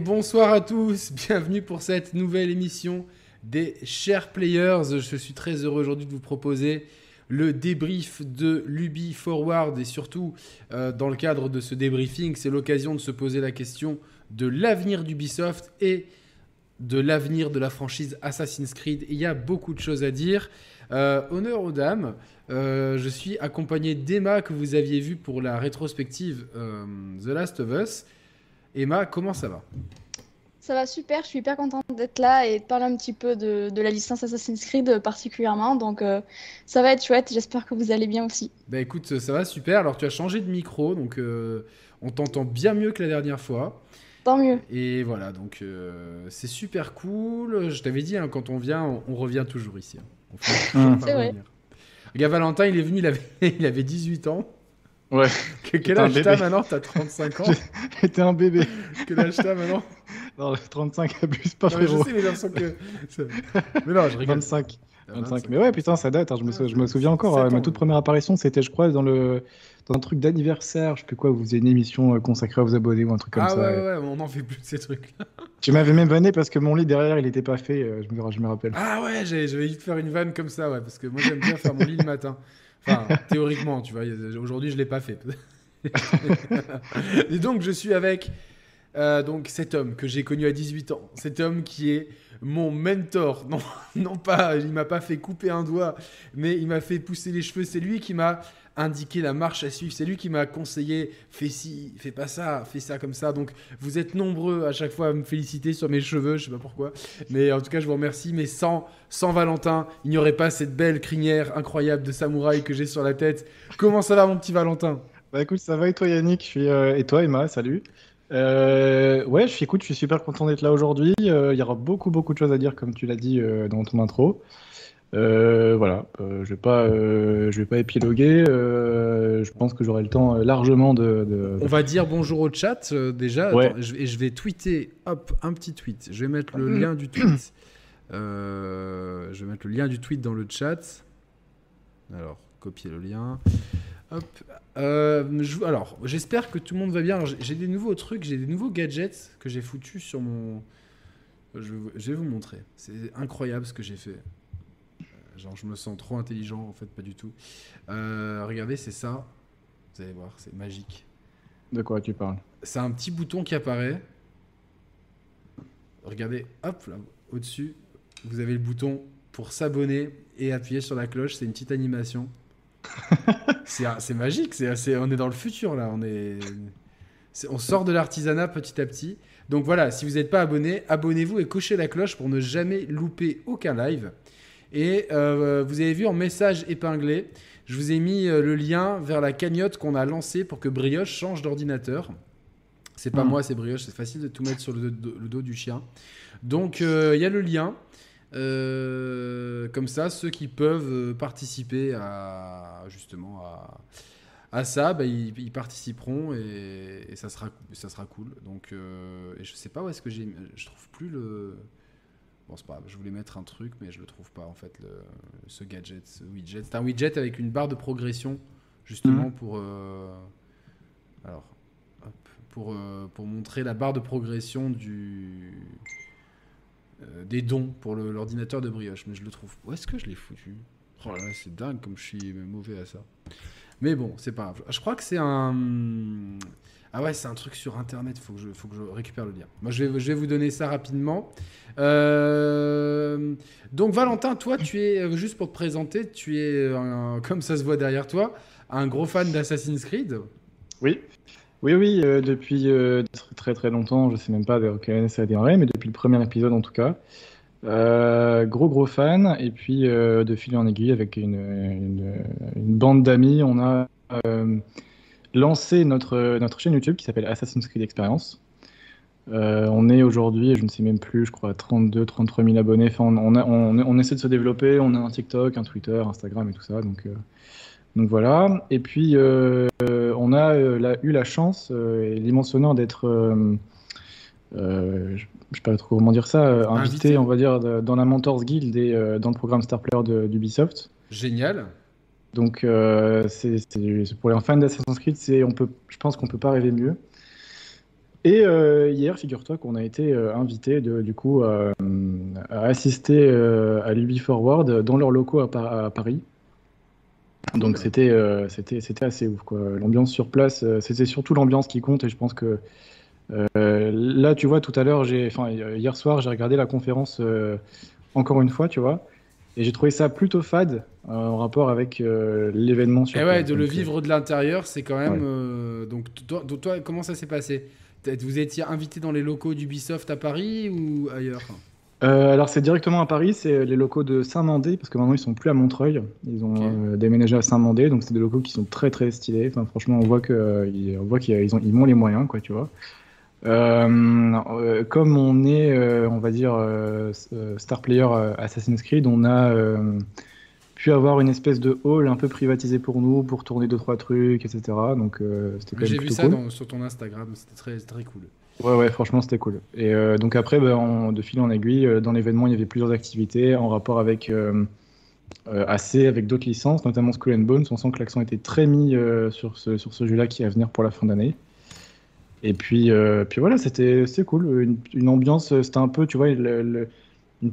Bonsoir à tous, bienvenue pour cette nouvelle émission des Chers Players. Je suis très heureux aujourd'hui de vous proposer le débrief de l'Ubi Forward et surtout euh, dans le cadre de ce débriefing, c'est l'occasion de se poser la question de l'avenir d'Ubisoft et de l'avenir de la franchise Assassin's Creed. Il y a beaucoup de choses à dire. Euh, honneur aux dames, euh, je suis accompagné d'Emma que vous aviez vu pour la rétrospective The Last of Us. Emma, comment ça va? Ça va super, je suis hyper contente d'être là et de parler un petit peu de, la licence Assassin's Creed particulièrement. Donc euh, ça va être chouette, j'espère que vous allez bien aussi. Bah écoute, ça va super. Alors tu as changé de micro, donc euh, on t'entend bien mieux que la dernière fois. Tant mieux. Et voilà, donc euh, c'est super cool. Je t'avais dit, hein, quand on vient, on, revient toujours ici. Hein. C'est vrai. Regarde, Valentin, il est venu, il avait, il avait 18 ans. Ouais. quel âge t'as maintenant? T'as 35 ans? J'étais un bébé. Quel âge t'as maintenant? Non, 35 abuse pas, non, frérot. Je sais, mais que. Mais non, je rigole. 25. 25. Mais ouais, putain, ça date. Hein, je, me je, me souviens encore. Euh, ma toute première apparition, c'était, je crois, dans le dans un truc d'anniversaire. Je sais plus quoi. Vous faisiez une émission euh, consacrée à vos abonnés ou un truc comme ah, ça. Ah ouais, ouais, on n'en fait plus de ces trucs-là. Tu m'avais même vanné parce que mon lit derrière, il n'était pas fait. Euh, je me, je me rappelle. Ah ouais, je vais te faire une vanne comme ça, ouais, parce que moi j'aime bien faire mon lit le matin. Enfin, théoriquement, tu vois. Aujourd'hui, je l'ai pas fait. et donc, je suis avec euh, donc cet homme que j'ai connu à 18 ans. Cet homme qui est mon mentor. Non, non pas, il m'a pas fait couper un doigt, mais il m'a fait pousser les cheveux. C'est lui qui m'a indiqué la marche à suivre. C'est lui qui m'a conseillé fais ci, fais pas ça, fais ça comme ça. Donc vous êtes nombreux à chaque fois à me féliciter sur mes cheveux, je sais pas pourquoi. Mais en tout cas, je vous remercie. Mais sans, sans Valentin, il n'y aurait pas cette belle crinière incroyable de samouraï que j'ai sur la tête. Comment ça va, mon petit Valentin? Bah écoute, ça va et toi Yannick? Euh, Et toi Emma, salut. Euh, ouais, je suis, écoute, je suis super content d'être là aujourd'hui. Euh, il y aura beaucoup, beaucoup de choses à dire, comme tu l'as dit dans ton intro. Voilà, je vais pas, je vais pas épiloguer. je pense que j'aurai le temps largement de, On va dire bonjour au chat déjà. Ouais. et je vais tweeter, hop, un petit tweet. Je vais mettre le lien du tweet. je vais mettre le lien du tweet dans le chat. Alors, copier le lien. Hop. Euh, alors, j'espère que tout le monde va bien. J'ai des nouveaux trucs, j'ai des nouveaux gadgets que j'ai foutus sur mon. Je, vais vous montrer. C'est incroyable ce que j'ai fait. Genre, je me sens trop intelligent, en fait, pas du tout. Euh, regardez, c'est ça. Vous allez voir, c'est magique. De quoi tu parles? C'est un petit bouton qui apparaît. Regardez, hop, là, au-dessus, vous avez le bouton pour s'abonner et appuyer sur la cloche. C'est une petite animation. c'est magique, c'est on est dans le futur là, on est, on sort de l'artisanat petit à petit. Donc voilà, si vous n'êtes pas abonné, abonnez-vous et cochez la cloche pour ne jamais louper aucun live. Et euh, vous avez vu en message épinglé, je vous ai mis euh, le lien vers la cagnotte qu'on a lancée pour que Brioche change d'ordinateur. C'est pas hmm. moi, c'est Brioche, c'est facile de tout mettre sur le, dos du chien. Donc euh, il y a le lien. Euh, comme ça, ceux qui peuvent participer à justement à, à ça, bah, ils, participeront et, ça sera ça sera cool. Donc, euh, et je sais pas où est-ce que j'ai, je trouve plus le. Bon, c'est pas Je voulais mettre un truc, mais je le trouve pas en fait. Le, ce gadget, ce widget, c'est un widget avec une barre de progression justement mhm. pour. alors, pour pour montrer la barre de progression du euh, des dons pour l'ordinateur de brioche, mais je le trouve. Où est-ce que je l'ai foutu? Oh là là, c'est dingue comme je suis mauvais à ça. Mais bon, c'est pas grave. Je crois que c'est un. Ah ouais, c'est un truc sur internet, faut que je, faut que je récupère le lien. Moi, je vais, je vais vous donner ça rapidement. Euh, donc, Valentin, toi, tu es, euh, juste pour te présenter, tu es, comme ça se voit derrière toi, un gros fan d'Assassin's Creed. Oui. Oui, oui, euh, depuis euh, très très longtemps, je sais même pas vers quelle année ça a démarré, mais depuis le premier épisode en tout cas. Euh, gros gros fan, et puis de fil en aiguille avec une, une, bande d'amis, on a lancé notre, notre chaîne YouTube qui s'appelle Assassin's Creed Experience. on est aujourd'hui, je ne sais même plus, je crois 32, 33 000 abonnés. Enfin, on, on, on, essaie de se développer. On a un TikTok, un Twitter, Instagram et tout ça. Donc, donc voilà. Et puis, euh, on a euh, eu la chance euh, et l'immense honneur d'être, je ne sais pas trop comment dire ça, invité, on va dire, dans la Mentors Guild et dans le programme Star Player d'Ubisoft. Génial. Donc, c'est pour les fans d'Assassin's Creed, on peut, je pense qu'on peut pas rêver mieux. Et euh, hier, figure-toi qu'on a été euh, invité de, du coup à, à assister euh, à l'Ubi Forward dans leurs locaux à, Par- à Paris. Donc c'était euh, c'était assez ouf quoi. L'ambiance sur place, euh, c'était surtout l'ambiance qui compte et je pense que euh, là tu vois tout à l'heure j'ai enfin hier soir j'ai regardé la conférence euh, encore une fois tu vois et j'ai trouvé ça plutôt fade euh, en rapport avec euh, l'événement sur Et ouais, place. de le Donc, euh, vivre de l'intérieur, c'est quand même. Ouais. euh, donc, toi, comment ça s'est passé? Vous étiez invité dans les locaux d'Ubisoft à Paris ou ailleurs? Alors c'est directement à Paris, c'est les locaux de Saint-Mandé, parce que maintenant ils sont plus à Montreuil, ils ont déménagé à Saint-Mandé, donc c'est des locaux qui sont très très stylés. Enfin franchement on voit que ils- on voit qu'ils ils ont ils ont les moyens quoi, tu vois. Euh, euh, comme on est, euh, on va dire, euh, star player Assassin's Creed, on a pu avoir une espèce de hall un peu privatisé pour nous, pour tourner deux trois trucs, etc. Donc c'était quand même J'ai vu ça cool. dans- sur ton Instagram, c'était très, très cool. Ouais, ouais, franchement, c'était cool. Et donc après, ben, en- de fil en aiguille, dans l'événement, il y avait plusieurs activités en rapport avec AC, avec d'autres licences, notamment Skull and Bones. On sent que l'accent était très mis sur ce, sur ce jeu-là qui va venir pour la fin d'année. Et puis, euh, puis voilà, c'était cool. Une, ambiance, euh, c'était un peu, tu vois, une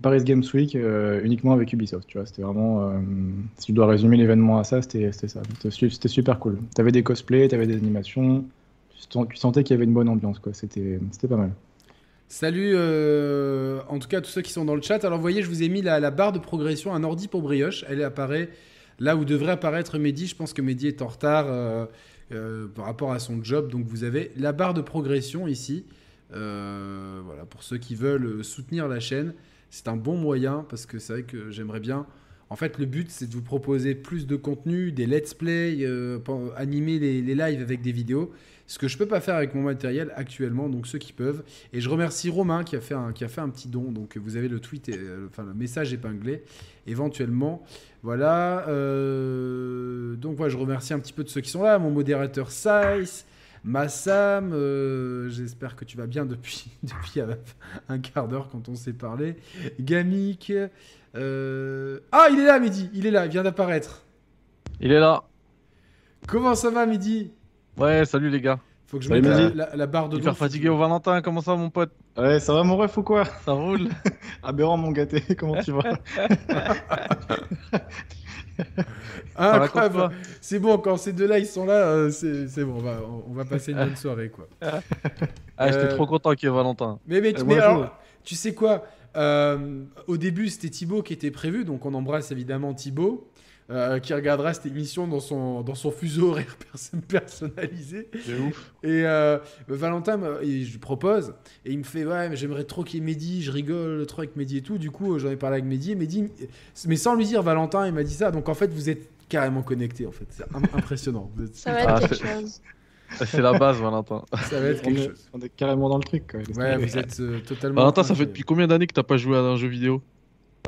Paris Games Week euh, uniquement avec Ubisoft. Tu vois, c'était vraiment, si je dois résumer l'événement à ça, c'était ça. C'était su- c'était super cool. T'avais des cosplays, t'avais des animations. Tu sentais qu'il y avait une bonne ambiance, quoi. C'était pas mal. Salut, en tout cas, tous ceux qui sont dans le chat. Alors, vous voyez, je vous ai mis la, la barre de progression, un ordi pour brioche. Elle apparaît là où devrait apparaître Mehdi. Je pense que Mehdi est en retard euh, par rapport à son job. Donc, vous avez la barre de progression ici. Euh, voilà, pour ceux qui veulent euh, soutenir la chaîne, c'est un bon moyen parce que c'est vrai que j'aimerais bien. En fait, le but, c'est de vous proposer plus de contenu, des let's play, animer les, les lives avec des vidéos. Ce que je peux pas faire avec mon matériel actuellement, donc ceux qui peuvent. Et je remercie Romain qui a fait un, qui a fait un petit don. Donc vous avez le tweet, et, euh, enfin le message épinglé, éventuellement. Voilà. euh, donc voilà, je remercie un petit peu de ceux qui sont là. Mon modérateur Saïs, Massam. euh, J'espère que tu vas bien depuis, depuis un quart d'heure quand on s'est parlé. Gamik. euh, Ah, il est là, Mehdi. Il est là. Il vient d'apparaître. Il est là. Comment ça va, Mehdi? Ouais, salut les gars. Faut que je Salut, mette la, la- la barre de Hyper fatigué au Valentin, comment ça mon pote? Ouais, ça va mon ref ou quoi? Ça roule Aberrant mon gâté, comment tu vas? Ah, va, incroyable. quoi? C'est bon, quand ces deux-là ils sont là, euh, c'est bon, on va, on va passer une bonne soirée quoi. Ah, j'étais Euh, trop content qu'il y ait Valentin. Mais, mais, mais moi, alors, tu sais quoi? Euh, Au début, c'était Thibaut qui était prévu, donc on embrasse évidemment Thibaut. Euh, qui regardera cette émission dans son, dans son fuseau horaire perso- personnalisé. C'est ouf. Et euh, Valentin, me- et je lui propose, et il me fait Ouais, mais j'aimerais trop qu'il y ait Mehdi, je rigole trop avec Mehdi et tout. Du coup, j'en ai parlé avec Mehdi, et Mehdi, mais sans lui dire, Valentin, il m'a dit ça. Donc en fait, vous êtes carrément connectés, en fait. C'est im- impressionnant. Vous êtes- Ça va être Ah, quelque c'est- chose. C'est la base, Valentin. ça va être on quelque est, chose. on est carrément dans le truc. Quoi. Ouais, vous êtes euh, totalement. Valentin, ça fait depuis combien d'années que t'as pas joué à un jeu vidéo?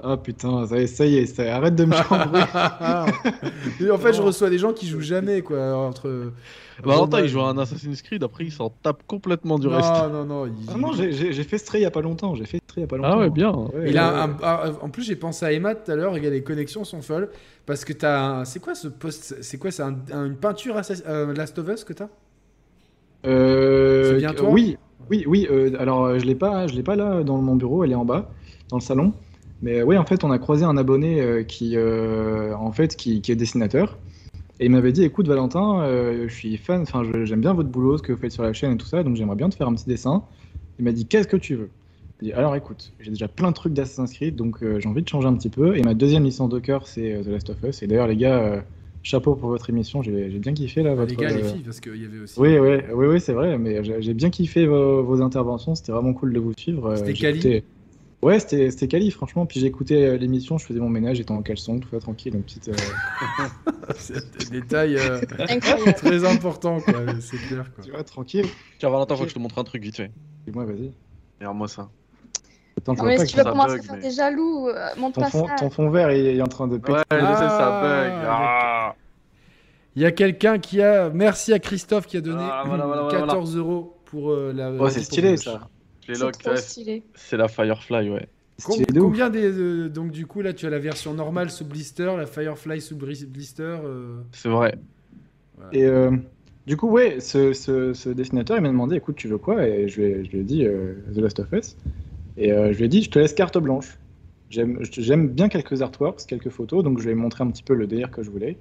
Ah putain, ça, y est, ça y est, ça y est, arrête de me chambrer. Et en fait, je reçois des gens qui jouent jamais, quoi. Entre. Valentin, Romain- il joue à un Assassin's Creed, après il s'en tape complètement du non, reste. Non, non, il... ah non, j'ai- fait Stray il y a pas longtemps. J'ai fait Stray il y a pas longtemps. Ah ouais, bien. Ouais, Il a ouais, un- ouais. En plus, j'ai pensé à Emma tout à l'heure. Regarde, les connexions sont folles. Parce que t'as. un- C'est quoi ce post C'est quoi C'est un- un- une peinture Assass- euh, Last of Us que t'as? Euh, C'est bien toi? Oui, oui, oui. euh, alors, euh, je l'ai pas, je l'ai pas là dans mon bureau. Elle est en bas, dans le salon. Mais euh, oui, en fait, on a croisé un abonné euh, qui, euh, en fait, qui, qui est dessinateur. Et il m'avait dit, écoute Valentin, euh, je suis fan, enfin j'aime bien votre boulot, ce que vous faites sur la chaîne et tout ça, donc j'aimerais bien te faire un petit dessin. Il m'a dit, qu'est-ce que tu veux? J'ai dit, alors écoute, j'ai déjà plein de trucs d'Assassin's Creed, donc euh, j'ai envie de changer un petit peu. Et ma deuxième licence de cœur, c'est euh, The Last of Us. Et d'ailleurs les gars, chapeau pour votre émission, j'ai bien kiffé là. Votre, Les gars, les filles, parce qu'il y avait aussi. oui, oui, oui, oui c'est vrai, mais j'ai bien kiffé vos, vos interventions, c'était vraiment cool de vous suivre. C'était écouté- Ouais, c'était c'était quali, franchement. Puis j'écoutais euh, l'émission, je faisais mon ménage, j'étais en caleçon, tout ça tranquille, une petite. euh, C'est des détails euh, très importants, quoi. C'est clair, quoi. tu vois, tranquille. Tiens, Valentin, faut que je te montre un truc vite fait. Dis-moi, vas-y. Regarde-moi ça. Attends, Non, mais si tu vas ça commencer à faire mais- des jaloux, euh, montre ton pas fond, ça. ton fond vert il est en train de péter. Ouais, je sais, ça Ah, bug. Ah. Il y a quelqu'un qui a. Merci à Christophe qui a donné Ah, voilà, voilà, voilà, 14 euros pour euh, la. Oh, c'est stylé ça. Les C'est ouais, la Firefly, ouais. Stylé combien des. euh, donc, du coup, là, tu as la version normale sous blister, la Firefly sous blister. euh, C'est vrai. Et euh, Du coup, ouais, ce, ce- ce dessinateur, il m'a demandé, écoute, tu veux quoi? Et je lui ai, je lui ai dit euh, The Last of Us. Et euh, je lui ai dit, je te laisse carte blanche. J'aime bien quelques artworks, quelques photos, donc je lui ai montré un petit peu le délire que je voulais.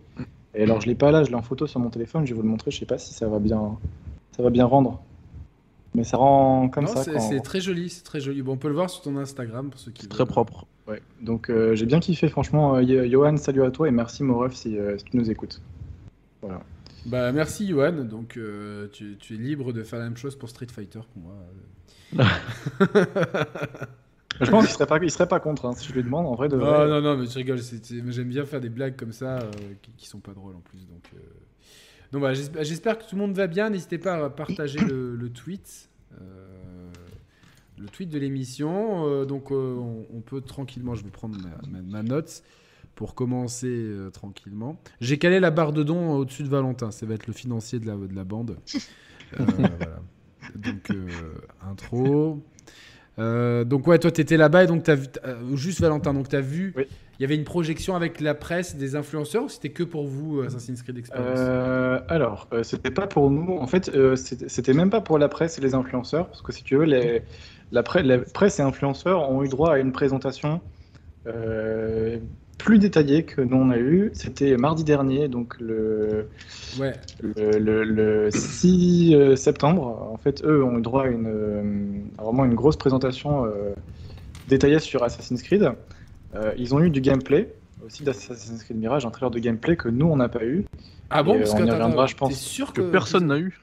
Et alors, je l'ai pas là, je l'ai en photo sur mon téléphone, je vais vous le montrer, je sais pas si ça va bien, ça va bien rendre. Mais ça rend comme Non, ça. c'est très joli, c'est très joli. Bon, on peut le voir sur ton Instagram pour ceux qui. Très propre. Ouais. Donc euh, j'ai bien kiffé, franchement. Euh, Johan, salut à toi et merci Moref si, euh, si tu nous écoutes. Bah merci Johan, donc euh, tu, tu es libre de faire la même chose pour Street Fighter pour moi. Je pense qu'il serait pas, il serait pas contre hein, si je lui demande. En vrai, de Non, non, non, mais tu rigoles, c'est- c'est- j'aime bien faire des blagues comme ça euh, qui, qui sont pas drôles en plus. Donc, euh. Donc voilà, j'espère j'espère que tout le monde va bien. N'hésitez pas à partager le, le tweet. euh, le tweet de l'émission. Euh, donc euh, on, on peut tranquillement, je vais prendre ma, ma- ma note pour commencer euh, tranquillement. J'ai calé la barre de dons au-dessus de Valentin, ça va être le financier de la, de la bande. Euh, voilà. Donc euh, intro. Euh, donc ouais, toi t'étais là-bas et donc t'as vu, juste Valentin, donc t'as vu, il y avait une projection avec la presse, des influenceurs ou c'était que pour vous euh, Assassin's Creed Experience Euh, alors, euh, c'était pas pour nous. En fait, euh, c'était même pas pour la presse et les influenceurs, parce que si tu veux, les, la, pre- la presse et influenceurs ont eu droit à une présentation plus détaillée que nous on a eu. C'était mardi dernier, donc le, Ouais, le, le- le 6 euh, septembre. En fait, eux ont eu droit à une, euh, vraiment une grosse présentation détaillée sur Assassin's Creed. Euh, ils ont eu du gameplay aussi d'Assassin's Creed Mirage, un trailer de gameplay que nous on n'a pas eu. Ah bon Parce euh, que on y reviendra, je pense, sûr Que que personne n'a eu.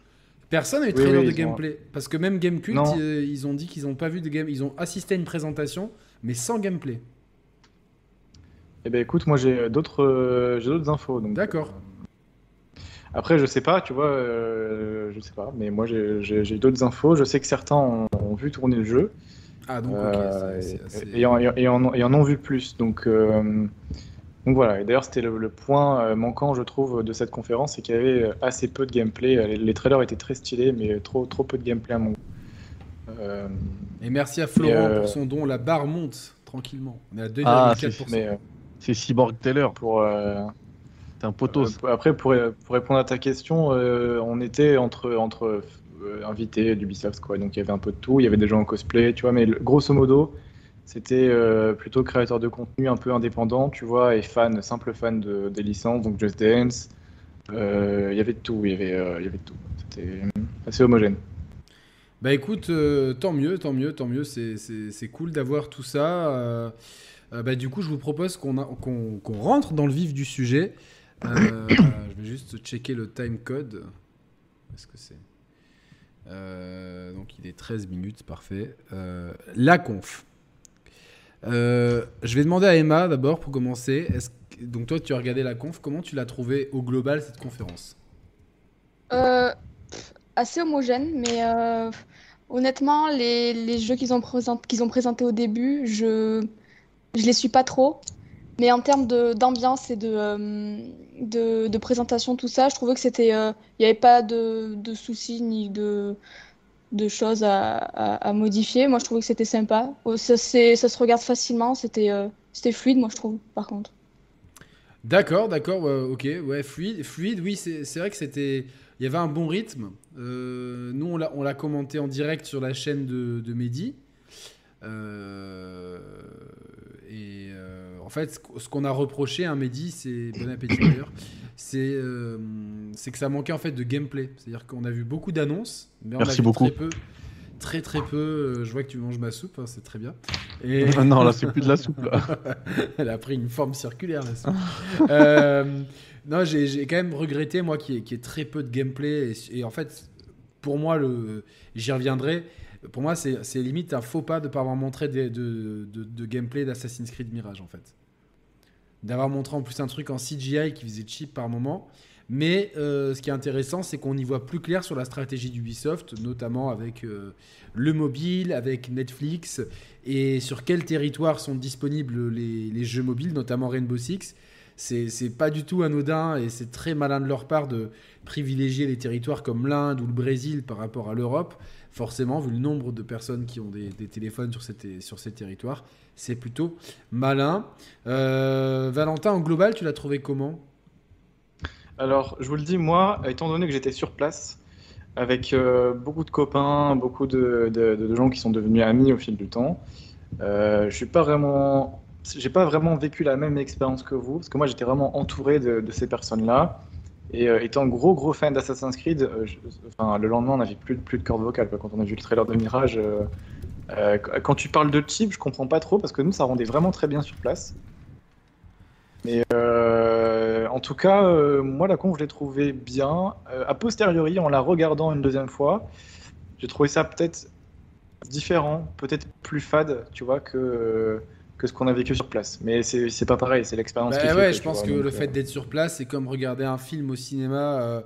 Personne n'a eu de Oui, trailer oui, de ont- gameplay. Parce que même Gamecult, Non. euh, ils ont dit qu'ils n'ont pas vu de game. Ils ont assisté à une présentation, mais sans gameplay. Eh ben écoute, moi j'ai d'autres euh, j'ai d'autres infos. D'accord. euh, Après, je sais pas, tu vois, euh, je sais pas, mais moi j'ai- d'autres infos. Je sais que certains ont, ont vu tourner le jeu Ah donc ok. euh, c'est- c'est assez- et, en, et en- et en ont vu plus. Donc, euh, donc voilà. Et d'ailleurs, c'était le, le point euh, manquant, je trouve, de cette conférence, c'est qu'il y avait assez peu de gameplay. Les, les trailers étaient très stylés, mais trop trop peu de gameplay à mon goût. Euh, Et merci à Florent euh, pour son don. La barre monte tranquillement. On est à 2,4%. Ah, c'est- euh, Cyborg Taylor. pour euh, T'es un potos. Euh, après, pour, pour répondre à ta question, euh, on était entre, entre invités d'Ubisoft, quoi. Donc il y avait un peu de tout. Il y avait des gens en cosplay, tu vois. Mais grosso modo, c'était euh, plutôt créateur de contenu un peu indépendant, tu vois, et fan, simple fan de, des licences, donc Just Dance. Euh, il y avait de tout. Il y avait, euh, de tout. C'était assez homogène. Bah écoute, euh, tant mieux, tant mieux, tant mieux. C'est- cool d'avoir tout ça. Euh, euh, bah, du coup, je vous propose qu'on qu'on rentre dans le vif du sujet. Euh, je vais juste checker le time code. Est-ce que c'est Euh, Donc il est 13 minutes, parfait. Euh, la conf. Euh, je vais demander à Emma d'abord pour commencer. Donc toi, tu as regardé la conf. Comment tu l'as trouvé au global cette conférence? Assez homogène, mais honnêtement, les, jeux qu'ils ont, présent- qu'ils ont présentés au début, je je les suis pas trop. Mais en termes d'ambiance et de, euh, de, de présentation, tout ça, je trouvais que c'était, euh, il n'y avait pas de, de soucis ni de, de choses à, à- modifier. Moi, je trouvais que c'était sympa. Oh, Ça, ça se regarde facilement, c'était euh, c'était fluide, moi, je trouve, par contre. D'accord, d'accord, ok, ouais, fluide, fluide, oui, c'est vrai que c'était, il y avait un bon rythme. Euh, nous, on l'a, commenté en direct sur la chaîne de, de Mehdi. Euh, et euh, fait, ce qu- ce qu'on a reproché à Mehdi, c'est bon appétit d'ailleurs, c'est euh, c'est que ça manquait en fait de gameplay. C'est-à-dire qu'on a vu beaucoup d'annonces, mais on a Merci vu beaucoup. très peu, très très peu. euh, je vois que tu manges ma soupe, hein, c'est très bien. Et non, là, c'est plus de la soupe. Là. elle a pris une forme circulaire là euh, non, j'ai quand même regretté, moi, qu'il y, ait- qu'il y ait très peu de gameplay. Et, et en fait, pour moi, le, j'y reviendrai. Pour moi, c'est limite un faux pas de ne pas avoir montré de- de gameplay d'Assassin's Creed Mirage, en fait. D'avoir montré en plus un truc en CGI qui faisait cheap par moment. Mais euh, ce qui est intéressant, c'est qu'on y voit plus clair sur la stratégie d'Ubisoft, notamment avec euh, le mobile, avec Netflix, et sur quel territoire sont disponibles les, les jeux mobiles, notamment Rainbow Six. C'est pas du tout anodin et c'est très malin de leur part de privilégier les territoires comme l'Inde ou le Brésil par rapport à l'Europe. Forcément, vu le nombre de personnes qui ont des, téléphones sur ces, sur ces territoires, c'est plutôt malin. Euh, Valentin, en global, tu l'as trouvé comment? Alors, je vous le dis, moi, étant donné que j'étais sur place, avec euh, beaucoup de copains, beaucoup de, de- gens qui sont devenus amis au fil du temps, euh, je suis pas vraiment, j'ai pas vraiment vécu la même expérience que vous, parce que moi, j'étais vraiment entouré de, de ces personnes-là. Et euh, étant gros gros fan d'Assassin's Creed, euh, enfin, le lendemain, on n'avait plus, plus de corde vocale quand on a vu le trailer de Mirage. euh, quand tu parles de chip, je comprends pas trop parce que nous, ça rendait vraiment très bien sur place. Mais en tout cas, moi, la conf, je l'ai trouvé bien. A posteriori, en la regardant une deuxième fois, j'ai trouvé ça peut-être différent, peut-être plus fade, tu vois, que, que ce qu'on a vécu sur place. Mais c'est c'est pas pareil, c'est l'expérience Bah ouais, je pense vois, que donc, le euh, fait d'être sur place, c'est comme regarder un film au cinéma. euh,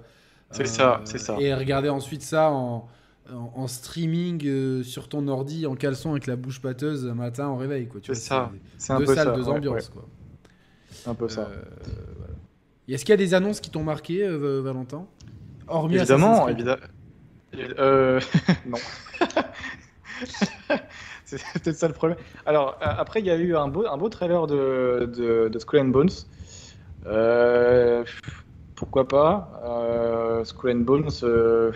C'est euh, ça, c'est ça. Et regarder ensuite ça en, en, en streaming euh, sur ton ordi, en caleçon avec la bouche pâteuse un matin au réveil. quoi. tu C'est ça, c'est un peu salles, ça. deux ouais, ambiances. ouais, quoi. c'est un peu ça. Euh, voilà. Est-ce qu'il y a des annonces qui t'ont marqué, euh, Valentin? Hormis Évidemment, évidemment. Euh, non. c'est peut-être ça le problème. Alors, euh, après, il y a eu un beau, un beau trailer de, de, Skull and Bones. Euh, pourquoi pas euh, Skull and Bones, euh,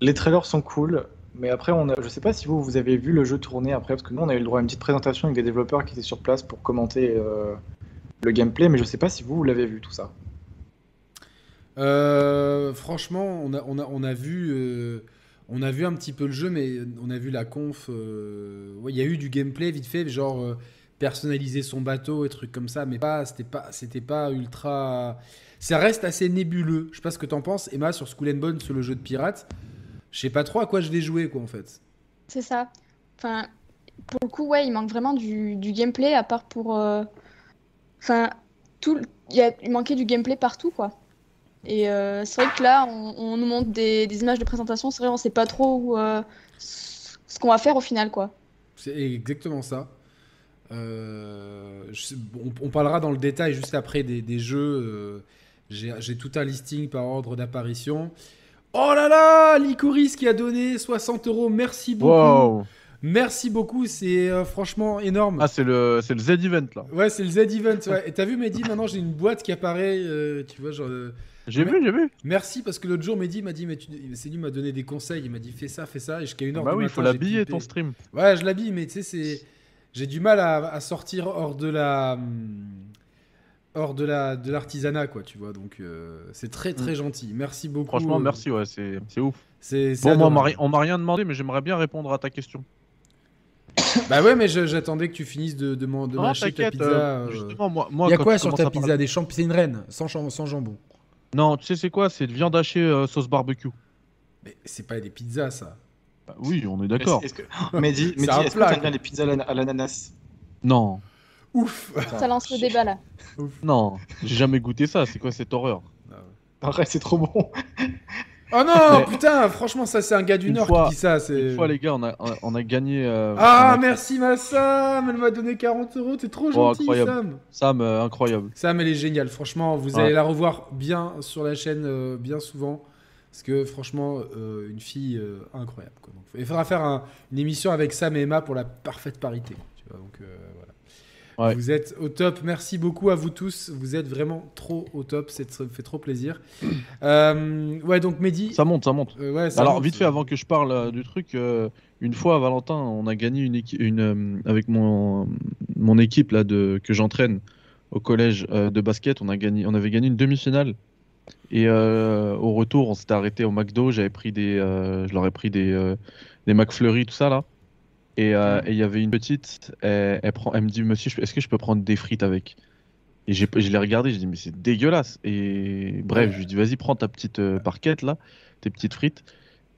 les trailers sont cool. Mais après, on a, je sais pas si vous, vous avez vu le jeu tourner après, parce que nous, on a eu le droit à une petite présentation avec des développeurs qui étaient sur place pour commenter le gameplay, mais je sais pas si vous, vous l'avez vu tout ça. Franchement, on a, on a, on a vu, on a vu un petit peu le jeu, mais on a vu la conf. euh, il y a eu du gameplay vite fait, genre euh, personnaliser son bateau et trucs comme ça, mais pas, c'était pas, c'était pas ultra. Ça reste assez nébuleux. Je sais pas ce que t'en penses, Emma, sur Skull and Bones, sur le jeu de pirate. Je sais pas trop à quoi je vais jouer, quoi, en fait. C'est ça. Enfin, pour le coup, ouais, il manque vraiment du, gameplay, à part pour. euh, Enfin, tout. il manquait du gameplay partout, quoi. Et euh, c'est vrai que là, on, on nous montre des, des images de présentation, c'est vrai, on sait pas trop où, euh, ce qu'on va faire au final, quoi. C'est exactement ça. Euh, je on, on parlera dans le détail juste après des, des jeux. euh, J'ai tout un listing par ordre d'apparition. Oh là là, Licorice qui a donné 60 euros. Merci beaucoup. Wow Merci beaucoup. C'est euh, franchement énorme. Ah, c'est le, c'est le Z-Event là. Ouais, c'est le Z-Event. Ouais. Et t'as vu, Mehdi, maintenant j'ai une boîte qui apparaît. euh, tu vois, genre. euh, J'ai vu, j'ai vu. Merci parce que l'autre jour, Mehdi m'a dit, mais tu... c'est lui qui m'a donné des conseils. Il m'a dit, fais ça, fais ça. Et jusqu'à une heure Bah du oui, il matin, faut j'ai l'habiller typé. ton stream. Ouais, je l'habille, mais tu sais, c'est. J'ai du mal à, à sortir hors de la. hum, Hors de la de l'artisanat, quoi, tu vois. Donc, euh, c'est très, très gentil. Merci beaucoup. Franchement, euh, merci, ouais, c'est ouf. C'est, Bon, moi, on m'a adorable. ri- on m'a rien demandé, mais j'aimerais bien répondre à ta question. Bah ouais, mais j'attendais que tu finisses de, de, de Non, mâcher ta t'inquiète, pizza. euh, euh. justement, moi, y a quoi sur ta pizza? Des champ... C'est une reine, sans, sans jambon. Non, tu sais, c'est quoi? C'est de viande hachée euh, sauce barbecue. Mais c'est pas des pizzas, ça. Bah oui, on est d'accord. Est-ce que... Mehdi, C'est Mehdi, est-ce que t'aimes bien les pizzas à l'ana- à l'ananas? Non, Ouf Ça lance le débat, là. non, j'ai jamais goûté ça. C'est quoi cette horreur? Arrête, c'est trop bon. Oh non, Mais- putain, franchement, ça, c'est un gars du Une Nord fois- qui dit ça. c'est- Une fois, les gars, on a, on gagné. euh, Ah, on a- merci, ma Sam Elle m'a donné 40 euros, t'es trop Oh, gentil, incroyable. Sam Sam, euh, incroyable. Sam, elle est géniale. Franchement, vous Ouais. allez la revoir bien sur la chaîne, euh, bien souvent. Parce que franchement, une fille incroyable. Quoi. Donc, il faudra faire un- une émission avec Sam et Emma pour la parfaite parité. Tu vois, donc. Ouais. Vous êtes au top. Merci beaucoup à vous tous. Vous êtes vraiment trop au top. Ça me fait trop plaisir. Euh, ouais, donc Mehdi. Ça monte, ça monte. euh, ouais, ça Alors, monte. vite fait, avant que je parle euh, du truc, euh, une fois, Valentin, on a gagné une, avec mon, mon équipe là, de, que j'entraîne au collège de basket. On, a gagné, on avait gagné une demi-finale. Et au retour, on s'était arrêté au McDo. J'avais pris des, je leur ai pris des, des McFlurry, tout ça là. Et euh, et il y avait une petite, elle, elle prend, elle me dit, monsieur, je- est-ce que je peux prendre des frites avec? Et j'ai- je l'ai regardé, j'ai dit, mais c'est dégueulasse. Et bref, je lui ai dit, vas-y, prends ta petite euh, parquette là, tes petites frites.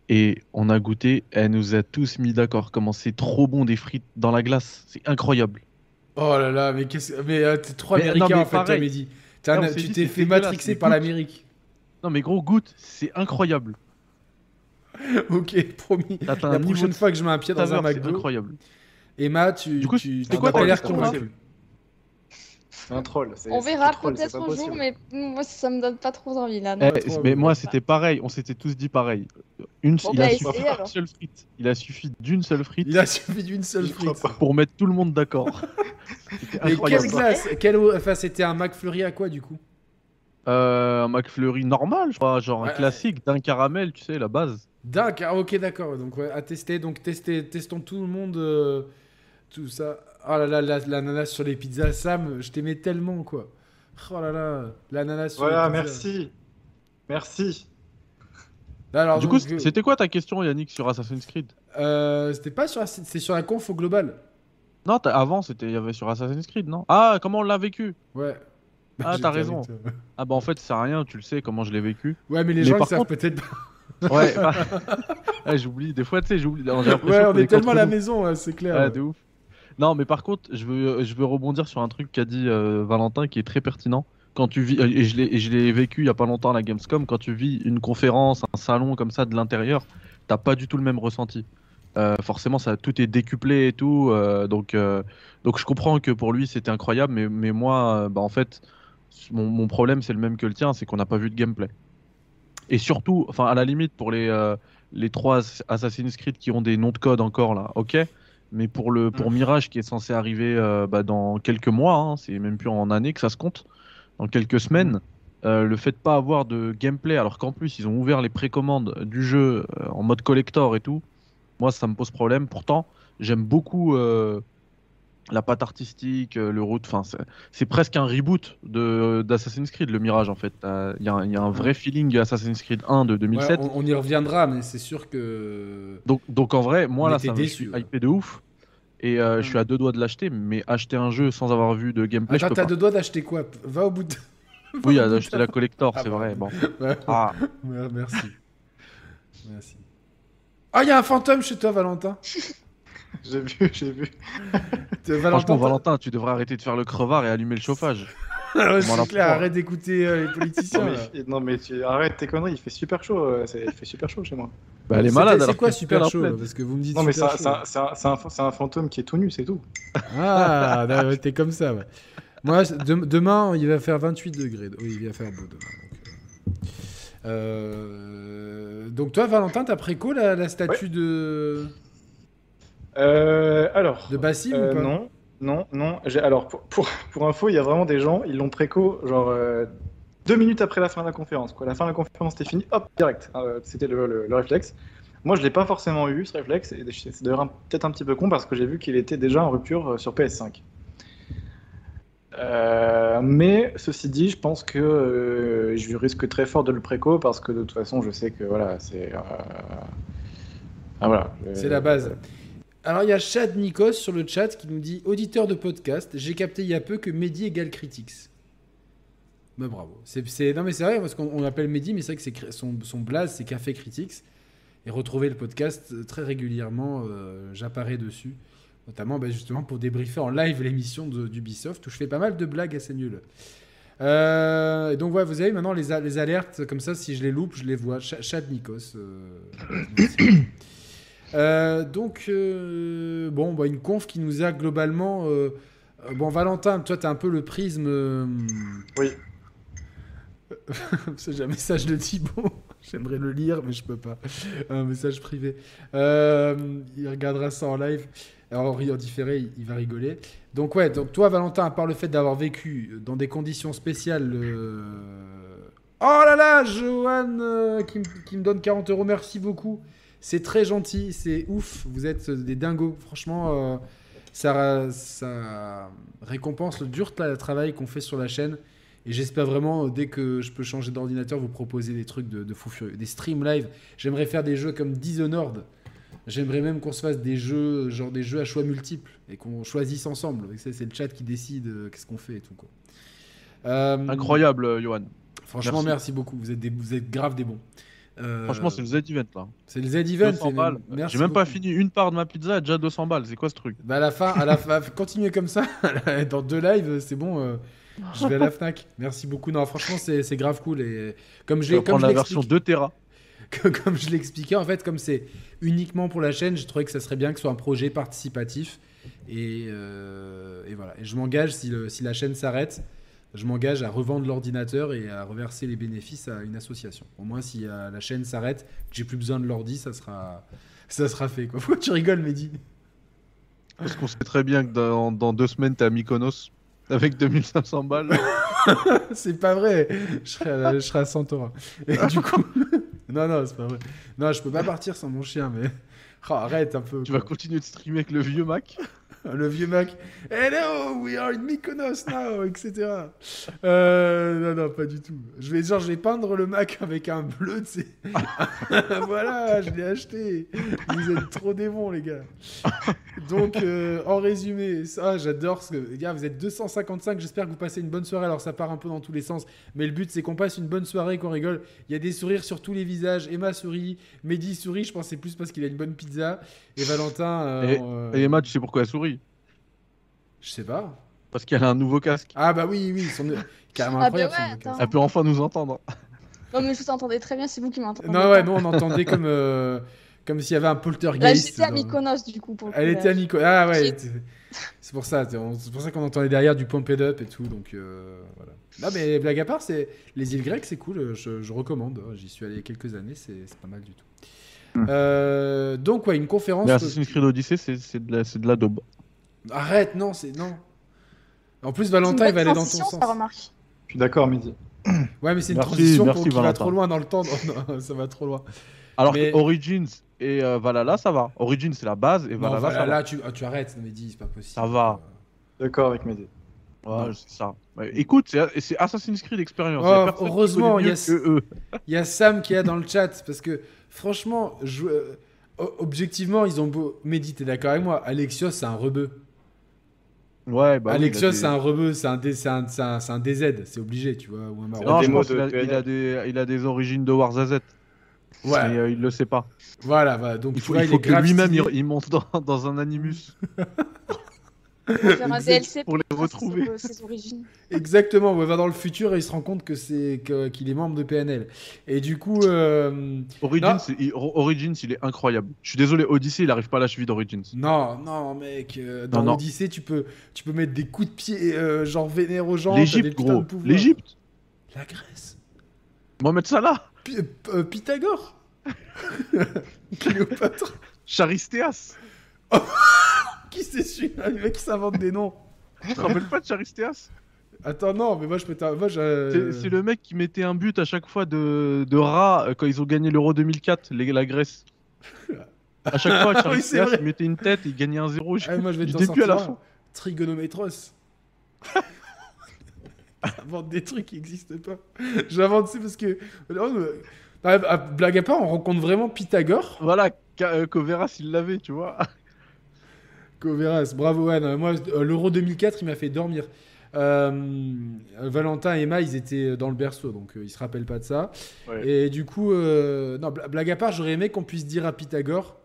Et on a goûté, elle nous a tous mis d'accord. Comment c'est trop bon des frites dans la glace, c'est incroyable. Oh là là, mais qu'est-ce Mais euh, t'es trop Mais, américain non, mais en fait, pareil. Mehdi. Un- tu t'es fait matrixer par l'Amérique. Non mais gros, goûte, c'est incroyable. ok, promis. La prochaine de fois que je mets un pied dans un McDo, incroyable. Emma, tu, Du coup, tu, tu quoi l'air convaincu. C'est un troll. On verra peut-être un jour, mais moi, ça me donne pas trop envie, là. Eh, non. pas trop, mais moi c'était pareil, on s'était tous dit pareil. Une, Bon, il, bah, a essayez, suffi d'une alors. seule frite. il a suffi d'une seule frite Il a suffi d'une seule frite. pour mettre tout le monde d'accord. Mais quelle glace quelle... Enfin, c'était un McFlurry à quoi du coup? Euh, un McFlurry normal, je crois, genre un Ouais. classique d'un caramel, tu sais, la base. D'accord, ah, ok, d'accord. Donc, ouais, à tester. Donc, tester, testons tout le monde. euh, tout ça. Oh là là, la- l'ananas sur les pizzas. Sam, je t'aimais tellement, quoi. Oh là là, l'ananas sur Voilà, les pizzas. merci. Merci. Alors, du coup, donc, euh, c'était quoi ta question, Yannick, sur Assassin's Creed? euh, c'était pas sur la... C'est sur la conf au global. Non, t'as- avant, c'était il y avait sur Assassin's Creed, non? Ah, comment on l'a vécu? Ouais. Ah, J'étais t'as avec raison. toi. Ah bah en fait, c'est rien, tu le sais comment je l'ai vécu. Ouais, mais les Mais gens, par savent contre- peut-être pas. Ouais, ouais, j'oublie, des fois, tu sais, j'oublie. Ouais, on est tellement à la maison, ouais, c'est clair. Ouais, ouais. de ouf. Non, mais par contre, je veux, je veux rebondir sur un truc qu'a dit euh, Valentin qui est très pertinent. Quand tu vis, et je l'ai, et je l'ai vécu il y a pas longtemps à la Gamescom, quand tu vis une conférence, un salon comme ça de l'intérieur, t'as pas du tout le même ressenti. Euh, forcément, ça, tout est décuplé et tout, euh, donc, euh, donc je comprends que pour lui c'était incroyable, mais, mais moi, euh, bah, en fait, mon, mon problème c'est le même que le tien, c'est qu'on n'a pas vu de gameplay. Et surtout, enfin à la limite pour les, euh, les trois Assassin's Creed qui ont des noms de code encore là, ok. Mais pour le pour Mirage qui est censé arriver euh, bah, dans quelques mois, hein, c'est même plus en années que ça se compte, dans quelques semaines, euh, le fait de pas avoir de gameplay, alors qu'en plus ils ont ouvert les précommandes du jeu en mode collector et tout, moi ça me pose problème. Pourtant, j'aime beaucoup la patte artistique, euh, le route, enfin c'est- c'est presque un reboot de d'Assassin's Creed, le Mirage en fait. Il y, a un- il y a un vrai feeling Assassin's Creed 1 de Ouais, 2007. on, on y reviendra, mais c'est sûr que. Donc, donc en vrai, moi On là, ça me suis ouais. hypé de ouf. Et euh, je suis à deux doigts de l'acheter, mais acheter un jeu sans avoir vu de gameplay, Attends, je peux t'as pas. deux doigts d'acheter quoi? Va au bout de. Oui, Va au bout de acheter la collector, Ah c'est bah. vrai. Bon. Ah, merci. Merci. Ah, il y a un fantôme chez toi, Valentin. J'ai vu, j'ai vu. Euh, franchement, Valentin, tu devrais arrêter de faire le crevard et allumer le chauffage. C'est clair, arrête d'écouter euh, les Non politiciens. mais, non, mais tu arrête tes conneries, il fait super chaud. euh, c'est- Il fait super chaud chez moi. Bah, elle est malade. C'est alors quoi super la chaud Parce que vous me dites Non mais c'est super un, chaud. un- c'est un- c'est un- c'est un fantôme qui est tout nu, c'est tout. Ah, ouais, t'es comme ça. ouais. Moi, c'est- demain, il va faire 28 degrés. Oui, il va faire beau demain. Donc, euh, euh, donc toi, Valentin, t'as préco la, la statue de, alors. de Bassim euh, ou pas non, non, non. Alors pour, pour, pour info, il y a vraiment des gens, ils l'ont préco genre euh, deux minutes après la fin de la conférence. Quoi. La fin de la conférence était finie, hop, direct. Euh, C'était le, le- le réflexe. Moi, je l'ai pas forcément eu ce réflexe, et c'est d'ailleurs peut-être un petit peu con parce que j'ai vu qu'il était déjà en rupture euh, sur PS5. Euh, mais ceci dit, je pense que euh, je risque très fort de le préco parce que de toute façon, je sais que voilà, c'est. euh, Ah, voilà. C'est la base. Alors, il y a Chad Nikos sur le chat qui nous dit Auditeur de podcast, j'ai capté il y a peu que Mehdi égale Critics. Bah, bravo. C'est, Non, mais c'est vrai, parce qu'on on l'appelle Mehdi, mais c'est vrai que c'est son, son blaze, c'est Café Critics. Et retrouver le podcast euh, très régulièrement, euh, j'apparais dessus. Notamment bah, justement pour débriefer en live l'émission d'Ubisoft, où je fais pas mal de blagues assez nulles. Euh, et donc, ouais, vous avez maintenant les, alertes, comme ça, si je les loupe, je les vois. Ch- Chad Nikos. euh. Euh, donc, euh, bon, bah, une conf qui nous a globalement. euh, bon, Valentin, toi, tu as un peu le prisme. Oui. C'est un message de Thibaut. J'aimerais le lire, mais je peux pas. Un message privé. Il regardera ça en live. Alors, en différé, il, va rigoler. Donc, ouais, donc toi, Valentin, à part le fait d'avoir vécu dans des conditions spéciales. Oh là là, Johan qui me donne 40 euros, merci beaucoup. C'est très gentil, c'est ouf. Vous êtes des dingos. Franchement, euh, ça, ça récompense le dur tra- travail qu'on fait sur la chaîne. Et j'espère vraiment, euh, dès que je peux changer d'ordinateur, vous proposer des trucs de, de fou furieux. Des streams live. J'aimerais faire des jeux comme Dishonored. J'aimerais même qu'on se fasse des jeux, genre des jeux à choix multiples. Et qu'on choisisse ensemble. C'est le chat qui décide euh, qu'est-ce qu'on fait et tout. Quoi. Euh, Incroyable, Johan. Franchement, merci. Merci. beaucoup. Vous êtes, des, vous êtes grave des bons. Euh, Franchement, c'est le Z-Event là. c'est le Z-Event. 200 et- balles. merci J'ai même pas fini une part de ma pizza, déjà 200 balles. C'est quoi ce truc? Bah à la fin, à la fin, continuez comme ça. Dans deux lives, c'est bon. euh, je vais à la Fnac. Merci beaucoup. Non, franchement, c'est grave cool. Et comme l'ai, comme je la version l'explique- 2 Tera. comme je l'expliquais, en fait, comme c'est uniquement pour la chaîne, je trouvais que ça serait bien que ce soit un projet participatif. Et, euh, et voilà. Et je m'engage, si, si la chaîne s'arrête, je m'engage à revendre l'ordinateur et à reverser les bénéfices à une association. Au moins, si euh, la chaîne s'arrête, que j'ai plus besoin de l'ordi, ça sera, ça sera fait. Quoi. Pourquoi tu rigoles, Mehdi? Parce qu'on sait très bien que dans, dans deux semaines, t'es à Mykonos avec 2500 balles. c'est pas vrai. Je serai à, je serai à Santorin. Et du coup. non, non, c'est pas vrai. Non, je peux pas partir sans mon chien, mais. Oh, arrête un peu. Tu quoi. vas continuer de streamer avec le vieux Mac? Le vieux Mac. Hello, we are in Mykonos now, etc. Euh, non, non, pas du tout. Je vais, genre, je vais peindre le Mac avec un bleu, tu sais. voilà, je l'ai acheté. Vous êtes trop démons, les gars. Donc, euh, en résumé, ça, j'adore ce que. Gars, vous êtes 255. J'espère que vous passez une bonne soirée. Alors, ça part un peu dans tous les sens. Mais le but, c'est qu'on passe une bonne soirée, qu'on rigole. Il y a des sourires sur tous les visages. Emma sourit. Mehdi sourit. Je pense c'est plus parce qu'il a une bonne pizza. Et Valentin. euh, Et- euh, Et Emma, tu sais pourquoi elle sourit Je sais pas. Parce qu'elle a un nouveau casque. Ah bah oui, oui, son... carrément Ah bah incroyable. ouais. Elle peut enfin nous entendre. Non, mais je vous entendais très bien, c'est vous qui m'entendez. Non ouais, nous on entendait comme euh, comme s'il y avait un poltergeist. j'étais à Mykonos, du coup. Pour le Elle était à. Mykonos. Ah ouais, c'est pour ça. c'est pour ça qu'on entendait derrière du pump it up et tout. Donc euh, voilà. Non mais blague à part, c'est les îles grecques, c'est cool. Je, je recommande. J'y suis allé il y a quelques années, c'est c'est pas mal du tout. Hmm. Euh, donc ouais, une conférence. Mais Assassin's Creed Odyssey, c'est c'est de la, c'est de la daube. Arrête, non, c'est non. En plus, Valentin, il va aller dans ton transition, sens. remarque. Je suis d'accord, Mehdi. Ouais, mais c'est une Merci, transition merci, pour qui va trop loin dans le temps. Non, non, ça va trop loin. Alors Mais- que Origins et euh, Valhalla, ça va. Origins, c'est la base, et Non, Valhalla, voilà, ça va. là, tu, ah, tu arrêtes, dis, c'est pas possible. Ça va. D'accord avec Mehdi. Ouais, c'est ça. Ouais, écoute, c'est Assassin's Creed Experience. Oh, heureusement, il y a eux. Il y a Sam qui est dans le chat parce que franchement, je- euh, objectivement, ils ont beau. Mehdi, t'es d'accord avec moi Alexios, c'est un rebeu. Ouais, bah Alexios, des- c'est un rebeu, c'est un, D- c'est un, c'est un- c'est un DZ, c'est obligé, tu vois. Ou un. Non, je pense de qu'il a, PNL. il a des, il a des origines de Warzazet. Ouais, Mais euh, il le sait pas. voilà, voilà. Donc, Il faut, vois, il faut est que lui-même il, monte dans, dans un Animus. Faire un Exact. DLC Pour les retrouver. Ses, ses origines. Exactement, il va dans le futur et il se rend compte que c'est qu'il est membre de PNL. Et du coup, euh, Origins, il, Origins, il est incroyable. Je suis désolé, Odyssey, il arrive pas à la cheville d'Origins. non, non, mec, euh, dans Non, non. Odyssey, tu peux, tu peux mettre des coups de pied, euh, genre vénère aux gens. L'Égypte, gros. L'Égypte. La Grèce. Mohamed Salah. Pi- euh, Pythagore Cléopâtre Charistéas. Qui c'est celui-là Le mec qui s'invente des noms. Tu te rappelles pas de Charistéas Attends, non, mais moi je peux t'en- Moi, je... C'est c'est le mec qui mettait un but à chaque fois de, de rat euh, quand ils ont gagné l'Euro 2004, les- la Grèce. À chaque fois, Oui, Charistéas, vrai. il mettait une tête et il gagnait un 0 Ah, moi je vais début à la fin. Trigonométros. J'invente des trucs qui n'existent pas. J'invente, c'est parce que. Non, mais- Ah, ah, blague à part, on rencontre vraiment Pythagore. Voilà, euh, Koveras, il l'avait, tu vois. Coveras, bravo Anne. Moi, euh, l'Euro 2004, il m'a fait dormir. Euh, euh, Valentin et Emma, ils étaient dans le berceau, donc euh, ils se rappellent pas de ça. Ouais. Et du coup, euh, non, blague à part, j'aurais aimé qu'on puisse dire à Pythagore,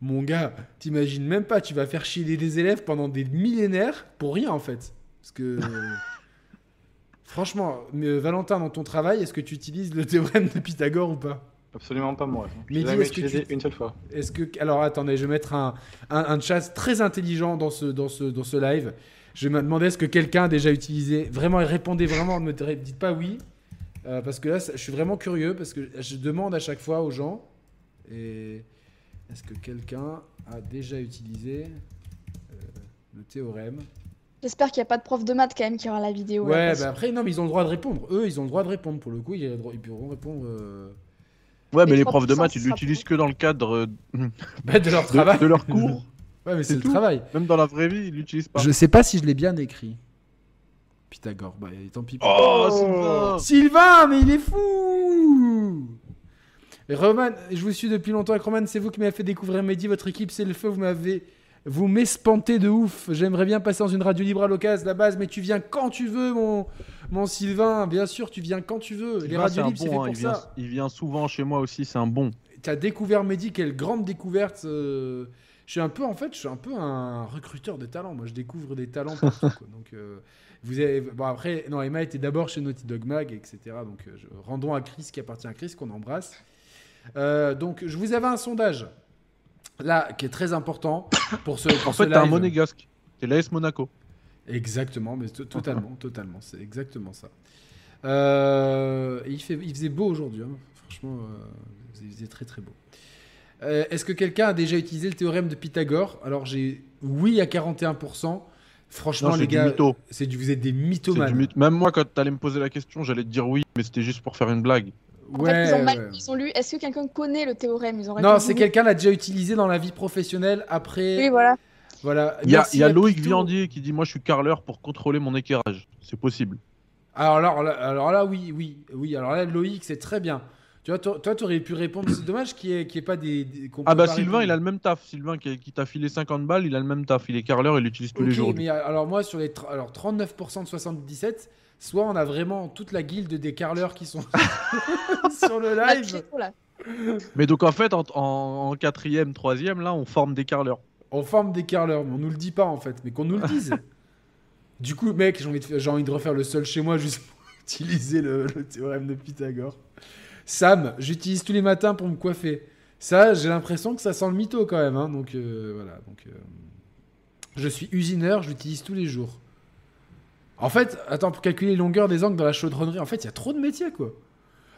mon gars, t'imagines même pas, tu vas faire chier des- des élèves pendant des millénaires pour rien en fait. Parce que. Franchement, mais, euh, Valentin, dans ton travail, est-ce que tu utilises le théorème de Pythagore ou pas? Absolument pas moi. Mais jamais est-ce que utilisé tu- une seule fois. Est-ce que alors attendez, je vais mettre un, un, un chat très intelligent dans ce dans ce dans ce live. Je vais me demander est-ce que quelqu'un a déjà utilisé. Vraiment, répondez vraiment, ne me dites pas oui, Euh, parce que là, ça- je suis vraiment curieux parce que je demande à chaque fois aux gens. Et est-ce que quelqu'un a déjà utilisé euh, le théorème? J'espère qu'il n'y a pas de prof de maths quand même qui aura la vidéo. là, Ouais, parce bah après non, mais ils ont le droit de répondre. Eux, ils ont le droit de répondre pour le coup. Ils, ils pourront répondre euh, Ouais, mais Les profs de maths, ils l'utilisent que dans le cadre euh, bah, de leur travail. de leur cours. Ouais, mais c'est le tout. travail. Même dans la vraie vie, ils l'utilisent pas. Je sais pas si je l'ai bien écrit. Pythagore, bah tant pis. Oh, Sylvain Sylvain, mais il est fou Et Roman, je vous suis depuis longtemps avec Roman, c'est vous qui m'avez fait découvrir Mehdi, votre équipe c'est le feu, vous m'avez... Vous m'espantez de ouf, j'aimerais bien passer dans une radio libre à l'occasion, la base, mais tu viens quand tu veux, mon, mon Sylvain, bien sûr, tu viens quand tu veux. Les Sylvain, radios libres, c'est fait hein, pour il, vient, ça. il vient souvent chez moi aussi, c'est un bon. T'as découvert Mehdi, quelle grande découverte. euh, Je suis un peu, en fait, je suis un peu un recruteur de talents. Moi, je découvre des talents partout. quoi. Donc, euh, vous avez... Bon, après, non, Emma était d'abord chez Naughty Dog Mag, etc. Donc, euh, rendons à Chris, qui appartient à Chris, qu'on embrasse. Euh, donc, je vous avais un sondage, là, qui est très important pour ce, pour En ce fait, t'es un monégasque. T'es l'AS Monaco. Exactement, mais to- totalement, totalement, c'est exactement ça. Euh, il, fait, il faisait beau aujourd'hui, hein. franchement, euh, il faisait très très beau. Euh, Est-ce que quelqu'un a déjà utilisé le théorème de Pythagore? Alors j'ai oui à 41%, Franchement, Non, les gars, c'est du, vous êtes des mythomanes. du. Même moi, quand t'allais me poser la question, j'allais te dire oui, mais c'était juste pour faire une blague. En Ouais, fait, ils ont, mal- ouais. ils ont lu. Est-ce que quelqu'un connaît le théorème? Ils ont Non, c'est quelqu'un l'a déjà utilisé dans la vie professionnelle après. Oui, voilà. Voilà. Il y a, y Loïc Pito. Viandier qui dit Moi, je suis carreleur pour contrôler mon éclairage. C'est possible. Alors, alors, là, alors là, oui, oui, oui. Alors là, Loïc, c'est très bien. Tu vois, toi, toi, t'aurais pu répondre. C'est dommage qu'il n'y ait, pas des. Ah bah Sylvain, répondre. il a le même taf. Sylvain qui, qui t'a filé 50 balles, il a le même taf. Il est carreleur, il l'utilise tous les jours. mais alors moi, sur les alors 39% de 77, soit on a vraiment toute la guilde des carleurs qui sont sur le live. Mais donc en fait, en, en, en quatrième, troisième, là, on forme des carleurs. On forme des carleurs, mais on nous le dit pas en fait, mais qu'on nous le dise. du coup, mec, j'ai envie, de, envie refaire le seul chez moi juste pour utiliser le, le théorème de Pythagore. Sam, j'utilise tous les matins pour me coiffer. Ça, j'ai l'impression que ça sent le mytho quand même. hein, donc euh, voilà. Donc, euh, je suis usineur, je l'utilise tous les jours. En fait, attends, pour calculer les longueurs des angles dans la chaudronnerie, en fait, il y a trop de métiers quoi.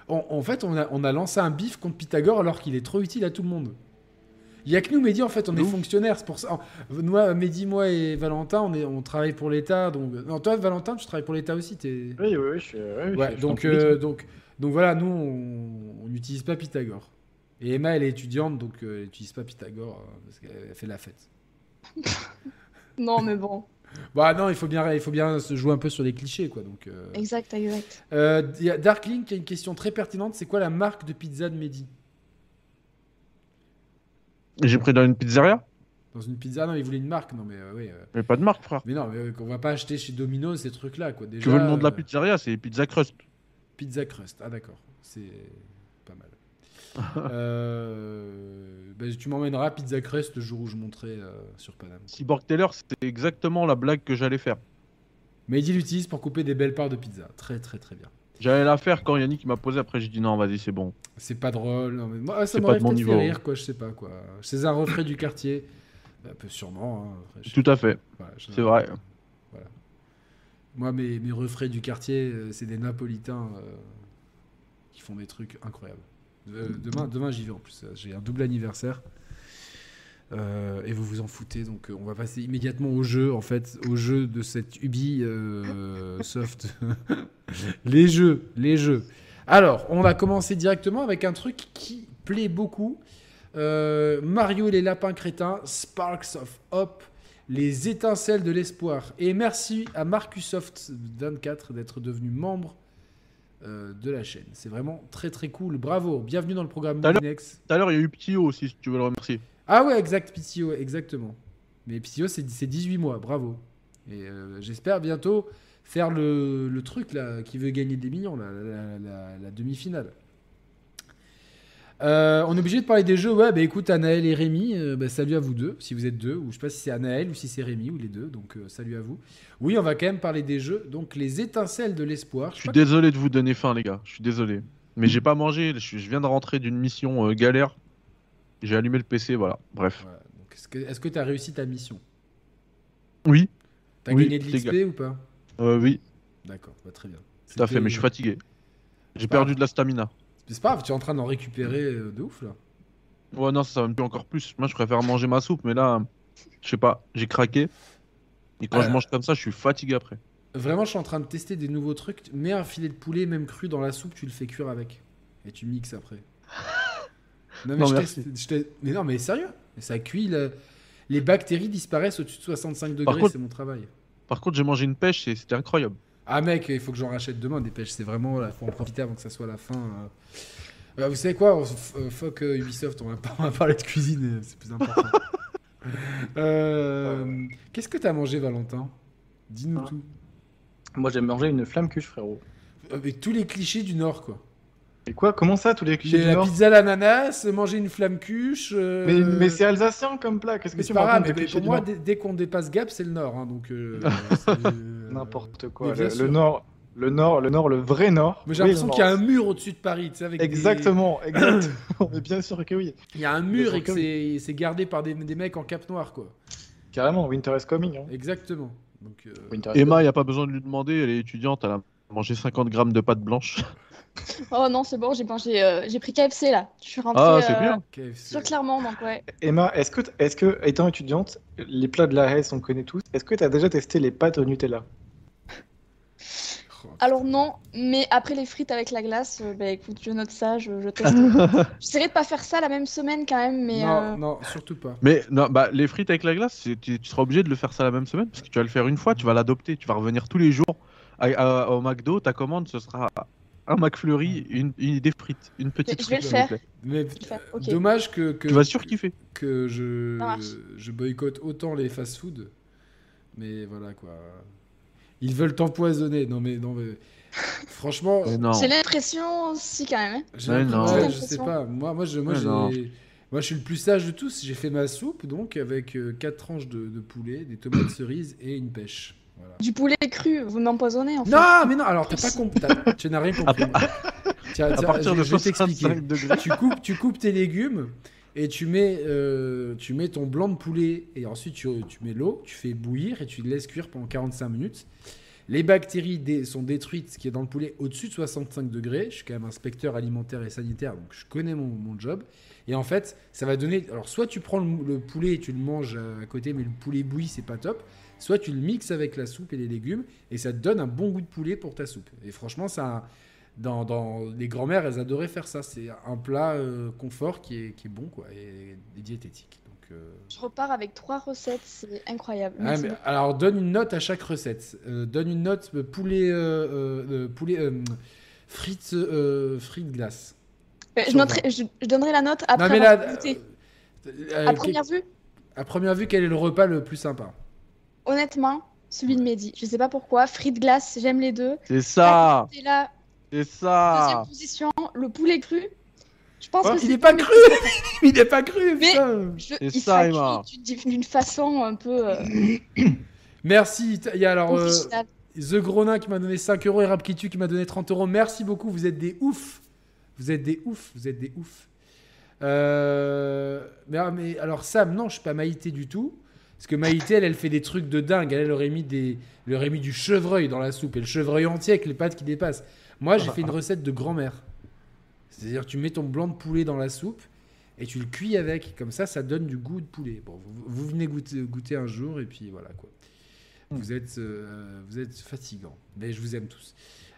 En, en fait, on a, on a lancé un bif contre Pythagore alors qu'il est trop utile à tout le monde. Il y a que nous, Mehdi, en fait, on est fonctionnaires, c'est pour ça. Moi, Mehdi, moi et Valentin, on, est, on travaille pour l'État. Donc... Non, toi, Valentin, tu travailles pour l'État aussi. t'es- Oui, oui, oui, je suis. oui, oui, Ouais, je suis donc, euh, donc, donc voilà, nous, on on n'utilise pas Pythagore. Et Emma, elle est étudiante, donc euh, elle n'utilise pas Pythagore euh, parce qu'elle fait la fête. Non, mais bon. Bah non, il faut bien, il faut bien se jouer un peu sur les clichés, quoi. Donc, euh... Exact, exact. Euh, il y a Darkling qui a une question très pertinente. C'est quoi la marque de pizza de Mehdi? J'ai pris dans une pizzeria? Dans une pizza, non, il voulait une marque. Non, mais euh, oui. euh, Mais pas de marque, frère. Mais non, mais, euh, qu'on va pas acheter chez Domino's ces trucs-là, quoi. Déjà, Tu veux le nom de la pizzeria C'est Pizza Crust. Pizza Crust. Ah d'accord, c'est pas mal. euh... bah, tu m'emmèneras à Pizza Crust le jour où je monterai euh, sur Paname. Cyborg Taylor, c'était exactement la blague que j'allais faire. Mehdi l'utilise pour couper des belles parts de pizza. Très très très bien. J'allais la faire quand Yannick m'a posé, après j'ai dit non, vas-y, c'est bon. C'est pas drôle. non, mais moi, ça C'est pas m'aurait de mon peut-être fait niveau. rire, quoi. Je sais pas quoi. C'est un refrain du quartier. Un peu sûrement. hein, après, Tout à fait, voilà, c'est vrai. Voilà. Moi, mes, mes refrains du quartier, euh, c'est des Napolitains euh, qui font des trucs incroyables. Euh, demain, demain j'y vais en plus. J'ai un double anniversaire. Euh, et vous vous en foutez, donc euh, on va passer immédiatement au jeu, en fait, au jeu de cette Ubi euh, Soft. les jeux, les jeux. Alors, on va commencer directement avec un truc qui plaît beaucoup. Mario et les lapins crétins, Sparks of Hope, les étincelles de l'espoir. Et merci à Marcusoft24 d'être devenu membre de la chaîne. C'est vraiment très très cool. Bravo. Bienvenue dans le programme Moulinex. Tout à l'heure, il y a eu Ptio aussi, si tu veux le remercier. Ah ouais, exact, PTO, exactement. Mais PTO, c'est c'est 18 mois, bravo. Et euh, j'espère bientôt faire le, le truc là qui veut gagner des millions, là, la, la- la- la demi-finale. Euh, on est obligé de parler des jeux. Ouais, bah écoute, Anaël et Rémi, euh, bah, salut à vous deux, si vous êtes deux, ou je sais pas si c'est Anaël ou si c'est Rémi, ou les deux, donc euh, salut à vous. Oui, on va quand même parler des jeux. Donc, les étincelles de l'espoir. Je suis désolé de vous donner faim, les gars. Je suis désolé. Mais j'ai pas mangé. Je, viens de rentrer d'une mission galère. J'ai allumé le PC, voilà. Bref. Voilà, Est-ce que tu as réussi ta mission? Oui, T'as Oui, gagné de l'XP ou pas? Euh, oui, D'accord, bah, très bien. tout à fait. Mais je suis fatigué. J'ai perdu de la stamina. C'est pas grave, tu es en train d'en récupérer euh, de ouf là. Ouais, non, ça va me tuer encore plus. Moi, je préfère manger ma soupe, mais là, je sais pas, j'ai craqué. Et quand Euh. je mange comme ça, je suis fatigué après. Vraiment, je suis en train de tester des nouveaux trucs. Mets un filet de poulet, même cru, dans la soupe, tu le fais cuire avec. Et tu mixes après. Non, mais, Non, je merci. teste- je teste- mais non, mais sérieux? Mais Ça cuit, le- les bactéries disparaissent au-dessus de 65 degrés, contre- c'est mon travail. Par contre, j'ai mangé une pêche et c'était incroyable. Ah mec, il faut que j'en rachète demain des pêches, c'est vraiment, il faut en profiter avant que ça soit la fin. euh. Euh, vous savez quoi On euh, Fuck euh, Ubisoft, on va, pas, on va parler de cuisine, c'est plus important. Euh, Qu'est-ce que t'as mangé Valentin? Dis-nous Ah. tout. Moi, j'aime manger une flamme cuche, frérot. Avec tous les clichés du Nord, quoi. Et quoi Comment ça, tous les clichés J'ai du la Nord? pizza à l'ananas, manger une flamme cuche. euh, Mais, mais c'est alsacien comme plat. Qu'est-ce mais que c'est tu me pas grave, racontes mais de mais clichés pour moi, dès, dès qu'on dépasse Gap, c'est le Nord. hein, donc, euh, c'est, euh, N'importe quoi. bien Le, Nord, le Nord, le Nord, le vrai Nord. Mais j'ai l'impression qu'il y a un mur au-dessus de Paris, tu sais, avec des- Exactement, exactement. Mais bien sûr que oui. Il y a un mur et que c'est c'est gardé par des, des mecs en cap noir, quoi. Carrément, Winter is coming. hein. Exactement. Donc, euh, Emma, il n'y a pas besoin de lui demander, elle est étudiante, elle a mangé 50 grammes de pâte blanche. Oh non, c'est bon, j'ai mangé, euh, j'ai pris KFC là. Je suis rentrée Ah, c'est euh, bien. KFC. sur Clermont, donc ouais. Emma, est-ce que, est-ce que, étant étudiante, les plats de la Hesse, on connaît tous, est-ce que tu as déjà testé les pâtes au Nutella? Alors non, mais après les frites avec la glace, euh, bah écoute, je note ça, je, je teste. J'essaierai de pas faire ça la même semaine quand même, mais non, euh, non, surtout pas. Mais non, bah, les frites avec la glace, tu, tu seras obligé de le faire ça la même semaine parce que tu vas le faire une fois, tu vas l'adopter, tu vas revenir tous les jours à- à- au McDo. Ta commande, ce sera un McFlurry, une, une des frites, une petite Je vais le frite, s'il vous faire. plaît. Mais dommage que, que, Tu vas surkiffer. que je boycotte autant les fast-food. Mais voilà quoi. Ils veulent t'empoisonner. Non mais non mais franchement. J'ai l'impression si quand même. hein. j'ai non. ouais, je sais pas. Moi moi je moi moi je suis le plus sage de tous. J'ai fait ma soupe donc avec euh, quatre tranches de, de poulet, des tomates cerises et une pêche. Voilà. Du poulet cru, vous m'empoisonnez en fait. Non mais non alors t'as pas compris. Tu n'as rien compris. Tiens, À partir je- de je vais t'expliquer. 65 degrés. tu coupes, tu coupes tes légumes et tu mets, euh, tu mets ton blanc de poulet et ensuite tu, tu mets l'eau, tu fais bouillir et tu laisses cuire pendant 45 minutes. Les bactéries sont détruites, ce qui est dans le poulet, au-dessus de 65 degrés. Je suis quand même inspecteur alimentaire et sanitaire, donc je connais mon, mon job. Et en fait, ça va donner. Alors, soit tu prends le, le poulet et tu le manges à côté, mais le poulet bouilli, c'est pas top. Soit tu le mixes avec la soupe et les légumes et ça te donne un bon goût de poulet pour ta soupe. Et franchement, ça, dans, dans- les grand-mères, elles adoraient faire ça. C'est un plat euh, confort qui est, qui est bon quoi, et, et diététique. Donc, euh, Je repars avec trois recettes, c'est incroyable. ah, mais- alors donne une note à chaque recette. Euh, donne une note euh, poulet, euh, euh, euh, poulet euh, frites, euh, frites glace. Euh, je, sur noterai- je, je donnerai la note après non mais avoir là, goûté. euh, euh, À que- première vue, à première vue, quel est le repas le plus sympa? Honnêtement, celui de Mehdi. Je sais pas pourquoi. Frites glace, j'aime les deux. C'est ça, là, c'est deuxième ça. position, le poulet cru. Je pense Oh, que Il n'est pas cru Il n'est pas cru Mais-. Je- il ça, sera d'une- façon un peu euh, Merci. Il y a alors euh. The Gronin qui m'a donné 5 euros et Rapkitu qui m'a donné 30 euros. Merci beaucoup, vous êtes des oufs. Vous êtes des oufs, vous êtes des oufs. Euh, mais, ah, mais alors Sam, non, je suis pas Maïté du tout. Parce que Maïté, elle, elle fait des trucs de dingue. Elle, elle aurait mis, des, elle aurait mis du chevreuil dans la soupe. Et le chevreuil entier avec les pattes qui dépassent. Moi, j'ai fait une recette de grand-mère. C'est-à-dire, tu mets ton blanc de poulet dans la soupe et tu le cuis avec. Comme ça, ça donne du goût de poulet. Bon, vous, vous venez goûter, goûter un jour et puis voilà quoi. Vous êtes, euh, vous êtes fatigants. Mais je vous aime tous.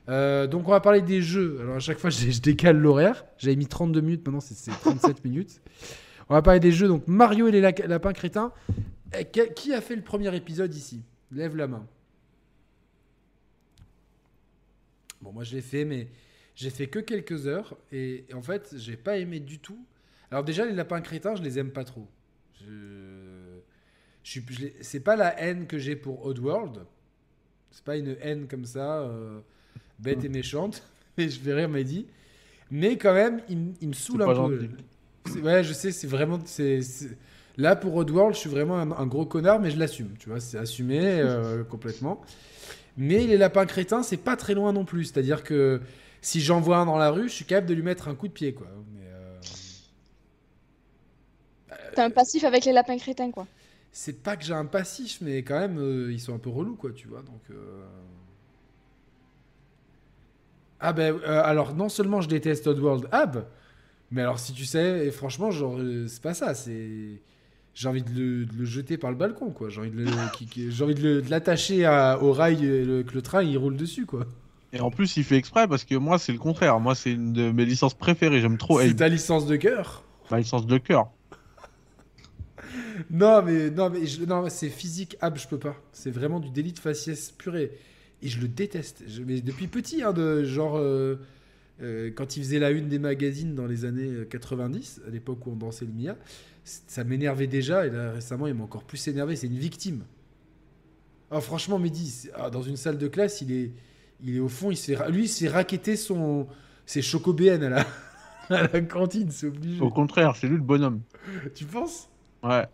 Euh, donc, on va parler des jeux. Alors, à chaque fois, je, je décale l'horaire. J'avais mis 32 minutes, maintenant, c'est c'est 37 minutes. On va parler des jeux. Donc, Mario et les lapins crétins. Eh, Qui a fait le premier épisode ici? Lève la main. Bon, moi, je l'ai fait, mais j'ai fait que quelques heures. Et, et en fait, j'ai pas aimé du tout. Alors, déjà, les lapins crétins, je les aime pas trop. Je. je C'est pas la haine que j'ai pour Oddworld. C'est pas une haine comme ça, euh, bête et méchante. Mais je vais rire, Mehdi. Mais quand même, il, me saoule un peu. Ouais, je sais, c'est vraiment. c'est c'est- Là, pour Oddworld, je suis vraiment un, un gros connard, mais je l'assume. Tu vois, c'est assumé euh, complètement. Mais les lapins crétins, c'est pas très loin non plus. C'est-à-dire que si j'en vois un dans la rue, je suis capable de lui mettre un coup de pied, quoi. Mais, euh, T'as un passif avec les lapins crétins, quoi. c'est pas que j'ai un passif, mais quand même, euh, ils sont un peu relous, quoi, tu vois. Donc. euh, Ah ben, alors non seulement je déteste Oddworld Ab, mais alors si tu sais, et franchement, genre, c'est pas ça, c'est. J'ai envie de le, de le jeter par le balcon, quoi. J'ai envie de l'attacher au rail, le- que le train il roule dessus, quoi. Et en plus, il fait exprès parce que moi, c'est le contraire. Moi, c'est une de mes licences préférées. J'aime trop c'est ta licence de cœur. ma licence de cœur. Non, mais non, mais je- non, c'est physique, Ab, je peux pas. C'est vraiment du délit de faciès purée. Et je le déteste. Je- mais depuis petit, hein, de genre. euh, euh, quand il faisait la une des magazines dans les années euh, 90, à l'époque où on dansait le Mia, ça m'énervait déjà. Et là, récemment, il m'a encore plus énervé. C'est une victime. Oh, franchement, Mehdi, ah, dans une salle de classe, il est, il est au fond. Il se fait, ra- lui, il se fait raqueter son, ses choco BN à la, à la cantine. C'est obligé. Au contraire, c'est lui le bonhomme. Tu penses? Ouais.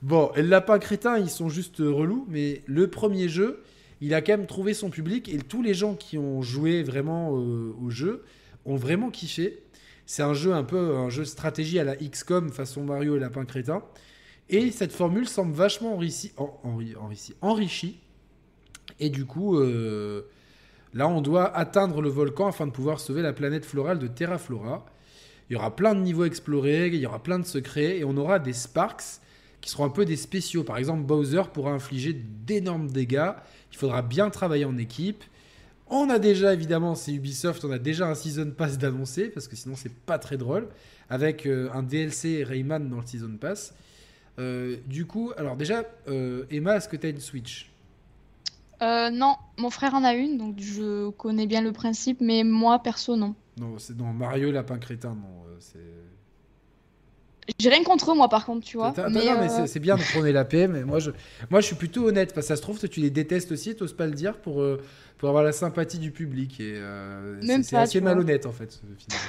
Bon, et le lapin crétin, ils sont juste relous, mais le premier jeu, il a quand même trouvé son public et tous les gens qui ont joué vraiment euh, au jeu ont vraiment kiffé. C'est un jeu un peu un jeu de stratégie à la XCOM façon Mario et lapin crétin. Et cette formule semble vachement enrichi, en- enri- enrichi, enrichie. Et du coup, euh, Là, on doit atteindre le volcan afin de pouvoir sauver la planète florale de Terra Flora. Il y aura plein de niveaux explorés, il y aura plein de secrets, et on aura des Sparks qui seront un peu des spéciaux. Par exemple, Bowser pourra infliger d'énormes dégâts. Il faudra bien travailler en équipe. On a déjà, évidemment, c'est Ubisoft, on a déjà un Season Pass d'annoncer, parce que sinon c'est pas très drôle, avec euh, un DLC Rayman dans le Season Pass. Euh, du coup, alors déjà, euh, Emma, est-ce que tu as une Switch? Euh, non, mon frère en a une, donc je connais bien le principe, mais moi, perso, non. Non, c'est dans Mario Lapin Crétin, non. c'est... J'ai rien contre eux, moi, par contre, tu vois. Attends, mais, non, mais euh, c'est- c'est bien de prôner la paix, mais moi je, moi je suis plutôt honnête, parce que ça se trouve, toi, tu les détestes aussi, t'oses pas le dire, pour, euh, pour avoir la sympathie du public. Et euh, c'est- Même c'est pas, assez tu malhonnête, en fait, finalement.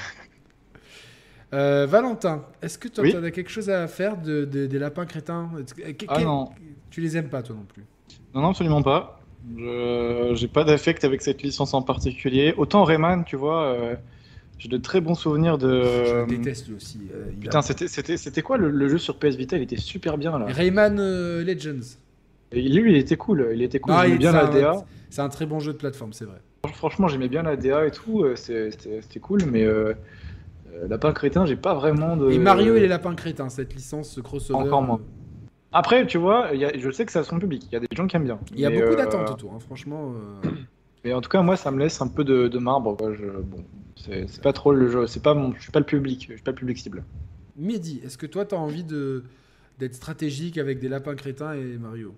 Euh, Valentin, est-ce que toi, Oui. tu as quelque chose à faire de, de- des lapins crétins? Que- que- Ah quel- non. Tu les aimes pas, toi non plus? Non, non, absolument pas. Je j'ai pas d'affect avec cette licence en particulier. Autant Rayman, tu vois, euh, j'ai de très bons souvenirs de. Je le déteste aussi. euh, Putain, c'était- quoi le, le jeu sur PS Vita? Il était super bien là. Rayman euh, Legends. Et lui, il était cool. Il était cool. Non, J'aimais bien la DA. C'est un très bon jeu de plateforme, c'est vrai. Franchement, j'aimais bien la DA et tout. euh, C'était cool, mais euh, Lapin Crétin, j'ai pas vraiment de. Et Mario et les lapins crétins, cette licence, ce crossover. Encore moins. Après, tu vois, y a- je sais que ça a son public. Il y a des gens qui aiment bien. Il y a beaucoup d'attentes autour, hein, franchement. Mais en tout cas, moi, ça me laisse un peu de, de marbre. quoi. Je, bon, c'est pas trop le jeu. C'est pas mon, je suis pas le public. Je suis pas le public cible. Mehdi, est-ce que toi, tu as envie de d'être stratégique avec des lapins crétins et Mario?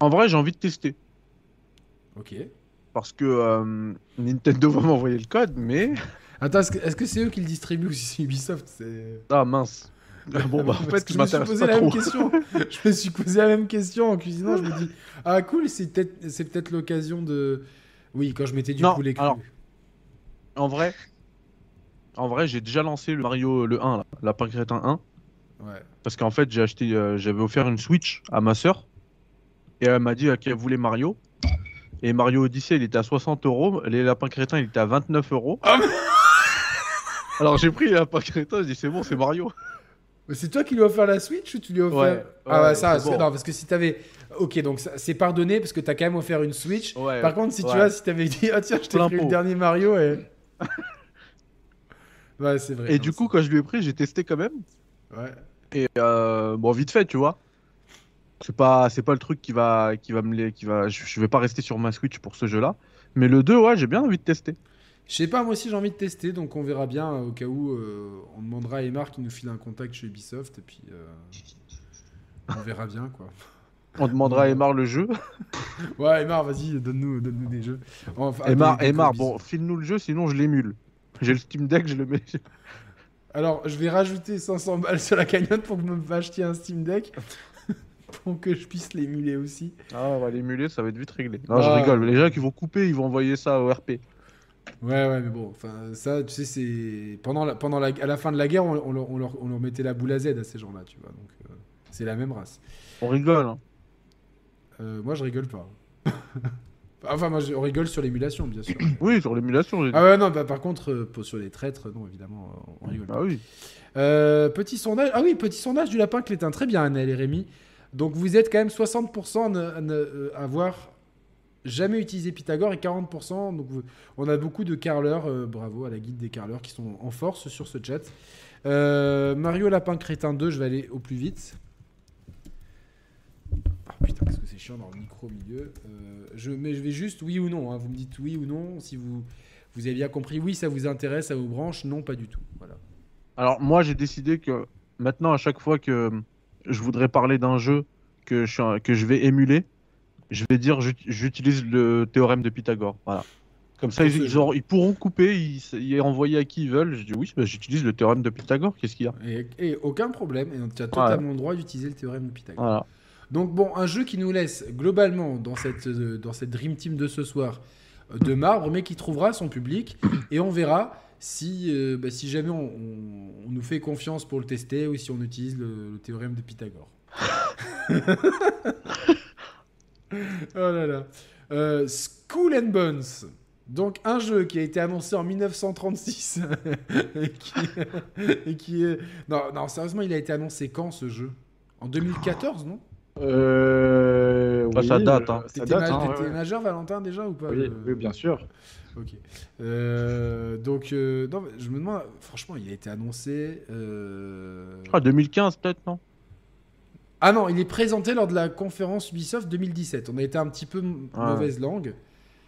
En vrai, j'ai envie de tester. Ok. Parce que euh, Nintendo va m'envoyer le code, mais. Attends, est-ce que c'est eux qui le distribuent ou si c'est Ubisoft? C'est... Ah mince. Bon, bah, en Parce fait, que je me suis posé la même question. je me suis posé la même question en cuisinant. Je me dis, ah cool, c'est peut-être c'est peut-être l'occasion de. Oui, quand je mettais du Non, poulet cru. alors- En vrai, en vrai, j'ai déjà lancé le Mario le 1, là, Lapin Crétin 1. Ouais. Parce qu'en fait, j'ai acheté, euh, j'avais offert une Switch à ma sœur. Et elle m'a dit euh, qu'elle voulait Mario. Et Mario Odyssey, il était à 60 euros. Les lapins crétins, il était à 29 euros. Ah, mais- Alors j'ai pris les lapins crétins, j'ai dit c'est bon, c'est Mario. Mais C'est toi qui lui as offert la Switch ou tu lui as offert Ouais, Ah ouais, ouais, ça, c'est bon. non, parce que si t'avais. Ok, donc ça- c'est pardonné parce que t'as quand même offert une Switch. Ouais. Par contre, si tu vois, si t'avais dit, ah tiens, je t'ai pris le dernier Mario et. ouais, c'est vrai. Et non, du coup, quand je lui ai pris, j'ai testé quand même. Ouais. Et euh, bon, vite fait, tu vois. C'est pas, c'est pas le truc qui va, qui va me, les- qui va. Je, je vais pas rester sur ma Switch pour ce jeu-là. Mais le 2, ouais, j'ai bien envie de tester. Je sais pas, moi aussi j'ai envie de tester, donc on verra bien euh, au cas où euh, on demandera à Emar qui nous file un contact chez Ubisoft et puis euh, on verra bien quoi. On demandera à Emar le jeu. Ouais, Emar, vas-y, donne-nous donne des jeux. Enfin, Emar, des- des Emar, copies. bon, file-nous le jeu, sinon je l'émule. J'ai le Steam Deck, je le mets. Alors, je vais rajouter 500 balles sur la cagnotte pour que me m'achetiez un Steam Deck pour que je puisse l'émuler aussi. Ah, on va l'émuler, ça va être vite réglé. Non, je Ah. rigole. Les gens qui vont couper, ils vont envoyer ça au RP. Ouais, ouais, mais bon, enfin, ça, tu sais, c'est. Pendant la, pendant la, à la fin de la guerre, on, on leur, on leur- on leur mettait la boule à Z à ces gens-là, tu vois. Donc, euh, c'est la même race. On rigole. hein. Euh, moi, je rigole pas. enfin, moi, je, on rigole sur l'émulation, bien sûr. Oui, sur l'émulation, ah ouais, non, bah, par contre, euh, sur les traîtres, non, évidemment, on rigole pas. Ah oui. Euh, petit sondage. Ah oui, petit sondage du lapin Clétin. Très bien, Annelle et Rémi. Donc vous êtes quand même 60% à ne- ne- avoir jamais utilisé Pythagore et 40%. Donc vous- on a beaucoup de carleurs. bravo à la guide des carleurs qui sont en force sur ce chat. Mario Lapin Crétin 2, je vais aller au plus vite. Ah putain, qu'est-ce que c'est chiant dans le micro au milieu. Euh, je, mais je vais juste oui ou non. hein. Vous me dites oui ou non. Si vous, vous avez bien compris, oui, ça vous intéresse, ça vous branche. Non, pas du tout. Voilà. Alors moi j'ai décidé que maintenant à chaque fois que je voudrais parler d'un jeu que je, que je vais émuler, je vais dire j'ut- j'utilise le théorème de Pythagore. Voilà. Comme ça ils, ce ils jeu. auront- ils pourront couper, ils, ils envoyer à qui ils veulent. Je dis oui, bah, j'utilise le théorème de Pythagore. Qu'est-ce qu'il y a? Et, et aucun problème, et tu as totalement le droit d'utiliser le théorème de Pythagore. Voilà. Donc bon, un jeu qui nous laisse globalement dans cette, euh, Dream Team de ce soir euh, de marbre, mais qui trouvera son public, et on verra si, euh, bah, si jamais on, nous fait confiance pour le tester ou si on utilise le, théorème de Pythagore. oh là là. Skull and Bones. Donc un jeu qui a été annoncé en 1936 et, qui, est... Non, sérieusement, il a été annoncé quand ce jeu? En 2014, non? Euh, oui, ça date, hein. ça T'étais date, ma- hein, t'étais ouais, majeur, Valentin, déjà ou pas Oui, Euh, oui, bien sûr. Ok. Euh, donc, euh, non, je me demande, franchement, il a été annoncé. euh, Ah, 2015 peut-être, non? Ah non, il est présenté lors de la conférence Ubisoft 2017. On a été un petit peu Ouais. mauvaise langue.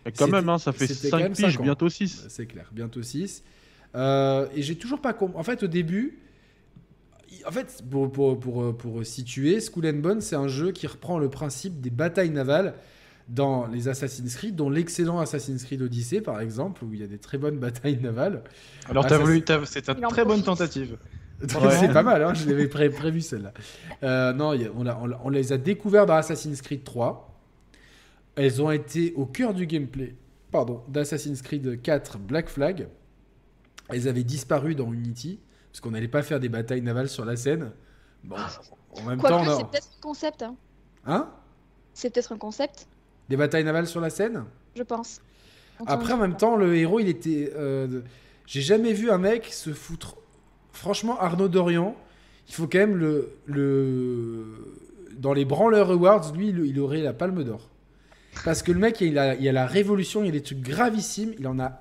Et quand même, hein, ça fait c'était quand 5 même piges, cinq ans. bientôt 6. C'est clair, bientôt 6. et j'ai toujours pas compris. En fait, au début, en fait, pour, pour, pour, pour situer, Skull and Bones, c'est un jeu qui reprend le principe des batailles navales dans les Assassin's Creed, dont l'excellent Assassin's Creed Odyssey, par exemple, où il y a des très bonnes batailles navales. Alors, t'as voulu, c'est- t'as- c'est une très bonne tentative. C'est pas mal, hein, je l'avais pré- prévu celle-là. Euh, non, a- on les a découvertes dans Assassin's Creed 3. Elles ont été au cœur du gameplay pardon, d'Assassin's Creed 4 Black Flag. Elles avaient disparu dans Unity, parce qu'on n'allait pas faire des batailles navales sur la scène. Bon, en même temps, on a- c'est peut-être un concept. hein. Hein? C'est peut-être un concept, Des batailles navales sur la scène je pense. Après, en même temps, le héros, il était. euh, de- J'ai jamais vu un mec se foutre. Franchement, Arnaud Dorian, il faut quand même le. le... Dans les Branleur Awards, lui, il, il aurait la palme d'or. Parce que le mec, il a, il a la révolution, il y a des trucs gravissimes, il en a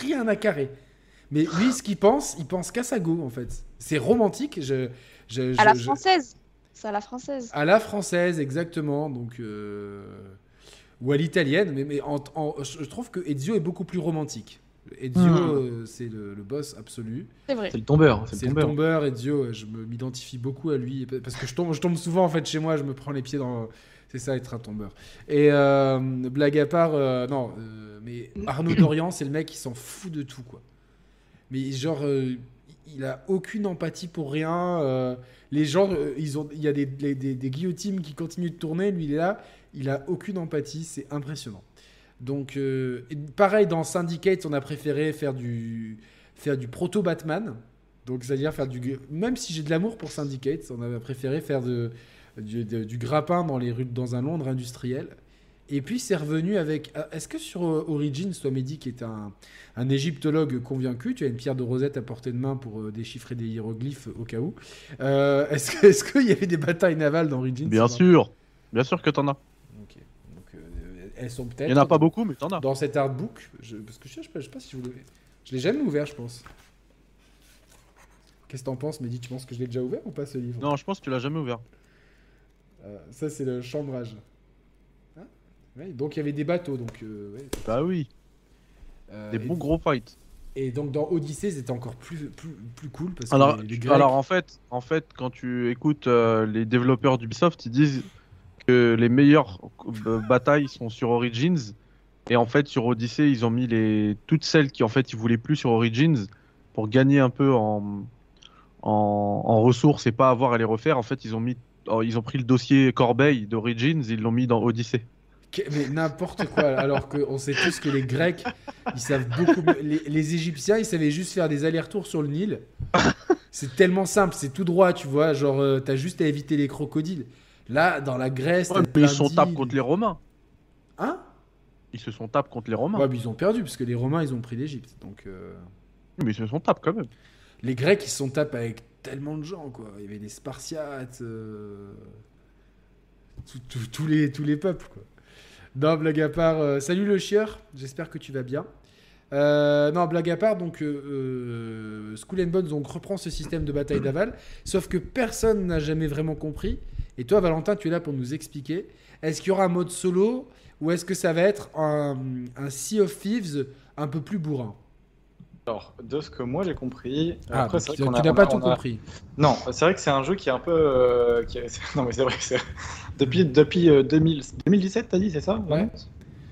rien à carrer. Mais lui, ce qu'il pense, il pense qu'à sa go, en fait. C'est romantique. Je, je- À la française. C'est à la française. à la française, exactement. Donc, euh, Ou à l'italienne. Mais, mais en- en- je trouve que Ezio est beaucoup plus romantique. Ezio, Hmm. euh, c'est le, le boss absolu. C'est vrai. C'est le tombeur. C'est C'est le tombeur. Ezio. Je m'identifie beaucoup à lui. Parce que je tombe, je tombe souvent, en fait, chez moi. Je me prends les pieds dans. C'est ça, être un tombeur. Et euh, blague à part, euh, non. euh, mais Arnaud Dorian, c'est le mec qui s'en fout de tout, quoi. Mais genre, euh, il a aucune empathie pour rien. euh, les gens, euh, ils ont, il y a des, guillotines qui continuent de tourner. Lui, il est là. Il a aucune empathie. C'est impressionnant. Donc, pareil, dans Syndicate, on a préféré faire du, faire du proto-Batman. Donc, c'est-à-dire faire du. Même si j'ai de l'amour pour Syndicate, on a préféré faire de, du, du grappin dans, les rues, dans un Londres industriel. Et puis, c'est revenu avec. euh, Est-ce que sur euh, Origins, toi, Mehdi, qui est un, un égyptologue convaincu, tu as une pierre de Rosette à portée de main pour euh, déchiffrer des hiéroglyphes au cas où. Euh, Est-ce que- est-ce qu'il y avait des batailles navales dans Origins Bien sûr, bien sûr que t'en as. Ok. Donc, euh, elles sont peut-être. Il y en a pas beaucoup, mais t'en as. Dans cet artbook, je, parce que je je sais pas, je sais pas si vous l'avez. Je l'ai jamais ouvert, je pense. Qu'est-ce que t'en penses, Mehdi? Tu penses que je l'ai déjà ouvert ou pas ce livre? Non, je pense que tu l'as jamais ouvert. Euh, Ça, c'est le chambrage. Ouais, donc il y avait des bateaux, donc. euh, ouais. Bah oui, Euh, des bons gros fights. et donc dans Odyssey, c'était encore plus, plus, plus cool parce que Alors, les, les Grecs- alors en fait, en fait, quand tu écoutes euh, les développeurs d'Ubisoft, ils disent que les meilleures batailles sont sur Origins. Et en fait, sur Odyssey, ils ont mis les toutes celles qui en fait ils voulaient plus sur Origins pour gagner un peu en en, en ressources et pas avoir à les refaire. En fait, ils ont mis oh, ils ont pris le dossier Corbeil d'Origins, ils l'ont mis dans Odyssey. Mais n'importe quoi, alors qu'on sait tous que les Grecs, ils savent beaucoup mieux. Les, les Égyptiens, ils savaient juste faire des allers-retours sur le Nil. C'est tellement simple, c'est tout droit, tu vois. Genre, euh, t'as juste à éviter les crocodiles. Là, dans la Grèce, Ouais, mais ils se sont tapés contre les Romains. Hein? Ils se sont tapés contre les Romains. Ouais, mais ils ont perdu, parce que les Romains, ils ont pris l'Égypte. Donc, euh, Mais ils se sont tapés quand même. les Grecs, ils se sont tapés avec tellement de gens, quoi. Il y avait des Spartiates, euh, tous les, tous les peuples, quoi. Non, blague à part. euh, salut le chieur, j'espère que tu vas bien. Euh, non, blague à part, donc euh, Skull and Bones donc, reprend ce système de bataille d'aval, sauf que personne n'a jamais vraiment compris. Et toi, Valentin, tu es là pour nous expliquer. Est-ce qu'il y aura un mode solo ou est-ce que ça va être un Sea of Thieves un peu plus bourrin? Alors, de ce que moi j'ai compris, Ah, après, donc c'est tu n'as pas a- tout a- compris. Non, c'est vrai que c'est un jeu qui est un peu. euh, qui est- Non, mais c'est vrai que c'est. Depuis, depuis euh, 2000 2017, t'as dit, c'est ça? Ouais.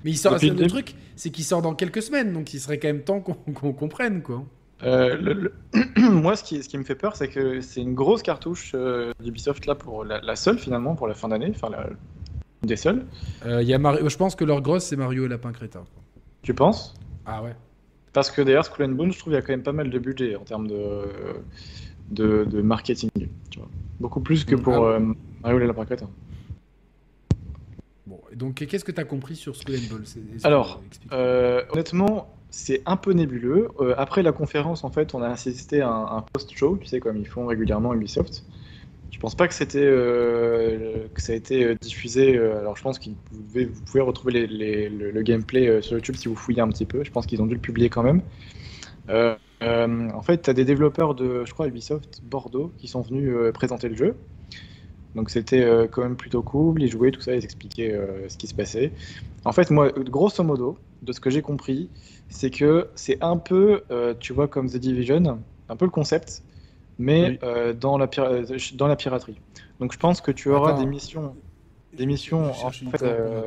Mais il sort, Depuis le truc, c'est qu'il sort dans quelques semaines, donc il serait quand même temps qu'on qu'on comprenne, quoi. Euh, le- le- Moi, ce qui, ce qui me fait peur, c'est que c'est une grosse cartouche euh, d'Ubisoft là pour la, la seule finalement pour la fin d'année, enfin la, une des seules. Euh, il y a Mario- je pense que leur grosse, c'est Mario et Lapin Crétin. quoi. Tu penses? Ah ouais. Parce que d'ailleurs, Skull and Bones, je trouve qu'il y a quand même pas mal de budget en termes de, de, de marketing. Tu vois. Beaucoup plus que pour Ah euh, Mario et les lapins crétins. Bon, et donc qu'est-ce que tu as compris sur Skull and Bones? Alors. Euh, honnêtement, c'est un peu nébuleux. Euh, après la conférence, en fait, on a assisté à un, un post-show, tu sais, comme ils font régulièrement Ubisoft. Je pense pas que c'était euh, que ça a été euh, diffusé. euh, alors je pense que vous pouvez, vous pouvez retrouver le, gameplay sur YouTube si vous fouillez un petit peu. Je pense qu'ils ont dû le publier quand même. En fait, tu as des développeurs de, je crois, Ubisoft Bordeaux qui sont venus présenter le jeu. Donc c'était quand même plutôt cool. Ils jouaient tout ça, ils expliquaient ce qui se passait. En fait, moi, grosso modo, de ce que j'ai compris, c'est que c'est un peu, tu vois, comme The Division, un peu le concept, mais Oui. euh, dans, la pira- euh, dans la piraterie. Donc je pense que tu auras Attends. des missions. Des missions, Je en fait, euh,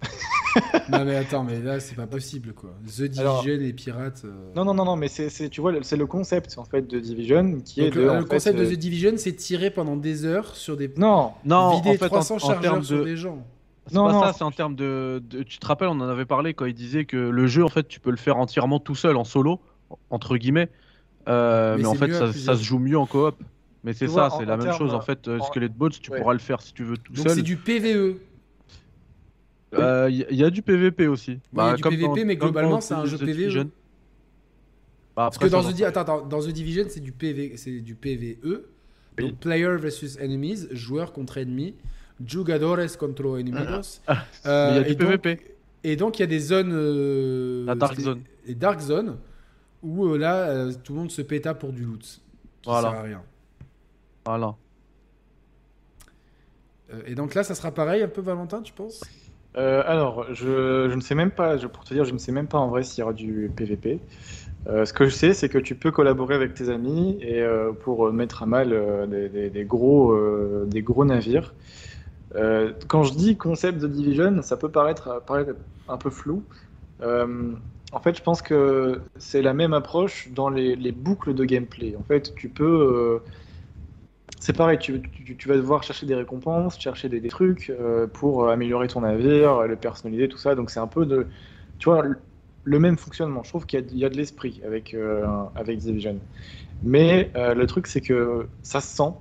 non mais attends, mais là c'est pas possible quoi. The Division Alors- et Pirates. euh, Non, non, non, non, mais c'est, c'est- tu vois, c'est le concept en fait de Division qui est Donc, de. le, en le fait, concept de The Division, c'est tirer pendant des heures sur des. Non, Non, vider en fait, en, 300 en chargeurs termes sur de. des gens. C'est Non, pas non, ça, c'est en termes de, de- Tu te rappelles, on en avait parlé quand il disait que le jeu, en fait, tu peux le faire entièrement tout seul, en solo, entre guillemets. Euh, Mais mais en fait, ça, se joue mieux en coop. Mais c'est ça, c'est la même chose. En fait, euh, en- Skelet Boats, tu Ouais. pourras le faire si tu veux tout Donc c'est du PVE. Euh, Il y, a du PVP aussi. Bah, il y a du comme PVP, mais comme globalement, dans c'est un The jeu PVE. Division. Bah, Parce que dans The, Di- attends, attends, dans The Division, c'est du PV, du PVE. Oui. Donc player versus enemies, joueur contre ennemi, jugadores contre enemigos. Euh, Mais il y a du et donc- PVP. Et donc il y a des zones, euh, La dark zone. les dark zones, où euh, là euh, tout le monde se péta pour du loot, Voilà. sert à rien. Voilà. Euh, et donc là, ça sera pareil un peu Valentin, tu penses? Euh, alors, je, je ne sais même pas, je, pour te dire, je ne sais même pas en vrai s'il y aura du PVP. Euh, ce que je sais, c'est que tu peux collaborer avec tes amis et euh, pour mettre à mal euh, des, des- des gros, euh, des gros navires. Euh, quand je dis concept de Division, ça peut paraître, paraître un peu flou. En fait, je pense que c'est la même approche dans les, les boucles de gameplay. En fait, tu peux. euh, c'est pareil, tu, tu- tu vas devoir chercher des récompenses, chercher des, des trucs euh, pour améliorer ton navire, le personnaliser, tout ça. Donc c'est un peu de. Tu vois, le, même fonctionnement. Je trouve qu'il y a, il y a de l'esprit avec, euh, avec Division. Mais euh, le truc, c'est que ça se sent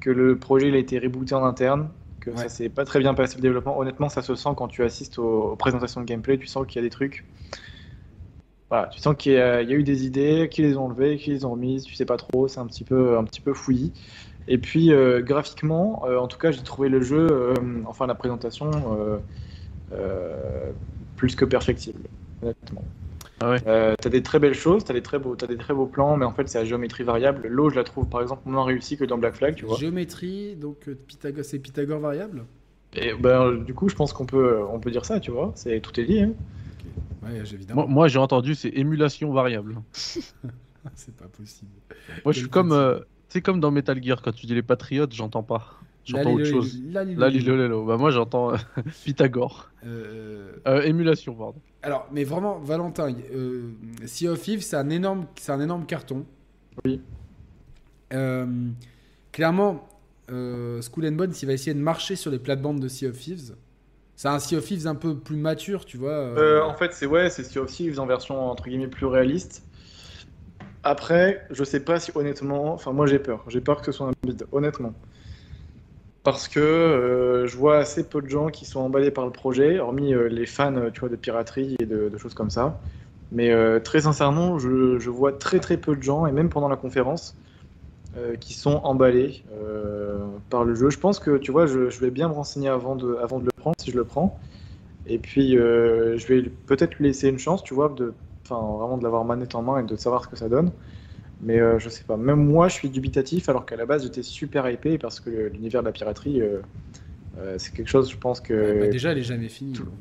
que le projet il a été rebooté en interne, que Ouais. ça s'est pas très bien passé le développement. Honnêtement, ça se sent quand tu assistes aux, aux présentations de gameplay, tu sens qu'il y a des trucs. Voilà, tu sens qu'il y, a il y a eu des idées, qui les ont enlevées, qui les ont remises, tu sais pas trop, c'est un petit peu, un petit peu fouillis. Et puis euh, graphiquement, euh, en tout cas, j'ai trouvé le jeu, euh, enfin la présentation, euh, euh, plus que perfectible, honnêtement. Ah ouais. Euh, t'as des très belles choses, t'as des très beaux, t'as des très beaux plans, mais en fait c'est à géométrie variable. L'eau, je la trouve par exemple moins réussie que dans Black Flag, tu vois. Géométrie, donc Pythagore, c'est Pythagore variable? Et ben du coup, je pense qu'on peut, on peut dire ça, tu vois. C'est tout est dit. Hein. Ouais, j'ai- évidemment. Moi, moi, j'ai entendu, c'est émulation variable. c'est pas possible. Moi, je suis comme, euh, comme dans Metal Gear, quand tu dis les patriotes, j'entends pas. J'entends autre chose. lali, Là, loli. Lilo Lelo. Bah, moi, j'entends euh, Pythagore. Euh, Euh, émulation, pardon. Alors, mais vraiment, Valentin, euh, Sea of Thieves, c'est un énorme, c'est un énorme carton. Oui. Euh, clairement, euh, Skull and Bones, il va essayer de marcher sur les plates-bandes de Sea of Thieves. C'est un Sea of Thieves un peu plus mature, tu vois. euh, Euh, en fait, c'est ouais, c'est Sea of Thieves en version entre guillemets plus réaliste. Après, je sais pas si honnêtement, enfin moi j'ai peur, j'ai peur que ce soit un bide, honnêtement. Parce que euh, je vois assez peu de gens qui sont emballés par le projet, hormis les fans, tu vois, de piraterie et de, choses comme ça. Mais très sincèrement, je vois très très peu de gens, et même pendant la conférence, euh, qui sont emballés euh, par le jeu. Je pense que, tu vois, je, je vais bien me renseigner avant de, avant de le prendre, si je le prends. Et puis, euh, je vais peut-être lui laisser une chance, tu vois, de, vraiment de l'avoir manette en main et de savoir ce que ça donne. Mais je sais pas. Même moi, je suis dubitatif, alors qu'à la base, j'étais super hypé parce que l'univers de la piraterie, c'est quelque chose, je pense que. bah, déjà, elle est jamais finie. tout- donc.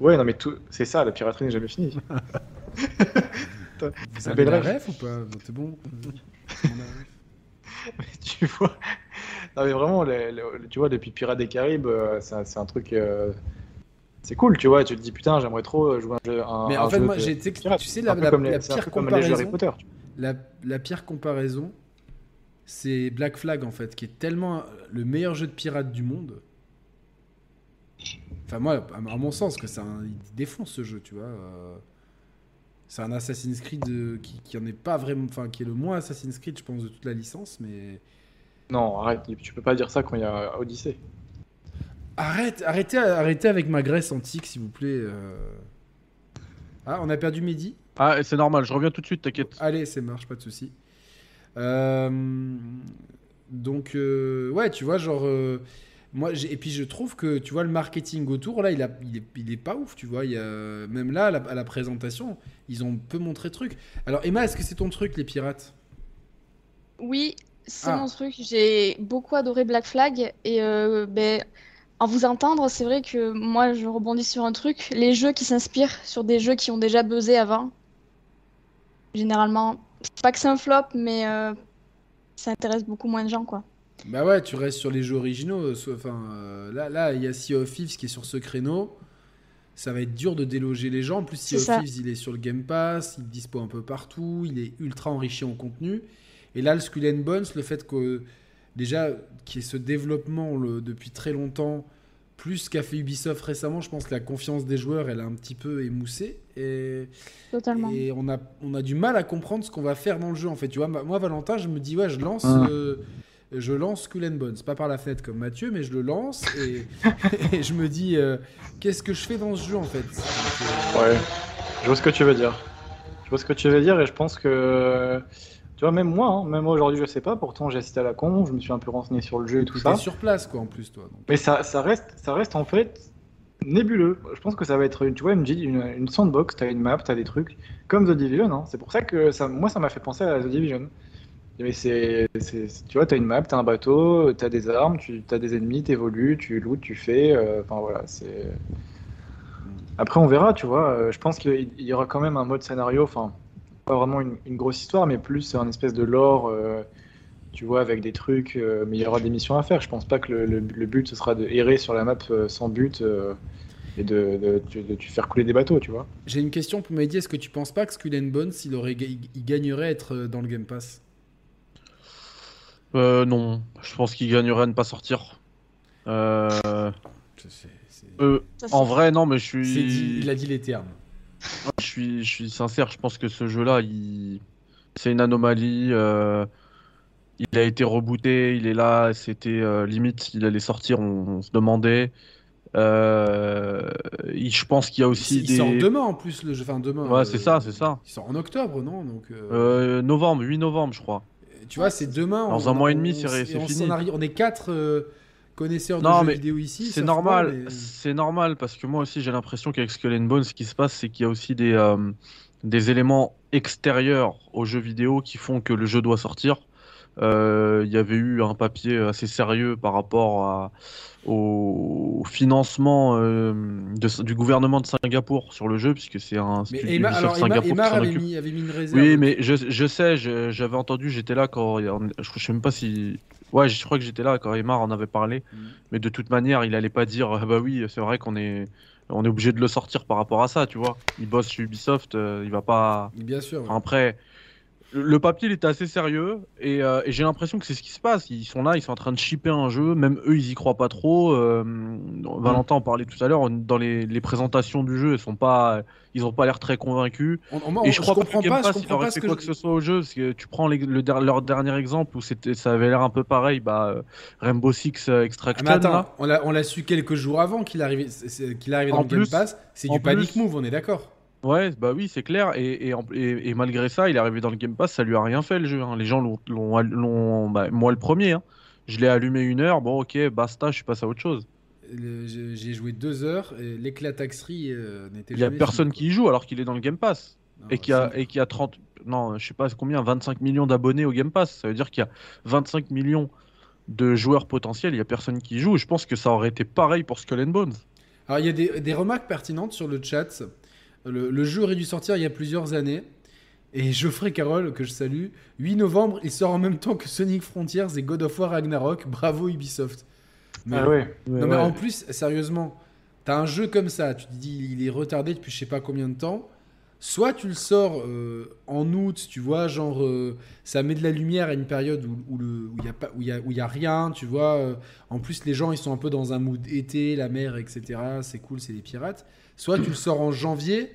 Ouais, non, mais tout, c'est ça, la piraterie n'est jamais finie. Vous avez la ref ou pas? C'est bon. Ref. tu vois. Non, mais vraiment, tu vois, depuis Pirates des Caraïbes, euh, c'est un, truc. euh, c'est cool, tu vois. Tu te dis, putain, j'aimerais trop jouer un jeu. Un, Mais un en fait, moi, j'ai, tu sais la, les- pire Harry comparaison, Potter. la, la pire comparaison, c'est Black Flag en fait, qui est tellement le meilleur jeu de pirate du monde. Enfin moi, à mon sens, que un, il défonce ce jeu, tu vois. C'est un Assassin's Creed euh, qui, qui en est pas vraiment, enfin qui est le moins Assassin's Creed, je pense, de toute la licence, mais Non, arrête, tu peux pas dire ça quand il y a Odyssey. arrête, arrêtez, arrêtez avec ma Grèce antique, s'il vous plaît. euh. Ah, on a perdu Mehdi. Ah, c'est normal, je reviens tout de suite, t'inquiète. Allez, c'est marche, pas de souci. Euh, Donc, euh, ouais, tu vois, genre. euh, moi, et puis je trouve que, tu vois, le marketing autour, là, il, a, il, est, il est pas ouf, tu vois. Il y a, même là, à la, à la présentation, ils ont peu montré de trucs. Alors, Emma, est-ce que c'est ton truc, les pirates? Oui, c'est Ah. mon truc. J'ai beaucoup adoré Black Flag et euh, ben, en vous entendre, c'est vrai que moi, je rebondis sur un truc. Les jeux qui s'inspirent sur des jeux qui ont déjà buzzé avant, généralement, c'est pas que c'est un flop, mais euh, ça intéresse beaucoup moins de gens, quoi. Bah ouais, tu restes sur les jeux originaux. euh, Enfin, euh, là, là, il y a Sea of Thieves qui est sur ce créneau. Ça va être dur de déloger les gens. En plus, Sea of ça. Thieves, il est sur le Game Pass, il est dispo un peu partout, il est ultra enrichi en contenu. Et là, le Skull and Bones, le fait que déjà qu'il y ait ce développement le- depuis très longtemps, plus qu'a fait Ubisoft récemment, je pense que la confiance des joueurs, elle a un petit peu émoussé. Et, Totalement. et on, a, on a du mal à comprendre ce qu'on va faire dans le jeu, en fait. Tu vois, moi, Valentin, je me dis, ouais, je lance, Ah. euh, je lance Skull and Bones. Pas par la fenêtre comme Mathieu, mais je le lance et, et je me dis, euh, qu'est-ce que je fais dans ce jeu, en fait? Ouais, je vois ce que tu veux dire. Je vois ce que tu veux dire et je pense que, tu vois, même moi, hein, même moi aujourd'hui, je sais pas. Pourtant, j'ai assisté à la con, je me suis un peu renseigné sur le jeu et tout ça. sur place, quoi, en plus, toi. donc. Mais ça, ça reste, ça reste en fait nébuleux. Je pense que ça va être, tu vois, une, une, une sandbox. T'as une map, t'as des trucs comme The Division. hein. C'est pour ça que ça, moi, ça m'a fait penser à The Division. Mais c'est, tu vois, t'as une map, t'as un bateau, t'as des armes, tu as des ennemis, t'évolues, tu lootes, tu fais. euh, Enfin voilà, c'est. Après, on verra, tu vois. euh, Je pense qu'il il y aura quand même un mode scénario. Enfin, pas vraiment une, grosse histoire, mais plus un espèce de lore. euh, tu vois, avec des trucs, mais il y aura des missions à faire. Je pense pas que le, but ce sera de errer sur la map sans but et de, de, de, faire couler des bateaux, tu vois. J'ai une question pour m'aider. Est-ce que tu penses pas que Skull Bones, il, aurait, il gagnerait à être dans le Game Pass? Euh, non, je pense qu'il gagnerait à ne pas sortir. Euh, euh, en vrai, non, mais je c'est suis, dit- il a dit les termes. je suis, je suis sincère. Je pense que ce jeu-là, il... c'est une anomalie. euh, Il a été rebooté, il est là. C'était euh, limite, il allait sortir. On, on se demandait. Euh, il- je pense qu'il y a aussi il des. sort demain en plus, le jeu. Enfin, demain. Ouais, c'est ça, c'est ça. Il sort en octobre, non Donc, euh, Euh, novembre, 8 novembre, je crois. Tu vois, c'est demain. Dans on- un mois et demi, c'est- fini. arrive- On est quatre euh, connaisseurs de Non, jeux mais vidéo ici. C'est normal, mais- c'est normal parce que moi aussi j'ai l'impression qu'avec Skull and Bones, ce qui se passe, c'est qu'il y a aussi des, euh, des éléments extérieurs aux jeux vidéo qui font que le jeu doit sortir. Euh, Il y avait eu un papier assez sérieux par rapport à- au financement euh, de- du gouvernement de Singapour sur le jeu, puisque c'est un Mais Emma, Ubisoft alors, Emma, Singapour Emma qui avait, mis, avait mis une réserve. Oui, mais je, je sais, j'avais entendu, j'étais là quand. Je, je sais même pas si. Ouais, je crois que j'étais là quand Emar en avait parlé. Mhm. Mais de toute manière, il allait pas dire ah bah oui, c'est vrai qu'on est, on est obligé de le sortir par rapport à ça, tu vois. Il bosse chez Ubisoft, euh, il va pas. Bien sûr. ouais. Après, le, papier il était assez sérieux et, euh, et j'ai l'impression que c'est ce qui se passe. Ils sont là, ils sont en train de shipper un jeu, même eux ils y croient pas trop. euh, Valentin en parlait tout à l'heure, dans les, les présentations du jeu, ils sont pas, ils ont pas l'air très convaincus. On- on- Et je crois pas comprends Game pas, je comprends pas ce que quoi je- que ce soit au jeu, parce que tu prends les- le der- leur dernier exemple où ça avait l'air un peu pareil, bah Rainbow Six euh, Ah, Extraction. mais attends, là. on l'a, su quelques jours avant qu'il arrivait, qu'il arrivait dans En le Game plus- Pass. C'est du panic plus- move, on est d'accord. Ouais, bah oui, c'est clair. Et, et, en- et- et malgré ça, il est arrivé dans le Game Pass, ça lui a rien fait le jeu. hein. Les gens l'ont, bah, moi le premier. hein. Je l'ai allumé une heure, bon ok, basta, je suis passé à autre chose. J'ai, joué deux heures l'éclataxerie euh, n'était Il y a personne fini, qui y joue alors qu'il est dans le Game Pass. quoi. Et Non, qui a, et qui a 30, non, je sais pas combien, 25 millions d'abonnés au Game Pass. Ça veut dire qu'il y a 25 millions de joueurs potentiels, il y a personne qui y joue. Je pense que ça aurait été pareil pour Skull and Bones. Alors, il y a des, des remarques pertinentes sur le chat. Le, le jeu aurait dû sortir il y a plusieurs années. Et Geoffrey Carroll, que je salue, 8 novembre, il sort en même temps que Sonic Frontiers et God of War Ragnarok. Bravo Ubisoft. Mais- Ah ouais. Non, mais en plus, sérieusement, t'as un jeu comme ça, tu te dis il est retardé depuis je sais pas combien de temps. Soit tu le sors euh, en août, tu vois, genre euh, ça met de la lumière à une période où où le- où il y a pas où il y a, où il y a rien, tu vois. euh, en plus, les gens ils sont un peu dans un mood été, la mer, etc. C'est cool, c'est les pirates. Soit tu le sors en janvier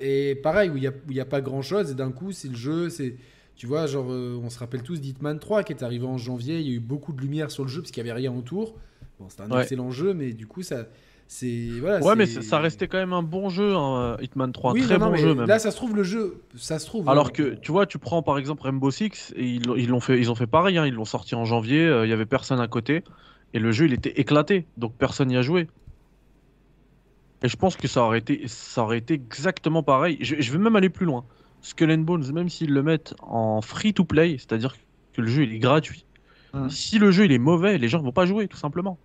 et pareil où il y a pas grand chose et d'un coup c'est le jeu, c'est tu vois, genre euh, on se rappelle tous d'Hitman 3 qui est arrivé en janvier, il y a eu beaucoup de lumière sur le jeu parce qu'il y avait rien autour. Bon, c'était un Ouais. excellent jeu, mais du coup, ça, C'est voilà. Ouais, mais ça restait quand même un bon jeu, hein, Hitman 3, Oui, très non, bon jeu même. Là, ça se trouve le jeu, ça se trouve. Alors euh, que tu vois, tu prends par exemple Rainbow Six et ils ils l'ont fait, ils ont fait pareil, hein, ils l'ont sorti en janvier, euh, il y avait personne à côté et le jeu il était éclaté, donc personne n'y a joué. Et je pense que ça aurait été, ça aurait été exactement pareil. Je, je vais même aller plus loin. Skull and Bones, même s'ils le mettent en free to play, c'est-à-dire que le jeu il est gratuit. Si le jeu il est mauvais, les gens vont pas jouer tout simplement.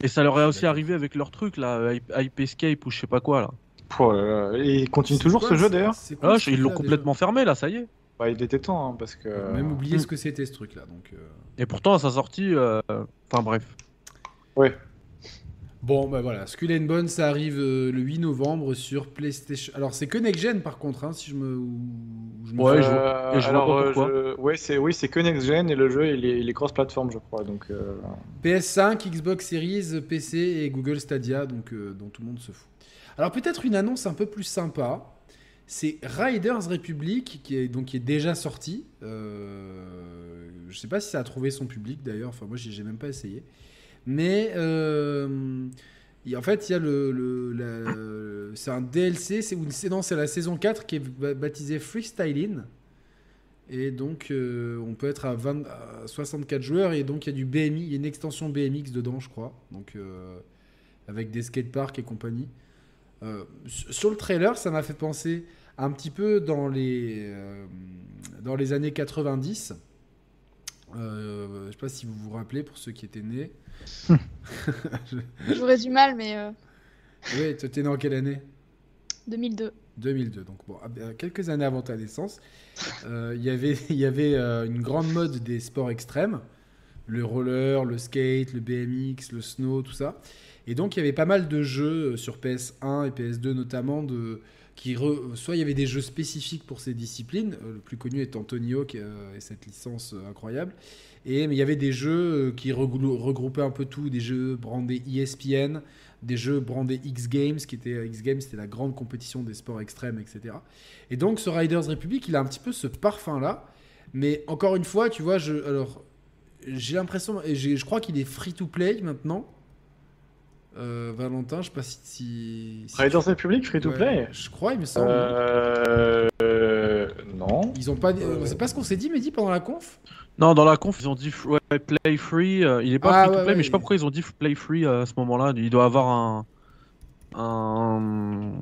Et ça leur est aussi arrivé avec leur truc là, Hype Hype Escape ou je sais pas quoi là. Là là. Et il continue c'est toujours quoi, ce jeu d'ailleurs Ah, ils l'ont complètement fermé là, ça y est. bah, Il était temps, hein, parce que. Même oublié ce que c'était ce truc-là. Donc. euh, Et pourtant, à sa sortie, euh, enfin bref. Ouais. Bon, bah voilà, Skull and Bones, ça arrive euh, le 8 novembre sur PlayStation. Alors, c'est que Next Gen par contre, hein, si je me. je me Ouais, fais- je vois- et je vois alors, pas pourquoi. je- Ouais, c'est oui, c'est que next gen et le jeu il est, il est cross-platform, je crois. Donc. euh, PS5, Xbox Series, PC et Google Stadia, donc euh, dont tout le monde se fout. Alors peut-être une annonce un peu plus sympa. C'est Riders Republic qui est donc qui est déjà sorti. Euh, je sais pas si ça a trouvé son public d'ailleurs. Enfin moi j'ai j'ai même pas essayé. Mais euh, en fait il y a le, c'est un DLC. C'est non c'est la saison 4 qui est ba- baptisée Freestyling. Et donc, euh, on peut être à, 20 à 64 joueurs. Et donc, il y a du BMI. Il y a une extension BMX dedans, je crois. Donc, euh, avec des skateparks et compagnie. Sur le trailer, ça m'a fait penser un petit peu dans les, dans les années 90. Euh, je sais pas si vous vous rappelez, pour ceux qui étaient nés. J'aurais du mal, mais euh, Oui, tu étais né en quelle année? 2002. 2002, donc bon, à- à quelques années avant ta naissance, euh, il y avait, il y avait euh, une grande mode des sports extrêmes, le roller, le skate, le BMX, le snow, tout ça. Et donc il y avait pas mal de jeux euh, sur PS1 et PS2 notamment, de, qui re- soit il y avait des jeux spécifiques pour ces disciplines, euh, le plus connu étant Tony Hawk euh, et cette licence euh, incroyable, et mais il y avait des jeux euh, qui regrou- regroupaient un peu tout, des jeux brandés ESPN, des jeux brandés X Games, qui était X Games, c'était la grande compétition des sports extrêmes, etc. Et donc ce Riders Republic, il a un petit peu ce parfum-là, mais encore une fois, tu vois, je, alors j'ai l'impression, et je crois qu'il est free to play maintenant. Euh, Valentin, je sais pas si. si, si Riders Republic free to Ouais, play. Je crois, il me semble. Euh, euh, non. Ils ont pas. dit- euh, C'est pas ce qu'on s'est dit, Mehdi, pendant la conf Non, dans la conf, ils ont dit ouais, play free. euh, il est pas Ah, free to play, ouais, mais je sais pas pourquoi ils ont dit play free euh, à ce moment-là. Il doit avoir un. un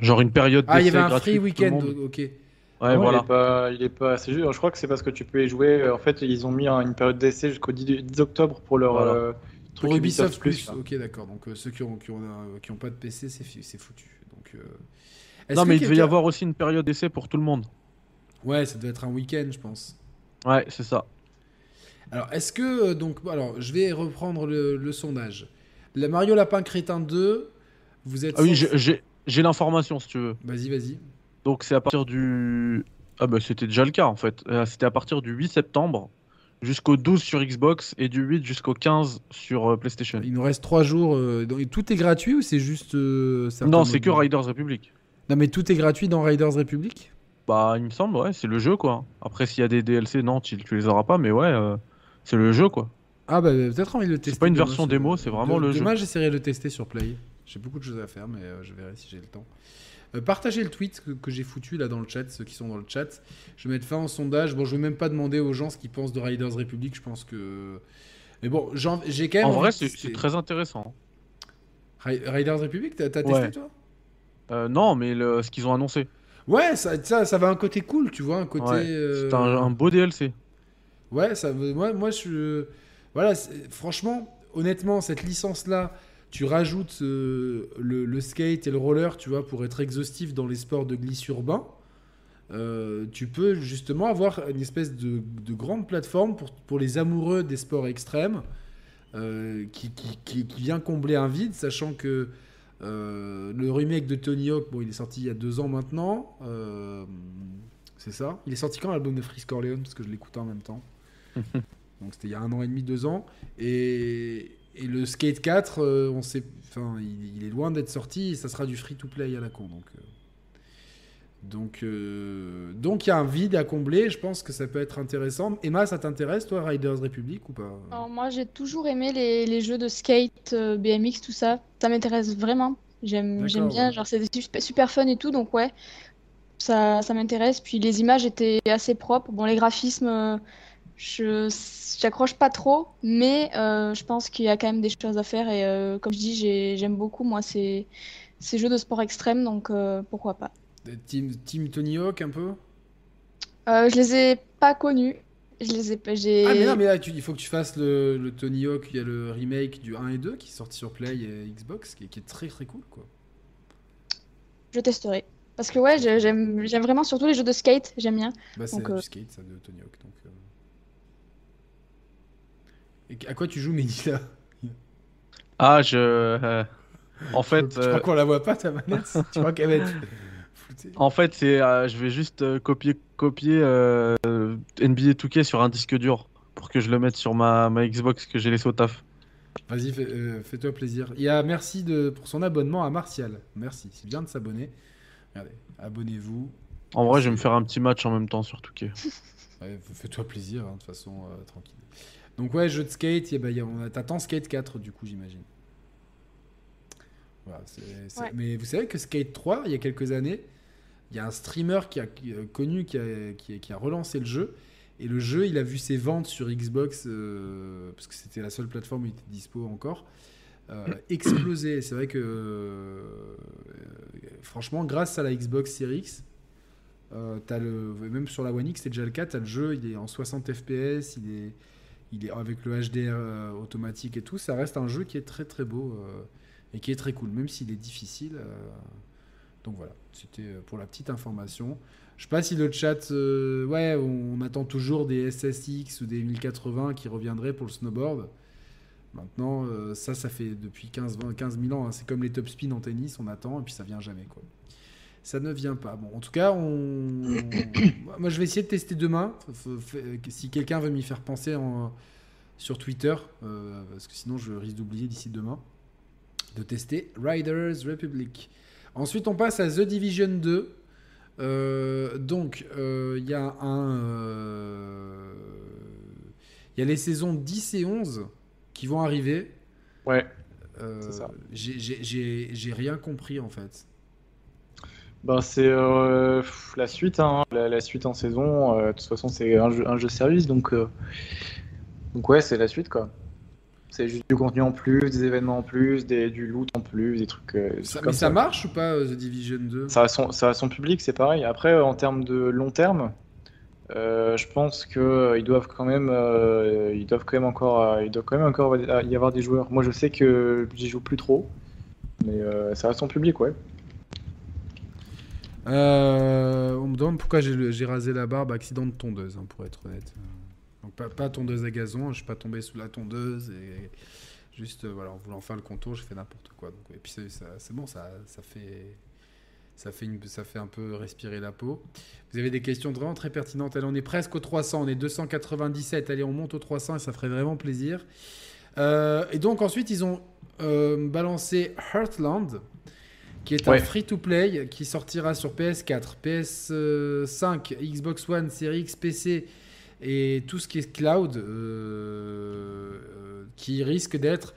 genre une période Ah, il y avait un free weekend, ok. Ouais, Non, voilà. Il est pas, il est pas assez juste. Je crois que c'est parce que tu peux y jouer. En fait, ils ont mis un- une période d'essai jusqu'au 10, 10 octobre pour leur Voilà. euh, truc Pour Ubisoft Plus, ok, d'accord. Donc euh, ceux qui ont, qui, ont, euh, qui ont pas de PC, c'est c'est foutu. Donc, euh, est-ce Non, mais il devait y avoir aussi une période d'essai pour tout le monde. Ouais, ça doit être un week-end, je pense. Ouais, c'est ça. Alors, est-ce que. euh, Donc, alors, je vais reprendre le, le sondage. La Mario Lapin Crétin 2, vous êtes. Ah oui, j'ai- l'information si tu veux. Vas-y, vas-y. Donc c'est à partir du. Ah bah c'était déjà le cas en fait. Euh, C'était à partir du 8 septembre jusqu'au 12 sur Xbox et du 8 jusqu'au 15 sur euh, PlayStation. Il nous reste 3 jours. euh, donc, tout est gratuit ou c'est juste. euh, Non, c'est que Riders Republic. Non, mais tout est gratuit dans Riders Republic? Bah il me semble, ouais, c'est le jeu quoi. Après s'il y a des DLC, non, tu, tu les auras pas, mais ouais, euh, c'est le jeu quoi. Ah, bah, peut-être envie de le tester. pas une demain, version démo, c'est vraiment le jeu. Demain, j'essaierai de le tester sur Play. J'ai beaucoup de choses à faire, mais euh, je verrai si j'ai le temps. Euh, partagez le tweet que, que j'ai foutu là dans le chat, ceux qui sont dans le chat. Je vais mettre fin au sondage. Bon, je vais même pas demander aux gens ce qu'ils pensent de Riders Republic. Je pense que. Mais bon, j'ai quand même. En vrai, de c'est c'est très intéressant. Ri- Riders Republic, t'as t'as Ouais. testé toi? Euh, non, mais le- ce qu'ils ont annoncé, Ouais, ça, ça, ça va un côté cool, tu vois, un côté. Ouais, euh, c'est un, un beau DLC. Ouais, ça, moi, moi, je, voilà, franchement, honnêtement, cette licence-là, tu rajoutes euh, le, le skate et le roller, tu vois, pour être exhaustif dans les sports de glisse urbain. euh, tu peux justement avoir une espèce de, de grande plateforme pour, pour les amoureux des sports extrêmes qui, qui, qui- qui vient combler un vide, sachant que euh, le remake de Tony Hawk, bon, il est sorti il y a deux ans maintenant. euh, c'est ça Il est sorti quand l'album de Freeze Corleone? Parce que je l'écoutais en même temps. Donc c'était il y a un an et demi, deux ans. Et, et le Skate 4, euh, on sait, enfin, il, il est loin d'être sorti et ça sera du free-to-play à la con. Donc. Donc, euh, donc il y a un vide à combler. Je pense que ça peut être intéressant. Emma, ça t'intéresse, toi, Riders Republic ou pas? Alors, moi, j'ai toujours aimé les, les jeux de skate, euh, BMX, tout ça. Ça m'intéresse vraiment. J'aime, bien, ouais. genre c'est super, super fun et tout, donc ouais, ça, ça m'intéresse. Puis les images étaient assez propres. Bon, les graphismes, euh, je, j'accroche pas trop, mais euh, je pense qu'il y a quand même des choses à faire. Et euh, comme je dis, j'ai, j'aime beaucoup, moi, ces, ces jeux de sport extrême, donc pourquoi pas. Team, team Tony Hawk un peu Euh, je les ai pas connus. Je les ai pas. J'ai... Ah mais non mais là tu- il faut que tu fasses le, le Tony Hawk, il y a le remake du 1 et 2 qui est sorti sur Play et Xbox qui est, qui est très très cool quoi. Je testerai. Parce que ouais, je- j'aime, j'aime vraiment surtout les jeux de skate, j'aime bien. Bah c'est Donc, euh, du skate ça de Tony Hawk donc. euh. Et à quoi tu joues Mehdi là? Ah, je. euh, En fait, Tu crois qu'on la voit pas ta manette Tu crois qu'elle va être en fait, c'est, euh, je vais juste euh, copier, copier euh, NBA 2K sur un disque dur pour que je le mette sur ma, ma Xbox que j'ai laissé au taf. Vas-y fais, euh, fais-toi plaisir. Il y a merci de, pour son abonnement à Martial. Merci, c'est bien de s'abonner. Regardez, abonnez-vous. En vrai, je vais me faire un petit match en même temps sur 2K. Ouais, f- Fais-toi plaisir, hein, de toute façon, euh, tranquille. Donc ouais, jeu de skate, a- bah, y a- on a- t'attends Skate 4 du coup, j'imagine. Voilà, c'est- c'est- Ouais. Mais vous savez que Skate 3, il y a quelques années, il y a un streamer qui a qui, euh, connu, qui a, qui a- qui a relancé le jeu. Et le jeu, il a vu ses ventes sur Xbox, euh, parce que c'était la seule plateforme où il était dispo encore, euh, exploser. C'est vrai que, euh, franchement, grâce à la Xbox Series X, le, même sur la One X, c'est déjà le cas, t'as le jeu, il est en 60 FPS, il est, il est avec le HDR automatique et tout, ça reste un jeu qui est très très beau et qui est très cool, même s'il est difficile. Donc voilà, c'était euh, pour la petite information. Je sais pas si le chat, euh, ouais, on, attend toujours des SSX ou des 1080 qui reviendraient pour le snowboard. Maintenant, euh, ça, ça fait depuis 15, 20, 15 000 ans. hein. C'est comme les top spin en tennis, on attend et puis ça vient jamais. Quoi. Ça ne vient pas. Bon, en tout cas, moi je vais essayer de tester demain. Si quelqu'un veut m'y faire penser en... sur Twitter, parce que sinon je risque d'oublier d'ici demain, de tester Riders Republic. Ensuite, on passe à The Division 2. Euh, donc, euh, il y a un. euh, Il y a les saisons 10 et 11 qui vont arriver. Ouais. C'est ça. j'ai- rien compris en fait. Ben, c'est euh, la suite, hein. la, la suite en saison. euh, de toute façon, c'est un jeu, un jeu service, donc, euh, donc ouais, c'est la suite quoi. C'est juste du contenu en plus, des événements en plus, des, du loot en plus, des trucs. euh, Ça- mais comme ça marche ou pas euh, The Division 2 Ça a son, ça a son public, c'est pareil. Après, en termes de long terme, euh, je pense que euh, ils doivent quand même, euh, ils doivent quand même encore, doit quand même encore y avoir des joueurs. Moi, je sais que j'y joue plus trop, mais ça a son public, ouais. Euh, on me demande pourquoi j'ai rasé la barbe accident de tondeuse, hein, pour être honnête. Pas, pas tondeuse à gazon, je suis pas tombé sous la tondeuse et juste euh, voilà en voulant faire le contour, j'ai fait n'importe quoi. Donc, et puis c'est bon, ça, ça fait ça fait une, ça fait un peu respirer la peau. Vous avez des questions vraiment très pertinentes. Allez, on est presque aux 300, on est 297. Allez, on monte aux 300 et ça ferait vraiment plaisir. Euh, et donc ensuite ils ont euh, balancé Heartland qui est un free-to-play qui sortira sur PS4, PS5, Xbox One, Series X, PC et tout ce qui est cloud, euh, euh, qui risque d'être.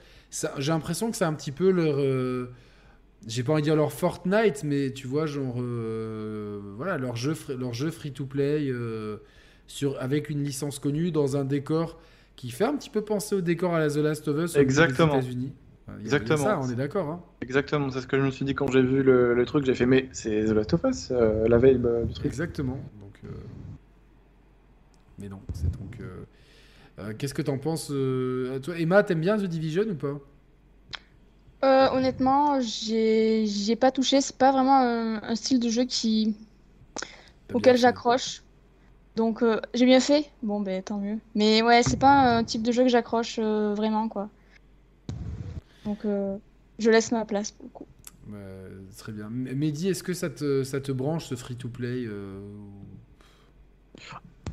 J'ai l'impression que c'est un petit peu leur. euh, j'ai pas envie de dire leur Fortnite, mais tu vois, genre. euh, voilà, leur jeu, leur jeu free-to-play euh, sur, avec une licence connue dans un décor qui fait un petit peu penser au décor à la The Last of Us au niveau des Exactement. États-Unis. Exactement. ça, on est d'accord. Hein Exactement, c'est ce que je me suis dit quand j'ai vu le, le truc. J'ai fait, mais c'est The Last of Us, la veille bah, du truc. Exactement. Donc, Mais non, c'est donc. euh, euh, Qu'est-ce que t'en penses euh, Toi, Emma, t'aimes bien The Division ou pas? Euh, honnêtement, j'ai j'y ai pas touché. C'est pas vraiment un, un style de jeu qui auquel j'accroche. Donc euh, j'ai bien fait. Bon ben tant mieux. Mais ouais, c'est pas un type de jeu que j'accroche euh, vraiment quoi. Donc je laisse ma place pour le coup. Bah, Très bien. Mehdi, est-ce que ça te, ça te branche ce free-to-play euh, ou-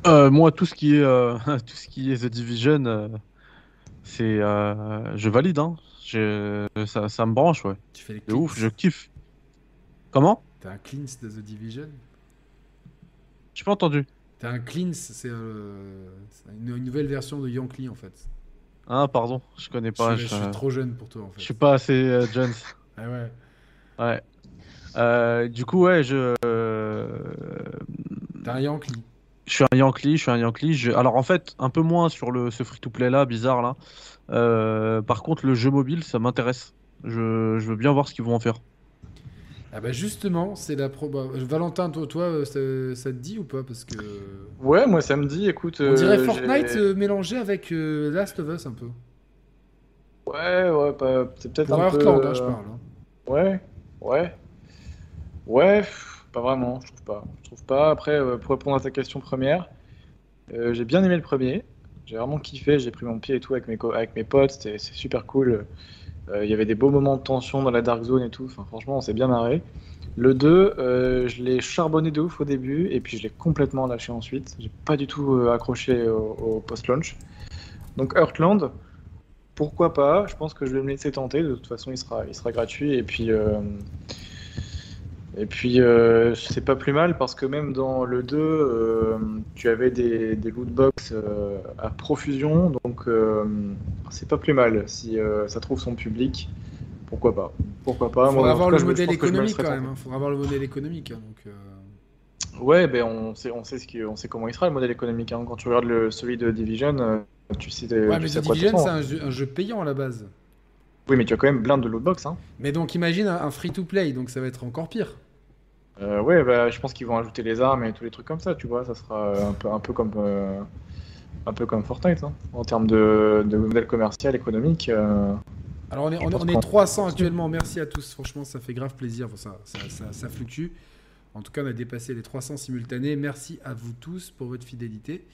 Euh, moi, tout ce qui est, euh, tout ce qui est The Division, euh, c'est, je valide, hein. Je- ça, ça me branche, ouais. Tu fais les De ouf, je kiffe. Comment? T'as un cleans de The Division? J'ai pas entendu. T'as un clean, c'est une, une nouvelle version de Yankee en fait. Ah, pardon, je connais pas. je, suis, je suis trop jeune pour toi en fait. je suis pas assez Jones. Ah ouais. Ouais. Euh, du coup, ouais, je. T'as un Yankee. Je suis un Yankee, je suis un Yankee. Je... Alors en fait, un peu moins sur le ce free-to-play là, bizarre là. Euh, par contre, le jeu mobile, ça m'intéresse. Je... je veux bien voir ce qu'ils vont en faire. Ah bah justement, c'est la pro. Valentin, toi, toi euh, ça, ça te dit ou pas? Parce que. Ouais, moi ça me dit, écoute. On dirait euh, Fortnite mélangé avec euh, Last of Us un peu. Ouais, ouais, c'est peut-être un peu. Hein, je parle. hein. Ouais, ouais. Ouais, pas vraiment, je trouve pas. Je trouve pas. Après, euh, pour répondre à ta question première, euh, j'ai bien aimé le premier. J'ai vraiment kiffé, j'ai pris mon pied et tout avec mes, avec mes potes, c'était super cool. Euh, Il y avait des beaux moments de tension dans la Dark Zone et tout, enfin, franchement, on s'est bien marré. Le 2, euh, je l'ai charbonné de ouf au début et puis je l'ai complètement lâché ensuite. J'ai pas du tout accroché au, au post-launch. Donc Heartland, pourquoi pas? Je pense que je vais me laisser tenter. De toute façon, il sera, il sera gratuit et puis et puis euh, c'est pas plus mal parce que même dans le 2, euh, tu avais des, des loot box euh, à profusion, donc c'est pas plus mal si ça trouve son public. Pourquoi pas Pourquoi pas Faudra Moi, avoir le cas, modèle économique quand même. hein. Faudra avoir le modèle économique. hein, donc, Ouais, ben on sait, on sait ce qui, on sait comment il sera le modèle économique. hein. Quand tu regardes le, celui de Division, tu sais, Ouais, tu mais sais The Division, c'est un jeu, un jeu payant à la base. Oui, mais tu as quand même plein de lootbox. Hein. Mais donc imagine un, un free-to-play, donc ça va être encore pire. Euh, ouais, bah, je pense qu'ils vont ajouter les armes et tous les trucs comme ça, tu vois. Ça sera euh, un peu, un peu comme, euh, un peu comme Fortnite hein. en termes de, de modèle commercial, économique. euh, Alors on est, on est, on est qu'on- 300 actuellement, merci à tous, franchement ça fait grave plaisir, Enfin, ça, ça, ça, ça fluctue. En tout cas on a dépassé les 300 simultanés, merci à vous tous pour votre fidélité.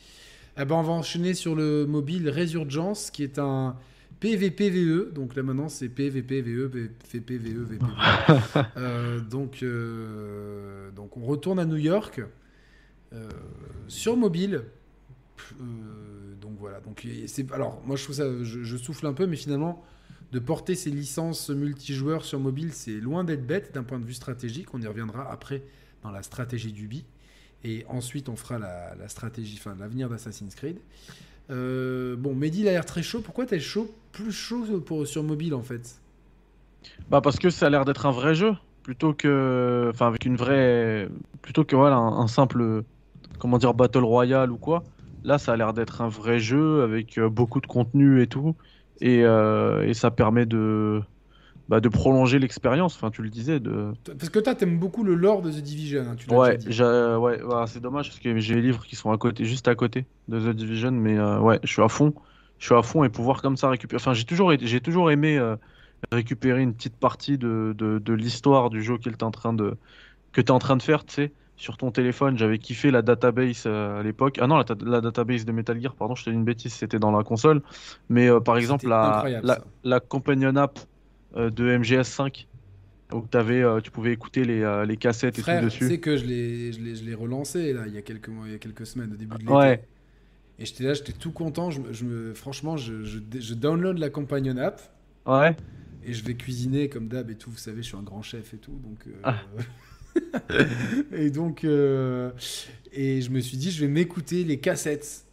Eh ben, on va enchaîner sur le mobile Resurgence qui est un PVPVE, donc là maintenant c'est PVPVE, VPVE, VPVE. Euh, donc, euh, donc on retourne à New York euh, sur mobile. Donc voilà. Donc c'est alors moi je trouve ça, je, je souffle un peu, mais finalement de porter ces licences multijoueurs sur mobile, c'est loin d'être bête d'un point de vue stratégique. On y reviendra après dans la stratégie du bi. Et ensuite, on fera la, la stratégie, enfin l'avenir d'Assassin's Creed. Euh, bon, Mehdi il a l'air très chaud. Pourquoi t'es chaud, plus chaud sur mobile en fait? Bah parce que ça a l'air d'être un vrai jeu plutôt que enfin avec une vraie plutôt que voilà un, simple comment dire battle royale ou quoi. Là ça a l'air d'être un vrai jeu avec euh, beaucoup de contenu et tout et, euh, et ça permet de bah, de prolonger l'expérience. Enfin tu le disais de Parce que toi, t'aimes beaucoup le lore de The Division. hein, tu ouais ouais voilà, c'est dommage parce que j'ai les livres qui sont à côté juste à côté de The Division mais euh, ouais je suis à fond je suis à fond et pouvoir comme ça récupérer. Enfin j'ai toujours j'ai toujours aimé euh, récupérer une petite partie de, de, de l'histoire du jeu que tu es en train de que tu en train de faire, tu sais, sur ton téléphone. J'avais kiffé la database euh, à l'époque. Ah non, la, ta- la database de Metal Gear, pardon, je te dis une bêtise, c'était dans la console. Mais euh, par exemple, la, la, la companion app euh, de MGS5, où t'avais, euh, tu pouvais écouter les, euh, les cassettes et tout tu dessus. sais que je l'ai, je l'ai, je l'ai relancé là, il y a quelques mois, il y a quelques semaines, au début de l'été. Ouais. Et j'étais là, j'étais tout content. Je, je me, franchement, je, je, je download la companion app Ouais. et je vais cuisiner comme d'hab et tout. Vous savez, je suis un grand chef et tout, donc. euh, Ah. et donc, et je me suis dit, je vais m'écouter les cassettes.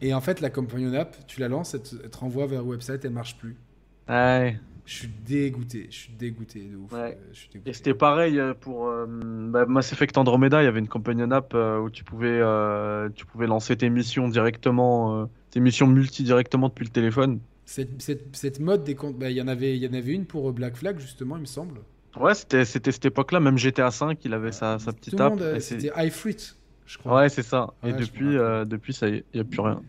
Et en fait, la companion app, tu la lances, elle te, elle te renvoie vers le website, elle marche plus. Ouais. Je suis dégoûté, je suis dégoûté de ouf. Ouais. euh, je suis dégoûté. Et c'était pareil euh, pour euh, bah, Mass Effect Andromeda, il y avait une companion app euh, où tu pouvais, euh, tu pouvais lancer tes missions directement, tes missions multi directement depuis le téléphone. Cette, cette, cette mode des comptes, bah, il y en avait, il y en avait une pour Black Flag justement, il me semble. Ouais, c'était c'était cette époque-là, même GTA V, il avait sa, sa petite app. monde, c'était iFruit, je crois. Ouais, c'est ça. Ouais, et depuis, depuis ça y est, il n'y a plus rien.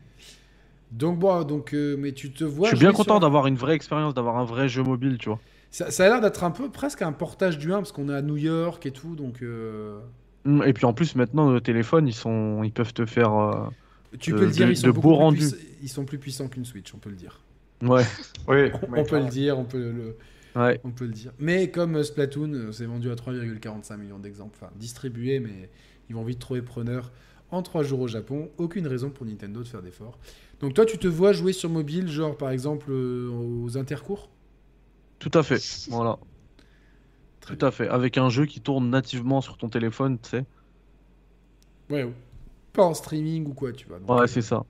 Donc bon, donc, euh, mais tu te vois. Je suis bien content sur- d'avoir une vraie expérience, d'avoir un vrai jeu mobile, tu vois. Ça, ça a l'air d'être un peu presque un portage du 1 parce qu'on est à New York et tout, donc euh, Mm, Et puis en plus, maintenant, nos téléphones, ils, sont, ils peuvent te faire. euh, tu De- peux le dire, de- ils sont beaux plus rendus. puiss- Ils sont plus puissants qu'une Switch, on peut le dire. Ouais, Oui, On, on peut le dire, on peut le, ouais. on peut le dire. Mais comme Splatoon, c'est vendu à 3,45 millions d'exemplles, enfin distribué, mais ils vont vite trouver preneur en 3 jours au Japon. Aucune raison pour Nintendo de faire d'efforts. Donc toi, tu te vois jouer sur mobile, genre par exemple euh, aux intercours? Tout à fait. Voilà. Très Tout à fait. Avec un jeu qui tourne nativement sur ton téléphone, tu sais. Ouais, pas en streaming ou quoi, tu vois. Donc, Ouais, euh, c'est ça.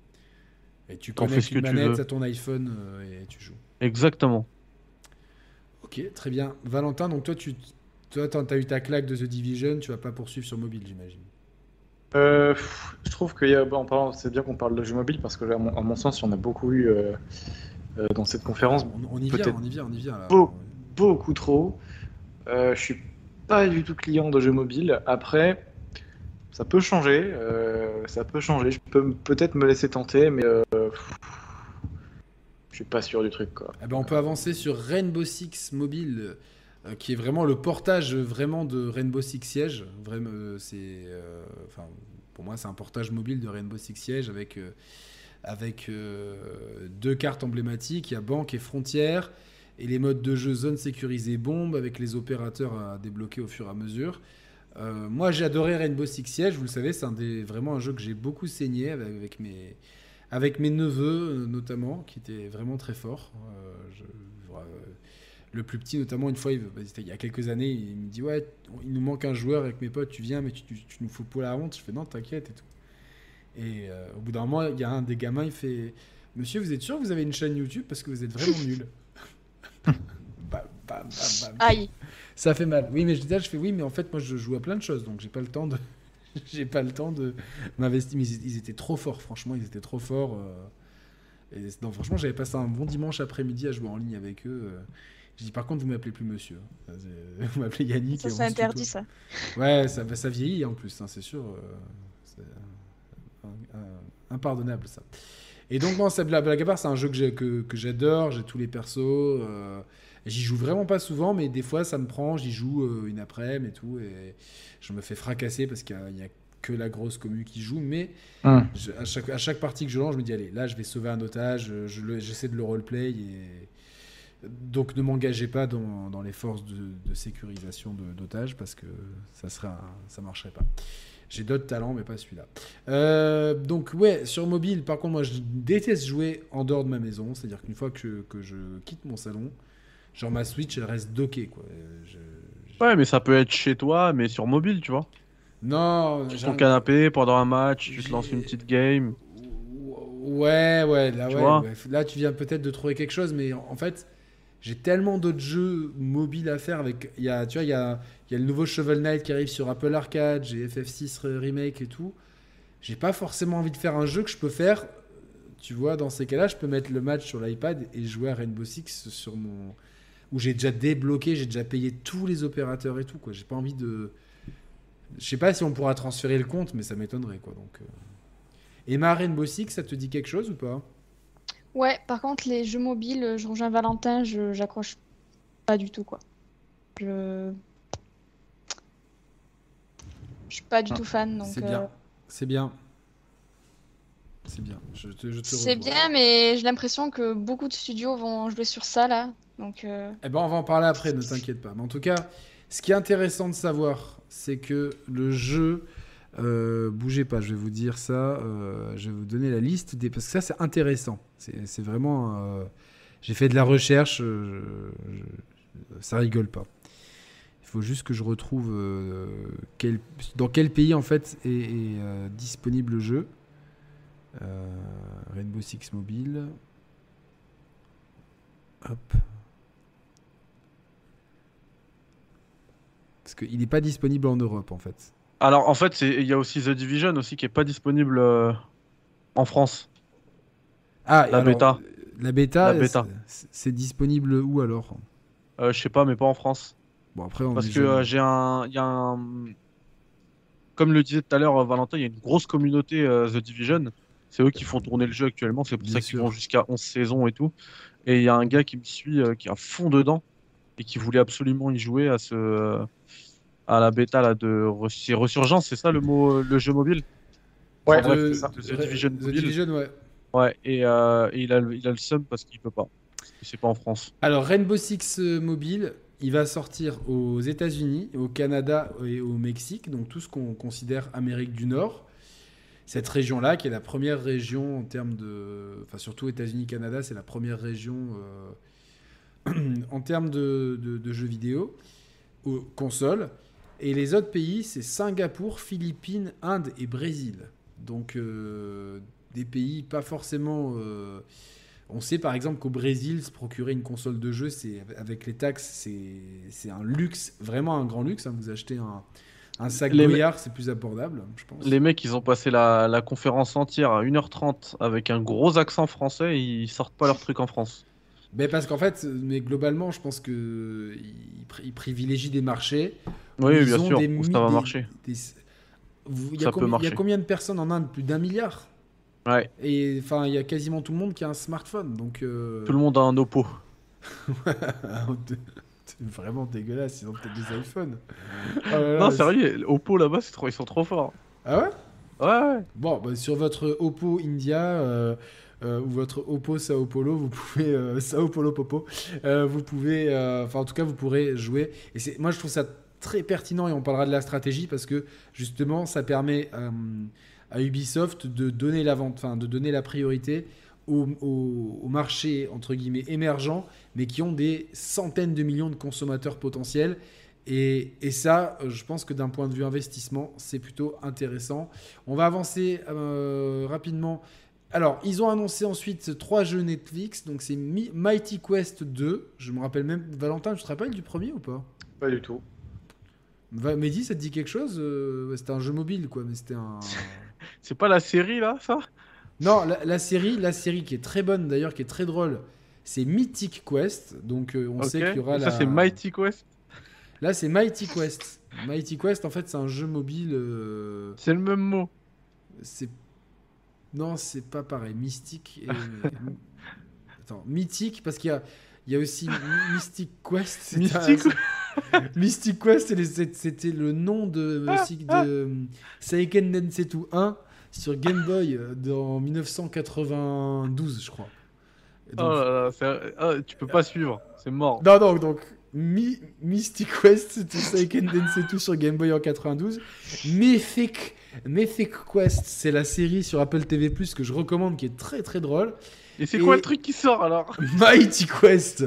Et tu connectes une manette à ton iPhone euh, et tu joues. Exactement. Ok, très bien. Valentin, donc toi, tu toi, t'as eu ta claque de The Division, tu vas pas poursuivre sur mobile, j'imagine. Euh, je trouve qu'il y a, en parlant- c'est bien qu'on parle de jeux mobiles parce que, à mon, à mon sens, il y en a beaucoup eu euh, euh, dans cette conférence, On, on y vient, on y vient, on y vient. Là. Beau. beaucoup trop. Euh, je suis pas du tout client de jeux mobiles. Après, ça peut changer, euh, ça peut changer. Je peux peut-être me laisser tenter, mais euh, je suis pas sûr du truc, quoi. Eh ben, on peut avancer sur Rainbow Six Mobile, euh, qui est vraiment le portage vraiment de Rainbow Six Siege. Vraiment, euh, c'est, euh, enfin, pour moi, c'est un portage mobile de Rainbow Six Siege avec euh, avec euh, deux cartes emblématiques. Il y a banque et frontière et les modes de jeu zone sécurisée bombe avec les opérateurs à débloquer au fur et à mesure. Euh, moi, j'ai adoré Rainbow Six Siege. Vous le savez, c'est vraiment un jeu que j'ai beaucoup saigné avec, mes avec mes neveux euh, notamment, qui étaient vraiment très forts. Euh, euh, le plus petit notamment, une fois, il, bah, il y a quelques années, il me dit ouais, il nous manque un joueur avec mes potes, tu viens, mais tu, tu- tu nous fous pour la honte. Je fais non, t'inquiète et tout. Et euh, au bout d'un moment, il y a un des gamins, il fait Monsieur, vous êtes sûr que vous avez une chaîne YouTube parce que vous êtes vraiment nul? Bam, bam, bam, bam. Aïe. Ça fait mal. Oui, mais je dis là, je fais oui, mais en fait, moi, je joue à plein de choses, donc j'ai pas le temps de, j'ai pas le temps de m'investir. Mais ils, ils étaient trop forts, franchement, ils étaient trop forts. euh, Et non, franchement, j'avais passé un bon dimanche après-midi à jouer en ligne avec eux. euh. Je dis par contre, vous m'appelez plus monsieur. hein. Vous m'appelez Yannick. Ça, c'est interdit, ça. Ouais, ça, bah, ça vieillit en plus, hein, c'est sûr. euh, c'est un- impardonnable ça. Et donc, c'est Black Black à part, c'est un jeu que j'ai- que, que j'adore, j'ai tous les persos. euh, j'y joue vraiment pas souvent, mais des fois ça me prend, j'y joue euh, une après-midi et tout, et je me fais fracasser parce qu'il y a- que la grosse commu qui joue, mais Hum. je- à, chaque, à chaque partie que je lance, je me dis, allez, là, je vais sauver un otage, je- je le- j'essaie de le roleplay. Et... Donc, ne m'engagez pas dans, dans les forces de, de sécurisation de- d'otages parce que ça ça marcherait pas. J'ai d'autres talents, mais pas celui-là. Euh, donc, ouais, sur mobile, par contre, moi, je déteste jouer en dehors de ma maison. C'est-à-dire qu'une fois que je, que je quitte mon salon, genre ma Switch, elle reste dockée, quoi. Euh, je- je- Ouais, mais ça peut être chez toi, mais sur mobile, tu vois. Non, Sur ton canapé, pendant un match, tu te lances une petite game. Ouais, ouais, là, Tu ouais, ouais. là tu viens peut-être de trouver quelque chose, mais en fait, j'ai tellement d'autres jeux mobiles à faire. Avec, il y a, tu vois, il y a, y a le nouveau Shovel Knight qui arrive sur Apple Arcade, j'ai FF6 re- remake et tout. J'ai pas forcément envie de faire un jeu que je peux faire. Tu vois, dans ces cas-là, je peux mettre le match sur l'iPad et jouer à Rainbow Six sur mon où j'ai déjà débloqué, j'ai déjà payé tous les opérateurs et tout quoi. J'ai pas envie de je sais pas si on pourra transférer le compte, mais ça m'étonnerait quoi. Donc euh. Et ma Rainbow Six, ça te dit quelque chose ou pas? Ouais, par contre, les jeux mobiles, euh, je rejoins Valentin, je j'accroche pas du tout, quoi. Je. Je suis pas du Ah, tout fan, donc. C'est euh, bien. C'est bien. C'est bien. Je te, je te C'est bien, mais j'ai l'impression que beaucoup de studios vont jouer sur ça, là. Donc. euh, Eh ben, on va en parler après, ne t'inquiète pas. Mais en tout cas, ce qui est intéressant de savoir, c'est que le jeu. Euh, bougez pas, je vais vous dire ça. euh, je vais vous donner la liste. Parce que ça, c'est intéressant. C'est vraiment. euh, J'ai fait de la recherche. ça rigole pas. Il faut juste que je retrouve dans quel pays en fait est, est, disponible le jeu. Rainbow Six Mobile. Hop. Parce qu'il n'est pas disponible en Europe en fait. Alors, en fait, il y a aussi The Division aussi qui est pas disponible euh, en France. Ah, La bêta. La bêta, La bêta. c'est- disponible où alors? Euh, je sais pas, mais pas en France. Bon après on Parce que euh, j'ai un, il y a un, comme le disait tout à l'heure Valentin, il y a une grosse communauté The Division. C'est eux qui font tourner le jeu actuellement. C'est pour Bien ça qu'ils vont jusqu'à 11 saisons et tout. Et il y a un gars qui me suit, qui est à fond dedans et qui voulait absolument y jouer à ce, à la bêta là de Resurgence, c'est ça le mot, euh, le jeu mobile? Ouais, Enfin, bref, The- c'est ça. The Division The mobile. Division, ouais. Ouais. Et, euh, et il a, le- il a le seum parce qu'il peut pas. C'est pas en France. Alors Rainbow Six euh, Mobile, il va sortir aux États-Unis, au Canada et au Mexique, donc tout ce qu'on considère Amérique du Nord. Cette région-là, qui est la première région en termes de, enfin surtout États-Unis-Canada, c'est la première région euh, en termes de, de- de jeux vidéo, aux consoles. Et les autres pays, c'est Singapour, Philippines, Inde et Brésil. Donc euh, des pays pas forcément. euh, on sait par exemple qu'au Brésil, se procurer une console de jeu, c'est avec les taxes, c'est un luxe, vraiment un grand luxe. hein. Vous achetez un, un sac Les Goyard, c'est plus abordable, je pense. Les mecs, ils ont passé la, la conférence entière à 1h30 avec un gros accent français et ils sortent pas leur truc en France. Mais parce qu'en fait, mais globalement, je pense que ils, pri- ils privilégient des marchés. Oui, bien sûr, des ça va des- marcher. des- Il y, Ça a peut combien- il y a combien de personnes en Inde? Plus d'un milliard. Ouais, Et enfin, il y a quasiment tout le monde qui a un smartphone. Donc, euh, tout le monde a un Oppo. c'est vraiment dégueulasse. Ils ont peut-être des iPhones. Oh là là, non, sérieux, Oppo là-bas, trop, ils sont trop forts. Ah ouais? Ouais, ouais. Bon, bah, sur votre Oppo India euh, euh, ou votre Oppo Sao Paulo, vous pouvez euh, Sao Paulo Popo, euh, vous pouvez, euh, enfin en tout cas vous pourrez jouer. Et c'est, moi je trouve ça très pertinent et on parlera de la stratégie parce que justement ça permet à Ubisoft de donner la vente, enfin de donner la priorité aux, aux- aux marchés entre guillemets émergents, mais qui ont des centaines de millions de consommateurs potentiels. Et, et ça, je pense que d'un point de vue investissement, c'est plutôt intéressant. On va avancer rapidement. Alors, ils ont annoncé ensuite trois jeux Netflix. Donc, c'est Mi- Mighty Quest 2. Je me rappelle même. Valentin, tu te rappelles du premier ou pas? Pas du tout. Va- Mehdi, ça te dit quelque chose? Euh, ouais, C'était un jeu mobile, quoi. Mais c'était un. C'est pas la série là, ça? Non, la, la série, la série qui est très bonne d'ailleurs, qui est très drôle, c'est Mythic Quest. Donc, euh, on Ok. sait qu'il y aura Ça, la. c'est Mighty Quest? Là, c'est Mighty Quest. Mighty Quest, en fait, c'est un jeu mobile. euh, C'est le même mot. C'est. Non, c'est pas pareil. Mystique et. Attends, mythique, parce qu'il y a, il y a aussi My- Mystic Quest. Mystic Quest, c'était le nom de, de euh, Seiken Densetsu 1 sur Game Boy euh, dans 1992, je crois. Donc- Oh là là, ah, tu peux pas suivre, c'est mort. non, non, donc Mi- Mystic Quest, c'était Seiken Densetsu sur Game Boy en 92. Mythic, Mythic Quest, c'est la série sur Apple TV+, que je recommande, qui est très très drôle. Et c'est Et- quoi le truc qui sort alors? Mighty Quest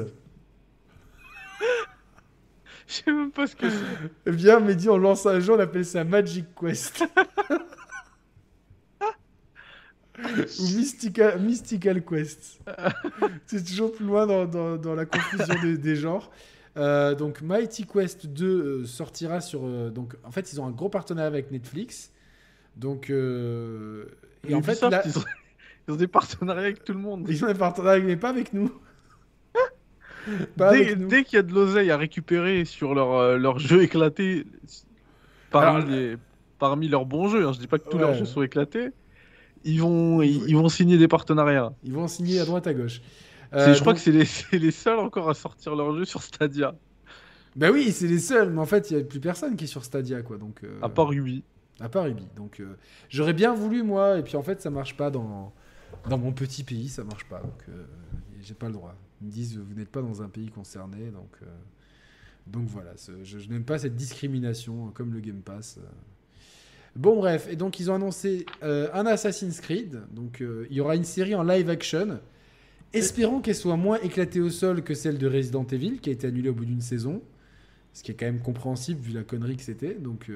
Je sais même pas ce que c'est. Eh bien, Mehdi, on lance un jeu, on appelle ça Magic Quest. Ou Mystical, Mystical Quest. C'est toujours plus loin dans, dans- dans la confusion des, des genres. Euh, donc Mighty Quest 2 euh, sortira sur... euh, donc en fait, ils ont un gros partenariat avec Netflix. Donc... euh, et en fait, Ubisoft, là, ils, ont... ils ont des partenariats avec tout le monde. ils ont un partenariat, mais pas avec nous. Pas Dès, dès qu'il y a de l'oseille à récupérer sur leur, euh, leur jeu éclaté, parmi, Alors, les- parmi leurs bons jeux, hein, je dis pas que tous Ouais. leurs jeux sont éclatés, ils vont, ils, ils vont signer des partenariats. Ils vont signer à droite à gauche. C'est- Euh, je crois donc- que c'est les, les seuls encore à sortir leur jeu sur Stadia, Bah oui, c'est les seuls, mais en fait, il n'y a plus personne qui est sur Stadia, quoi. Donc, euh, à part Ubi. À part Ubi. Donc, euh, j'aurais bien voulu, moi, et puis en fait, ça marche pas dans, dans mon petit pays, ça marche pas. Donc, euh, j'ai pas le droit. Ils me disent, vous n'êtes pas dans un pays concerné, donc, euh, donc voilà. je je n'aime pas cette discrimination, comme le Game Pass. Bon, bref, et donc ils ont annoncé un Assassin's Creed. Donc, il y aura une série en live action. Espérons qu'elle soit moins éclatée au sol que celle de Resident Evil, qui a été annulée au bout d'une saison. Ce qui est quand même compréhensible vu la connerie que c'était. Donc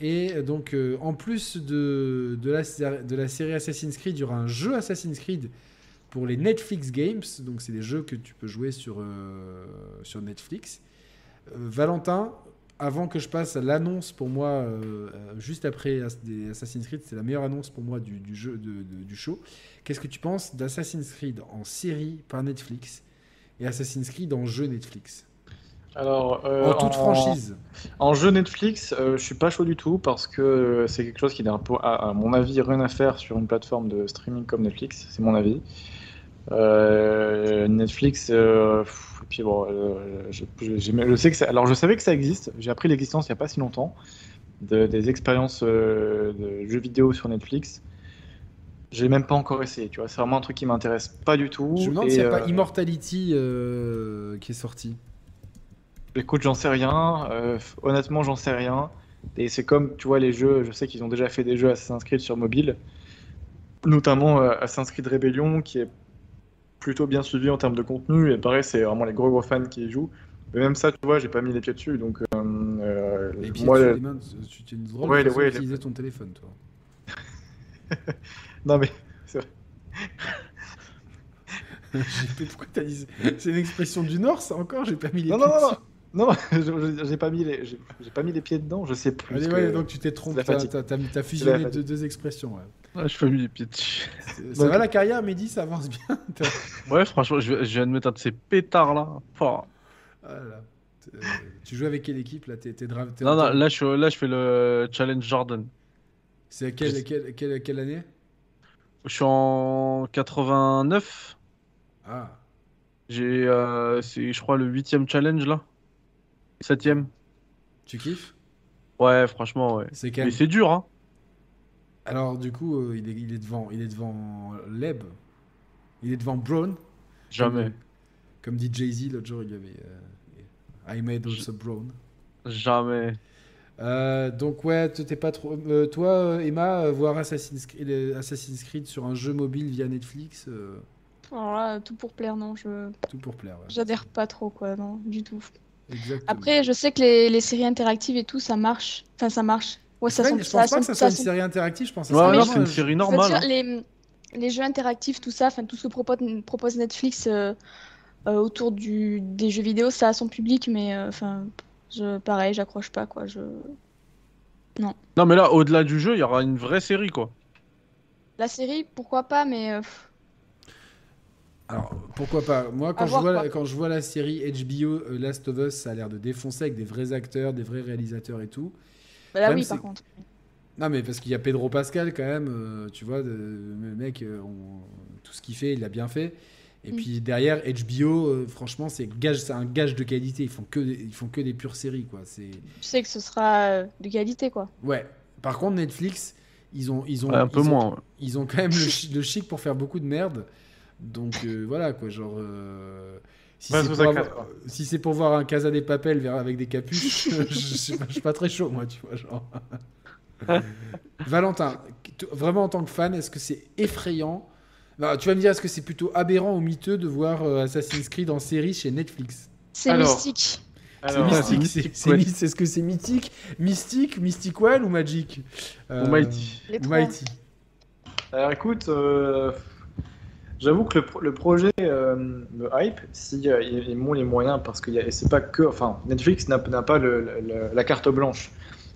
Et donc euh, en plus de, de, la, de la série Assassin's Creed, il y aura un jeu Assassin's Creed pour les Netflix Games. Donc c'est des jeux que tu peux jouer sur, euh, sur Netflix. Euh, Valentin, avant que je passe à l'annonce pour moi, juste après Assassin's Creed, c'est la meilleure annonce pour moi du, jeu, du show. Qu'est-ce que tu penses d'Assassin's Creed en série par Netflix et Assassin's Creed en jeu Netflix? Alors, euh, En toute franchise. En jeu Netflix, euh, je suis pas chaud du tout parce que c'est quelque chose qui n'a, à, à mon avis, rien à faire sur une plateforme de streaming comme Netflix. C'est mon avis. Euh, Netflix, euh, pff, et puis bon, euh, je, je- j'ai- je sais que ça, alors je savais que ça existe. J'ai appris l'existence il y a pas si longtemps de- des expériences euh, de jeux vidéo sur Netflix. J'ai même pas encore essayé. Tu vois, c'est vraiment un truc qui m'intéresse pas du tout. Je me demande s'il n'y a euh, pas Immortality euh, qui est sorti. Écoute, j'en sais rien. Euh, honnêtement, j'en sais rien. Et c'est comme, tu vois, les jeux, je sais qu'ils ont déjà fait des jeux Assassin's Creed sur mobile, notamment euh, Assassin's Creed Rebellion, qui est plutôt bien suivi en termes de contenu. Et pareil, c'est vraiment les gros gros fans qui y jouent. Mais même ça, tu vois, j'ai pas mis les pieds dessus, donc. euh, euh, Les pieds moi, dessus, les mains, tu tu es une drôle Ouais, de d'utiliser ton téléphone, toi. Non mais J'ai fait- Pourquoi t'as dit C'est une expression du Nord, ça encore J'ai pas mis les non pieds non non dessus. non, non, je- j'ai pas mis les j'ai pas mis les pieds dedans, je sais plus. Allez, ouais, donc tu t'es trompé, t'as fusionné deux, deux expressions. ouais. Ah, je fais mis les pieds dessus. C'est- Ça Donc- va la carrière, Mehdi Ça avance bien Ouais, franchement, je, je viens de mettre un de ces pétards là. Ah là. Euh, tu joues avec quelle équipe là? T'es Non, non, là je, là, je fais le challenge Jordan. C'est à quelle, quelle, quelle, quelle année? Je suis en 89. Ah, J'ai, euh, c'est, je crois, le huitième challenge là. Septième. tu kiffes? Ouais, franchement, ouais. C'est Mais c'est dur, hein. Alors du coup, euh, il, est, il est devant, il est devant Leb. Il est devant Brown. Jamais. Comme, comme dit Jay-Z l'autre jour, il y avait euh, I made also Brown. Jamais. Euh, donc ouais, toi, t'es pas trop. euh, toi, euh, Emma, euh, voir Assassin's Creed, euh, Assassin's Creed sur un jeu mobile via Netflix, euh, Alors là, tout pour plaire, non, je tout pour plaire. ouais. j'adhère pas trop, quoi, non, du tout. Exactement. Après, je sais que les, les séries interactives et tout, ça marche. Enfin, ça marche. Ouais, ça Ouais, sent- je pense pas que ça soit une série interactive, je pense que Ouais, ça non, c'est une un- série normale. dire, hein. les, les jeux interactifs, tout ça, enfin tout ce que propose, propose Netflix euh, euh, autour du, des jeux vidéo, ça a son public, mais euh, enfin, je, pareil, j'accroche pas quoi. Je... Non, mais là, au-delà du jeu, il y aura une vraie série, quoi. La série, pourquoi pas, mais euh, pff, Alors, pourquoi pas? Moi, quand, je voir, vois la, quand je vois la série HBO euh, Last of Us, ça a l'air de défoncer avec des vrais acteurs, des vrais réalisateurs et tout. bah là oui, par contre. Non, mais parce qu'il y a Pedro Pascal quand même, euh, tu vois, de- le mec, euh, on- tout ce qu'il fait, il l'a bien fait. Et Mm. puis derrière, HBO, euh, franchement, c'est gage, un gage de qualité. Ils font que, des- ils font que des pures séries, quoi. Je sais que ce sera de qualité quoi. ouais. Par contre, Netflix, ils ont, ils ont, Ouais, un peu ils ont- moins. ouais. ils ont quand même le chic pour faire beaucoup de merde. Donc euh, voilà quoi, genre. euh, si Ouais, c'est pour, sa avoir- crête, quoi. si c'est pour voir un Casa des Papel vers- avec des capuches, je, suis pas, je suis pas très chaud moi, tu vois. Genre. Valentin, t- vraiment en tant que fan, est-ce que c'est effrayant? Bah, Tu vas me dire, est-ce que c'est plutôt aberrant ou miteux de voir euh, Assassin's Creed en série chez Netflix? C'est Alors, mystique. C'est Alors, mystique, mystique, c'est- c'est ouais. mi- c'est ce que c'est mythique, mystique, mystic well ou magic? Euh, Ou Mighty. Alors écoute, euh, j'avoue que le, pro- le projet euh, me hype si euh, ils, m'ont les moyens parce que c'est pas que, enfin, Netflix n'a pas le- le- le- la carte blanche.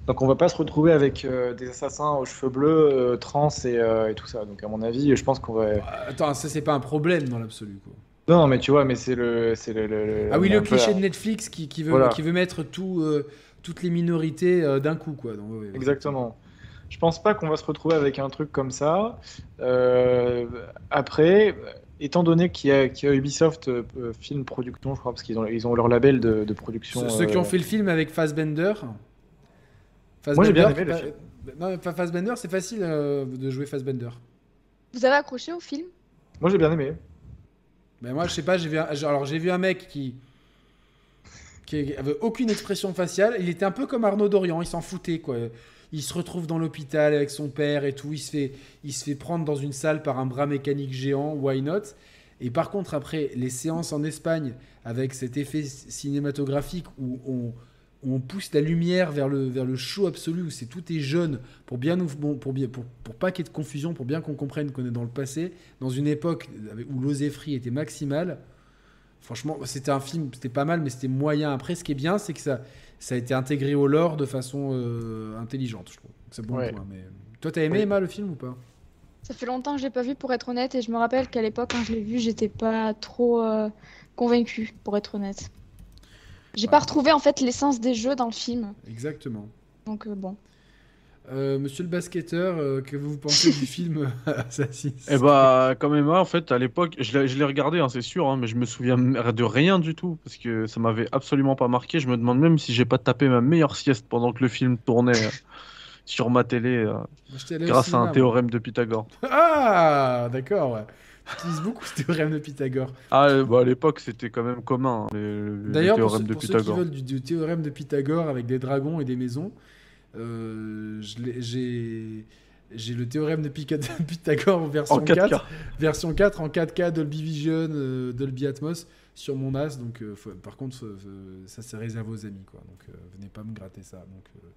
Donc on va pas se retrouver avec euh, des assassins aux cheveux bleus, euh, trans et, et tout ça. Donc à mon avis, je pense qu'on va. Attends, ça c'est pas un problème dans l'absolu quoi. Non, mais tu vois, mais c'est le, Ah oui, le cliché de Netflix qui, qui veut, Voilà. qui veut mettre tout, toutes les minorités d'un coup, quoi. Donc, ouais, ouais. Exactement. Je pense pas qu'on va se retrouver avec un truc comme ça. Euh, après, étant donné qu'il y, a qu'il y a Ubisoft euh, Film Production, je crois, parce qu'ils ont, ils ont leur label de, de production. Ceux, ceux qui ont euh, fait le film avec Fassbender. Moi, j'ai bien Fassbender, aimé le film. Non, Fassbender, c'est facile euh, de jouer Fassbender. Vous avez accroché au film? Moi, j'ai bien aimé. Mais moi, je sais pas, j'ai vu un, alors j'ai vu un mec qui qui avait aucune expression faciale. Il était un peu comme Arnaud Dorian, il s'en foutait quoi. Il se retrouve dans l'hôpital avec son père et tout. Il se fait, il se fait prendre dans une salle par un bras mécanique géant. Why not? Et par contre, après les séances en Espagne avec cet effet cinématographique où on, on pousse la lumière vers le, vers le chaud absolu, où c'est tout est jaune pour bien nous, pour bien, pour, pour pas qu'il y ait de confusion, pour bien qu'on comprenne qu'on est dans le passé, dans une époque où l'oséphrie était maximale. Franchement, c'était un film, c'était pas mal, mais c'était moyen. Après, ce qui est bien, c'est que ça, ça a été intégré au lore de façon euh, intelligente, je trouve. C'est bon Ouais. point. Mais... Toi, t'as aimé. Emma le film ou pas? Ça fait longtemps que je l'ai pas vu pour être honnête et je me rappelle qu'à l'époque quand je l'ai vu, j'étais pas trop euh, convaincue pour être honnête. J'ai Ouais. pas retrouvé en fait l'essence des jeux dans le film. Exactement. Donc euh, bon. Euh, monsieur le basketteur, euh, que vous pensez du film Assassin's Eh bah, comme Emma, en fait, à l'époque, je l'ai regardé, hein, c'est sûr, hein, mais je me souviens de rien du tout, parce que ça m'avait absolument pas marqué. Je me demande même si j'ai pas tapé ma meilleure sieste pendant que le film tournait euh, sur ma télé, au grâce à un théorème de Pythagore. Ah, d'accord. Ouais. J'utilise beaucoup ce théorème de Pythagore. Ah, bah, à l'époque, c'était quand même commun, hein, les- le, D'ailleurs, pour, ceux, de pour ceux qui Pythagore. veulent du, du théorème de Pythagore avec des dragons et des maisons, euh, j'ai j'ai le théorème de Pythagore version En 4K. 4, version 4 en 4K Dolby Vision, euh, Dolby Atmos sur mon NAS. Donc, euh, faut- par contre, faut- faut- ça c'est réservé aux amis, quoi. Donc, euh, venez pas me gratter ça. Donc, euh,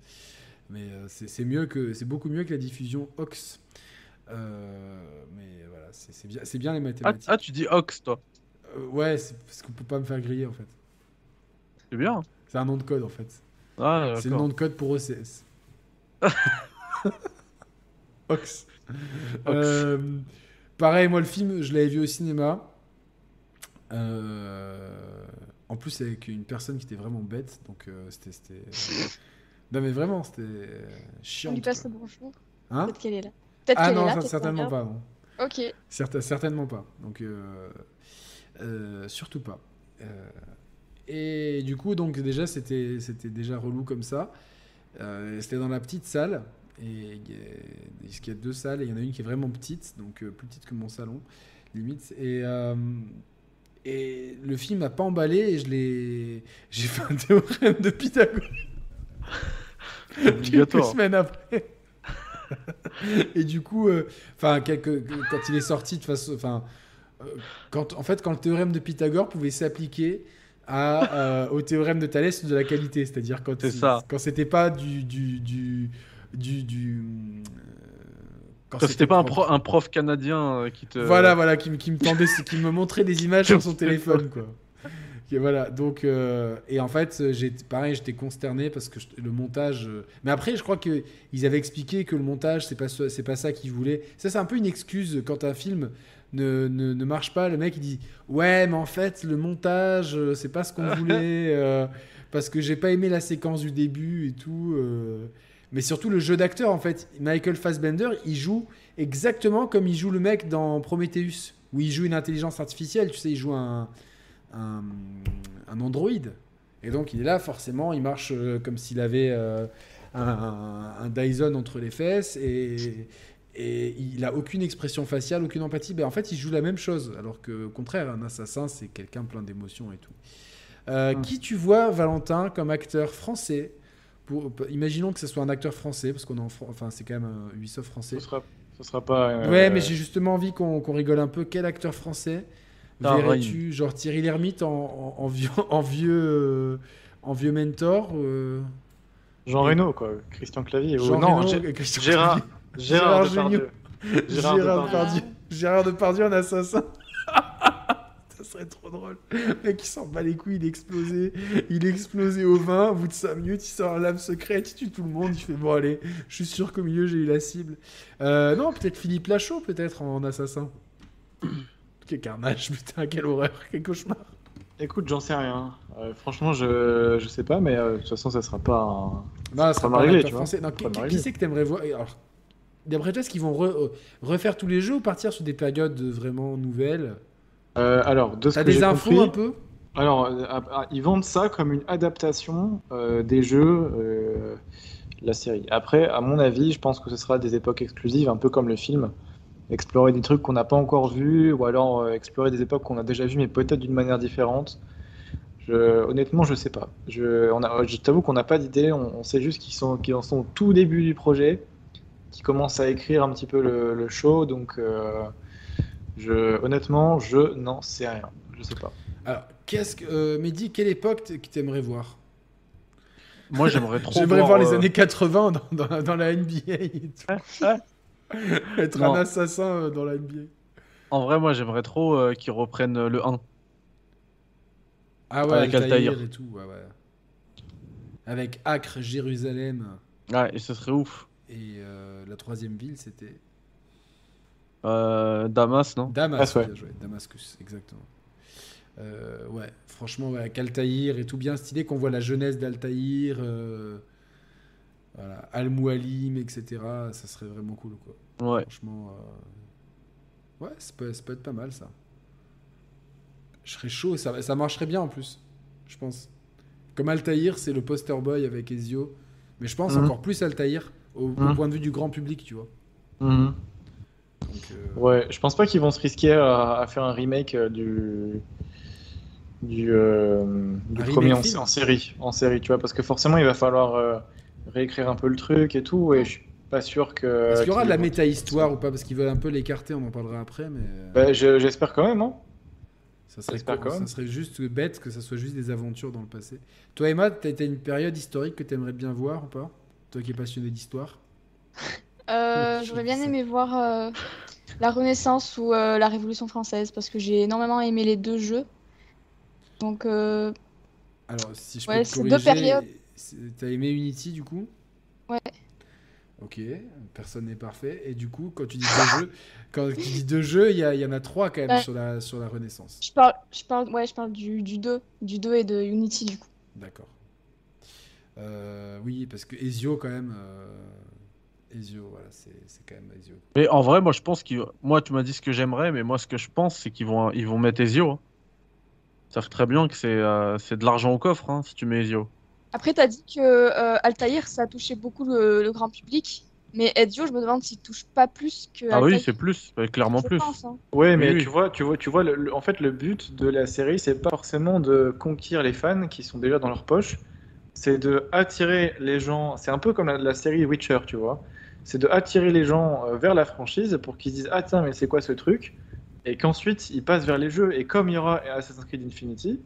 mais euh, c'est c'est mieux que, c'est beaucoup mieux que la diffusion Ox. Euh, mais voilà, c'est c'est bien, bien les Ah, mathématiques. ah, tu dis Ox, toi. Euh, ouais, c'est parce qu'on peut pas me faire griller en fait. C'est bien. C'est un nom de code en fait. Ah, C'est le nom de code pour OCS. Ox. Euh, pareil, moi le film, je l'avais vu au cinéma. Euh, en plus avec une personne qui était vraiment bête, donc euh, c'était, c'était- Non mais vraiment, c'était chiant. On lui passe le bonjour. Hein Peut-être qu'elle est là. Peut-être Ah qu'elle non, est là. certainement pas. non. Ok. Certa- certainement pas. Donc, euh, euh, surtout pas. Euh, et du coup, donc déjà, c'était c'était déjà relou comme ça. Euh, c'était dans la petite salle. Et il y a- parce qu'il y a deux salles, et il y en a une qui est vraiment petite, donc euh, plus petite que mon salon, limite. Et, euh, et le film m'a pas emballé, et je l'ai. J'ai fait un théorème de Pythagore. quelques semaines après. et du coup, enfin, quelques- quand il est sorti de façon, enfin, quand en fait, quand le théorème de Pythagore pouvait s'appliquer à, euh, au théorème de Thalès de la qualité, c'est-à-dire quand quand c'était pas du du du du, du, euh, Quand c'était pas un, pro- un prof canadien euh, qui te. voilà, voilà, qui, me- qui me tendait, qui me montrait des images sur son téléphone, quoi. Et voilà, donc, euh, et en fait, pareil, j'étais consterné parce que je- le montage. euh, mais après, je crois que ils avaient expliqué que le montage, c'est pas, pas ça qu'ils voulaient. Ça, c'est un peu une excuse quand un film ne, ne, ne marche pas. Le mec, il dit Ouais, mais en fait, le montage, euh, c'est pas ce qu'on voulait. euh, parce que j'ai pas aimé la séquence du début et tout. euh. Mais surtout le jeu d'acteur, en fait. Michael Fassbender, il joue exactement comme il joue le mec dans Prometheus, où il joue une intelligence artificielle. Tu sais, il joue un, un, un androïde. Et donc, il est là, forcément, il marche comme s'il avait euh, un, un- un Dyson entre les fesses et, et il a aucune expression faciale, aucune empathie. Ben, en fait, il joue la même chose. Alors que, au contraire, un assassin, c'est quelqu'un plein d'émotions et tout. Euh, Mm. Qui tu vois, Valentin, comme acteur français pour, Imaginons que ce soit un acteur français, parce qu'on est en enfin, c'est quand même un Ubisoft français. Ce sera, ce sera pas. euh, Ouais, mais j'ai justement envie qu'on rigole un peu. Quel acteur français verrais-tu? Genre Thierry Lhermitte en, en- en vieux, en vieux, euh, en vieux mentor euh, Jean Reno, quoi. Christian Clavier. ou- Jean non, Reno, Gé- Christian Gérard. Clavier. Gérard, Gérard Depardieu. Gérard, Gérard Depardieu. Depardieu. Gérard Depardieu en assassin. Ça serait trop drôle. Le mec, il s'en bat les couilles, il est explosé. Il est explosé au vin. Au bout de 5 minutes, il sort la lame secrète, il tue tout le monde. Il fait Bon, allez, je suis sûr qu'au milieu, j'ai eu la cible. Euh, non, peut-être Philippe Lachaud, peut-être en assassin. Quel carnage, putain, quelle horreur, quel cauchemar. Écoute, j'en sais rien. Euh, franchement, je, je sais pas, mais euh, de toute façon, ça sera pas un. Non, ça Ça sera pas un arrivé, acteur tu vois. Non, qui, qui- c'est que t'aimerais voir? Alors, D'après toi, est-ce qu'ils vont re- euh, refaire tous les jeux ou partir sur des périodes vraiment nouvelles? Euh, alors, de ce T'as des infos compris, un peu? Alors, euh, ah, ah, ils vendent ça comme une adaptation euh, des jeux, euh, la série. Après, à mon avis, je pense que ce sera des époques exclusives, un peu comme le film. Explorer des trucs qu'on n'a pas encore vus, ou alors explorer des époques qu'on a déjà vues, mais peut-être d'une manière différente. Je, honnêtement, je sais pas. Je, je t'avoue qu'on n'a pas d'idée. On, on sait juste qu'ils sont, qu'ils en sont au tout début du projet, qu'ils commencent à écrire un petit peu le, le show. Donc, euh, je, honnêtement, je n'en sais rien. Je sais pas. Alors, qu'est-ce que. Euh, Mehdi, quelle époque t'aimerais voir? Moi, j'aimerais trop. J'aimerais voir, les euh, années 80 dans, dans- dans la NBA et tout. Être Non. un assassin dans la NBA. En vrai, moi, j'aimerais trop euh, qu'ils reprennent le 1. Ah ouais, Avec Altaïr Altaïr. et tout, ouais, ouais. Avec Acre, Jérusalem Ouais, et ce serait ouf. Et euh, la troisième ville, c'était Euh, Damas, non? Damas. Ah, ouais. bien joué, Damascus, exactement. Euh, ouais, franchement, ouais, avec Altaïr et tout bien stylé, qu'on voit la jeunesse d'Altaïr, euh, voilà, Al-Moualim, etc. Ça serait vraiment cool, quoi. Ouais. Franchement, euh, ouais, ça peut, ça peut être pas mal, ça. Je serais chaud, ça, ça marcherait bien en plus, je pense. Comme Altaïr, c'est le poster boy avec Ezio, mais je pense Mhm. encore plus Altaïr au, au Mhm. point de vue du grand public, tu vois. Donc, euh, Ouais, je pense pas qu'ils vont se risquer à, à faire un remake euh, du du, euh, du premier en, série, en série, tu vois, parce que forcément il va falloir euh, réécrire un peu le truc et tout, et je suis pas sûr que. Est-ce qu'il y aura de la méta-histoire ou pas? Parce qu'ils veulent un peu l'écarter, on en parlera après, mais Bah, je- J'espère quand même, hein. ça, serait, ça serait juste bête que ça soit juste des aventures dans le passé. Toi, Emma, t'as t'as une période historique que t'aimerais bien voir ou pas? Toi qui es passionné d'histoire Euh, J'aurais bien aimé voir euh, la Renaissance ou euh, la Révolution française parce que j'ai énormément aimé les deux jeux. Donc, Alors, si je Ouais, peux te c'est deux périodes. t'as aimé Unity du coup? Ouais. Ok, personne n'est parfait. Et du coup, quand tu dis deux jeux, quand tu dis deux jeux, il y, en a trois quand même Ouais. sur, la, sur la Renaissance. je parle, je parle, ouais, je parle du, du 2, du 2 et de Unity du coup. D'accord. Euh, oui, parce que Ezio quand même. euh, Ezio, voilà, c'est c'est quand même Ezio. Mais en vrai, moi, je pense qu'ils. Moi, tu m'as dit ce que j'aimerais, mais moi, ce que je pense, c'est qu'ils vont, ils vont mettre Ezio. hein. Ça fait très bien que c'est euh, c'est de l'argent au coffre, hein, si tu mets Ezio. Après, t'as dit que euh, Altaïr, ça a touché beaucoup le, le grand public, mais Ezio, je me demande s'il touche pas plus que Ah oui, c'est plus, clairement Je plus. pense, hein. Ouais, mais oui. tu vois, tu vois, tu vois, le- le- en fait, le but de la série, c'est pas forcément de conquérir les fans qui sont déjà dans leur poche, c'est de attirer les gens. C'est un peu comme la, la série Witcher, tu vois. C'est de attirer les gens euh, vers la franchise pour qu'ils se disent ah tiens mais c'est quoi ce truc? Et qu'ensuite ils passent vers les jeux et comme il y aura Assassin's Creed Infinity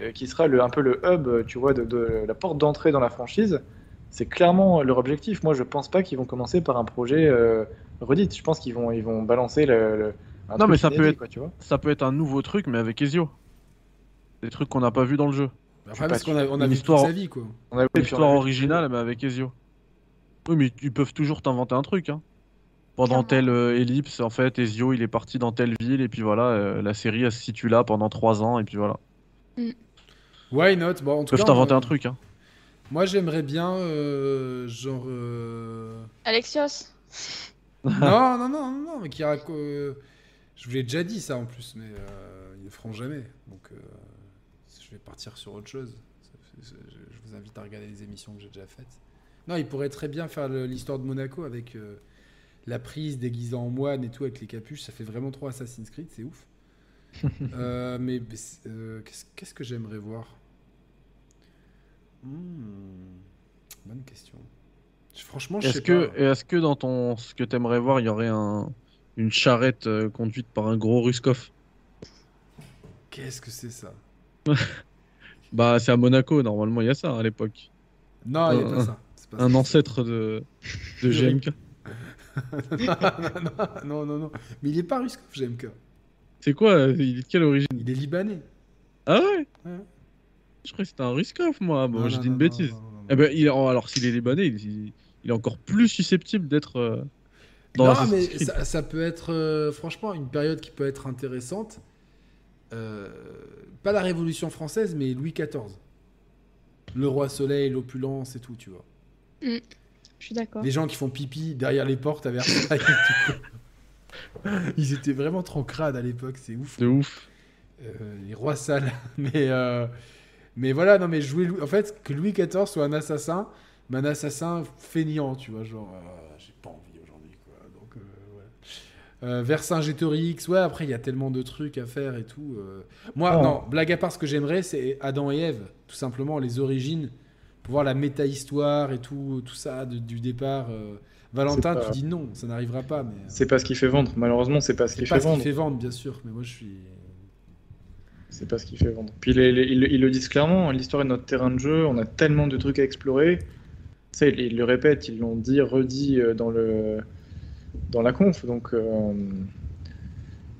euh, qui sera le, un peu le hub euh, tu vois de, de la porte d'entrée dans la franchise c'est clairement leur objectif moi je pense pas qu'ils vont commencer par un projet euh, Reddit je pense qu'ils vont ils vont balancer le, le- un Non, truc mais ça peut être- quoi, tu vois Ça peut être un nouveau truc, mais avec Ezio. Des trucs qu'on n'a pas vu dans le jeu. Après, pas parce qu'on a, on a Une vu histoire- toute sa vie, quoi. On a- L'histoire originale, mais avec Ezio. Oui, mais ils peuvent toujours t'inventer un truc. Hein. Pendant telle euh, ellipse, en fait, Ezio, il est parti dans telle ville, et puis voilà, euh, la série, elle se situe là pendant trois ans, et puis voilà. Why not? Bon, en Ils tout peuvent cas, t'inventer un truc. Hein. Moi, j'aimerais bien, euh, genre. euh, Alexios, non, non, non, non, non, mais qui raco- euh, Je vous l'ai déjà dit ça en plus, mais euh, ils ne le feront jamais. Donc, euh, je vais partir sur autre chose. Je vous invite à regarder les émissions que j'ai déjà faites. Non, il pourrait très bien faire l'histoire de Monaco avec euh, la prise déguisée en moine et tout avec les capuches. Ça fait vraiment trop Assassin's Creed, c'est ouf. Euh, mais euh, qu'est-ce que j'aimerais voir? Hmm, Bonne question. Franchement, je Est-ce sais que, pas. est-ce que dans ton, ce que t'aimerais voir, il y aurait un, une charrette conduite par un gros Ruskov Qu'est-ce que c'est ça? Bah, c'est à Monaco, normalement, il y a ça à l'époque. Non, il n'y a pas ça. Pas Un ça. ancêtre de, de. GMK. non, non, non, non. Mais il est pas russe, GMK. C'est quoi euh, Il est de quelle origine? Il est libanais. Ah ouais? Ouais. Je croyais que c'était un Ruskov, moi. Bon, j'ai dit une non, bêtise. non. Eh ben, il, alors s'il est libanais, il, est encore plus susceptible d'être euh, dans non, mais ça peut être, euh, franchement, une période qui peut être intéressante. Euh, pas la Révolution française, mais Louis XIV. Le roi soleil, l'opulence et tout, tu vois. je suis d'accord. Les gens qui font pipi derrière les portes à Versailles. et tout. Ils étaient vraiment trop crades à l'époque, c'est ouf. De ouf. Euh, les rois sales. mais, euh, mais voilà, non, mais jouer. Louis- En fait, que Louis XIV soit un assassin, mais un assassin feignant, tu vois, genre, euh, j'ai pas envie aujourd'hui, quoi. Donc, euh, ouais. Euh, Vercingétorix, ouais, après, il y a tellement de trucs à faire et tout. euh. Moi, Oh. non, blague à part, ce que j'aimerais, c'est Adam et Ève, tout simplement, les origines, pour voir la méta-histoire et tout, tout ça de- du départ. euh. Valentin, C'est pas- tu dis non, ça n'arrivera pas, mais. euh, C'est pas ce qui fait vendre. Malheureusement, c'est pas ce c'est qui pas fait ce qui vendre. fait vendre, bien sûr, mais moi, je suis. C'est pas ce qui fait vendre. Puis les- les- ils, ils le disent clairement, l'histoire est notre terrain de jeu, on a tellement de trucs à explorer. Ça, ils, ils le répètent, ils l'ont dit, redit euh, dans, le, dans la conf. Donc euh,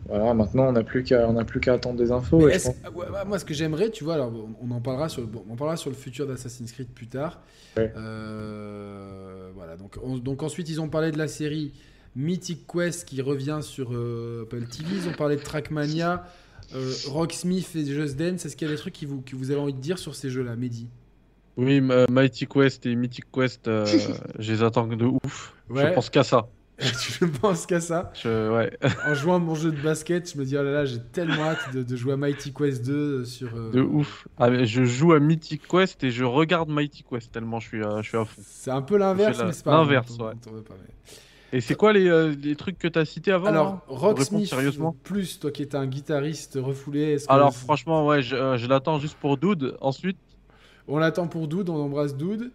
voilà, maintenant on n'a plus qu'à on n'a plus qu'à attendre des infos. Mais et je est-ce- pense- ouais, ouais, moi, ce que j'aimerais, tu vois, alors bon, on en parlera sur le, bon, on en parlera sur le futur d'Assassin's Creed plus tard. Ouais. Euh, voilà, donc, on- donc ensuite ils ont parlé de la série Mythic Quest qui revient sur euh, Apple TV. Ils ont parlé de Trackmania, euh, Rocksmith et Just Dance. Est-ce qu'il y a des trucs qui vous, que vous avez envie de dire sur ces jeux-là, Mehdi? Oui, Mighty Quest et Mythic Quest, euh, je les attends de ouf. Ouais. Je pense qu'à ça. Je pense qu'à ça. Je- ouais. En jouant à mon jeu de basket, je me dis oh là là, j'ai tellement hâte de, de jouer à Mighty Quest 2 sur. euh, De ouf. Ah, mais je joue à Mythic Quest et je regarde Mighty Quest tellement je suis, à- je suis à fond. C'est un peu l'inverse, la- mais c'est pas l'inverse, ouais. pas, mais- Et c'est quoi les, euh, les trucs que t'as cités avant Alors, répondre Rocksmith, sérieusement plus toi qui es un guitariste refoulé, est-ce que Alors franchement, ouais, je, euh, je l'attends juste pour Dude. Ensuite, on l'attend pour Doud, on embrasse Doud.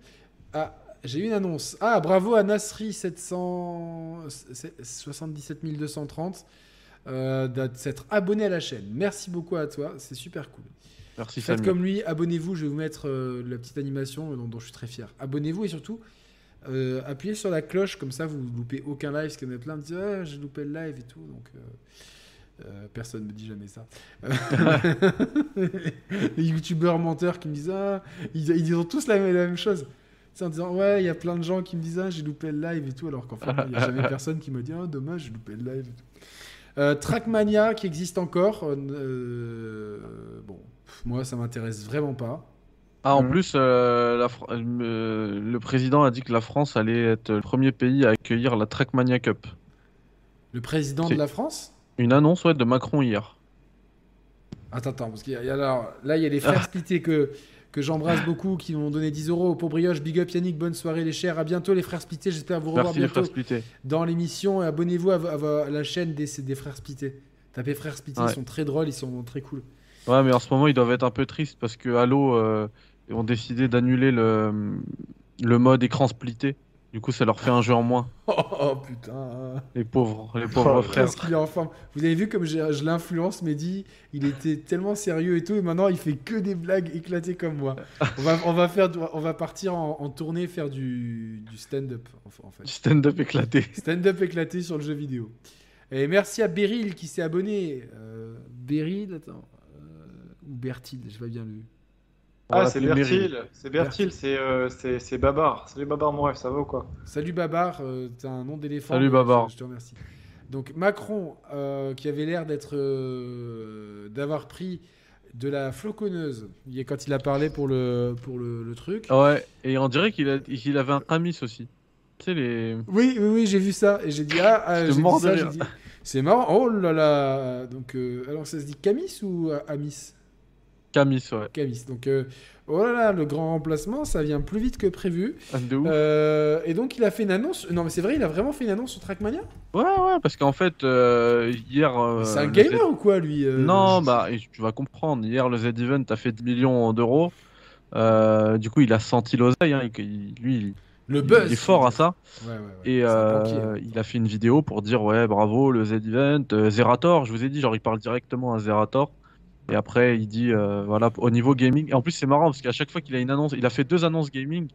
Ah, j'ai une annonce. Ah, bravo à Nasri 777 230 euh, de s'être abonné à la chaîne. Merci beaucoup à toi, c'est super cool. Merci Faites comme lui, abonnez-vous, je vais vous mettre euh, la petite animation dont, dont je suis très fier. Abonnez-vous et surtout, euh, appuyez sur la cloche, comme ça vous ne loupez aucun live, parce qu'il y en a plein qui disent ah, j'ai loupé le live et tout. Donc, euh, euh, personne ne me dit jamais ça. Les youtubeurs menteurs qui me disent ah, ils, ils disent tous la, la même chose. C'est en disant ouais, il y a plein de gens qui me disent ah, j'ai loupé le live et tout, alors qu'en fait, il n'y a jamais personne qui me dit ah, dommage, j'ai loupé le live et tout. Euh, Trackmania qui existe encore. euh, bon, pff, moi ça m'intéresse vraiment pas. Ah, en Mhm. plus, euh, la euh, le président a dit que la France allait être le premier pays à accueillir la Trackmania Cup. Le président de la France? Une annonce ouais, de Macron hier. Attends, attends, parce qu'il y a, il y a alors, là il y a les frères splittés que, que j'embrasse beaucoup qui m'ont donné 10 euros pour Brioche. Big up Yannick, bonne soirée les chers. À bientôt les frères splittés, j'espère vous revoir Merci bientôt dans l'émission. Et abonnez-vous à, la chaîne des, des frères splittés. Tapez frères splittés, Ouais. ils sont très drôles, ils sont très cool. Ouais, mais en ce moment, ils doivent être un peu tristes parce que Halo euh, ont décidé d'annuler le, le mode écran splitté. Du coup, ça leur fait un jeu en moins. Oh, oh, putain. Les pauvres, les pauvres Oh, frères. Qu'est-ce qu'il est en forme? Vous avez vu comme je l'influence, Mehdi? Il était tellement sérieux et tout, et maintenant il fait que des blagues éclatées comme moi. On va, on va, faire, on va partir en, en tournée faire du, du stand-up, en, fait. Du stand-up éclaté. Stand-up éclaté sur le jeu vidéo. Et merci à Beryl qui s'est abonné. Euh, Beryl, attends. euh, ou Bertil, je vais bien le. Ah, c'est. Bertil, c'est Bertil, c'est euh, c'est c'est Babar. Salut Babar, mon rêve, ça va ou quoi? Salut Babar, euh, t'as un nom d'éléphant. Salut Babar. Je, te remercie. Donc Macron, euh, qui avait l'air d'être, euh, d'avoir pris de la floconneuse quand il a parlé pour le, pour le, le truc. Ouais, et on dirait qu'il a- qu'il avait un Amis aussi. Tu sais, les. Oui, oui, oui, j'ai vu ça et j'ai dit ah, ah, j'ai mort de ça, rire. j'ai dit, c'est marrant. Oh là là. Donc euh, alors ça se dit Camis ou euh, Amis? Camis, ouais. Camis. Donc euh, oh là là, le grand remplacement, ça vient plus vite que prévu. De ouf. Euh, et donc il a fait une annonce. Non mais c'est vrai, il a vraiment fait une annonce sur Trackmania? Ouais, ouais, parce qu'en fait, euh, hier. c'est un gamer ou quoi lui Z- Non, bah, tu vas comprendre. Hier, le Z-Event a fait 10 millions d'euros. Du coup, il a senti l'oseille. Hein, lui, il, Le buzz. il est fort à ça. Ouais, ouais, ouais. Et euh, banquier, hein. il a fait une vidéo pour dire ouais bravo le Z-Event, euh, Zerator, je vous ai dit genre il parle directement à Zerator et après il dit euh, voilà au niveau gaming et en plus c'est marrant parce qu'à chaque fois qu'il a une annonce, il a fait deux annonces gaming,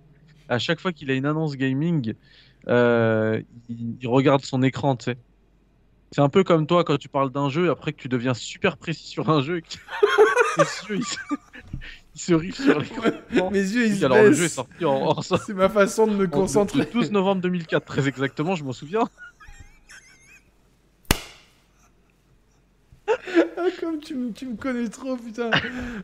à chaque fois qu'il a une annonce gaming, euh, il, il regarde son écran tu sais. C'est un peu comme toi quand tu parles d'un jeu et après que tu deviens super précis sur un jeu et que tes yeux ils se, ils se sur l'écran. Mes yeux ils se Alors le jeu est sorti en, C'est ma façon de me en- concentrer. le 12 novembre 2004 très exactement, je m'en souviens. Ah, comme tu, me- tu me connais trop, putain.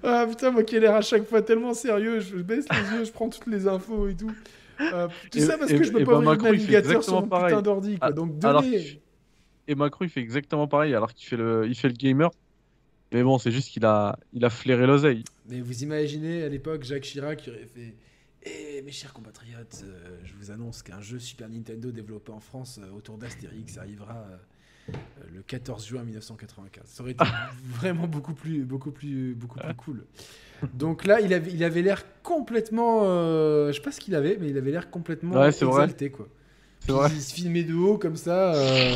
Ah, putain, moi qui ai l'air à chaque fois tellement sérieux, je baisse les yeux, je prends toutes les infos et tout. Ah, tout Et- ça parce et- que je peux et pas bah, ouvrir le Macron, il fait navigateur sur exactement mon pareil. putain d'ordi. Ah, Donc alors donnez... Et Macron, il fait exactement pareil, alors qu'il fait le, il fait le gamer. Mais bon, c'est juste qu'il a, il a flairé l'oseille. Mais vous imaginez à l'époque Jacques Chirac qui aurait fait Eh mes chers compatriotes, euh, je vous annonce qu'un jeu Super Nintendo développé en France euh, autour d'Astérix arrivera euh, euh, le 14 juin 1995. Ça aurait été vraiment beaucoup plus, beaucoup plus, beaucoup plus cool. Donc là, il avait, il avait l'air complètement, euh, je sais pas ce qu'il avait, mais il avait l'air complètement Ouais, c'est vrai. exalté quoi. C'est Puis vrai. Il se filmait de haut comme ça. euh,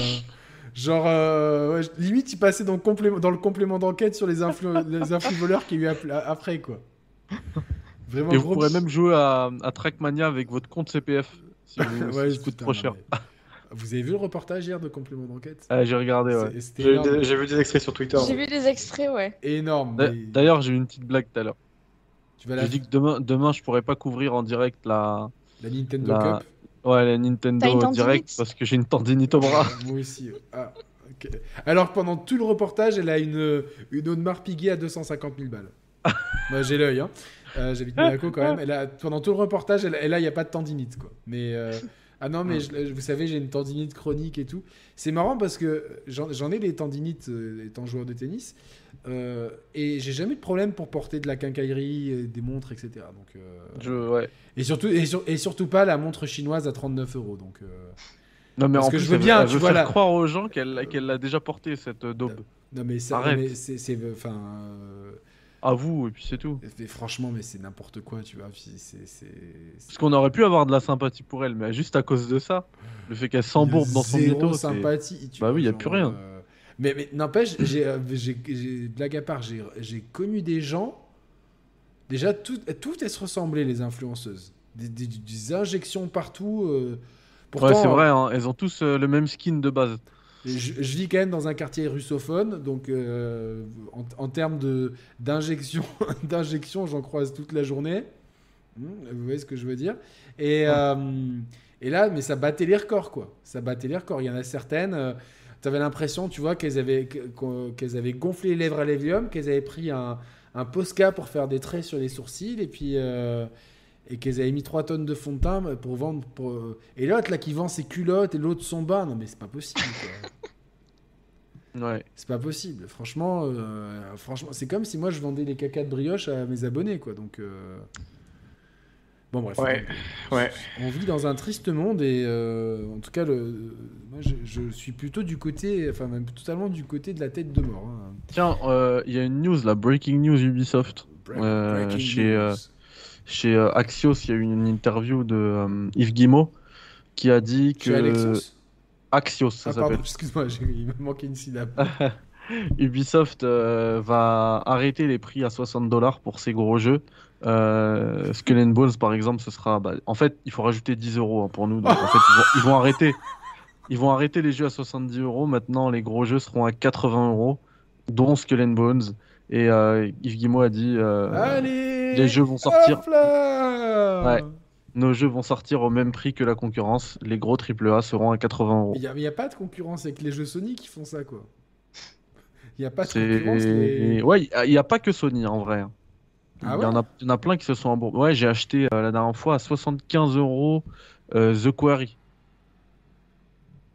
Genre, euh, ouais, limite, il passait dans le complément, dans le complément d'enquête sur les, influ les influvoleurs qu'il y a eu ap- après, quoi. Vraiment Et vous gros pourrez petit- même jouer à, à Trackmania avec votre compte CPF. Si vous, Ouais, si ça coûte trop cher. mais- Vous avez vu le reportage hier de complément d'enquête Ah, j'ai regardé, ouais. J'ai des- j'ai vu des extraits sur Twitter. J'ai vu des extraits, ouais. énorme. Mais D'ailleurs, j'ai eu une petite blague tout à l'heure. tu vas la, J'ai dit que demain, demain, je pourrais pas couvrir en direct la, la Nintendo la- Cup. ouais, la Nintendo direct parce que j'ai une tendinite au bras. Moi aussi. Ah, ok. Alors que pendant tout le reportage, elle a une, une Audemars Piguet à 250 000 balles. Moi, j'ai l'œil. Hein. Euh, J'habite Monaco quand même. Elle a, pendant tout le reportage, elle, elle a, il n'y a pas de tendinite. Quoi. Mais, euh, ah non, mais je- vous savez, j'ai une tendinite chronique et tout. C'est marrant parce que j'en ai des tendinites euh, étant joueur de tennis. Euh, et j'ai jamais eu de problème pour porter de la quincaillerie, des montres, etc. Donc, euh, Je, ouais. et, surtout, et, sur- et surtout pas la montre chinoise à 39 euros. Donc, Non, mais Parce en que plus, je veux bien, elle tu veut vois, faire croire aux gens qu'elle qu'elle l'a déjà porté cette daube. Non mais ça, c'est, enfin, À vous, et puis c'est tout. Et franchement, mais c'est n'importe quoi, tu vois. c'est- Parce qu'on aurait pu avoir de la sympathie pour elle, mais juste à cause de ça, le fait qu'elle s'embourbe dans son ghetto, sympathie. tu Bah vois, oui, y a genre, plus rien. euh, Mais, mais n'empêche, j'ai, euh, j'ai, j'ai- blague à part, j'ai, j'ai connu des gens. Déjà, tout, toutes elles se ressemblaient, les influenceuses. Des, des- des injections partout. euh, Ouais, pourtant, c'est vrai, hein, elles ont tous euh, le même skin de base. Je, je vis quand même dans un quartier russophone, donc euh, en, en termes de, d'injection, d'injection, j'en croise toute la journée. Hmm, Vous voyez ce que je veux dire? Et, euh, et là, mais ça battait les records, quoi. Ça battait les records. Il y en a certaines, tu avais l'impression, tu vois, qu'elles avaient, qu'elles avaient gonflé les lèvres à l'hélium, qu'elles avaient pris un, un Posca pour faire des traits sur les sourcils, et puis... euh, et qu'elles avaient mis 3 tonnes de fond de teint pour vendre. Pour... euh, Et l'autre, là, qui vend ses culottes et l'autre son bain. Non, mais c'est pas possible. quoi. Ouais. C'est pas possible. Franchement, euh, franchement, c'est comme si moi je vendais des cacas de brioche à mes abonnés, quoi. Donc, euh, bon bref. Ouais, ouais. On vit dans un triste monde et euh, en tout cas, le, moi je, je suis plutôt du côté, enfin même totalement du côté de la tête de mort. hein. Tiens, il y a une news, la breaking news Ubisoft. Break- breaking chez, news. Chez euh, Axios, il y a eu une interview de euh, Yves Guillemot qui a dit que. Axios, ça Ah s'appelle. excuse-moi, il me manquait une syllabe. Ubisoft euh, va arrêter les prix à 60 dollars pour ses gros jeux. Euh, Skull and Bones, par exemple, ce sera. bah, en fait, il faut rajouter 10 euros hein, pour nous. Donc, en fait, ils vont, ils vont arrêter. Ils vont arrêter les jeux à 70 euros. Maintenant, les gros jeux seront à 80 euros, dont Skull and Bones. Et euh, Yves Guillemot a dit euh, Allez les jeux vont sortir. Ouais. Nos jeux vont sortir au même prix que la concurrence. Les gros AAA seront à 80 euros. Il n'y a, pas de concurrence avec les jeux Sony qui font ça, quoi. Il n'y a pas de concurrence. les- Ouais, il n'y a pas que Sony en vrai. Ah il, y en ouais a, y en a plein qui se sont embourbés. Ouais, j'ai acheté euh, la dernière fois à 75 euros euh, The Quarry.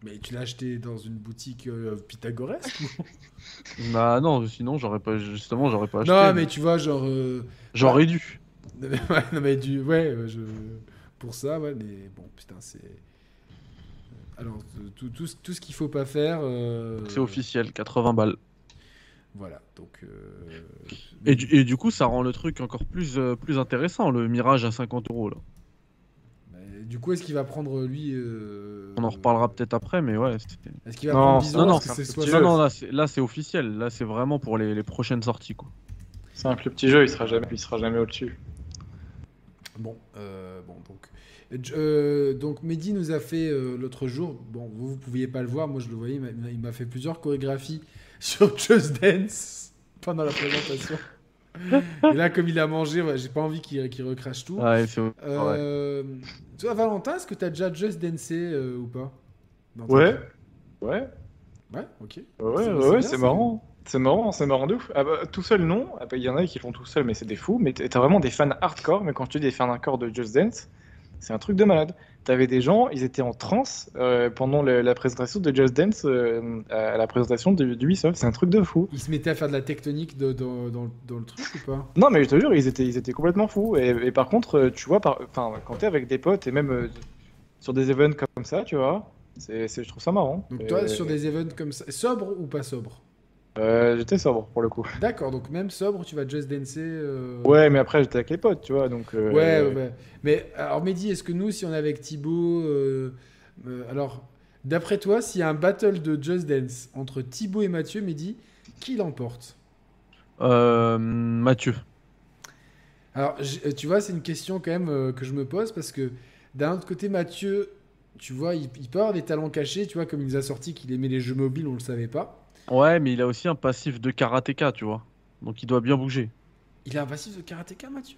Mais tu l'as acheté dans une boutique euh, pythagoresque Bah non, sinon j'aurais pas justement j'aurais pas acheté. Non, mais tu vois, genre. euh, J'aurais dû. Non, mais, du. Ouais, euh, je... pour ça, ouais, mais bon, putain, c'est. Alors, euh, tout, tout, ce- tout ce qu'il faut pas faire. euh, C'est officiel, 80 balles. Voilà, donc. Et du, et du coup, ça rend le truc encore plus, plus intéressant, le Mirage à 50 euros là. Du coup, est-ce qu'il va prendre lui. euh, On en reparlera peut-être après, mais ouais. c'était- Est-ce qu'il va Non, prendre Bison non, non, petit Non, non, là c'est, officiel. Là c'est vraiment pour les, les prochaines sorties quoi. C'est un plus petit jeu, il sera jamais, il sera jamais au-dessus. Bon, euh, bon donc. Euh, donc Mehdi nous a fait euh, l'autre jour, bon vous vous pouviez pas le voir, moi je le voyais, il m'a- il m'a fait plusieurs chorégraphies sur Just Dance pendant la présentation. Et là comme il a mangé, ouais, j'ai pas envie qu'il qu'il recrache tout. Ouais. Euh, Toi Valentin, est-ce que t'as déjà Just Dancé euh, ou pas? Ouais. Ouais, Ouais, ok. ouais, C'est- ouais, c'est marrant. C'est marrant, c'est marrant de ouf. Ah bah, tout seul, non. Ah bah, Il y en a qui font tout seul, mais c'est des fous. Mais t'as vraiment des fans hardcore. Mais quand tu dis des fans hardcore de Just Dance, c'est un truc de malade. T'avais des gens, ils étaient en transe euh, pendant le- la présentation de Just Dance, euh, à la présentation de- d'Ubisoft. C'est un truc de fou. Il se mettait à faire de la tectonique de- dans, dans- dans le truc ou pas? Non, mais je te jure, ils étaient, ils étaient complètement fous. Et, et par contre, euh, tu vois, par, quand t'es avec des potes et même euh, sur des events comme ça, tu vois, c'est, je trouve ça marrant. Donc Et- toi, sur des events comme ça, sobre ou pas sobre? Euh, j'étais sobre pour le coup. D'accord, donc même sobre, tu vas Just Dancer euh, Ouais, mais après j'étais avec les potes, tu vois, donc. euh, Ouais, ouais, ouais. Mais alors, Mehdi, est-ce que nous, si on est avec Thibaut. euh, euh, alors, d'après toi, s'il y a un battle de Just Dance entre Thibaut et Mathieu, Mehdi, qui l'emporte? Euh, Mathieu. Alors, tu vois, c'est une question quand même euh, que je me pose parce que d'un autre côté, Mathieu, tu vois, il, il peut avoir des talents cachés, tu vois, comme il nous a sorti qu'il aimait les jeux mobiles, on le savait pas. Ouais, mais il a aussi un passif de karatéka, tu vois. Donc il doit bien bouger. Il a un passif de karatéka, Mathieu?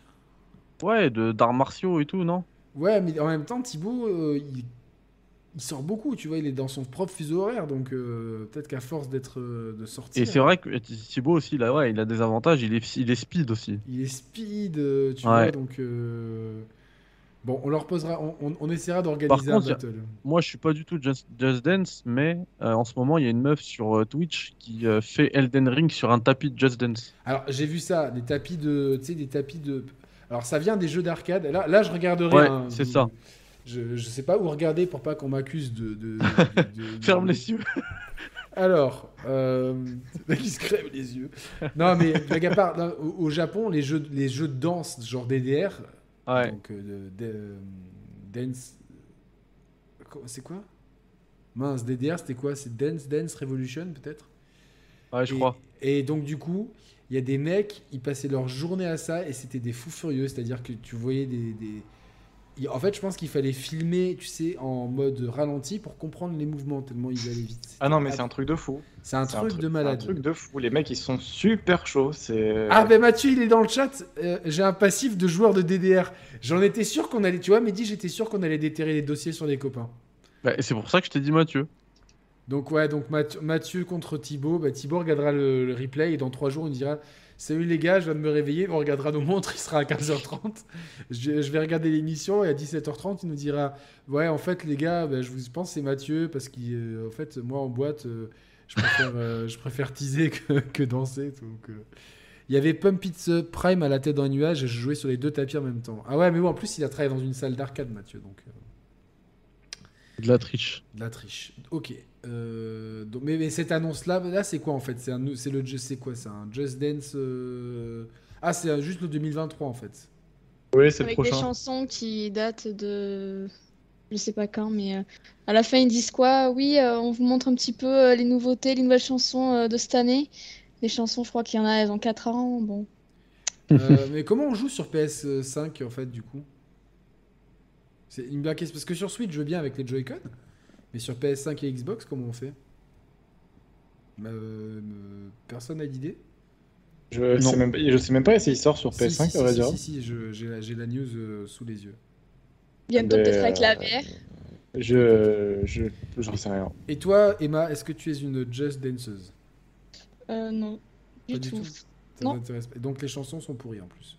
Ouais, de d'arts martiaux et tout, non? Ouais, mais en même temps, Thibaut, euh, il, il sort beaucoup, tu vois, il est dans son propre fuseau horaire, donc euh, peut-être qu'à force d'être euh, de sortir. Et c'est vrai que Thibaut aussi, là, ouais, il a des avantages. Il est, il est speed aussi. Il est speed, tu Ouais. vois, donc. Bon, on leur posera, on, on- on essaiera d'organiser un a- battle. Moi, je suis pas du tout Just, Just Dance, mais euh, en ce moment, il y a une meuf sur euh, Twitch qui euh, fait Elden Ring sur un tapis de Just Dance. Alors, j'ai vu ça, des tapis de. Tu sais, des tapis de. Alors, ça vient des jeux d'arcade. Là, là, je regarderai. Ouais, hein, c'est ça. Je, je sais pas où regarder pour pas qu'on m'accuse de. de- de- de- Ferme les yeux. Alors, euh, il se crève les yeux. Non, mais blague à part, non, au, au Japon, les jeux, les jeux de danse, genre DDR, Ouais. donc euh, de- de- euh, dance, c'est quoi? Mince, DDR, c'était quoi? C'est Dance Dance Revolution, peut-être? Ouais, je Et- crois. Et donc, du coup, il y a des mecs, ils passaient leur journée à ça et c'était des fous furieux. C'est-à-dire que tu voyais des. En fait, je pense qu'il fallait filmer, tu sais, en mode ralenti pour comprendre les mouvements, tellement ils allaient vite. Ah non, mais c'est un truc de fou. C'est un truc de malade. C'est un truc de fou. Les mecs, ils sont super chauds. C'est. Ah ben Mathieu il est dans le chat, Euh, j'ai un passif de joueur de DDR. J'en étais sûr qu'on allait, tu vois Mehdi j'étais sûr qu'on allait déterrer les dossiers sur les copains. Bah, et c'est pour ça que je t'ai dit Mathieu. Donc ouais, donc Mathieu, Mathieu contre Thibaut, bah, Thibaut regardera le, le replay et dans trois jours il nous dira Salut les gars, je viens de me réveiller, on regardera nos montres, il sera à 15h30. je, je vais regarder l'émission et à 17h30 il nous dira Ouais en fait les gars, bah, je vous pense c'est Mathieu parce qu'en fait moi en boîte euh, je, préfère, euh, je préfère teaser que, que danser. Donc, euh. Il y avait Pump It Prime à la tête dans les nuages et je jouais sur les deux tapis en même temps. Ah ouais mais bon en plus il a travaillé dans une salle d'arcade Mathieu donc... euh, De la triche. de la triche. Ok. Euh, donc, mais, mais cette annonce-là, là, c'est quoi en fait? C'est un, c'est le, c'est quoi C'est un Just Dance euh, Ah, c'est juste le 2023 en fait. Oui, c'est le Avec des prochain. chansons qui datent de. Je sais pas quand, mais euh, à la fin ils disent quoi? Oui, euh, on vous montre un petit peu euh, les nouveautés, les nouvelles chansons euh, de cette année. Les chansons, je crois qu'il y en a, elles ont 4 ans. Bon. Euh, mais comment on joue sur PS5 en fait du coup? C'est une blague parce que sur Switch je veux bien avec les Joy-Con, mais sur PS5 et Xbox comment on fait? Euh, euh, Personne n'a d'idée Je sais même pas, je sais même pas s'il sort sur Si, PS5, si, à vrai si, dire. si, si, j'ai la, news euh, sous les yeux. Bientôt peut-être avec la VR. Je, je, j'en sais rien. Et toi, Emma, est-ce que tu es une Just Danceuse? Euh, non, Pas du du tout. tout. Ça Non. t'intéresse pas. Et donc les chansons sont pourries en plus.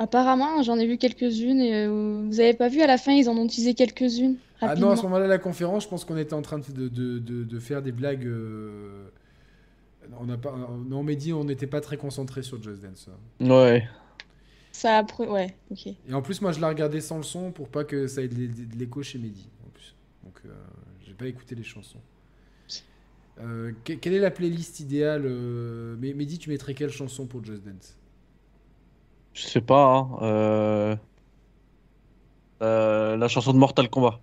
Apparemment, j'en ai vu quelques-unes et euh, vous avez pas vu à la fin, ils en ont utilisé quelques-unes Ah non, à ce moment-là, la conférence, je pense qu'on était en train de, de, de, de faire des blagues. euh, On n'a pas, non, Mehdi, on n'était pas très concentré sur Just Dance. Ouais. Ça a pr- Ouais, ok. Et en plus, moi, je l'ai regardé sans le son pour pas que ça ait de l'é- de l'écho chez Mehdi. En plus. Donc, euh, j'ai pas écouté les chansons. Euh, que- quelle est la playlist idéale euh, Mais Mehdi, tu mettrais quelle chanson pour Just Dance? Je sais pas. hein, euh, euh, la chanson de Mortal Kombat.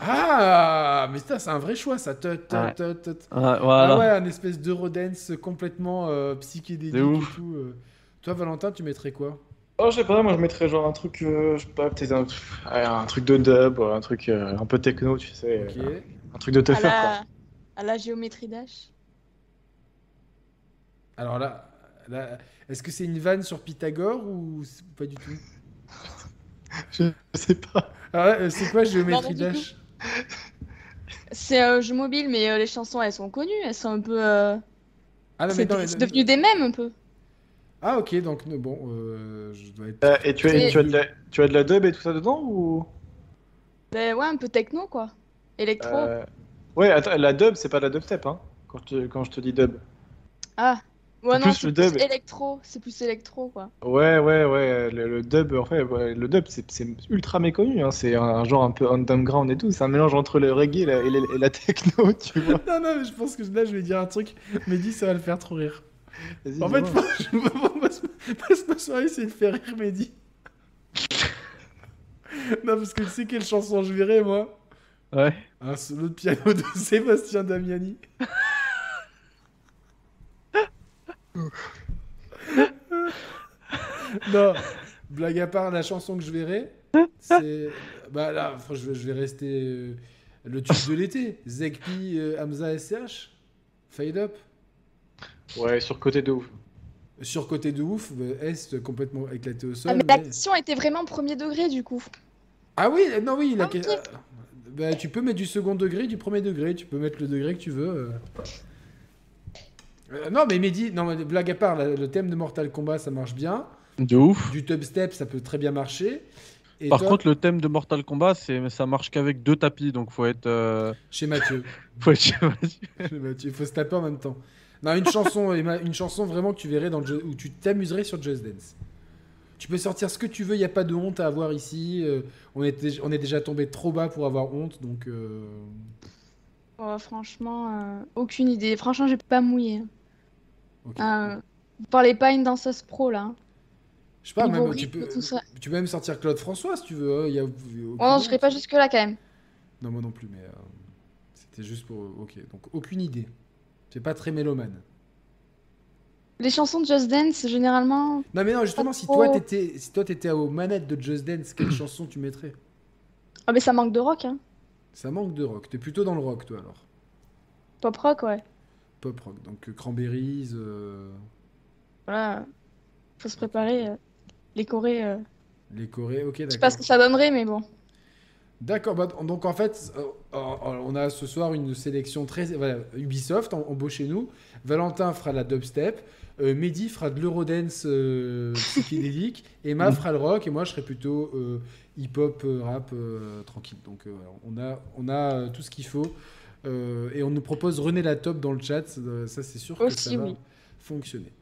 Ah Mais ça, c'est un vrai choix, ça. Tut, tut, Ouais. tut. Ah, voilà. Ah ouais, un espèce d'Eurodance complètement euh, psychédélique et tout. euh. Toi, Valentin, tu mettrais quoi? Oh, je sais pas, moi je mettrais genre un truc, euh, je sais pas, peut-être un, truc de dub, un truc euh, un peu techno, tu sais. Un truc de À teufeur, quoi. à la géométrie d'H. Alors là, là est-ce que c'est une vanne sur Pythagore ou pas du tout? Je sais pas. Ah ouais, euh, c'est quoi géométrie dash C'est un jeu mobile, mais euh, les chansons, elles sont connues, elles sont un peu... euh, Ah non, mais C'est non, mais- c'est devenu des mèmes un peu. Ah ok, donc euh, bon, euh, je dois être... Euh, et tu as, tu, as de la, tu as de la dub et tout ça dedans ou? Ben ouais, un peu techno, quoi. Électro. Euh, Ouais, attends, la dub, c'est pas la dubstep, hein, quand, je- quand je te dis dub. Ah. Ouais, c'est non, plus c'est électro. C'est plus électro, quoi. Ouais, ouais, ouais, le, le dub, en fait, ouais, le dub, c'est ultra méconnu, hein, c'est un, un genre un peu underground et tout, c'est un mélange entre le reggae et la, et la- et la techno, tu vois. Non, non, mais je pense que là, je vais dire un truc, mais dis, ça va le faire trop rire. En fait, dis-moi. je passe, passe ma soirée, c'est de faire rire Mehdi. non, parce que tu sais quelle chanson je verrai, moi? Ouais. Un solo de piano de Sébastien Damiani. Non, blague à part, la chanson que je verrai, c'est. Bah là, je, vais- je vais rester. euh, le tube de l'été. Zekpi, euh, Hamza SCH. Fade Up. Ouais, sur côté de ouf. Sur côté de ouf, euh, Est complètement éclaté au sol. Ah, mais mais- la question était vraiment premier degré, du coup. Ah oui, non, oui, la Ah, ok. que- euh, bah, tu peux mettre du second degré, du premier degré, tu peux mettre le degré que tu veux. Euh. Non, mais Mehdi, non, mais blague à part, la- le thème de Mortal Kombat, ça marche bien. De ouf. Du tubstep, ça peut très bien marcher. Et Par toi, contre, le thème de Mortal Kombat, c'est ça marche qu'avec deux tapis, donc faut être. euh, chez Mathieu, faut être- chez Mathieu, il faut se taper en même temps. Non, une chanson, Emma, une chanson vraiment que tu verrais dans le jeu, où tu t'amuserais sur Just Dance. Tu peux sortir ce que tu veux, il n'y a pas de honte à avoir ici. euh, on, est, dé- on est déjà tombé trop bas pour avoir honte, donc. euh, Oh, franchement, euh, aucune idée. Franchement, j'ai pas mouillé. Ok. Euh, vous parlez pas une danseuse pro là. Je sais pas, niveau même, tu, peux, tout ça. tu peux même sortir Claude François si tu veux. hein, il y a, Oh non, je serais pas jusque là quand même. Non, moi non plus, mais euh, c'était juste pour. Ok, donc aucune idée. C'est pas très mélomane. Les chansons de Just Dance, généralement, Non, mais non, justement, si trop. toi t'étais si toi t'étais aux manettes de Just Dance, quelle chanson tu mettrais? Ah mais ça manque de rock, hein. Ça manque de rock. T'es plutôt dans le rock, toi alors. Pop rock, ouais. Pop rock. Donc euh, Cranberries. euh, Voilà, faut se préparer. euh, Les Corées, euh, Les Corées, ok, je sais d'accord. pas ce que ça donnerait, mais bon. D'accord, bah, donc en fait, on a ce soir une sélection très. Voilà, Ubisoft, em- embauchez-nous. Valentin fera la dubstep. Euh, Mehdi fera de l'eurodance euh, psychédélique. Emma fera le rock. Et moi, je serai plutôt euh, hip-hop, rap, euh, tranquille. Donc euh, on a, on a euh, tout ce qu'il faut. Euh, et on nous propose René la top dans le chat. Euh, ça, c'est sûr que ça va oui. fonctionner.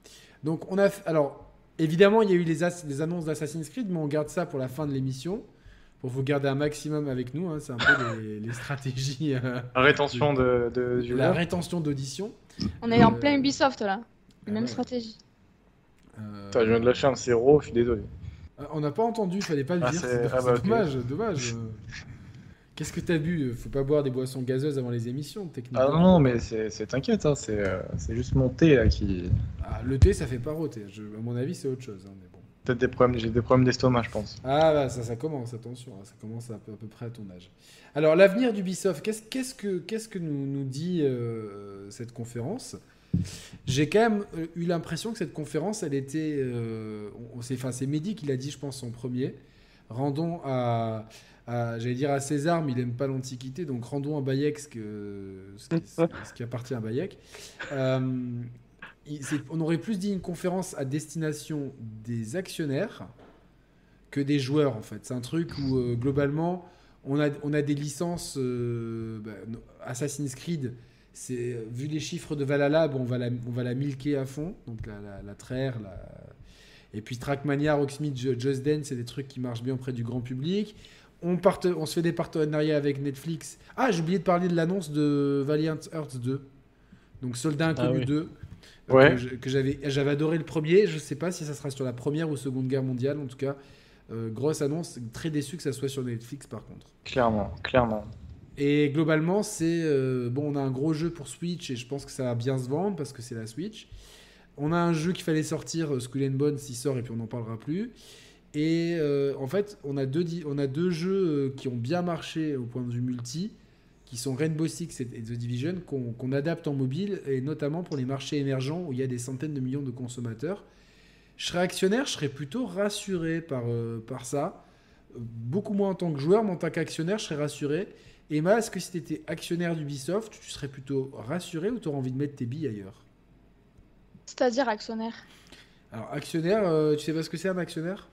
Donc on a. f- Alors, évidemment, il y a eu les, as- les annonces d'Assassin's Creed, mais on garde ça pour la fin de l'émission. Pour vous garder un maximum avec nous. hein. C'est un peu les, les stratégies. euh, La rétention de, de, du la joueur. rétention d'audition. On est en plein Ubisoft là. ah Même ouais. stratégie. Euh, Putain, je viens de lâcher un zéro, je suis désolé. On n'a pas entendu, il fallait pas le Ah, dire. c'est- ah bah, dommage, dommage. Qu'est-ce que t'as bu? Faut pas boire des boissons gazeuses avant les émissions, techniquement. Ah non, non, mais c'est t'inquiète, hein, c'est euh, c'est juste mon thé là qui. Ah, le thé, ça fait pas rôter. Je- à mon avis, c'est autre chose. hein, mais bon. Peut-être des problèmes, j'ai des problèmes d'estomac, je pense. Ah bah ça, ça commence, attention, hein, ça commence à peu, à peu près à ton âge. Alors l'avenir d'Ubisoft, qu'est-ce qu'est-ce que, qu'est-ce que nous, nous dit euh, cette conférence? J'ai quand même euh, eu l'impression que cette conférence, elle était... euh, on- c'est, enfin, c'est Mehdi qui l'a dit, je pense, en premier. Rendons à... J'allais dire à César, mais il aime pas l'Antiquité, donc rendons à Bayek ce, qui, appartient à Bayek. Euh, on aurait plus dit une conférence à destination des actionnaires que des joueurs en fait. C'est un truc où euh, globalement on a, des licences euh, bah, Assassin's Creed. Vu les chiffres de Valhalla, bon, on va la on milquer à fond. Donc la, la, et puis Trackmania, Rocksmith, Ju- Just Dance, c'est des trucs qui marchent bien auprès du grand public. On, parte, on se fait des partenariats avec Netflix. Ah, j'ai oublié de parler de l'annonce de Valiant Hearts 2. Donc Soldat Inconnu oui. 2. euh, Ouais. que j'avais j'avais adoré le premier. Je sais pas si ça sera sur la première ou seconde guerre mondiale. En tout cas, euh, grosse annonce. Très déçu que ça soit sur Netflix par contre. Clairement, clairement. Et globalement, c'est euh, bon. On a un gros jeu pour Switch et je pense que ça va bien se vendre parce que c'est la Switch. On a un jeu qu'il fallait sortir, Skull and Bones, il sort et puis on n'en parlera plus. Et euh, en fait, on a deux, on a deux jeux euh, qui ont bien marché au point de vue multi, qui sont Rainbow Six et The Division, qu'on adapte en mobile, et notamment pour les marchés émergents où il y a des centaines de millions de consommateurs. Je serais actionnaire, je serais plutôt rassuré par, euh, par ça. Beaucoup moins en tant que joueur, mais en tant qu'actionnaire, je serais rassuré. Emma, est-ce que si tu étais actionnaire d'Ubisoft, tu serais plutôt rassuré ou tu aurais envie de mettre tes billes ailleurs? C'est-à-dire actionnaire? Alors, actionnaire, euh, tu sais pas ce que c'est un actionnaire?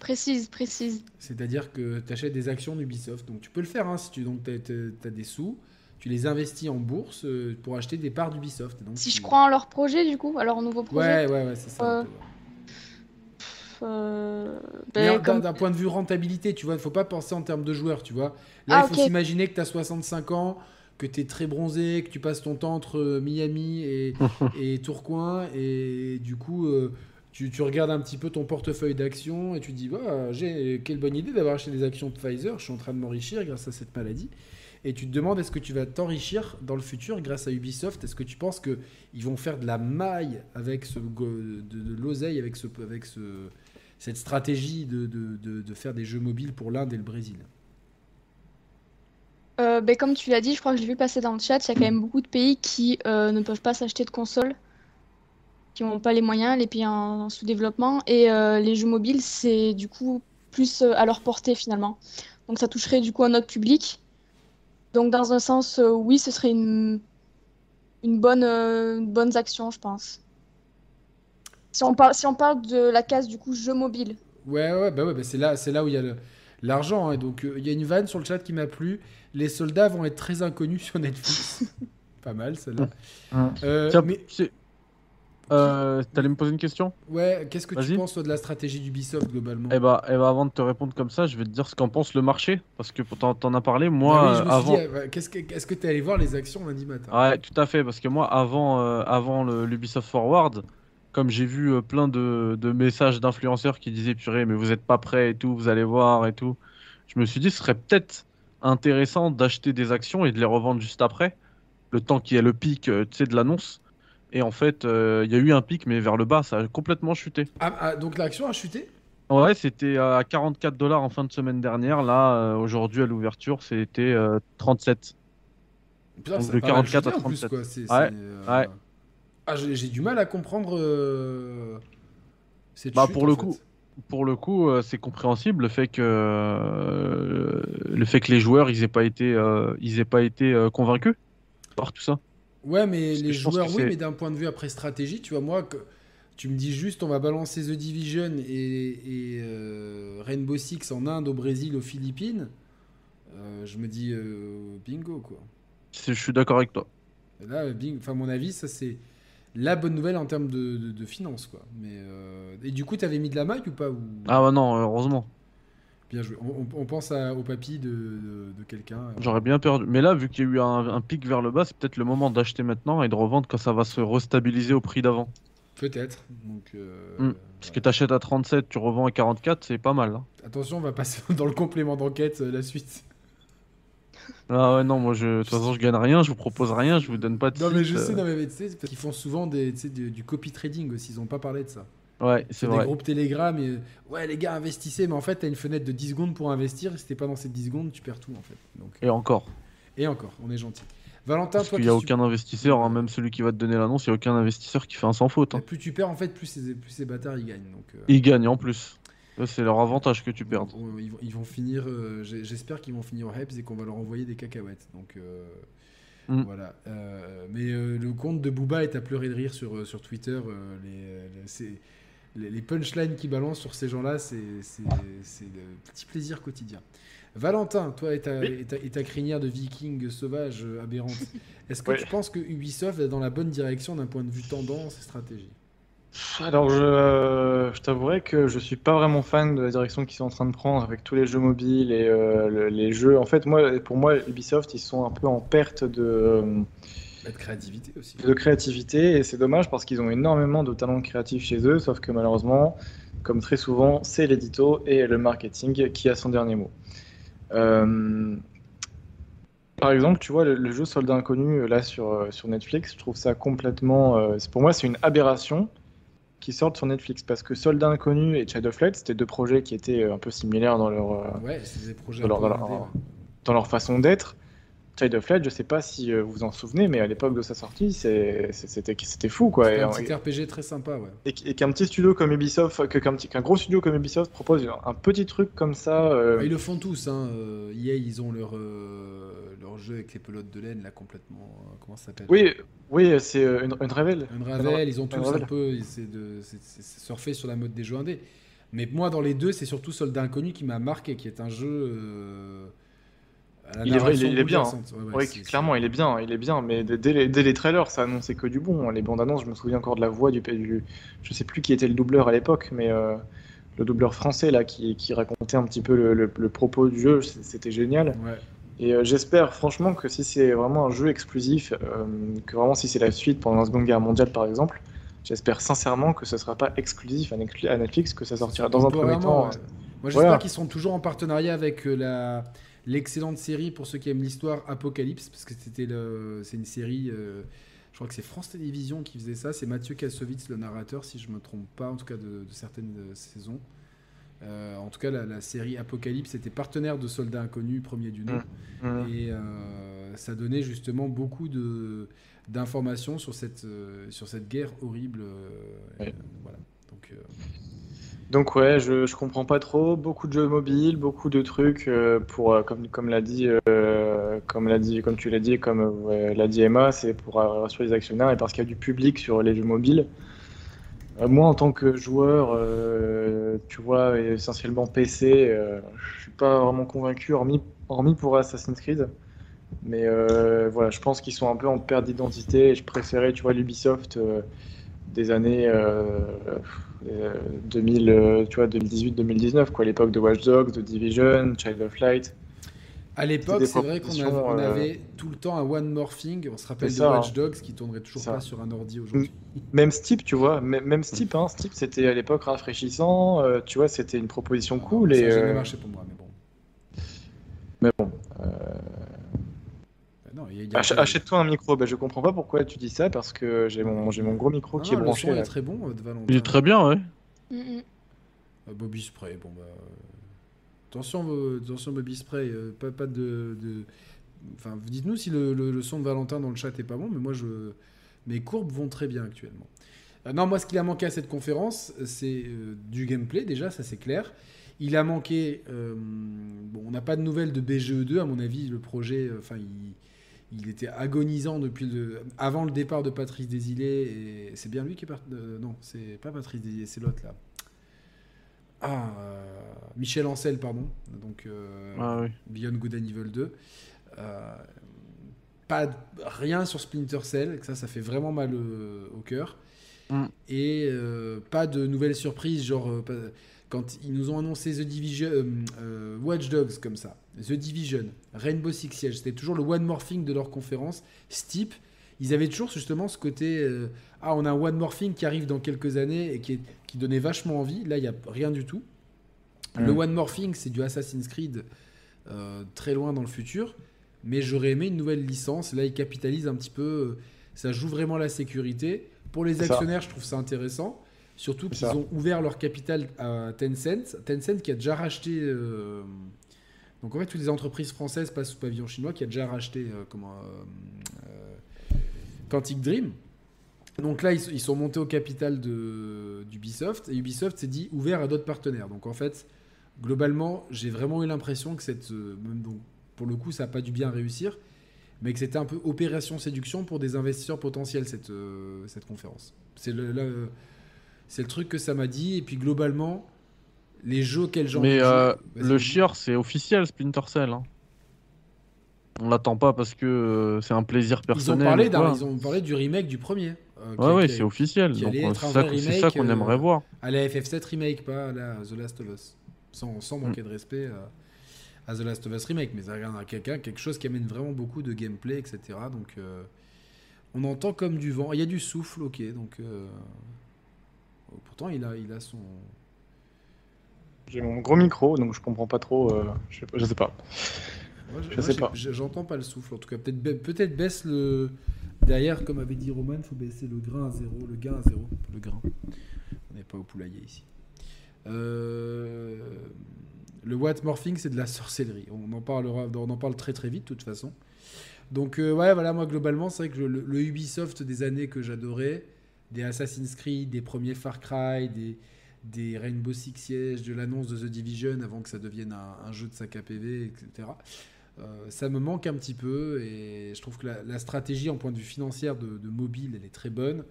Précise, précise. C'est-à-dire que tu achètes des actions d'Ubisoft. Donc tu peux le faire hein, si tu donc as, des sous, tu les investis en bourse euh, pour acheter des parts d'Ubisoft. Si tu- je crois en leur projet, du coup, à leur nouveau projet. Ouais, ouais, ouais, c'est ça. Euh, euh, Mais ben, d'un comme- d'un point de vue rentabilité, tu vois, il ne faut pas penser en termes de joueurs, tu vois. Là, Ah, il faut s'imaginer que tu as 65 ans, que tu es très bronzé, que tu passes ton temps entre Miami et, et Tourcoing, et du coup, euh, tu, regardes un petit peu ton portefeuille d'actions et tu te dis, bah, j'ai quelle bonne idée d'avoir acheté des actions de Pfizer, je suis en train de m'enrichir grâce à cette maladie. Et tu te demandes, est-ce que tu vas t'enrichir dans le futur grâce à Ubisoft? Est-ce que tu penses qu'ils vont faire de la maille avec ce, de, de l'oseille, avec, ce, avec ce, cette stratégie de, faire des jeux mobiles pour l'Inde et le Brésil? Euh, ben, comme tu l'as dit, je crois que je l'ai vu passer dans le chat, il y a quand même beaucoup de pays qui euh, ne peuvent pas s'acheter de consoles, qui n'ont pas les moyens, les pays en, en sous-développement, et euh, les jeux mobiles, c'est du coup plus euh, à leur portée finalement. Donc ça toucherait du coup un autre public. Donc dans un sens, euh, oui, ce serait une, une bonne, euh, une bonne action, je pense. Si on parle, si on parle de la case du coup jeu mobile. Ouais, ouais, bah ouais, bah c'est là, c'est là où il y a le- l'argent. hein. Donc, euh, il y a une vanne sur le chat qui m'a plu. Les soldats vont être très inconnus sur Netflix. Pas mal, celle-là. Euh, mais c'est- Euh, T'allais me poser une question Ouais, qu'est-ce que tu penses toi de la stratégie d'Ubisoft globalement Eh bah, eh bah, avant de te répondre comme ça, je vais te dire ce qu'en pense le marché. Parce que t'en t'en as parlé, Ah moi, oui, je me suis avant. dit, qu'est-ce que, est-ce que t'es allé voir les actions lundi matin Ouais, tout à fait, parce que moi, avant, euh, avant l'Ubisoft Forward, comme j'ai vu euh, plein de, de messages d'influenceurs qui disaient purée, mais vous êtes pas prêts et tout, vous allez voir et tout, je me suis dit ce serait peut-être intéressant d'acheter des actions et de les revendre juste après, le temps qu'il y ait le pic, tu sais, de l'annonce. Et en fait, euh, il y a eu un pic, mais vers le bas, ça a complètement chuté. Ah, ah, donc l'action a chuté? Ouais, c'était à 44 dollars en fin de semaine dernière. Là, euh, aujourd'hui, à l'ouverture, c'était euh, 37. Putain, Donc de a pas mal 44 chuté à en plus, 37. quoi. C'est- Ouais, euh, ouais. Ah, j'ai du mal à comprendre euh, cette Bah, chute, pour le fait. coup, pour le coup, euh, c'est compréhensible le fait que euh, le fait que les joueurs ils aient pas été euh, ils aient pas été euh, convaincus par tout ça. Ouais, mais Parce les joueurs, oui, mais d'un point de vue après stratégie, tu vois, moi, que, tu me dis juste, on va balancer The Division et, et, euh, Rainbow Six en Inde, au Brésil, aux Philippines. euh, je me dis euh, bingo, quoi. Je suis d'accord avec toi. Là, bing, enfin, à mon avis, ça c'est la bonne nouvelle en termes de, de, de finances, quoi. Mais et du coup, t'avais mis de la maille ou pas ou... Ah bah non, heureusement. Bien joué. On, pense à- au papy de, de, de quelqu'un. J'aurais bien perdu. Mais là, vu qu'il y a eu un, un pic vers le bas, c'est peut-être le moment d'acheter maintenant et de revendre quand ça va se restabiliser au prix d'avant. Peut-être. Donc, euh, Hmm. Parce que t'achètes à 37, tu revends à 44, c'est pas mal. hein. attention, on va passer dans le complément d'enquête, euh, la suite. Ah ouais, non, moi, je... de toute façon, je gagne rien, je vous propose rien, je vous donne pas de Non mais je euh, sais, non mais tu sais, parce qu'ils font souvent des, du, du copy trading aussi, ils ont pas parlé de ça. Ouais, c'est C'est des vrai. groupes Telegram et ouais les gars investissez, mais en fait t'as une fenêtre de 10 secondes pour investir, et si t'es pas dans ces 10 secondes tu perds tout en fait. Donc, Et encore. et encore, on est gentil. Valentin, Parce qu'il n'y a tu- aucun investisseur, hein, même celui qui va te donner l'annonce, il n'y a aucun investisseur qui fait un sans faute. hein. Plus tu perds en fait, plus ces, plus ces bâtards ils gagnent. Donc, euh, Ils gagnent en plus. C'est leur avantage que tu perdes. bon, ils, vont, ils vont finir, euh, j'espère qu'ils vont finir au Hebs et qu'on va leur envoyer des cacahuètes. Donc euh, Mm. voilà. Mais le compte de Booba est à pleurer de rire sur, sur Twitter. les, les- c'est- les, les punchlines qu'il balance sur ces gens-là, c'est c'est- c'est le petit plaisir quotidien. Valentin, toi et ta, Oui. et ta, et ta crinière de viking sauvage euh, aberrante, est-ce que tu penses que Ubisoft est dans la bonne direction d'un point de vue tendance et stratégie? Alors, je, je t'avouerai que je suis pas vraiment fan de la direction qu'ils sont en train de prendre avec tous les jeux mobiles et euh, le- les jeux. En fait, moi, pour moi, Ubisoft, ils sont un peu en perte de, De créativité aussi. de créativité et c'est dommage parce qu'ils ont énormément de talents créatifs chez eux, sauf que malheureusement, comme très souvent, c'est l'édito et le marketing qui a son dernier mot. Euh, Par exemple, tu vois, le, le jeu Soldat Inconnu, euh, là, sur, euh, sur Netflix, je trouve ça complètement... euh, pour moi, c'est une aberration qui sortent sur Netflix, parce que Soldat Inconnu et Child of Light, c'était deux projets qui étaient un peu similaires dans leur, Ouais, des projets indés, ouais. dans leur façon d'être. Child of Light, je sais pas si euh, vous vous en souvenez, mais à l'époque de sa sortie, c'était fou, quoi. Et, un petit RPG très sympa, ouais. et- et qu'un petit studio comme Ubisoft, qu'un gros studio comme Ubisoft propose un petit truc comme ça... euh, Ils le font tous, hein. euh, EA, ils ont leur, euh, leur jeu avec les pelotes de laine, là, complètement. comment ça s'appelle? Oui, oui, c'est une, une. Unravel, ils ont tous un peu. C'est surfer sur la mode des jeux indés. Mais moi, dans les deux, c'est surtout Soldat Inconnu qui m'a marqué, qui est un jeu. euh, Il est vrai, il est- narration il est bien. Ouais, ouais, Oui, clairement, il est bien, il est bien, mais dès, les, dès les trailers, ça annonçait que du bon. Les bandes annonces, je me souviens encore de la voix du, du je sais plus qui était le doubleur à l'époque, mais euh, le doubleur français là qui, qui racontait un petit peu le, le- le propos du jeu, c'était génial. Ouais. Et euh, j'espère franchement que si c'est vraiment un jeu exclusif, euh, que vraiment si c'est la suite pendant la Seconde Guerre mondiale par exemple, j'espère sincèrement que ce sera pas exclusif à Netflix- que ça sortira dans un premier temps. ouais. Moi, j'espère voilà. qu'ils sont toujours en partenariat avec la l'excellente série pour ceux qui aiment l'histoire Apocalypse, parce que c'était le, c'est une série. euh, je crois que c'est France Télévisions qui faisait ça. C'est Mathieu Kassovitz, le narrateur, si je me trompe pas, en tout cas de, de certaines euh, saisons. Euh, en tout cas, la, la série Apocalypse était partenaire de Soldats Inconnus, premier du nom. Mhm. Et euh, ça donnait justement beaucoup de d'informations sur cette euh, sur cette guerre horrible. et, voilà. Donc Donc ouais, je, comprends pas trop. Beaucoup de jeux mobiles, beaucoup de trucs euh, pour euh, comme comme l'a dit euh, comme l'a dit comme tu l'as dit comme l'a dit Emma, c'est pour rassurer les actionnaires et parce qu'il y a du public sur les jeux mobiles. Moi en tant que joueur, tu vois, essentiellement PC, je suis pas vraiment convaincu hormis hormis pour Assassin's Creed. Mais voilà, je pense qu'ils sont un peu en perte d'identité et je préférais, tu vois, l'Ubisoft des années 2000, tu vois, 2018-2019, quoi, l'époque de Watch Dogs, de Division, Child of Light. À l'époque, c'est vrai qu'on avait, on avait tout le temps un One Morphing. On se rappelle de Watch hein. Dogs qui tournerait toujours pas sur un ordi aujourd'hui. Même Steep, tu vois, même Steep, hein, Steep c'était à l'époque rafraîchissant. tu vois, c'était une proposition cool. Ça et, jamais marché pour moi, mais bon. Mais bon. Achète-toi un micro. Ben, je comprends pas pourquoi tu dis ça parce que j'ai mon, mon gros micro qui est branché. Le est très bon, de Valentin. Il est très bien, ouais. Euh, Bobby Spray, bon bah. Attention, attention Bobby Spray, euh, pas, pas de, de... Enfin, dites-nous si le, le, son de Valentin dans le chat est pas bon, mais moi je. Mes courbes vont très bien actuellement. Euh, non, moi ce qu'il a manqué à cette conférence, c'est du gameplay déjà, ça c'est clair. Il a manqué. bon, on n'a pas de nouvelles de BGE2, à mon avis, le projet. Enfin, il il était agonisant depuis le, avant le départ de Patrice Désilé. Et c'est bien lui qui est parti. Euh, non, c'est pas Patrice Désilé, c'est l'autre là. Ah, euh, Michel Ancel, pardon. Donc, euh, ah, oui. Beyond Good and Evil 2. pas rien sur Splinter Cell, ça, ça fait vraiment mal au cœur. Mm. Et pas de nouvelles surprises, genre quand ils nous ont annoncé The Division, euh, euh, Watch Dogs comme ça, The Division, Rainbow Six Siege, c'était toujours le one morphing de leur conférence. Steep, ils avaient toujours justement ce côté euh, ah on a un one morphing qui arrive dans quelques années et qui, qui donnait vachement envie. Là il y a rien du tout. Le one morphing c'est du Assassin's Creed très loin dans le futur, mais j'aurais aimé une nouvelle licence. Là ils capitalisent un petit peu, ça joue vraiment la sécurité. Pour les actionnaires, je trouve ça intéressant. Surtout qu'ils ont ouvert leur capital à Tencent. Tencent qui a déjà racheté. Euh, donc en fait, toutes les entreprises françaises passent sous pavillon chinois, qui a déjà racheté euh, comment, euh, Quantic Dream. Donc là, ils, sont montés au capital d'Ubisoft et Ubisoft s'est dit ouvert à d'autres partenaires. Donc en fait, globalement, j'ai vraiment eu l'impression que cette. Même donc, pour le coup, ça n'a pas dû bien réussir, mais que c'était un peu opération séduction pour des investisseurs potentiels, cette, cette conférence. C'est le. C'est le truc que ça m'a dit. Et puis globalement, les jeux auxquels j'en Mais euh, le chieur, c'est officiel Splinter Cell. Hein. On l'attend pas parce que euh, c'est un plaisir personnel. Ils ont, parlé ils ont parlé du remake du premier. Euh, ouais, ouais, c'est officiel. Donc c'est ça, qu'on aimerait voir. À la FF7 remake, pas à la The Last of Us. Sans, sans manquer de respect à The Last of Us remake, mais à quelqu'un, quelque chose qui amène vraiment beaucoup de gameplay, etc. Donc on entend comme du vent. Il y a du souffle, ok. Donc Pourtant, il a, il a son. J'ai mon gros micro, donc je comprends pas trop. Euh, je, sais pas. je, sais pas. J'entends pas le souffle. En tout cas, peut-être peut baisse le. Derrière, comme avait dit Roman, il faut baisser le grain à zéro. Le gain à zéro. Le grain. On n'est pas au poulailler ici. Euh, le Watt Morphing, c'est de la sorcellerie. On en parlera, on en parle très très vite de toute façon. Donc euh, ouais, voilà, moi globalement, c'est vrai que le, Ubisoft des années que j'adorais, des Assassin's Creed, des premiers Far Cry, des, des Rainbow Six Siege, de l'annonce de The Division avant que ça devienne un, jeu de sac à PV, etc. Euh, ça me manque un petit peu et je trouve que la, stratégie en point de vue financier de, mobile, elle est très bonne.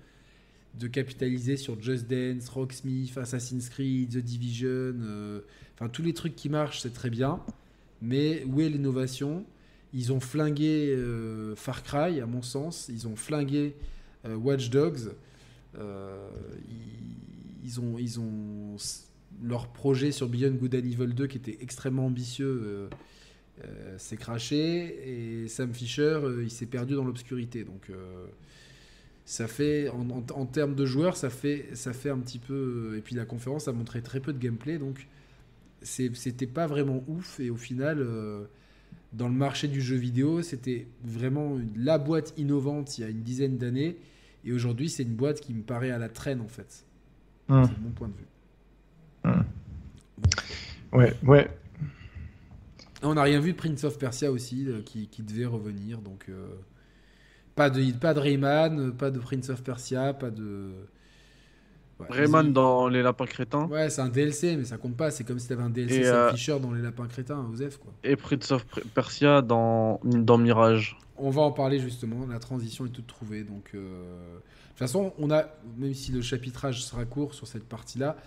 De capitaliser sur Just Dance, Rocksmith, Assassin's Creed, The Division, euh, enfin tous les trucs qui marchent, c'est très bien. Mais où est l'innovation? Ils ont flingué euh, Far Cry, à mon sens. Ils ont flingué Watch Dogs. Euh, ils, ont, ils ont leur projet sur Beyond Good and Evil 2 qui était extrêmement ambitieux euh, euh, s'est craché. Et Sam Fisher il s'est perdu dans l'obscurité. Donc ça fait en, termes de joueurs ça fait ça fait un petit peu et puis la conférence a montré très peu de gameplay. Donc c'était pas vraiment ouf. Et au final dans le marché du jeu vidéo c'était vraiment la boîte innovante il y a une dizaine d'années et aujourd'hui, c'est une boîte qui me paraît à la traîne, en fait. Hum. C'est mon point de vue. Hum. Ouais, ouais. On n'a rien vu de Prince of Persia aussi, euh, qui, devait revenir. Donc, euh, pas, de, pas de Rayman, pas de Prince of Persia, pas de. Rayman dans Les Lapins Crétins Ouais, c'est un DLC, mais ça compte pas. C'est comme si tu avais un DLC Sam euh, Fisher dans Les Lapins Crétins, Osef. Quoi. Et Prince of Persia dans, dans Mirage on va en parler justement. La transition est toute trouvée. Donc, euh, de toute façon, on a, même si le chapitrage sera court sur cette partie-là,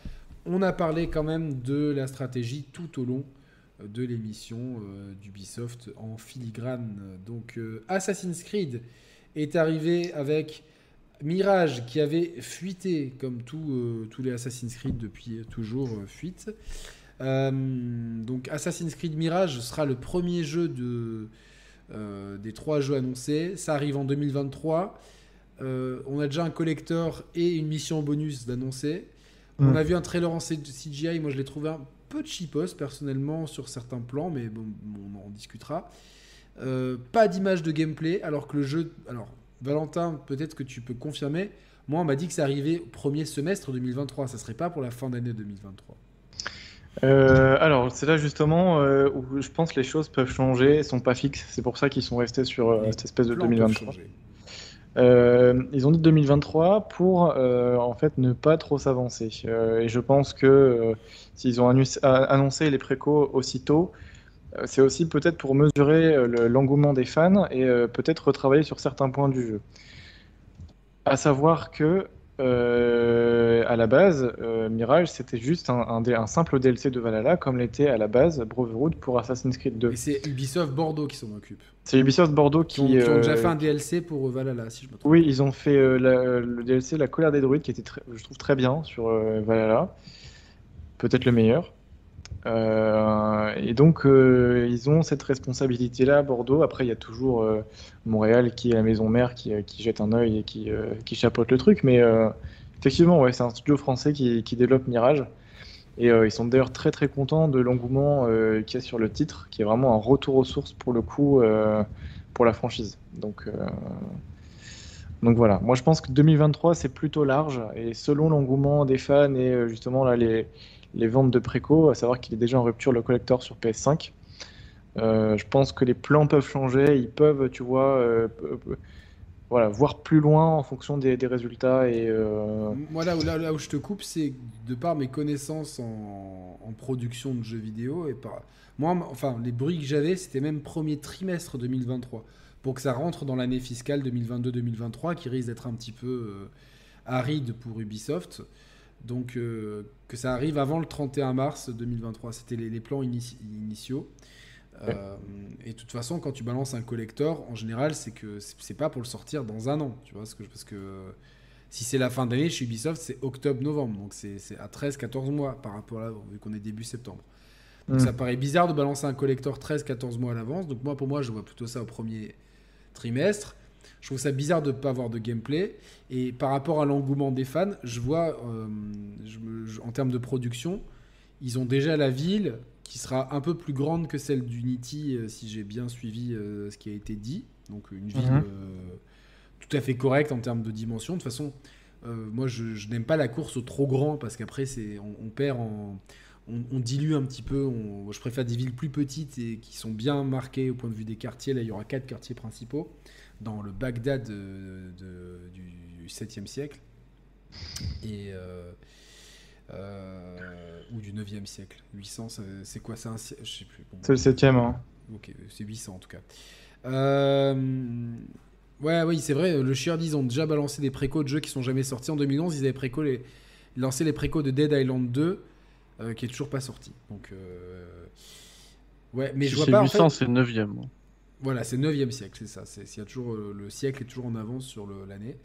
on a parlé quand même de la stratégie tout au long euh, de l'émission euh, d'Ubisoft en filigrane. Donc, Assassin's Creed est arrivé avec Mirage qui avait fuité comme tous les Assassin's Creed depuis toujours fuite. Donc Assassin's Creed Mirage sera le premier jeu de, euh, des trois jeux annoncés. Ça arrive en 2023. Euh, on a déjà un collector et une mission bonus d'annoncer. On Mm. a vu un trailer en CGI. Moi, je l'ai trouvé un peu cheapos personnellement sur certains plans, mais bon, on en discutera. Euh, pas d'image de gameplay, alors que le jeu. Alors, Valentin, peut-être que tu peux confirmer. Moi, on m'a dit que ça arrivait au premier semestre 2023. Ça serait pas pour la fin d'année 2023. Euh, alors, c'est là justement euh, où je pense que les choses peuvent changer, sont pas fixes. C'est pour ça qu'ils sont restés sur euh, cette espèce de Plans peuvent 2023. changer. Euh, ils ont dit 2023 pour en fait ne pas trop s'avancer. Et je pense que s'ils ont annoncé les précaux aussitôt, c'est aussi peut-être pour mesurer le- l'engouement des fans et peut-être retravailler sur certains points du jeu. À savoir que euh, à la base, euh, Mirage c'était juste un, un dé- un simple DLC de Valhalla comme l'était à la base Brotherhood pour Assassin's Creed 2. Et c'est Ubisoft Bordeaux qui s'en occupe. C'est Ubisoft Bordeaux Qui ont, qui, qui ont déjà euh, fait un DLC pour Valhalla, si je me trompe. Oui, ils ont fait la- le DLC La colère des druides qui était, très- je trouve, très bien sur Valhalla. Peut-être le meilleur. Euh, et donc, euh, ils ont cette responsabilité-là à Bordeaux. Après, il y a toujours euh, Montréal qui est la maison mère qui, jette un œil et qui, chapeaute le truc. Mais effectivement, ouais, c'est un studio français qui, qui développe Mirage. Et ils sont d'ailleurs très très contents de l'engouement qu'il y a sur le titre, qui est vraiment un retour aux sources pour le coup pour la franchise. Donc, donc voilà, moi je pense que 2023 c'est plutôt large et selon l'engouement des fans et justement là les, les ventes de préco, à savoir qu'il est déjà en rupture le collector sur PS5, euh, je pense que les plans peuvent changer, ils peuvent, tu vois, euh, voilà, voir plus loin en fonction des, résultats et euh, Moi, là où, là, là je te coupe, c'est de par mes connaissances en, en production de jeux vidéo. Et par... Moi, enfin, les bruits que j'avais, c'était même premier trimestre 2023. Pour que ça rentre dans l'année fiscale 2022-2023, qui risque d'être un petit peu aride pour Ubisoft. Donc, euh, que ça arrive avant le 31 mars 2023. C'était les, les plans initiaux. Euh, et de toute façon, quand tu balances un collector, en général, c'est que c'est pas pour le sortir dans un an. Tu vois que parce que si c'est la fin d'année chez Ubisoft, c'est octobre-novembre. Donc c'est à 13-14 mois par rapport à là, vu qu'on est début septembre. Donc Mm. ça paraît bizarre de balancer un collector 13-14 mois à l'avance. Donc moi, pour moi, je vois plutôt ça au premier trimestre. Je trouve ça bizarre de ne pas avoir de gameplay. Et par rapport à l'engouement des fans, je vois, euh, je me- je- en termes de production, ils ont déjà la ville qui sera un peu plus grande que celle d'Unity, euh, si j'ai bien suivi euh, ce qui a été dit. Donc une ville Mhm. tout à fait correcte en termes de dimension. De toute façon, moi, je, je n'aime pas la course au trop grand parce qu'après, on, on perd en. On, on dilue un petit peu. on- je préfère des villes plus petites et qui sont bien marquées au point de vue des quartiers. Là, il y aura quatre quartiers principaux dans le Bagdad de- de- du 7e siècle. Et. euh, euh, ou du 9e siècle. 800, ça- c'est quoi? C'est un siècle Je sais plus. Bon, c'est le septième. Hein. Ok, c'est 800 en tout cas. Euh, Ouais, oui, c'est vrai. Le Sheard, ils ont déjà balancé des précos de jeux qui sont jamais sortis. En 2011, ils avaient préco les... lancé les précos de Dead Island 2, euh, qui est toujours pas sorti. Donc, euh, ouais, mais je vois c'est pas. en 800, fait- c'est 9ème. Voilà, c'est 9e siècle, c'est ça. C'est, y a toujours, euh, le siècle est toujours en avance sur l'année.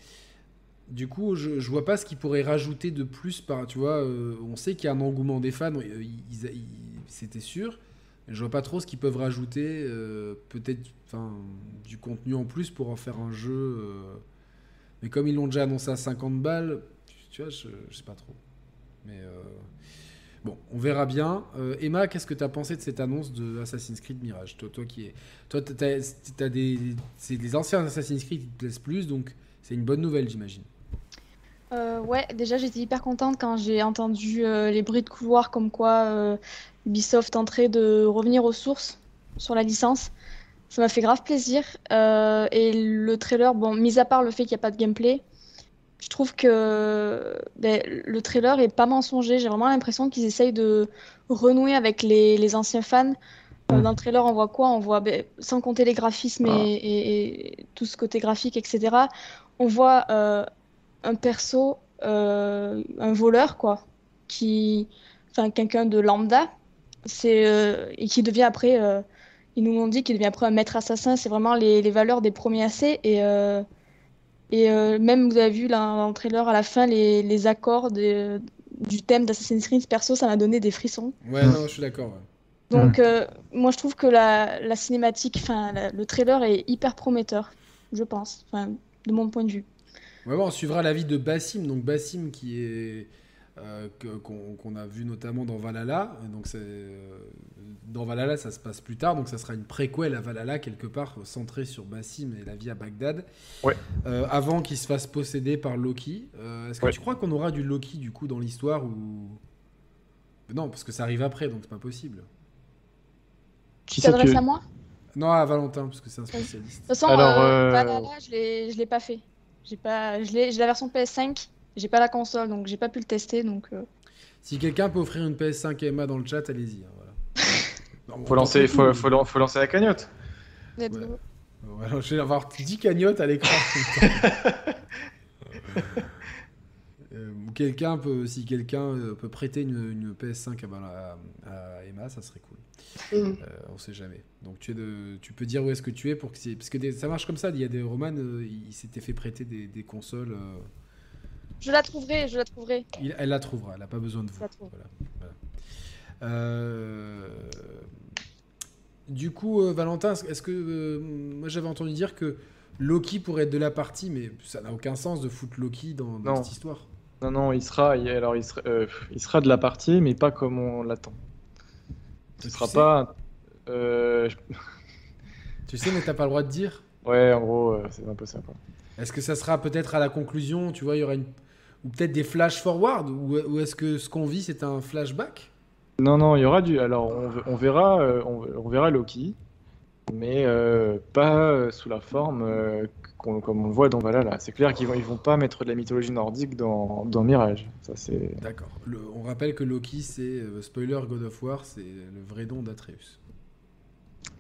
Du coup, je, je vois pas ce qu'ils pourraient rajouter de plus. Par, tu vois, euh, on sait qu'il y a un engouement des fans, euh, c'était sûr. Je vois pas trop ce qu'ils peuvent rajouter. peut-être du contenu en plus pour en faire un jeu. Mais comme ils l'ont déjà annoncé à 50 balles, tu vois, je, je sais pas trop. Mais bon, on verra bien. Euh, Emma, qu'est-ce que tu as pensé de cette annonce de Assassin's Creed Mirage? Toi, toi qui est toi, t'as, des, c'est des anciens Assassin's Creed qui te plaisent plus, donc c'est une bonne nouvelle, j'imagine. Euh, ouais, déjà j'étais hyper contente quand j'ai entendu euh, les bruits de couloir comme quoi Ubisoft tenterait de revenir aux sources sur la licence. Ça m'a fait grave plaisir. Et le trailer, bon, mis à part le fait qu'il n'y a pas de gameplay, je trouve que ben, le trailer est pas mensonger. J'ai vraiment l'impression qu'ils essayent de renouer avec les, les anciens fans. Euh, dans le trailer, on voit quoi? On voit, ben, sans compter les graphismes et, et- et tout ce côté graphique, etc. On voit euh, un perso, euh, un voleur, quoi, qui, enfin, quelqu'un de lambda, c'est et qui devient après, ils nous l'ont dit, qu'il devient après un maître assassin. C'est vraiment les, les valeurs des premiers AC et Et euh, même, vous avez vu là, dans le trailer, à la fin, les, les accords de- du thème d'Assassin's Creed, perso, ça m'a donné des frissons. Ouais, non, je suis d'accord. ouais. Donc, euh, moi, je trouve que la, la cinématique, enfin, le trailer est hyper prometteur, je pense, de mon point de vue. Ouais, bon, on suivra l'avis de Bassim, donc Bassim qui est euh, qu'on a vu notamment dans Valhalla. Donc c'est euh, dans Valhalla, ça se passe plus tard, donc ça sera une préquelle à Valhalla quelque part centrée sur Bassim et la vie à Bagdad. Ouais. Euh, avant qu'il se fasse posséder par Loki. Euh, Est-ce que Ouais. tu crois qu'on aura du Loki du coup dans l'histoire ou? Non parce que ça arrive après, donc c'est pas possible. Qui Tu c'est t'adresses que- à moi? Non, à Valentin parce que c'est un spécialiste. De toute façon, Alors, euh, euh, Valhalla, je l'ai, je l'ai pas fait. J'ai pas, je l'ai, j'ai la version PS5, j'ai pas la console, donc j'ai pas pu le tester, donc. euh, Si quelqu'un peut offrir une PS5 à Emma dans le chat, allez-y. hein, voilà. Non, Faut lancer, faut, lancer la cagnotte. Ouais. je vais avoir 10 cagnottes à l'écran. Euh, ou quelqu'un peut, si quelqu'un euh, peut prêter une, une PS5 à, Val- à- à Emma, ça serait cool. Euh, on sait jamais. Donc tu, es de, tu peux dire où est-ce que tu es pour que parce que des- ça marche comme ça. Il y a des romans, euh, il s'était fait prêter des, des consoles. euh, Je la trouverai, je la trouverai. il- elle la trouvera. Elle n'a pas besoin de vous. Je la trouve. Voilà, voilà. Euh, Du coup, euh, Valentin, est-ce que euh, moi j'avais entendu dire que Loki pourrait être de la partie, mais ça n'a aucun sens de foutre Loki dans, cette histoire. Non, non, il sera, il- alors il sera, euh, il sera de la partie, mais pas comme on l'attend. Ce Tu sera sais pas. euh, Tu sais, mais t'as pas le droit de dire. Ouais, en gros, euh, c'est un peu ça. Est-ce que ça sera peut-être à la conclusion, tu vois, il y aura une ou peut-être des flash forward, ou, ou est-ce que ce qu'on vit c'est un flashback? Non, non, il y aura du. Alors, on, on verra, euh, on, on verra Loki, mais euh, pas euh, sous la forme euh, qu'on- comme on le voit dans Valhalla. C'est clair qu'ils vont, ils vont pas mettre de la mythologie nordique dans, dans Mirage. Ça, c'est. D'accord. On rappelle que Loki, c'est euh, spoiler God of War, c'est le vrai don d'Atreus.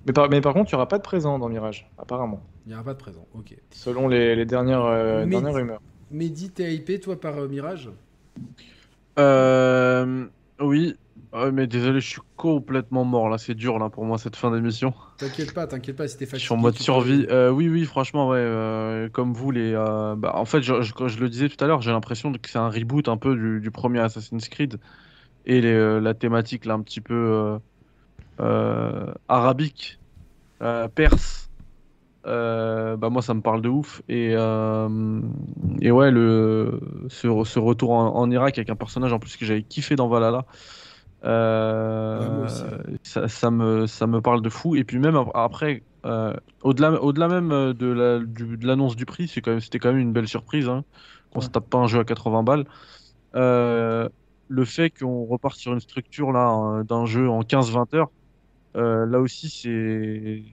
Mais par, mais par contre, il y aura pas de présent dans Mirage, apparemment, Il n'y aura pas de présent. Ok. selon les, les dernières, dernières rumeurs. Mehdi, t'es hypé toi par euh, Mirage? Euh, oui, mais désolé, je suis complètement mort là. C'est dur là pour moi cette fin d'émission. T'inquiète pas, t'inquiète pas si t'es Je suis en mode peux- survie. Euh, oui, oui, franchement, ouais. euh, comme vous, les. bah, en fait, je, je- le disais tout à l'heure, j'ai l'impression que c'est un reboot un peu du, du premier Assassin's Creed et les, la thématique là un petit peu arabique, perse. Euh, bah moi, ça me parle de ouf. Et, euh, et ouais, le, ce, ce retour en, en Irak avec un personnage en plus que j'avais kiffé dans Valhalla. euh, Ouais, ça, ça me, ça me parle de fou. Et puis même ap- après, euh, au-delà, au-delà même de la- du- de l'annonce du prix, c'est quand même, c'était quand même une belle surprise. Hein, qu'on se tape pas un jeu à 80 balles. Le fait qu'on reparte sur une structure là d'un jeu en 15-20 heures, là aussi c'est,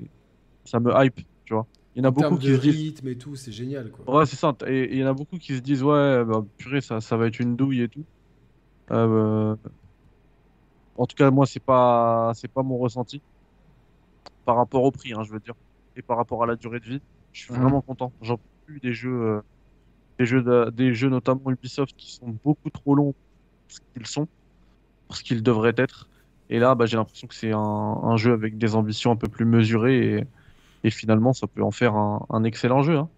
ça me hype, tu vois. Il y en a En beaucoup qui de se disent. rythme et tout, c'est génial quoi. Ouais, c'est ça. Et et il y en a beaucoup qui se disent, ouais, bah, purée, ça, ça va être une douille et tout. Euh, en tout cas, moi, c'est pas, c'est pas mon ressenti par rapport au prix, hein, je veux dire, et par rapport à la durée de vie. Je suis Mhm. vraiment content. J'en peux plus des jeux, euh, des jeux, de- des jeux notamment Ubisoft qui sont beaucoup trop longs pour ce qu'ils sont, pour ce qu'ils devraient être. Et là, bah, j'ai l'impression que c'est un, un jeu avec des ambitions un peu plus mesurées et, et finalement, ça peut en faire un, un excellent jeu. Hein.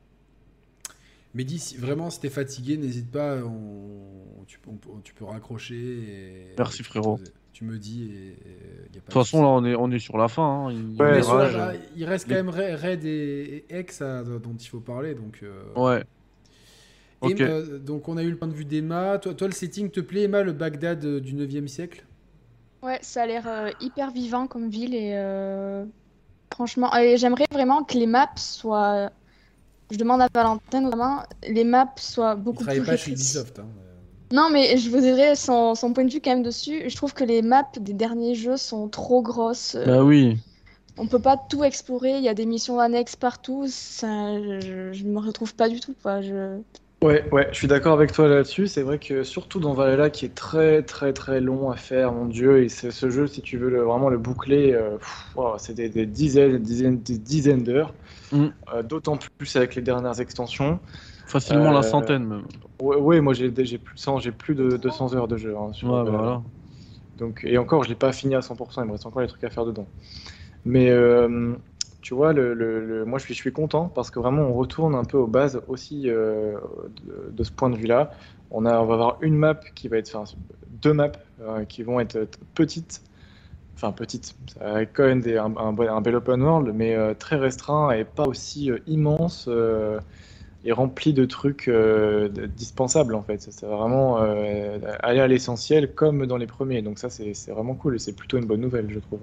Mehdi, si vraiment si t'es fatigué, n'hésite pas, on- tu, on- tu peux raccrocher. Et... Merci, et frérot. Tu me dis De toute façon, là, on est, on est sur la fin. hein. Il- On Ouais, est sur la- Mirage, là, il reste quand même Raid et, et X à- dont il faut parler. Donc, euh, Ouais. Et, Ok. euh, donc on a eu le point de vue d'Emma. Toi, toi, le setting te plaît, Emma, le Bagdad euh, du 9e siècle? Ouais, ça a l'air euh, hyper vivant comme ville et euh, franchement, et j'aimerais vraiment que les maps soient. Je demande à Valentin notamment, les maps soient Il beaucoup travaille plus pas chez. Ubisoft. hein. Non, mais je voudrais son, son point de vue quand même dessus. Je trouve que les maps des derniers jeux sont trop grosses. Euh, Bah oui. On peut pas tout explorer. Il y a des missions annexes partout. Ça, je, je me retrouve pas du tout. Quoi. Je... Ouais, ouais, je suis d'accord avec toi là-dessus. C'est vrai que surtout dans Valhalla, qui est très très très long à faire, mon Dieu, et c'est ce jeu, si tu veux le- vraiment le boucler, euh, wow, c'est des, des dizaines, des dizaines, des dizaines d'heures. Mm. Euh, d'autant plus avec les dernières extensions. Facilement la Euh, centaine même. Ouais, ouais, moi j'ai plus de 100, j'ai plus de 200 heures de jeu hein, sur Ouais, bah Valhalla. voilà. Donc, et encore, je l'ai pas fini à 100%, il me reste encore des trucs à faire dedans. Mais tu vois, moi je suis, content parce que vraiment on retourne un peu aux bases aussi euh, de, ce point de vue-là. On va avoir une map qui va être, enfin, deux maps euh, qui vont être petites, enfin petites, avec quand même un, un, bel open world, mais euh, très restreint et pas aussi immense et rempli de trucs dispensables en fait. C'est vraiment aller à l'essentiel comme dans les premiers. Donc ça c'est vraiment cool et c'est plutôt une bonne nouvelle, je trouve.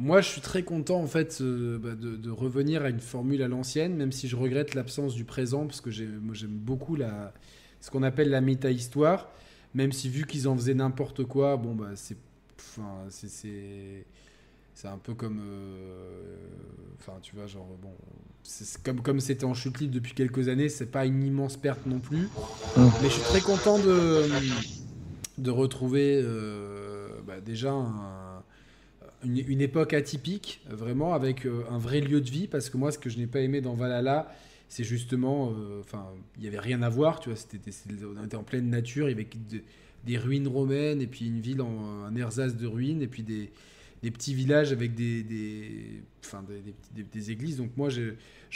Moi, je suis très content en fait euh, bah, de, revenir à une formule à l'ancienne, même si je regrette l'absence du présent, parce que j'aime beaucoup ce qu'on appelle la méta-histoire, même si vu qu'ils en faisaient n'importe quoi, bon bah c'est, un peu comme, euh, enfin tu vois comme c'était en chute libre depuis quelques années, c'est pas une immense perte non plus, mais je suis très content de de retrouver euh, bah, déjà un- une, époque atypique, vraiment, avec euh, un vrai lieu de vie, parce que moi, ce que je n'ai pas aimé dans Valhalla, c'est justement, euh, enfin, il n'y avait rien à voir, tu vois, on était en pleine nature, il y avait de- des ruines romaines, et puis une ville, en, un ersatz de ruines, et puis des, petits villages avec des, des, enfin, des- des églises. Donc moi, je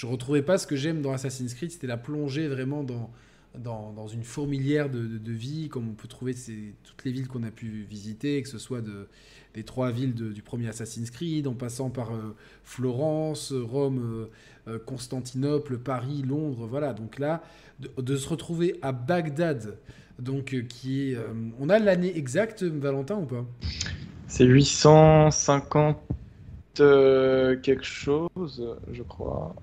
ne retrouvais pas ce que j'aime dans Assassin's Creed, c'était la plongée vraiment dans, dans, une fourmilière de, vie, comme on peut trouver toutes les villes qu'on a pu visiter, que ce soit de, des trois villes du premier Assassin's Creed, en passant par euh, Florence, Rome, euh, euh, Constantinople, Paris, Londres, voilà. Donc là, de, se retrouver à Bagdad, donc qui est, on a l'année exacte, Valentin ou pas? C'est 850 euh, quelque chose, je crois.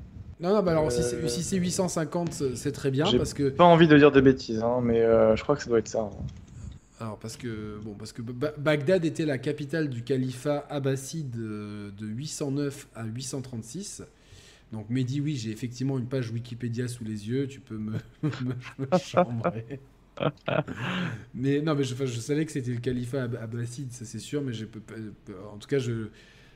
Non, non, bah alors si Euh, c'est si c'est 850, c'est- très bien parce que Pas envie de dire de bêtises, hein, mais euh, je crois que ça doit être ça. Alors parce que bon parce que Ba- Bagdad était la capitale du califat abbasside euh, de 809 à 836. Donc Mehdi, oui, j'ai effectivement une page Wikipédia sous les yeux, tu peux me, me- chambrer. mais non, mais je, savais que c'était le califat ab- abbasside, ça c'est sûr, mais je peux pas- en tout cas, je,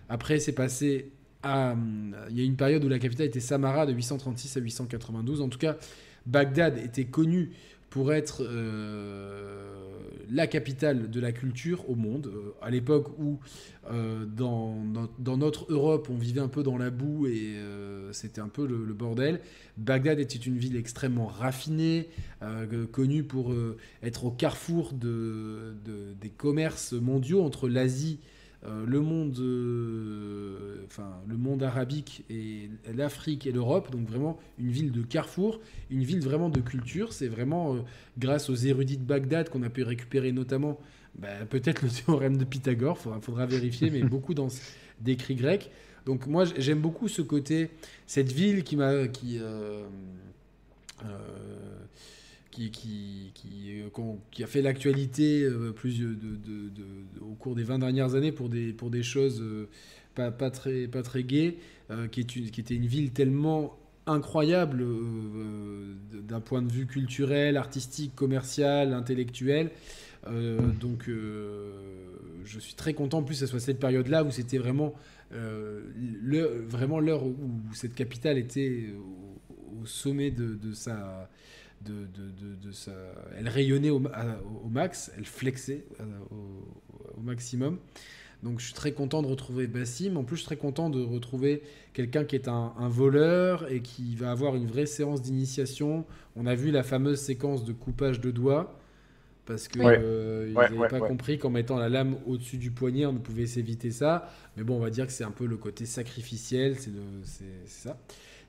après c'est passé hum, il y a une période où la capitale était Samara de 836 à 892. En tout cas, Bagdad était connu pour être euh, la capitale de la culture au monde, euh, à l'époque où euh, dans, notre Europe on vivait un peu dans la boue et euh, c'était un peu le, bordel. Bagdad était une ville extrêmement raffinée, euh, connue pour euh, être au carrefour de, de- des commerces mondiaux entre l'Asie, euh, le monde, euh, enfin le monde arabique et l'Afrique et l'Europe. Donc vraiment une ville de carrefour, une ville vraiment de culture. C'est vraiment euh, grâce aux érudits de Bagdad qu'on a pu récupérer notamment bah, peut-être le théorème de Pythagore, il faudra, faudra vérifier, mais beaucoup dans d'écrits grecs. Donc moi j'aime beaucoup ce côté, cette ville qui m'a qui euh, euh, euh, qui a fait l'actualité euh, au cours des 20 dernières années pour des, choses euh, pas, très, pas gaies, qui, était une ville tellement incroyable d'un point de vue culturel, artistique, commercial, intellectuel. Donc je suis très content en plus que ce soit cette période-là où c'était vraiment l'heure où cette capitale était au, sommet de sa de, de, de- de sa elle rayonnait au, max elle flexait euh, au, au maximum donc je suis très content de retrouver Bassim en plus je suis très content de retrouver quelqu'un qui est un, un voleur et qui va avoir une vraie séance d'initiation on a vu la fameuse séquence de coupage de doigts parce que Ouais. euh, ils Ouais, n'avaient ouais, pas compris qu'en mettant la lame au-dessus du poignet, on ne pouvait s'éviter ça. Mais bon, on va dire que c'est un peu le côté sacrificiel, c'est ça.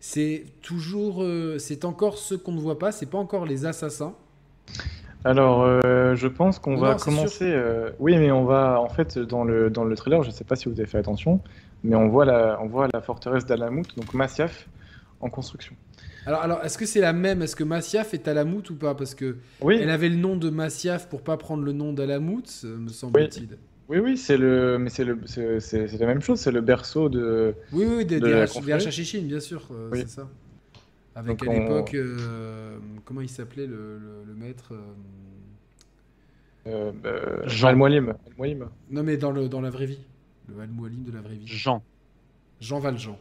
C'est toujours, euh, c'est encore ce qu'on ne voit pas, c'est pas encore les assassins. Alors, euh, je pense qu'on va commencer. euh, Oui, mais on va, en fait, dans le, dans le trailer, je ne sais pas si vous avez fait attention, mais on voit la, on voit la forteresse d'Alamout, donc Masyaf, en construction. Alors, alors est-ce que c'est la même? Est-ce que Masyaf est Alamout ou pas? Parce que Oui, elle avait le nom de Masyaf pour pas prendre le nom d'Alamout, me semble-t-il. oui, oui, c'est le, mais c'est le, c'est la même chose, c'est le berceau de. Oui, oui, des, De des, la des bien sûr, euh, Oui. c'est ça. Avec Donc à on- l'époque, euh, comment il s'appelait le, le- le maître euh, Euh, euh, Jean. Al-Mualim. Non, mais dans, le, dans la vraie vie. Le Al-Mualim de la vraie vie. Jean. Jean Valjean.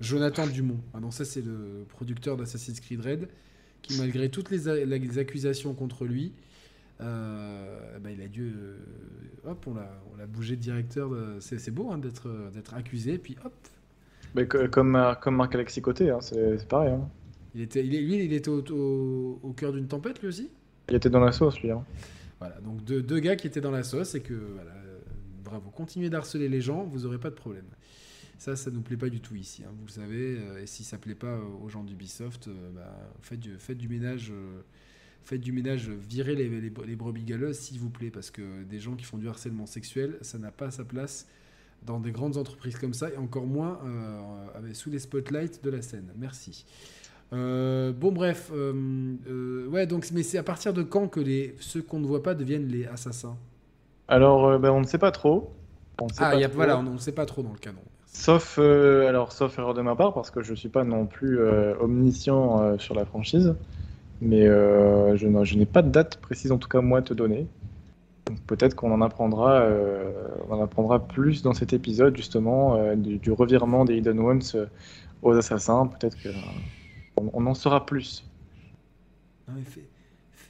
Jonathan Dumont. Ah non, ça c'est le producteur d'Assassin's Creed Red, qui malgré toutes les, a- les accusations contre lui, euh, bah, il a dû. euh, hop, on l'a, on l'a bougé de directeur. de- C'est, c'est beau hein, d'être, euh, d'être accusé, puis hop. Mais comme, comme Marc Alexis Côté, hein, c'est c'est pareil. hein. Il était, il lui, il était au, au- au cœur d'une tempête, lui aussi? Il était dans la sauce, lui. Voilà, donc deux, deux gars qui étaient dans la sauce et que, voilà, bravo, continuez d'harceler les gens, vous aurez pas de problème. Ça, ça nous plaît pas du tout ici, vous le savez. et si ça plaît pas aux gens d'Ubisoft, bah, faites, du, faites du ménage, euh, faites du ménage, virez les, les, les brebis galeuses, s'il vous plaît, parce que des gens qui font du harcèlement sexuel, ça n'a pas sa place dans des grandes entreprises comme ça, et encore moins euh, avec- sous les spotlights de la scène. Merci. Euh, bon bref, euh, euh, ouais donc mais c'est à partir de quand que les ceux qu'on ne voit pas deviennent les assassins? Alors, euh, ben, on ne sait pas trop. On ne sait Ah pas y a, trop. voilà, on ne sait pas trop dans le canon. Sauf, euh, alors, sauf erreur de ma part, parce que je suis pas non plus euh, omniscient euh, sur la franchise. Mais euh, je, n'ai pas de date précise, en tout cas, moi, à te donner. Donc, peut-être qu'on en apprendra, euh, on en apprendra plus dans cet épisode, justement, euh, du, du revirement des Hidden Ones euh, aux assassins. Peut-être que, euh, on, on en saura plus. Non, mais.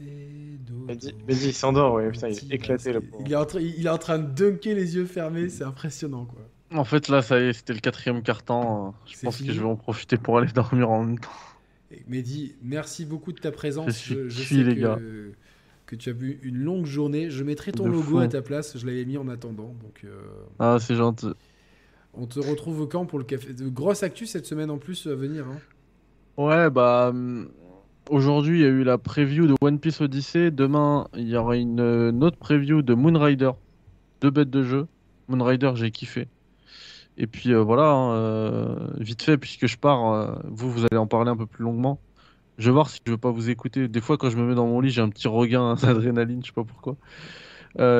Mehdi, Mehdi, il s'endort, ouais, putain, il est éclaté, il est, en train, il est en train de dunker les yeux fermés, c'est impressionnant quoi. En fait, là, ça y est, c'était le quatrième carton. Je pense fini que je vais en profiter pour aller dormir en même temps. Mehdi, merci beaucoup de ta présence. Je suis je cuit, sais les que, gars. que tu as eu une longue journée. Je mettrai ton De logo fou. à ta place, je l'avais mis en attendant. Donc euh, Ah, c'est gentil. on te retrouve au camp pour le café. De grosse actu cette semaine en plus à venir. hein. Ouais, bah. hum, Aujourd'hui, il y a eu la preview de One Piece Odyssey. Demain, il y aura une, une autre preview de Moonrider. Deux bêtes de jeu. Moonrider, j'ai kiffé. Et puis euh, voilà, hein, euh, vite fait, puisque je pars, euh, vous, vous allez en parler un peu plus longuement. Je vais voir si je veux pas vous écouter. Des fois, quand je me mets dans mon lit, j'ai un petit regain d'adrénaline, je sais pas pourquoi.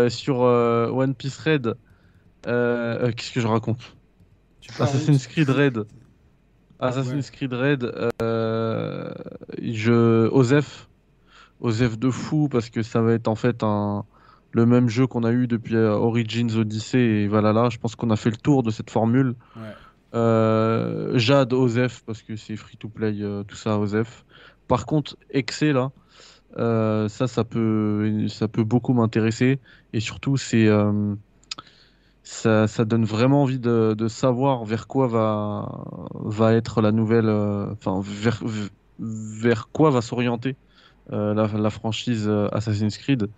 Sur One Piece Red, qu'est-ce que je raconte? Assassin's Creed Red. Assassin's Creed Red, euh, je Osef, Osef de fou parce que ça va être en fait un le même jeu qu'on a eu depuis euh, Origins, Odyssey et Valhalla. Je pense qu'on a fait le tour de cette formule. Ouais. Euh, Jade, Osef parce que c'est free to play, euh, tout ça, Osef. Par contre, Exe là, euh, ça, ça peut, ça peut beaucoup m'intéresser et surtout c'est ça, ça donne vraiment envie de, de savoir vers quoi va, va être la nouvelle, enfin vers, vers quoi va s'orienter la, la franchise Assassin's Creed,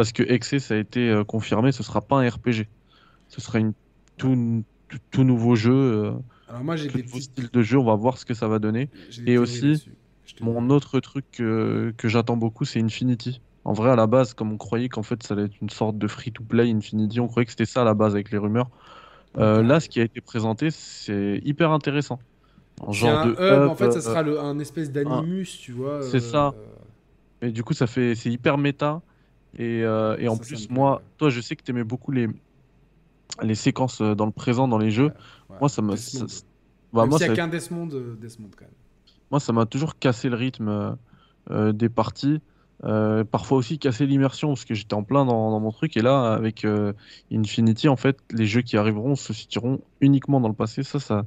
parce que Exe ça a été euh, confirmé, ce sera pas un RPG, ce sera une tout, tout, tout nouveau jeu, euh, Alors moi j'ai des nouveau petites. style de jeu, on va voir ce que ça va donner. Et aussi, Mon autre truc que, que j'attends beaucoup, c'est Infinity. En vrai, à la base, comme on croyait qu'en fait ça allait être une sorte de free-to-play Infinity, on croyait que c'était ça à la base avec les rumeurs. Euh, là, ce qui a été présenté, c'est hyper intéressant. En genre un de hub, en fait, ça sera le, un espèce d'animus, tu vois. C'est euh, ça. Et du coup, ça fait, c'est hyper méta. Et, euh, et en Ça, plus, me moi, toi, je sais que tu aimais beaucoup les, les séquences euh, dans le présent, dans les jeux. ouais. Moi, ça ça- bah, Même moi, s'il y a ça, qu'un Desmond, euh, Desmond quand même. moi, ça m'a toujours cassé le rythme euh, des parties. Euh, parfois aussi casser l'immersion parce que j'étais en plein dans, dans mon truc et là avec Infinity en fait les jeux qui arriveront se situeront uniquement dans le passé ça ça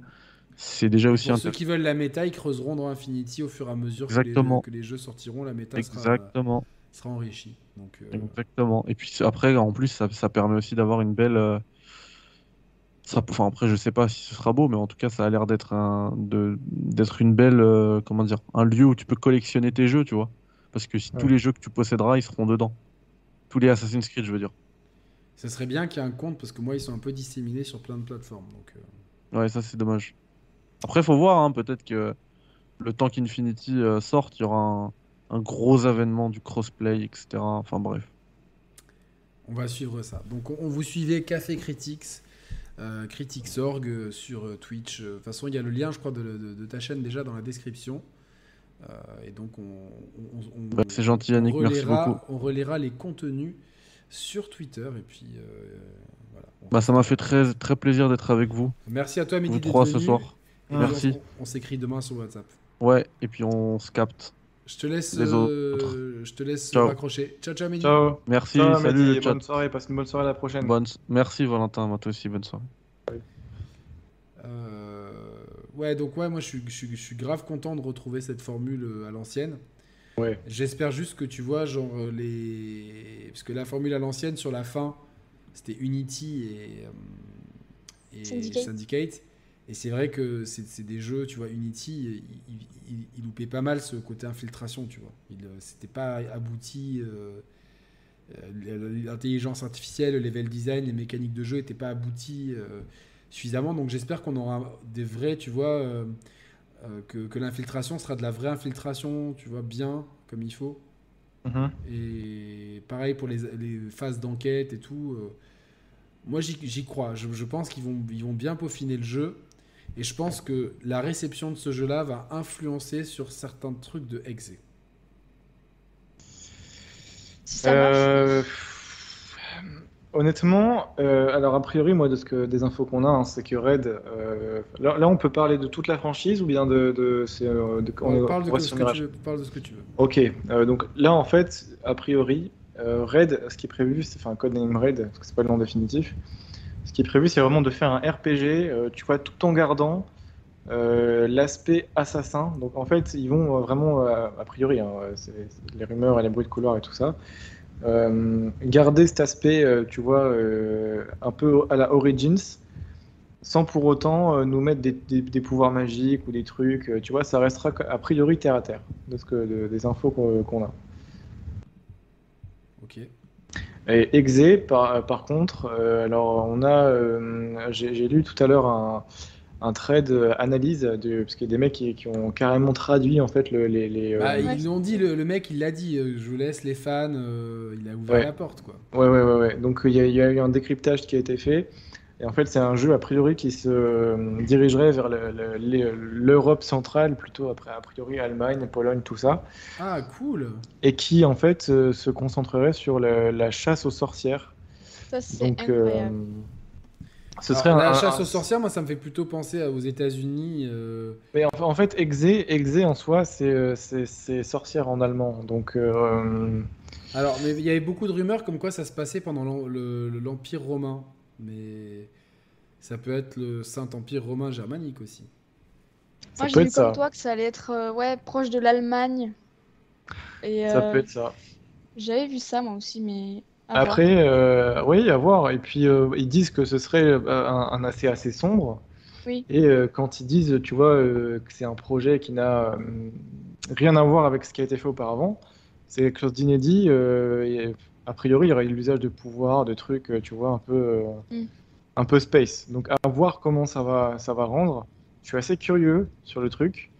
c'est déjà aussi Pour ceux qui veulent la méta, ils creuseront dans Infinity au fur et à mesure que les, Exactement. que les jeux sortiront, la méta sera, exactement sera enrichie. Donc, euh, exactement et puis après en plus ça, ça permet aussi d'avoir une belle euh, ça, enfin après je sais pas si ce sera beau mais en tout cas ça a l'air d'être un d'être une belle euh, comment dire un lieu où tu peux collectionner tes jeux tu vois parce que si tous les jeux que tu posséderas ils seront dedans tous les Assassin's Creed je veux dire ça serait bien qu'il y ait un compte parce que moi, ils sont un peu disséminés sur plein de plateformes. Donc, Ouais, ça c'est dommage. Après, faut voir, hein, peut-être que le temps qu'Infinity sorte, il y aura un, un gros avènement du crossplay, etc. Enfin bref. on va suivre ça. Donc, on, on vous suivez Café Critics, euh, Critics.org euh, sur euh, Twitch. De toute façon, il y a le lien, je crois, de, de- de ta chaîne déjà dans la description. Euh, et donc, on, on- on- c'est gentil, Yannick, merci beaucoup. On relaiera les contenus sur Twitter. Et puis, euh, voilà. Bah, ça m'a fait très, très plaisir d'être avec vous, Merci à toi, Mehdi, vous trois ce soir. Et Merci. On, on s'écrit demain sur WhatsApp. Ouais, et puis on se capte. Je te laisse, euh, je te laisse Ciao. raccrocher. Ciao, ciao, Mehdi. Ciao. Merci, Ciao, salut Mehdi, le chat. bonne soirée, passe une bonne soirée à la prochaine. Bonne- Merci Valentin, moi toi aussi, bonne soirée. Euh, ouais, donc ouais, moi je suis, je, suis, je suis grave content de retrouver cette formule euh, à l'ancienne. Ouais. J'espère juste que tu vois, genre les parce que la formule à l'ancienne sur la fin, c'était Unity et, euh, et Syndicate. Syndicate. Et c'est vrai que c'est des jeux, tu vois, Unity, il, il- il loupait pas mal ce côté infiltration, tu vois. Il, euh, C'était pas abouti. euh, euh, L'intelligence artificielle, le level design, les mécaniques de jeu n'étaient pas abouties euh, suffisamment. Donc j'espère qu'on aura des vrais, tu vois, euh, que, que l'infiltration sera de la vraie infiltration, tu vois, bien, comme il faut. Mhm. Et pareil pour les, les phases d'enquête et tout. euh, moi, j'y j'y crois. Je, je pense qu'ils vont, ils vont bien peaufiner le jeu. Et je pense que la réception de ce jeu-là va influencer sur certains trucs de Exe. Si ça marche. Euh, Honnêtement, euh, alors a priori, moi, de ce que, des infos qu'on a, hein, c'est que Red. euh, là, là, on peut parler de toute la franchise ou bien de. de, c'est, de- on parle, on ce que tu veux, parle de ce que tu veux. Ok, euh, donc là, en fait, a priori, euh, Red, ce qui est prévu, c'est enfin Codename Red, parce que c'est pas le nom définitif. Ce qui est prévu, c'est vraiment de faire un RPG, euh, tu vois, tout en gardant euh, l'aspect assassin. Donc en fait, ils vont euh, vraiment, a priori, hein, les rumeurs et les bruits de couloir et tout ça, garder cet aspect, tu vois, un peu à la Origins, sans pour autant nous mettre des, pouvoirs magiques ou des trucs. tu vois, ça restera a priori terre à terre, de ce que, de- des infos qu'on qu'on a. Ok. Et Exe, par, par contre, euh, alors on a, euh, j'ai lu tout à l'heure un, un trade euh, analyse, de, parce qu'il y a des mecs qui, qui ont carrément traduit en fait le- les. les, euh, Bah, ils l'ont dit, le, le mec, il l'a dit. euh, Je vous laisse les fans. euh, il a ouvert Ouais. la porte, quoi. Ouais, ouais, ouais, ouais. Donc il y, a- il y a eu un décryptage qui a été fait. Et en fait, c'est un jeu a priori qui se euh, dirigerait vers le- le- les- l'Europe centrale, plutôt après, a priori Allemagne, Pologne, tout ça. Ah, cool. Et qui en fait euh, se concentrerait sur le- la chasse aux sorcières. Ça, c'est euh, incroyable. ce Alors, serait un, la un- chasse un- aux sorcières, moi, ça me fait plutôt penser aux États-Unis. euh, Mais en, en fait, Exe, Exe en soi, c'est sorcière en allemand. Donc, euh, Alors, mais il y avait beaucoup de rumeurs comme quoi ça se passait pendant l'Empire romain. Mais ça peut être le Saint-Empire romain germanique aussi. ça Moi, j'ai vu ça. comme toi que ça allait être euh, ouais, proche de l'Allemagne. Et Ça euh, peut être ça. j'avais vu ça moi aussi, mais à. Après, euh, oui, à voir. Et puis, euh, ils disent que ce serait un, un assez assez sombre. Oui. Et euh, quand ils disent, tu vois, euh, que c'est un projet qui n'a euh, rien à voir avec ce qui a été fait auparavant, c'est quelque chose d'inédit. euh, et a priori, il y aurait l'usage de pouvoirs, de trucs, euh, tu vois, un peu, euh, Mm. un peu space. Donc, à voir comment ça va, ça va rendre. Je suis assez curieux sur le truc.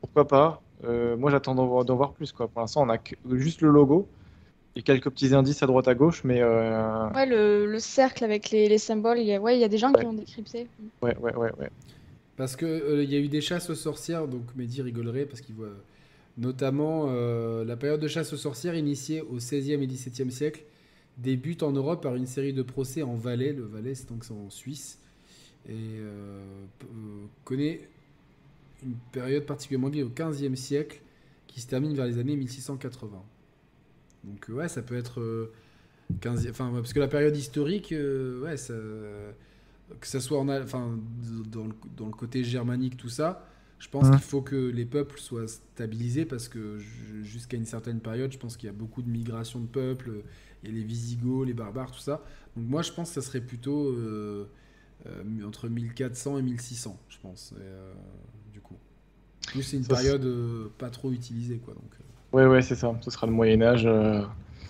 Pourquoi pas? Euh, moi, j'attends d'en voir, d'en voir plus, quoi. Pour l'instant, on a que- juste le logo et quelques petits indices à droite à gauche, mais euh, Ouais, le, le cercle avec les, les symboles, il y a, ouais, il y a des gens qui l'ont décrypté. ouais, ouais, ouais, ouais. Parce que euh, il y a eu des chasses aux sorcières, donc Mehdi rigolerait parce qu'il voit notamment euh, la période de chasse aux sorcières initiée au XVIe et XVIIe siècle débute en Europe par une série de procès en Valais. Le Valais, c'est donc en Suisse et euh, euh, connaît une période particulièrement liée au XVe siècle qui se termine vers les années 1680. Donc ouais, ça peut être 15 enfin ouais, parce que la période historique, ouais, que ça soit dans le côté germanique, tout ça, je pense Mhm. qu'il faut que les peuples soient stabilisés parce que ju- jusqu'à une certaine période, je pense qu'il y a beaucoup de migration de peuples. Il y a les Visigoths, les barbares, tout ça. Donc moi, je pense que ça serait plutôt euh, euh, entre 1400 et 1600, je pense. Et, euh, du coup, plus c'est une Ça, période euh, pas trop utilisée, quoi. Donc euh, Ouais, ouais, c'est ça. Ce sera le Moyen Âge. euh,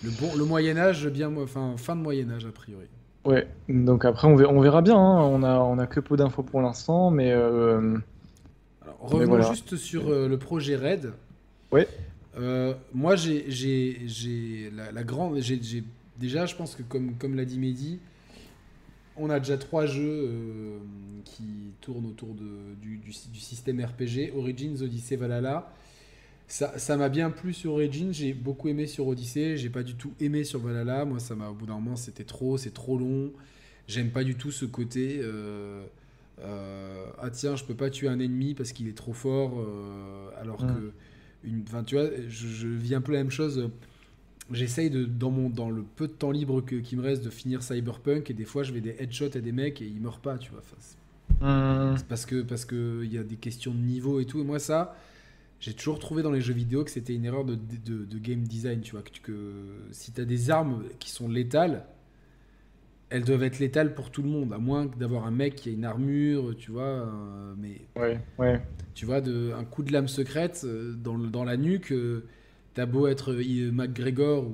le bon, le Moyen Âge, bien, enfin fin de Moyen Âge a priori. Ouais. Donc après, on verra, on verra bien. hein. On a, on a que peu d'infos pour l'instant, mais euh, Alors, revenons voilà. juste sur euh, le projet Red. Ouais. Euh, moi, j'ai, la, la grande, déjà, je pense que comme, comme l'a dit Mehdi, on a déjà trois jeux euh, qui tournent autour de, du, du, du système RPG, Origins, Odyssey, Valhalla. Ça, ça m'a bien plu sur Origins, j'ai beaucoup aimé sur Odyssey, j'ai pas du tout aimé sur Valhalla. Moi, ça m'a, au bout d'un moment, c'était trop, c'est trop long. J'aime pas du tout ce côté. euh, euh, ah tiens, je peux pas tuer un ennemi parce qu'il est trop fort, euh, alors Mm. que, une, tu vois, je, je vis un peu la même chose. J'essaye de, dans, mon, dans le peu de temps libre que, qui me reste, de finir Cyberpunk et des fois je vais des headshots à des mecs et ils meurent pas, tu vois. Enfin, c'est- c'est parce que parce que il y a des questions de niveau et tout. Et moi ça, j'ai toujours trouvé dans les jeux vidéo que c'était une erreur de, de, de game design, tu vois. Que, que si tu as des armes qui sont létales, elles doivent être létales pour tout le monde, à moins d'avoir un mec qui a une armure, tu vois. euh, mais Ouais, ouais. tu vois, de, un coup de lame secrète euh, dans, la nuque, euh, t'as beau être euh, McGregor ou,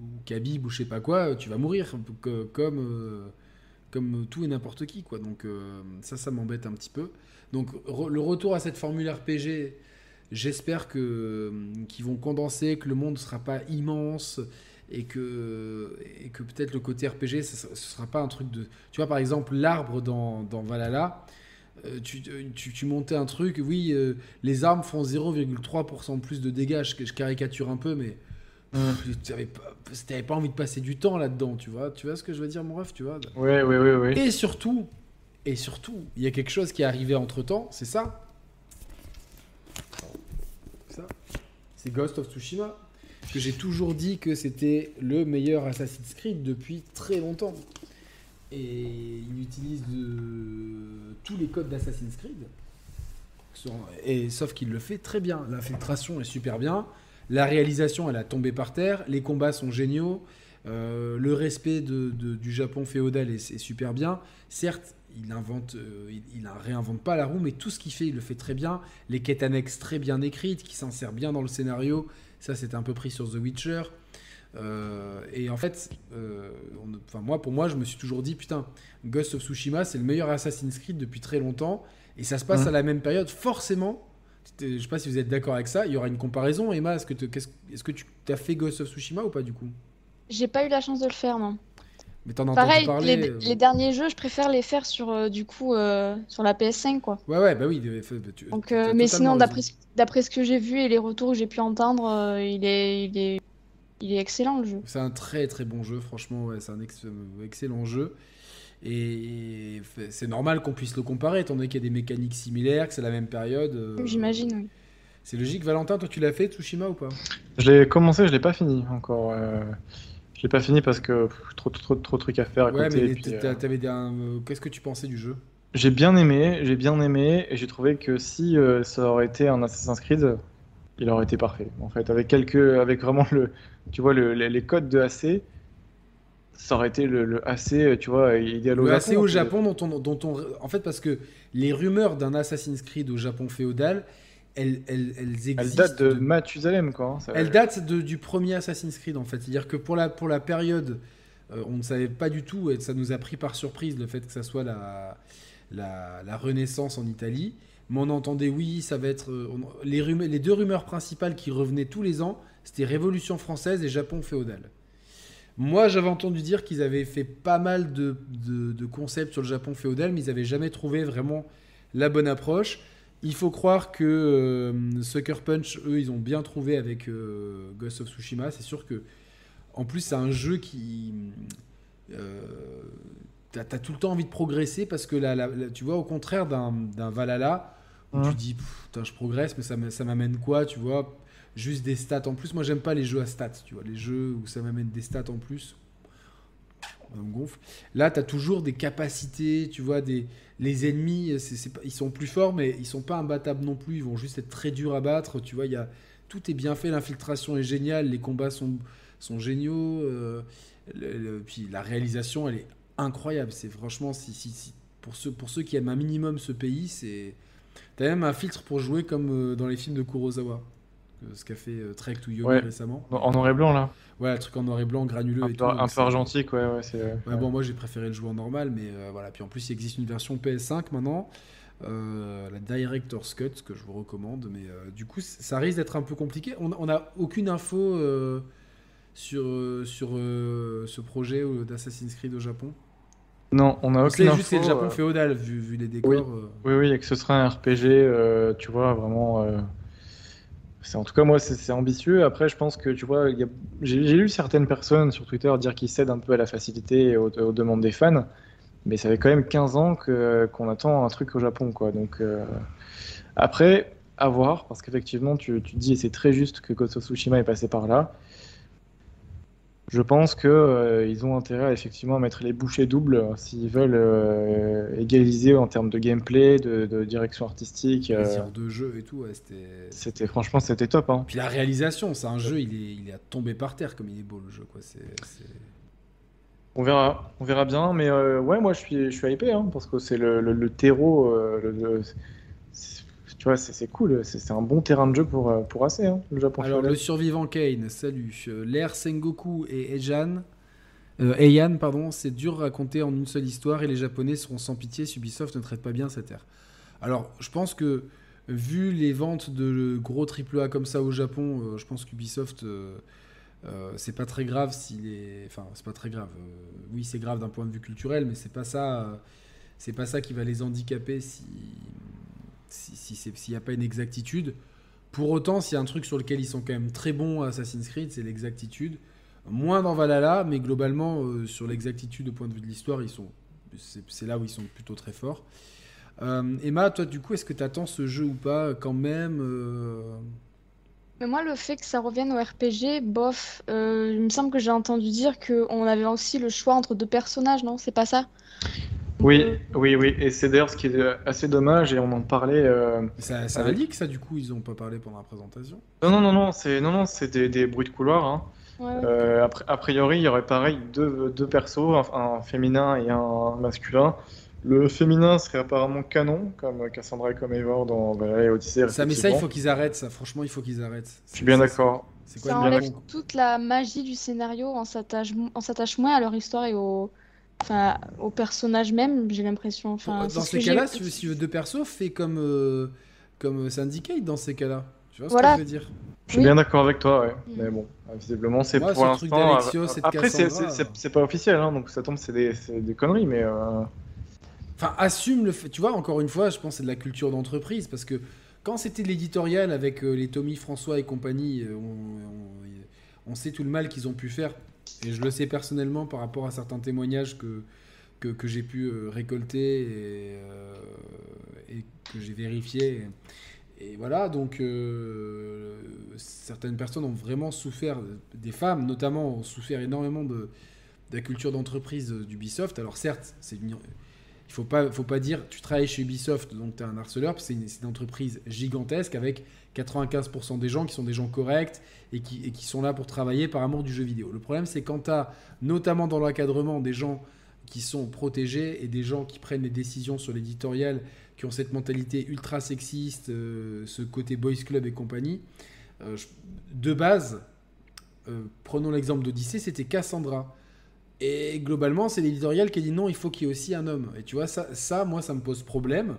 ou Khabib ou je sais pas quoi, tu vas mourir que- comme, comme tout et n'importe qui, quoi. Donc ça, ça m'embête un petit peu. Donc re- le retour à cette formule RPG, j'espère que qu'ils vont condenser, que le monde ne sera pas immense et que, et que peut-être le côté RPG, ce ne sera pas un truc de... Tu vois, par exemple, l'arbre dans, dans Valhalla, euh, tu, tu, tu montais un truc, oui, euh, les armes font 0,3% de plus de dégâts, je, je caricature un peu, mais tu n'avais pas, t'avais pas envie de passer du temps là-dedans, tu vois. Tu vois ce que je veux dire, mon ref, tu vois? Ouais, ouais, ouais, ouais. Et surtout, et surtout, il y a quelque chose qui est arrivé entre-temps, c'est ça. Ça. C'est Ghost of Tsushima. Que j'ai toujours dit que c'était le meilleur Assassin's Creed depuis très longtemps. Et il utilise tous les codes d'Assassin's Creed. Et, sauf qu'il le fait très bien. L'infiltration est super bien. La réalisation, elle a tombé par terre. Les combats sont géniaux. Euh, le respect du Japon féodal est, est super bien. Certes, il invente, euh, il, il réinvente pas la roue, mais tout ce qu'il fait, il le fait très bien. Les quêtes annexes très bien écrites, qui s'insèrent bien dans le scénario. Ça, c'était un peu pris sur The Witcher. Euh, et en fait, euh, on- enfin, moi, pour moi, je me suis toujours dit, putain, Ghost of Tsushima, c'est le meilleur Assassin's Creed depuis très longtemps. Et ça se passe Mhm. à la même période. Forcément, je sais pas si vous êtes d'accord avec ça, il y aura une comparaison. Emma, est-ce que, est-ce que tu as fait Ghost of Tsushima ou pas du coup? J'ai pas eu la chance de le faire, non. Mais t'en Pareil, parler les, euh, les derniers jeux, je préfère les faire sur euh, du coup euh, sur la PS5 quoi. Ouais, ouais, bah oui. de- tu- Donc, mais sinon, d'après ce- d'après ce que j'ai vu et les retours que j'ai pu entendre, euh, il est, il est, il est excellent le jeu. C'est un très très bon jeu, franchement, ouais, c'est un ex- excellent jeu. Et c'est normal qu'on puisse le comparer, étant donné qu'il y a des mécaniques similaires, que c'est la même période. euh, J'imagine. oui. C'est logique. Valentin, toi tu l'as fait, Tsushima ou pas? Je l'ai commencé, je l'ai pas fini encore. L'ai pas fini parce que pff, trop, trop, trop de trucs à faire à Ouais, côté. mais euh, t'avais euh, Qu'est-ce que tu pensais du jeu? J'ai bien aimé, j'ai bien aimé, et j'ai trouvé que si euh, ça aurait été un Assassin's Creed, il aurait été parfait. En fait, avec quelques, avec vraiment le, tu vois, le- les, codes de AC, ça aurait été le, le AC, tu vois, idéal au Le Japon. AC au. Japon, dont on, dont on- en fait, parce que les rumeurs d'un Assassin's Creed au Japon féodal, elles, elles, elles existent. Elle date de de- Mathusalem, quoi. hein, ça- Elle date de- du premier Assassin's Creed en fait. C'est-à-dire que pour la, pour la période, euh, on ne savait pas du tout, et ça nous a pris par surprise le fait que ça soit la, la, la Renaissance en Italie. Mais on entendait, oui, ça va être. euh, on- les, rumeurs- les deux rumeurs principales qui revenaient tous les ans, c'était Révolution française et Japon féodal. Moi, j'avais entendu dire qu'ils avaient fait pas mal de, de- de concepts sur le Japon féodal, mais ils n'avaient jamais trouvé vraiment la bonne approche. Il faut croire que euh, Sucker Punch, eux, ils ont bien trouvé avec euh, Ghost of Tsushima. C'est sûr que, en plus, c'est un jeu qui. Euh, T'as as tout le temps envie de progresser parce que là, là, là, tu vois, au contraire d'un Valhalla, où tu dis, putain, je progresse, mais ça m'a- ça m'amène quoi, tu vois? Juste des stats en plus. Moi, j'aime pas les jeux à stats, tu vois. Les jeux où ça m'amène des stats en plus, Là, tu as toujours des capacités, tu vois, les ennemis, ils sont plus forts, mais ils sont pas imbattables non plus. Ils vont juste être très durs à battre. Tu vois, y tout est bien fait. L'infiltration est géniale. Les combats sont, géniaux. euh, puis la réalisation, elle est incroyable. C'est franchement, si, pour ceux qui aiment un minimum ce pays, c'est. T'as même un filtre pour jouer comme euh, dans les films de Kurosawa. Ce qu'a fait euh, Trek to Yomi Ouais. récemment. En noir et blanc, là. Ouais, le truc en noir et blanc, granuleux Un et peu, tout. un peu c'est- argentique, ouais, ouais. c'est- Ouais, bon, moi j'ai préféré le jouer en normal, mais euh, voilà. Puis en plus, il existe une version PS5 maintenant, euh, la Director's Cut, que je vous recommande. Mais euh, du coup, ça risque d'être un peu compliqué. On n'a aucune info sur, sur ce projet d'Assassin's Creed au Japon. Non, on a aucune sait juste que c'est le info, Japon féodal, vu, vu les décors. Oui. Oui, oui, et que ce sera un RPG, tu vois, vraiment. En tout cas moi, c'est ambitieux. Après, je pense que tu vois, j'ai lu certaines personnes sur Twitter dire qu'ils cèdent un peu à la facilité et aux, demandes des fans, mais ça fait quand même 15 ans qu'on attend un truc au Japon, quoi. Donc euh, après, à voir, parce qu'effectivement, tu, tu dis et c'est très juste que Ghost of est passé par là. Je pense que euh, ils ont intérêt à effectivement mettre les bouchées doubles euh, s'ils veulent euh, égaliser en termes de gameplay, de, de direction artistique. de jeu et tout, ouais, c'était. c'était franchement c'était top. Hein. Puis la réalisation, c'est un jeu, il est, il est à tomber par terre comme il est beau le jeu, quoi. On verra, on verra bien, mais ouais, moi je suis, je suis hypé hein, parce que c'est le, le- le terreau, le- tu vois, c'est cool, c'est un bon terrain de jeu pour, euh, pour AC, hein, le Japon. Alors, le survivant Kane, salut. Euh, L'ère Sengoku et Eijan, euh, pardon, c'est dur à raconter en une seule histoire et les Japonais seront sans pitié si Ubisoft ne traite pas bien cette ère. Alors, je pense que, vu les ventes de gros AAA comme ça au Japon, euh, je pense qu'Ubisoft, euh, euh, c'est pas très grave s'il est. Enfin, c'est pas très grave. Euh, oui, c'est grave d'un point de vue culturel, mais c'est pas ça. euh, c'est pas ça qui va les handicaper si si- si s'il n'y a pas une exactitude. Pour autant, s'il y a un truc sur lequel ils sont quand même très bons à Assassin's Creed, c'est l'exactitude. Moins dans Valhalla, mais globalement, euh, sur l'exactitude au point de vue de l'histoire, ils sont, c'est, là où ils sont plutôt très forts. Euh, Emma, toi, du coup, est-ce que tu attends ce jeu ou pas quand même euh, Mais moi, le fait que ça revienne au RPG, bof, il me semble que j'ai entendu dire qu'on avait aussi le choix entre deux personnages, non? C'est pas ça? Oui, oui, oui, et c'est d'ailleurs ce qui est assez dommage, et on en parlait. euh, Ça, ça Avec- a leak, ça, du coup, ils n'ont pas parlé pendant la présentation? Non, non, non, non, c'est non, non, c'est des, des bruits de couloir. Hein. Ouais. Euh, a pri- a priori, il y aurait pareil deux, deux persos, un, un féminin et un masculin. Le féminin serait apparemment canon, comme Cassandra et comme Eivor dans Valhalla et Odyssey. Ça, mais ça, il faut qu'ils arrêtent, ça. Franchement, il faut qu'ils arrêtent. Je suis bien d'accord. C'est quoi Ça enlève toute la magie du scénario, on s'attache, on s'attache moins à leur histoire et au, enfin, au personnage même, j'ai l'impression. Enfin, Dans ce ces j'ai- cas-là, si tu veux, si veux deux persos, fais comme, euh, comme Syndicate dans ces cas-là. Tu vois ce que je veux dire? Je suis Oui. bien d'accord avec toi, ouais. Mm. Mais bon, visiblement, c'est pour ce truc l'instant. de Après, c'est- euh. pas officiel, hein, donc ça tombe, c'est des, des conneries, mais. euh, Enfin, assume le fait. Tu vois, encore une fois, je pense que c'est de la culture d'entreprise parce que quand c'était de l'éditorial avec euh, les Tommy François et compagnie, euh, on, on- on sait tout le mal qu'ils ont pu faire. Et je le sais personnellement par rapport à certains témoignages que, que, j'ai pu euh, récolter et, euh, et que j'ai vérifié. Et voilà, donc euh, certaines personnes ont vraiment souffert, des femmes notamment, ont souffert énormément de, de la culture d'entreprise d'Ubisoft. Alors certes, c'est une, il faut pas, faut pas dire tu travailles chez Ubisoft, donc tu es un harceleur, parce que c'est une, entreprise gigantesque avec 95% des gens qui sont des gens corrects et qui, et qui sont là pour travailler par amour du jeu vidéo. Le problème, c'est quand tu as, notamment dans l'encadrement, des gens qui sont protégés et des gens qui prennent les décisions sur l'éditorial, qui ont cette mentalité ultra sexiste, euh, ce côté boys club et compagnie. Euh, de base, euh, prenons l'exemple d'Odyssée, c'était Cassandra. Et globalement, c'est l'éditorial qui a dit non, il faut qu'il y ait aussi un homme. Et tu vois, ça, ça moi, ça me pose problème,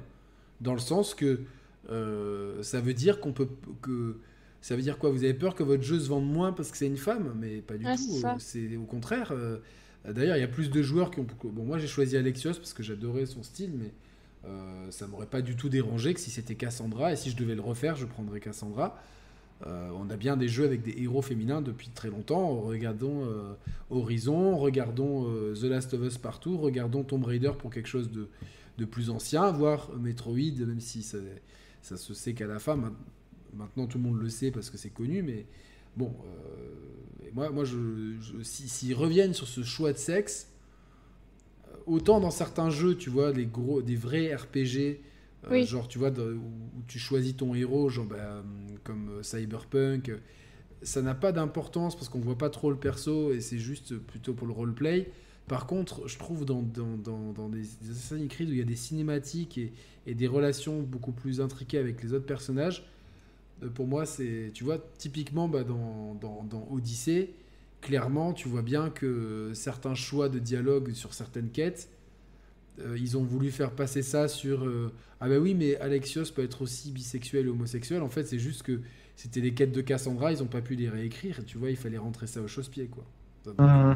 dans le sens que euh, ça veut dire qu'on peut. que Ça veut dire quoi? Vous avez peur que votre jeu se vende moins parce que c'est une femme? Mais pas du Ouais, tout. euh, C'est au contraire. euh, D'ailleurs, il y a plus de joueurs qui ont. Bon, moi, j'ai choisi Alexios parce que j'adorais son style, mais euh, ça m'aurait pas du tout dérangé que si c'était Cassandra. Et si je devais le refaire, je prendrais Cassandra. Euh, on a bien des jeux avec des héros féminins depuis très longtemps. Regardons euh, Horizon, regardons euh, The Last of Us partout, regardons Tomb Raider pour quelque chose de, plus ancien, voire Metroid, même si ça, se sait qu'à la fin, ma- maintenant tout le monde le sait parce que c'est connu, mais bon, moi, moi je, je- si- s'ils reviennent sur ce choix de sexe, autant dans certains jeux, tu vois, des, gros, des vrais RPG, Oui. genre, tu vois, de- où, tu choisis ton héros, genre, bah, comme euh, Cyberpunk, euh, ça n'a pas d'importance parce qu'on voit pas trop le perso et c'est juste plutôt pour le roleplay. Par contre, je trouve dans, dans, dans, dans des, des Assassin's Creed où il y a des cinématiques et, et des relations beaucoup plus intriquées avec les autres personnages, euh, pour moi, c'est, tu vois, typiquement bah, dans, dans, dans Odyssée, clairement, tu vois bien que certains choix de dialogue sur certaines quêtes, euh, ils ont voulu faire passer ça sur euh, ah bah oui, mais Alexios peut être aussi bisexuel et homosexuel. En fait, c'est juste que c'était les quêtes de Cassandra, ils ont pas pu les réécrire. Tu vois, il fallait rentrer ça au chausse-pied, quoi. Mhm. euh,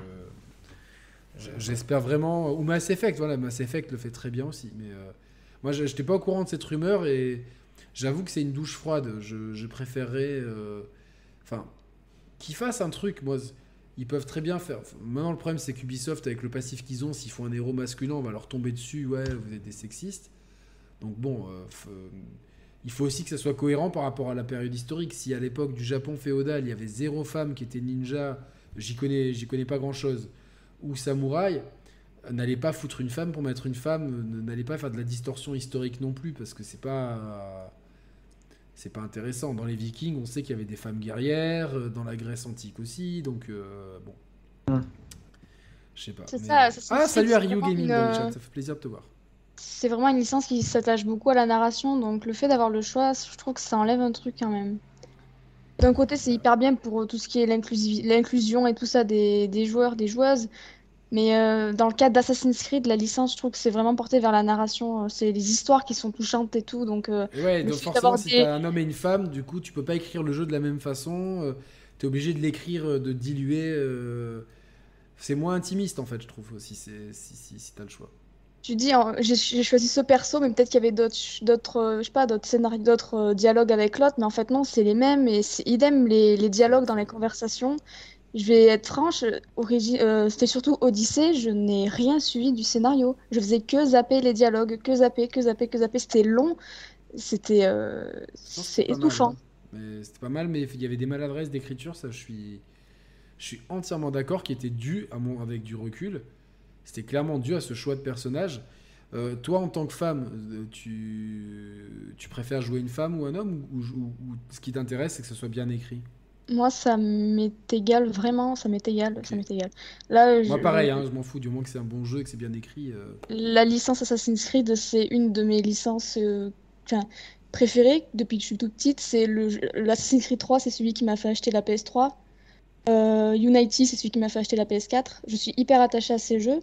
J'espère vraiment. Ou Mass Effect, voilà, Mass Effect le fait très bien aussi. Mais moi, je n'étais pas au courant de cette rumeur et j'avoue que c'est une douche froide. Je, je préférerais. Enfin, qu'ils fassent un truc. Moi, ils peuvent très bien faire. Maintenant, le problème, c'est qu'Ubisoft, avec le passif qu'ils ont, s'ils font un héros masculin, on va leur tomber dessus. Ouais, vous êtes des sexistes. Donc, bon. euh, euh, il faut aussi que ça soit cohérent par rapport à la période historique. Si à l'époque du Japon féodal, il y avait zéro femme qui était ninja, j'y connais, j'y connais pas grand chose, ou samouraï, n'allez pas foutre une femme pour mettre une femme, n'allez pas faire de la distorsion historique non plus, parce que c'est pas. C'est pas intéressant. Dans les Vikings, on sait qu'il y avait des femmes guerrières, euh, dans la Grèce antique aussi, donc euh, bon. Je sais pas. C'est mais- ça, ça, c'est- ah, salut à Rio vraiment Gaming une, dans le euh, chat, ça fait plaisir de te voir. C'est vraiment une licence qui s'attache beaucoup à la narration, donc le fait d'avoir le choix, je trouve que ça enlève un truc quand même. D'un côté, c'est hyper bien pour tout ce qui est l'inclusi- l'inclusion et tout ça des, des joueurs, des joueuses, mais euh, dans le cadre d'Assassin's Creed, la licence, je trouve que c'est vraiment porté vers la narration. euh, C'est les histoires qui sont touchantes et tout, donc euh, ouais, donc forcément, si des- t'as un homme et une femme, du coup, tu peux pas écrire le jeu de la même façon. euh, t'es obligé de l'écrire, de diluer. C'est moins intimiste, en fait, je trouve aussi, si, si, si t'as le choix. tu dis, hein, j'ai choisi ce perso, mais peut-être qu'il y avait d'autres, je sais pas, d'autres scénarios, d'autres dialogues avec l'autre, mais en fait non, c'est les mêmes et idem les, les dialogues dans les conversations. Je vais être franche, euh, c'était surtout Odyssée, je n'ai rien suivi du scénario. Je faisais que zapper les dialogues, que zapper, que zapper, que zapper. C'était long, c'était, euh, étouffant. hein. C'était pas mal, mais il y avait des maladresses d'écriture, ça, je suis, je suis entièrement d'accord, qui était dû, à mon, avec du recul, c'était clairement dû à ce choix de personnage. Euh, toi, en tant que femme, euh, tu, tu préfères jouer une femme ou un homme? Ou, ou- ou ce qui t'intéresse, c'est que ce soit bien écrit? Moi, ça m'est égal, vraiment, ça m'est égal, ça m'est égal. Là, Moi, je- pareil, hein, je m'en fous, du moment que c'est un bon jeu et que c'est bien écrit. euh, La licence Assassin's Creed, c'est une de mes licences euh, préférées depuis que je suis toute petite. C'est le l'Assassin's Creed 3, c'est celui qui m'a fait acheter la PS3. Euh, Unity, c'est celui qui m'a fait acheter la PS4. Je suis hyper attachée à ces jeux,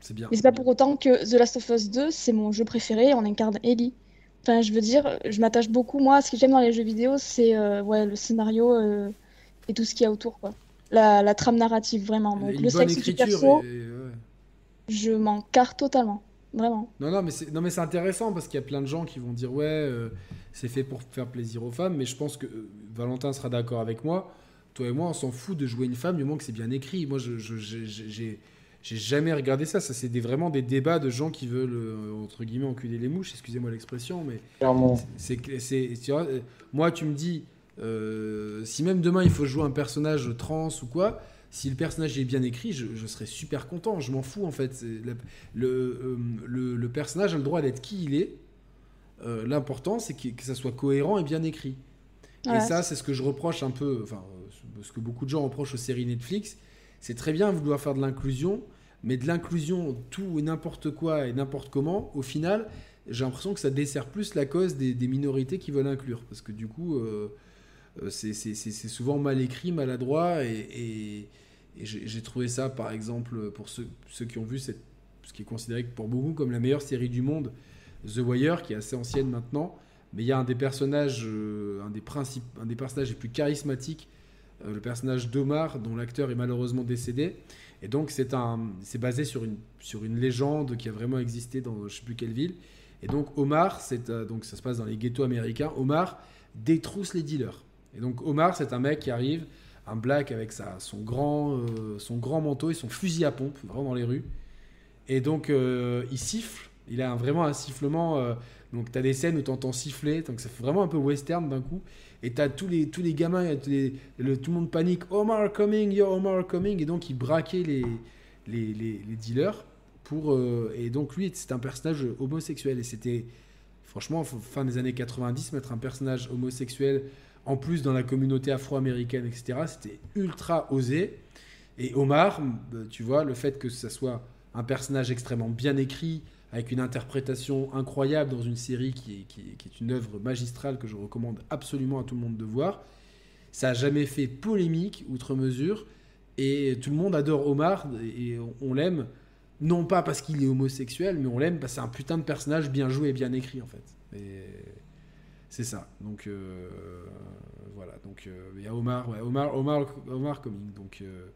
c'est bien. mais c'est pas pour autant que The Last of Us 2, c'est mon jeu préféré. On incarne Ellie. Enfin, je veux dire, je m'attache beaucoup. Moi, ce que j'aime dans les jeux vidéo, c'est euh, ouais, le scénario euh, et tout ce qu'il y a autour, quoi. La, la trame narrative, vraiment. Donc, Une le bonne sexe du perso, et- et ouais. je m'en carre totalement. Vraiment. Non, non, mais c'est non, mais c'est intéressant parce qu'il y a plein de gens qui vont dire ouais, euh, c'est fait pour faire plaisir aux femmes, mais je pense que Valentin sera d'accord avec moi. Toi et moi, on s'en fout de jouer une femme du moment que c'est bien écrit. Moi, je, je- je- j'ai- j'ai jamais regardé ça. Ça, c'est des, vraiment des débats de gens qui veulent euh, entre guillemets enculer les mouches. Excusez-moi l'expression, mais Clairement. c'est c'est euh, moi tu me dis euh, si même demain il faut jouer un personnage trans ou quoi si le personnage est bien écrit je, je serais super content je m'en fous en fait le, le, euh, le- le personnage a le droit d'être qui il est Euh, l'important c'est que, que ça soit cohérent et bien écrit et ça c'est ce que je reproche un peu enfin ce que beaucoup de gens reprochent aux séries Netflix c'est très bien vouloir faire de l'inclusion mais de l'inclusion tout et n'importe quoi et n'importe comment au final j'ai l'impression que ça dessert plus la cause des, minorités qui veulent inclure. Parce que du coup, euh, euh, c'est souvent mal écrit, maladroit. Et, et- j'ai trouvé ça, par exemple, pour ceux, qui ont vu cette, ce qui est considéré pour beaucoup comme la meilleure série du monde, The Wire, qui est assez ancienne maintenant. Mais il y a un des personnages, euh, un, des principes, un des personnages les plus charismatiques, le personnage d'Omar, dont l'acteur est malheureusement décédé. Et donc, c'est un- c'est basé sur une, sur une légende qui a vraiment existé dans je sais plus quelle ville. Et donc Omar, c'est euh, donc ça se passe dans les ghettos américains. Omar détrousse les dealers. Et donc Omar, c'est un mec qui arrive, un black avec sa, son grand euh, son grand manteau et son fusil à pompe, vraiment dans les rues. Et donc euh, il siffle. Il a un- vraiment un sifflement. euh, donc tu as des scènes où tu entends siffler, donc ça fait vraiment un peu western d'un coup. Et tu as tous les, tous les gamins, le- tout le monde panique. Omar coming, yo Omar coming. Et donc il braquait les, les, les, dealers. Pour, euh, et donc lui, c'est un personnage homosexuel. Et c'était, franchement, fin des années 90, mettre un personnage homosexuel, en plus dans la communauté afro-américaine, etc., c'était ultra osé. Et Omar, euh, tu vois, le fait que ça soit un personnage extrêmement bien écrit, avec une interprétation incroyable dans une série qui est, une œuvre magistrale que je recommande absolument à tout le monde de voir, ça a jamais fait polémique outre mesure. Et tout le monde adore Omar et on, l'aime non pas parce qu'il est homosexuel, mais on l'aime parce que c'est un putain de personnage bien joué et bien écrit en fait. C'est ça. Donc euh, voilà. Donc euh, il y a Omar, ouais, Omar, Omar, Omar Coming. Donc euh,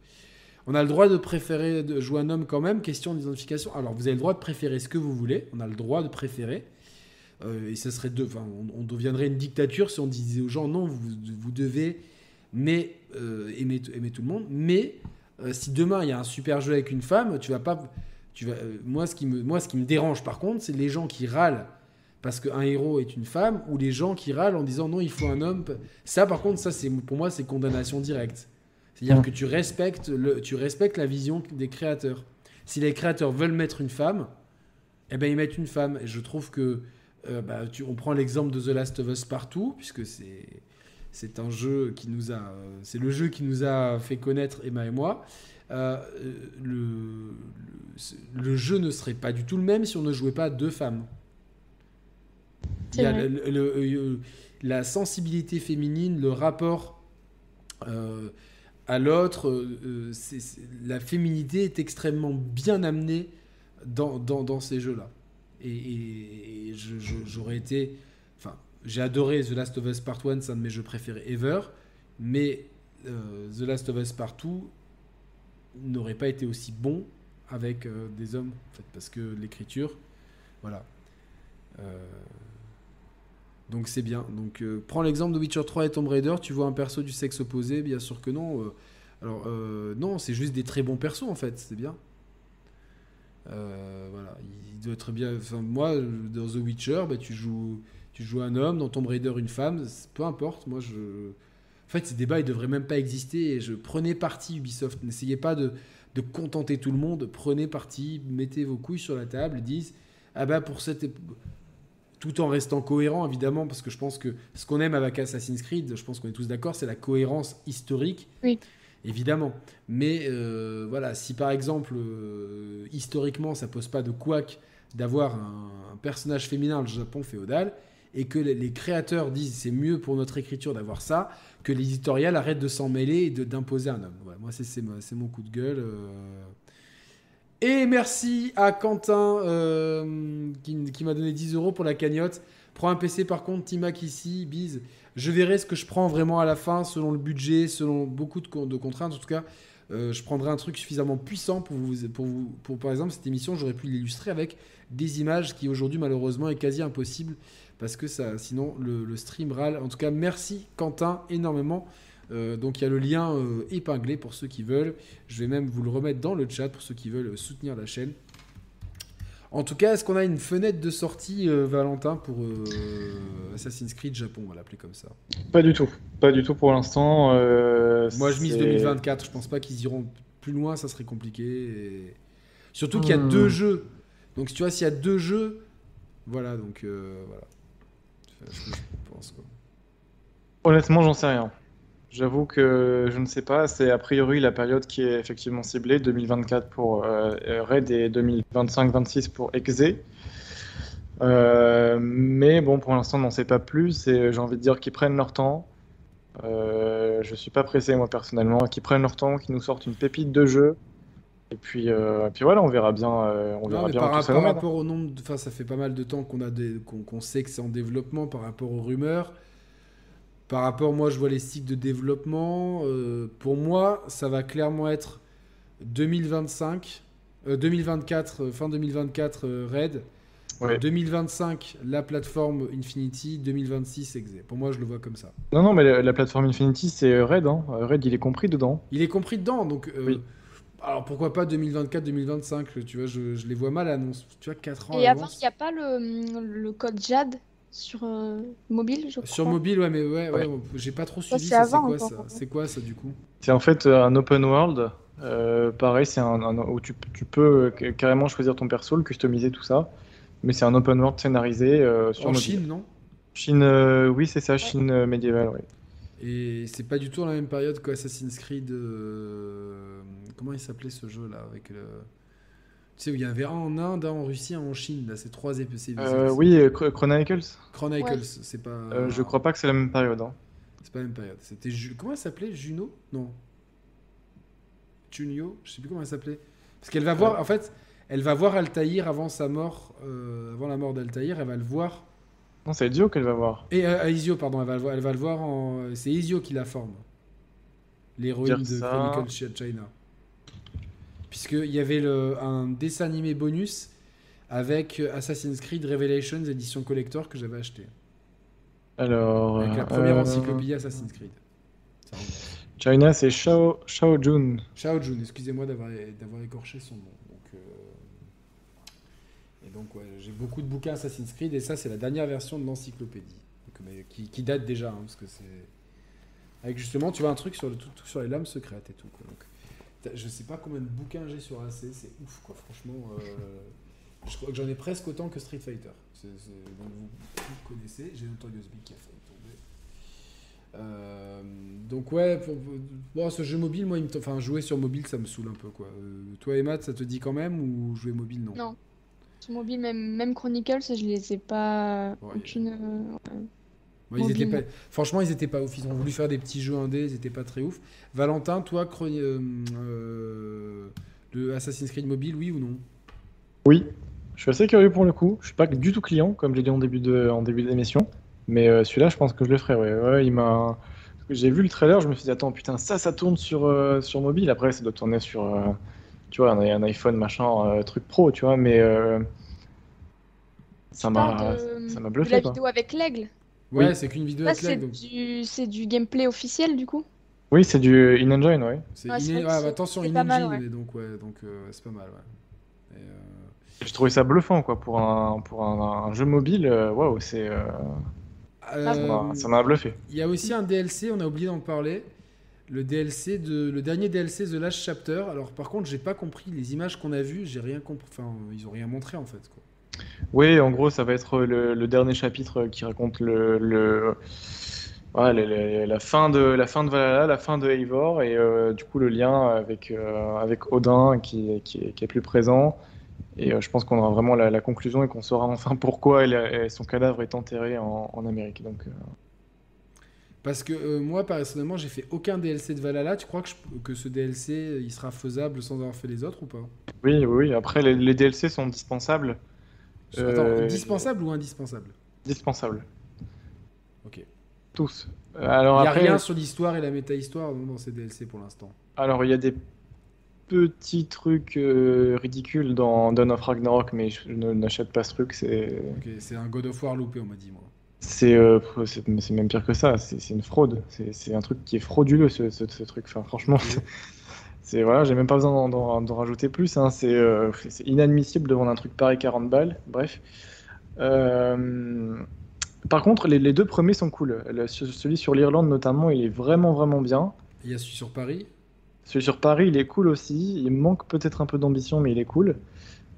on a le droit de préférer de jouer un homme quand même. Question d'identification. Alors vous avez le droit de préférer ce que vous voulez. On a le droit de préférer. Euh, et ça serait de, on, deviendrait une dictature si on disait aux gens non, vous, devez mais euh, aimer, tout le monde. Mais euh, si demain il y a un super jeu avec une femme, tu vas pas. Tu vas, moi, ce qui me, moi, ce qui me dérange par contre, c'est les gens qui râlent parce qu'un héros est une femme ou les gens qui râlent en disant non, il faut un homme. Ça, par contre, ça, pour moi, c'est condamnation directe. C'est-à-dire Mm. que tu respectes, le, tu respectes la vision des créateurs. Si les créateurs veulent mettre une femme, eh ben ils mettent une femme. Et je trouve que euh, bah, tu, on prend l'exemple de The Last of Us partout, puisque c'est c'est un jeu qui nous a, c'est le jeu qui nous a fait connaître Emma et moi. Euh, le, le, le jeu ne serait pas du tout le même si on ne jouait pas à deux femmes. Il y a le- la sensibilité féminine, le rapport euh, à l'autre, euh, euh, la féminité est extrêmement bien amenée dans, ces jeux-là. Et, j'aurais été. Enfin, j'ai adoré The Last of Us Part 1, c'est un de mes jeux préférés ever. Mais euh, The Last of Us Part 2 n'aurait pas été aussi bon avec des hommes, parce que l'écriture, voilà. Donc c'est bien. Donc euh, prends l'exemple de Witcher 3 et Tomb Raider, tu vois un perso du sexe opposé, bien sûr que non. euh, alors euh, non, c'est juste des très bons persos en fait, c'est bien. Voilà, il doit être bien. Moi, dans The Witcher, bah, tu joues, un homme, dans Tomb Raider une femme, peu importe. Moi, je, en fait, ces débats, ils devraient même pas exister. Et je prenais parti Ubisoft. N'essayez pas de, contenter tout le monde. Prenez parti, mettez vos couilles sur la table, disent ah bah pour cette ép- tout en restant cohérent évidemment parce que je pense que ce qu'on aime avec Assassin's Creed, je pense qu'on est tous d'accord, c'est la cohérence historique. Oui. Évidemment. Mais euh, voilà, si par exemple, euh, historiquement, ça pose pas de couac d'avoir un, un personnage féminin le Japon féodal, et que les, les créateurs disent c'est mieux pour notre écriture d'avoir ça, que l'éditorial arrête de s'en mêler et d'imposer un homme. Voilà, moi, c'est mon coup de gueule. euh. Et merci à Quentin euh, qui, m'a donné 10 euros pour la cagnotte. Prends un PC par contre, Timac ici, bise. Je verrai ce que je prends vraiment à la fin, selon le budget, selon beaucoup de, con- de contraintes. En tout cas, euh, je prendrai un truc suffisamment puissant pour vous, pour vous, par exemple cette émission, j'aurais pu l'illustrer avec des images qui aujourd'hui malheureusement est quasi impossible parce que ça, sinon le, le stream râle. En tout cas, merci Quentin énormément. Euh, donc il y a le lien euh, épinglé pour ceux qui veulent. Je vais même vous le remettre dans le chat pour ceux qui veulent soutenir la chaîne. En tout cas, est-ce qu'on a une fenêtre de sortie, euh, Valentin, pour euh, Assassin's Creed Japon On va l'appeler comme ça? Pas du tout. Pas du tout pour l'instant. euh, Moi, je mise c'est- 2024. Je pense pas qu'ils iront plus loin, ça serait compliqué. et- Surtout qu'il y a Hmm. deux jeux. Donc, si tu vois, s'il y a deux jeux, voilà. Donc, euh, voilà. Je, je pense quoi. Honnêtement, j'en sais rien. J'avoue que je ne sais pas. C'est a priori la période qui est effectivement ciblée, 2024 pour euh, Raid et 2025-26 pour Exe. Euh, mais bon, pour l'instant, on n'en sait pas plus et j'ai envie de dire qu'ils prennent leur temps. Euh, je suis pas pressé, moi, personnellement. Qu'ils prennent leur temps, qu'ils nous sortent une pépite de jeu. Et puis, euh, et puis voilà, on verra bien, euh, on verra bien par, tout rapport, par au nombre, de- enfin, ça fait pas mal de temps qu'on a des, qu'on, qu'on sait que c'est en développement par rapport aux rumeurs. Par rapport, moi, je vois les cycles de développement. euh, pour moi, ça va clairement être 2025, euh, 2024, euh, fin 2024 euh, Red, Ouais. 2025 la plateforme Infinity, 2026 Exe. Pour moi, je le vois comme ça. Non, non, mais la, la plateforme Infinity, c'est Raid. Hein. Raid, il est compris dedans. Il est compris dedans, donc. euh, Oui. Alors pourquoi pas 2024-2025 Tu vois, je, je les vois mal annonce. Tu vois, 4 ans Et avant, il n'y a pas le, le code JAD sur euh, mobile, je crois. Sur mobile, ouais, mais ouais, ouais, Ouais. j'ai pas trop Ça, suivi. c'est Ça, c'est quoi ça. C'est quoi ça du coup? C'est en fait euh, un open world. Euh, pareil, c'est un, un- où tu, tu peux carrément choisir ton perso, le customiser, tout ça. Mais c'est un open world scénarisé euh, sur En mobile. Chine, non? Chine, euh, oui, c'est ça, Chine euh, médiévale, oui. Et c'est pas du tout la même période qu'Assassin's Creed. euh, Comment il s'appelait ce jeu là avec le... Tu sais, où il y avait un en Inde, un en Russie, un en Chine. Là, c'est trois épisodes. Euh, oui, euh, Chro- Chronicles. Chronicles, Ouais. c'est pas. Euh, je crois pas que c'est la même période. hein. C'est pas la même période. C'était Ju- comment elle s'appelait? Juno? Non. Junio? Je sais plus comment elle s'appelait. Parce qu'elle va voir, en fait, elle va voir Altaïr avant sa mort, euh, avant la mort d'Altaïr, elle va le voir. Non, c'est Ezio qu'elle va voir. Et euh, Ezio, pardon, elle va le voir, elle va le voir en. C'est Ezio qui la forme. L'héroïne de Dire ça. Chronicle Chi- China. Puisqu'il y avait le, un dessin animé bonus avec Assassin's Creed Revelations édition collector que j'avais acheté. Alors. Avec la première euh, encyclopédie Assassin's Creed. China, c'est Shao, Shao Jun. Shao Jun, excusez-moi d'avoir d'avoir écorché son nom. Donc, euh, Et donc, ouais, j'ai beaucoup de bouquins Assassin's Creed et ça, c'est la dernière version de l'encyclopédie. Donc, mais qui, qui date déjà, hein, parce que c'est. Avec justement, tu vois, un truc sur, le, tout, tout sur les lames secrètes et tout. Quoi. Donc, je sais pas combien de bouquins j'ai sur AC, c'est ouf, quoi. Franchement, euh, je crois que j'en ai presque autant que Street Fighter. Donc vous, vous connaissez, j'ai Notorious Big qui a failli tomber. Euh, donc ouais, pour, bon, ce jeu mobile, moi, il me t- enfin jouer sur mobile, ça me saoule un peu quoi. Euh, toi et Matt, ça te dit quand même ou jouer mobile non? Non. Sur mobile, même, même Chronicles, je les ai pas. Ouais, aucune. euh, Ils étaient pas... Franchement, ils étaient pas ouf. Ils ont voulu faire des petits jeux indés, ils étaient pas très ouf. Valentin, toi, Chron- euh, euh, le Assassin's Creed mobile, oui ou non? Oui, je suis assez curieux pour le coup. Je suis pas du tout client, comme j'ai dit en début de en début d'émission, mais euh, celui-là, je pense que je le ferai. Ouais, ouais, il m'a. J'ai vu le trailer, je me suis dit attends putain ça ça tourne sur euh, sur mobile. Après ça doit tourner sur euh, tu vois un, un iPhone machin euh, truc pro tu vois, mais euh, ça m'a ça m'a de bluffé la quoi. vidéo avec l'aigle? Ouais, Oui. c'est qu'une vidéo avec c'est. Donc... du... c'est du gameplay officiel du coup? Oui c'est du in engine ouais. C'est Ouais, attention, in pas mal, engine, ouais. mais donc ouais, donc euh, c'est pas mal, ouais. Et, euh, J'ai trouvé ça bluffant quoi pour un pour un, un jeu mobile. euh, Waouh c'est euh, ça euh, m'a- ça m'a bluffé. Il y a aussi un DLC, on a oublié d'en parler. Le DLC de le dernier DLC The Last Chapter. Alors par contre, j'ai pas compris les images qu'on a vues, j'ai rien compris. Enfin, ils ont rien montré en fait. Quoi. Oui, en gros, ça va être le, le dernier chapitre qui raconte le, le- ouais, le- le- la fin de la fin de Valhalla, la fin de Eivor et euh, du coup le lien avec euh, avec Odin qui, qui, est, qui est plus présent. Et euh, je pense qu'on aura vraiment la, la conclusion et qu'on saura enfin pourquoi elle son cadavre est enterré en, en Amérique. Donc, Parce que moi, personnellement, j'ai fait aucun DLC de Valhalla. Tu crois que, je- que ce DLC, il sera faisable sans avoir fait les autres ou pas? Oui, oui, oui. Après, les, les DLC sont dispensables. Attends, Euh, dispensable ou indispensable? Dispensables. Ok. Tous. Alors Il n'y a après, rien sur l'histoire et la méta-histoire dans ces DLC pour l'instant. Alors, il y a des petits trucs euh, ridicules dans Dawn of Ragnarok, mais je ne- n'achète pas ce truc. C'est Ok, c'est un God of War loupé, on m'a dit, moi. c'est euh, c'est c'est même pire que ça. C'est c'est une fraude. C'est c'est un truc qui est frauduleux, ce, ce- ce truc. Enfin, franchement, c'est voilà, j'ai même pas besoin d'en- rajouter plus. hein. C'est euh, c'est inadmissible de vendre un truc pareil 40 balles. Bref. Euh, Par contre, les, les deux premiers sont cool. Le- celui sur l'Irlande, notamment, il est vraiment, vraiment bien. Il y a celui sur Paris. Celui sur Paris, il est cool aussi. Il manque peut-être un peu d'ambition, mais il est cool.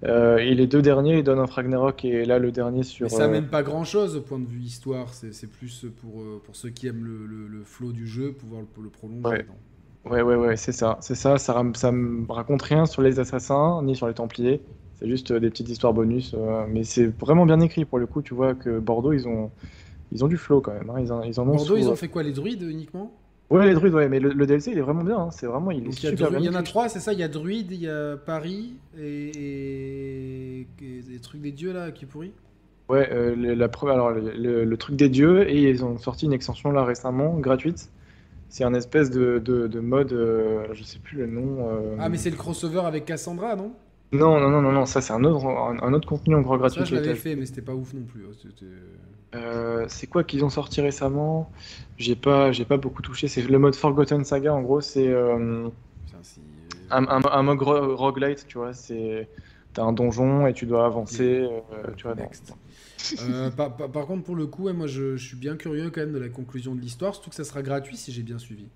Euh, et les deux derniers, Dawn of Ragnarok et là le dernier sur. Mais ça amène pas grand chose au point de vue histoire. C'est plus pour, pour ceux qui aiment le, le, le flow du jeu, pouvoir le, le prolonger. Ouais. Ouais, ouais, ouais, c'est ça. C'est ça. Ça, ça me raconte rien sur les assassins ni sur les Templiers. C'est juste euh, des petites histoires bonus. euh, mais c'est vraiment bien écrit pour le coup. Tu vois que Bordeaux, ils ont, ils ont du flow quand même. hein. Ils, en, ils en ont. Bordeaux, sous- ils ont fait quoi Les druides uniquement? Ouais, les druides, ouais. Mais le, le DLC, il est vraiment bien. hein. C'est vraiment, il est Donc, super bien il y en a trois, c'est ça Il y a druide, il y a Paris et, des trucs des dieux là qui est pourri Ouais, euh, la alors, le, le- le truc des dieux, et ils ont sorti une extension là récemment, gratuite. C'est un espèce de, de, de mode, euh, je sais plus le nom. euh, Ah, mais c'est le crossover avec Cassandra, non? Non, non, non, non, non, ça c'est un autre, un, un autre contenu encore gratuit. Ça, je l'avais fait, mais c'était pas ouf non plus. hein, c'était- Euh, c'est quoi qu'ils ont sorti récemment? J'ai pas, j'ai pas beaucoup touché. C'est le mode Forgotten Saga, en gros, c'est euh, un, un, un mode ro- roguelite, tu vois. C'est, t'as un donjon et tu dois avancer, euh, tu vois. dans- Next. Euh, par, par- par contre, pour le coup, ouais, moi je, je suis bien curieux quand même de la conclusion de l'histoire, surtout que ça sera gratuit si j'ai bien suivi.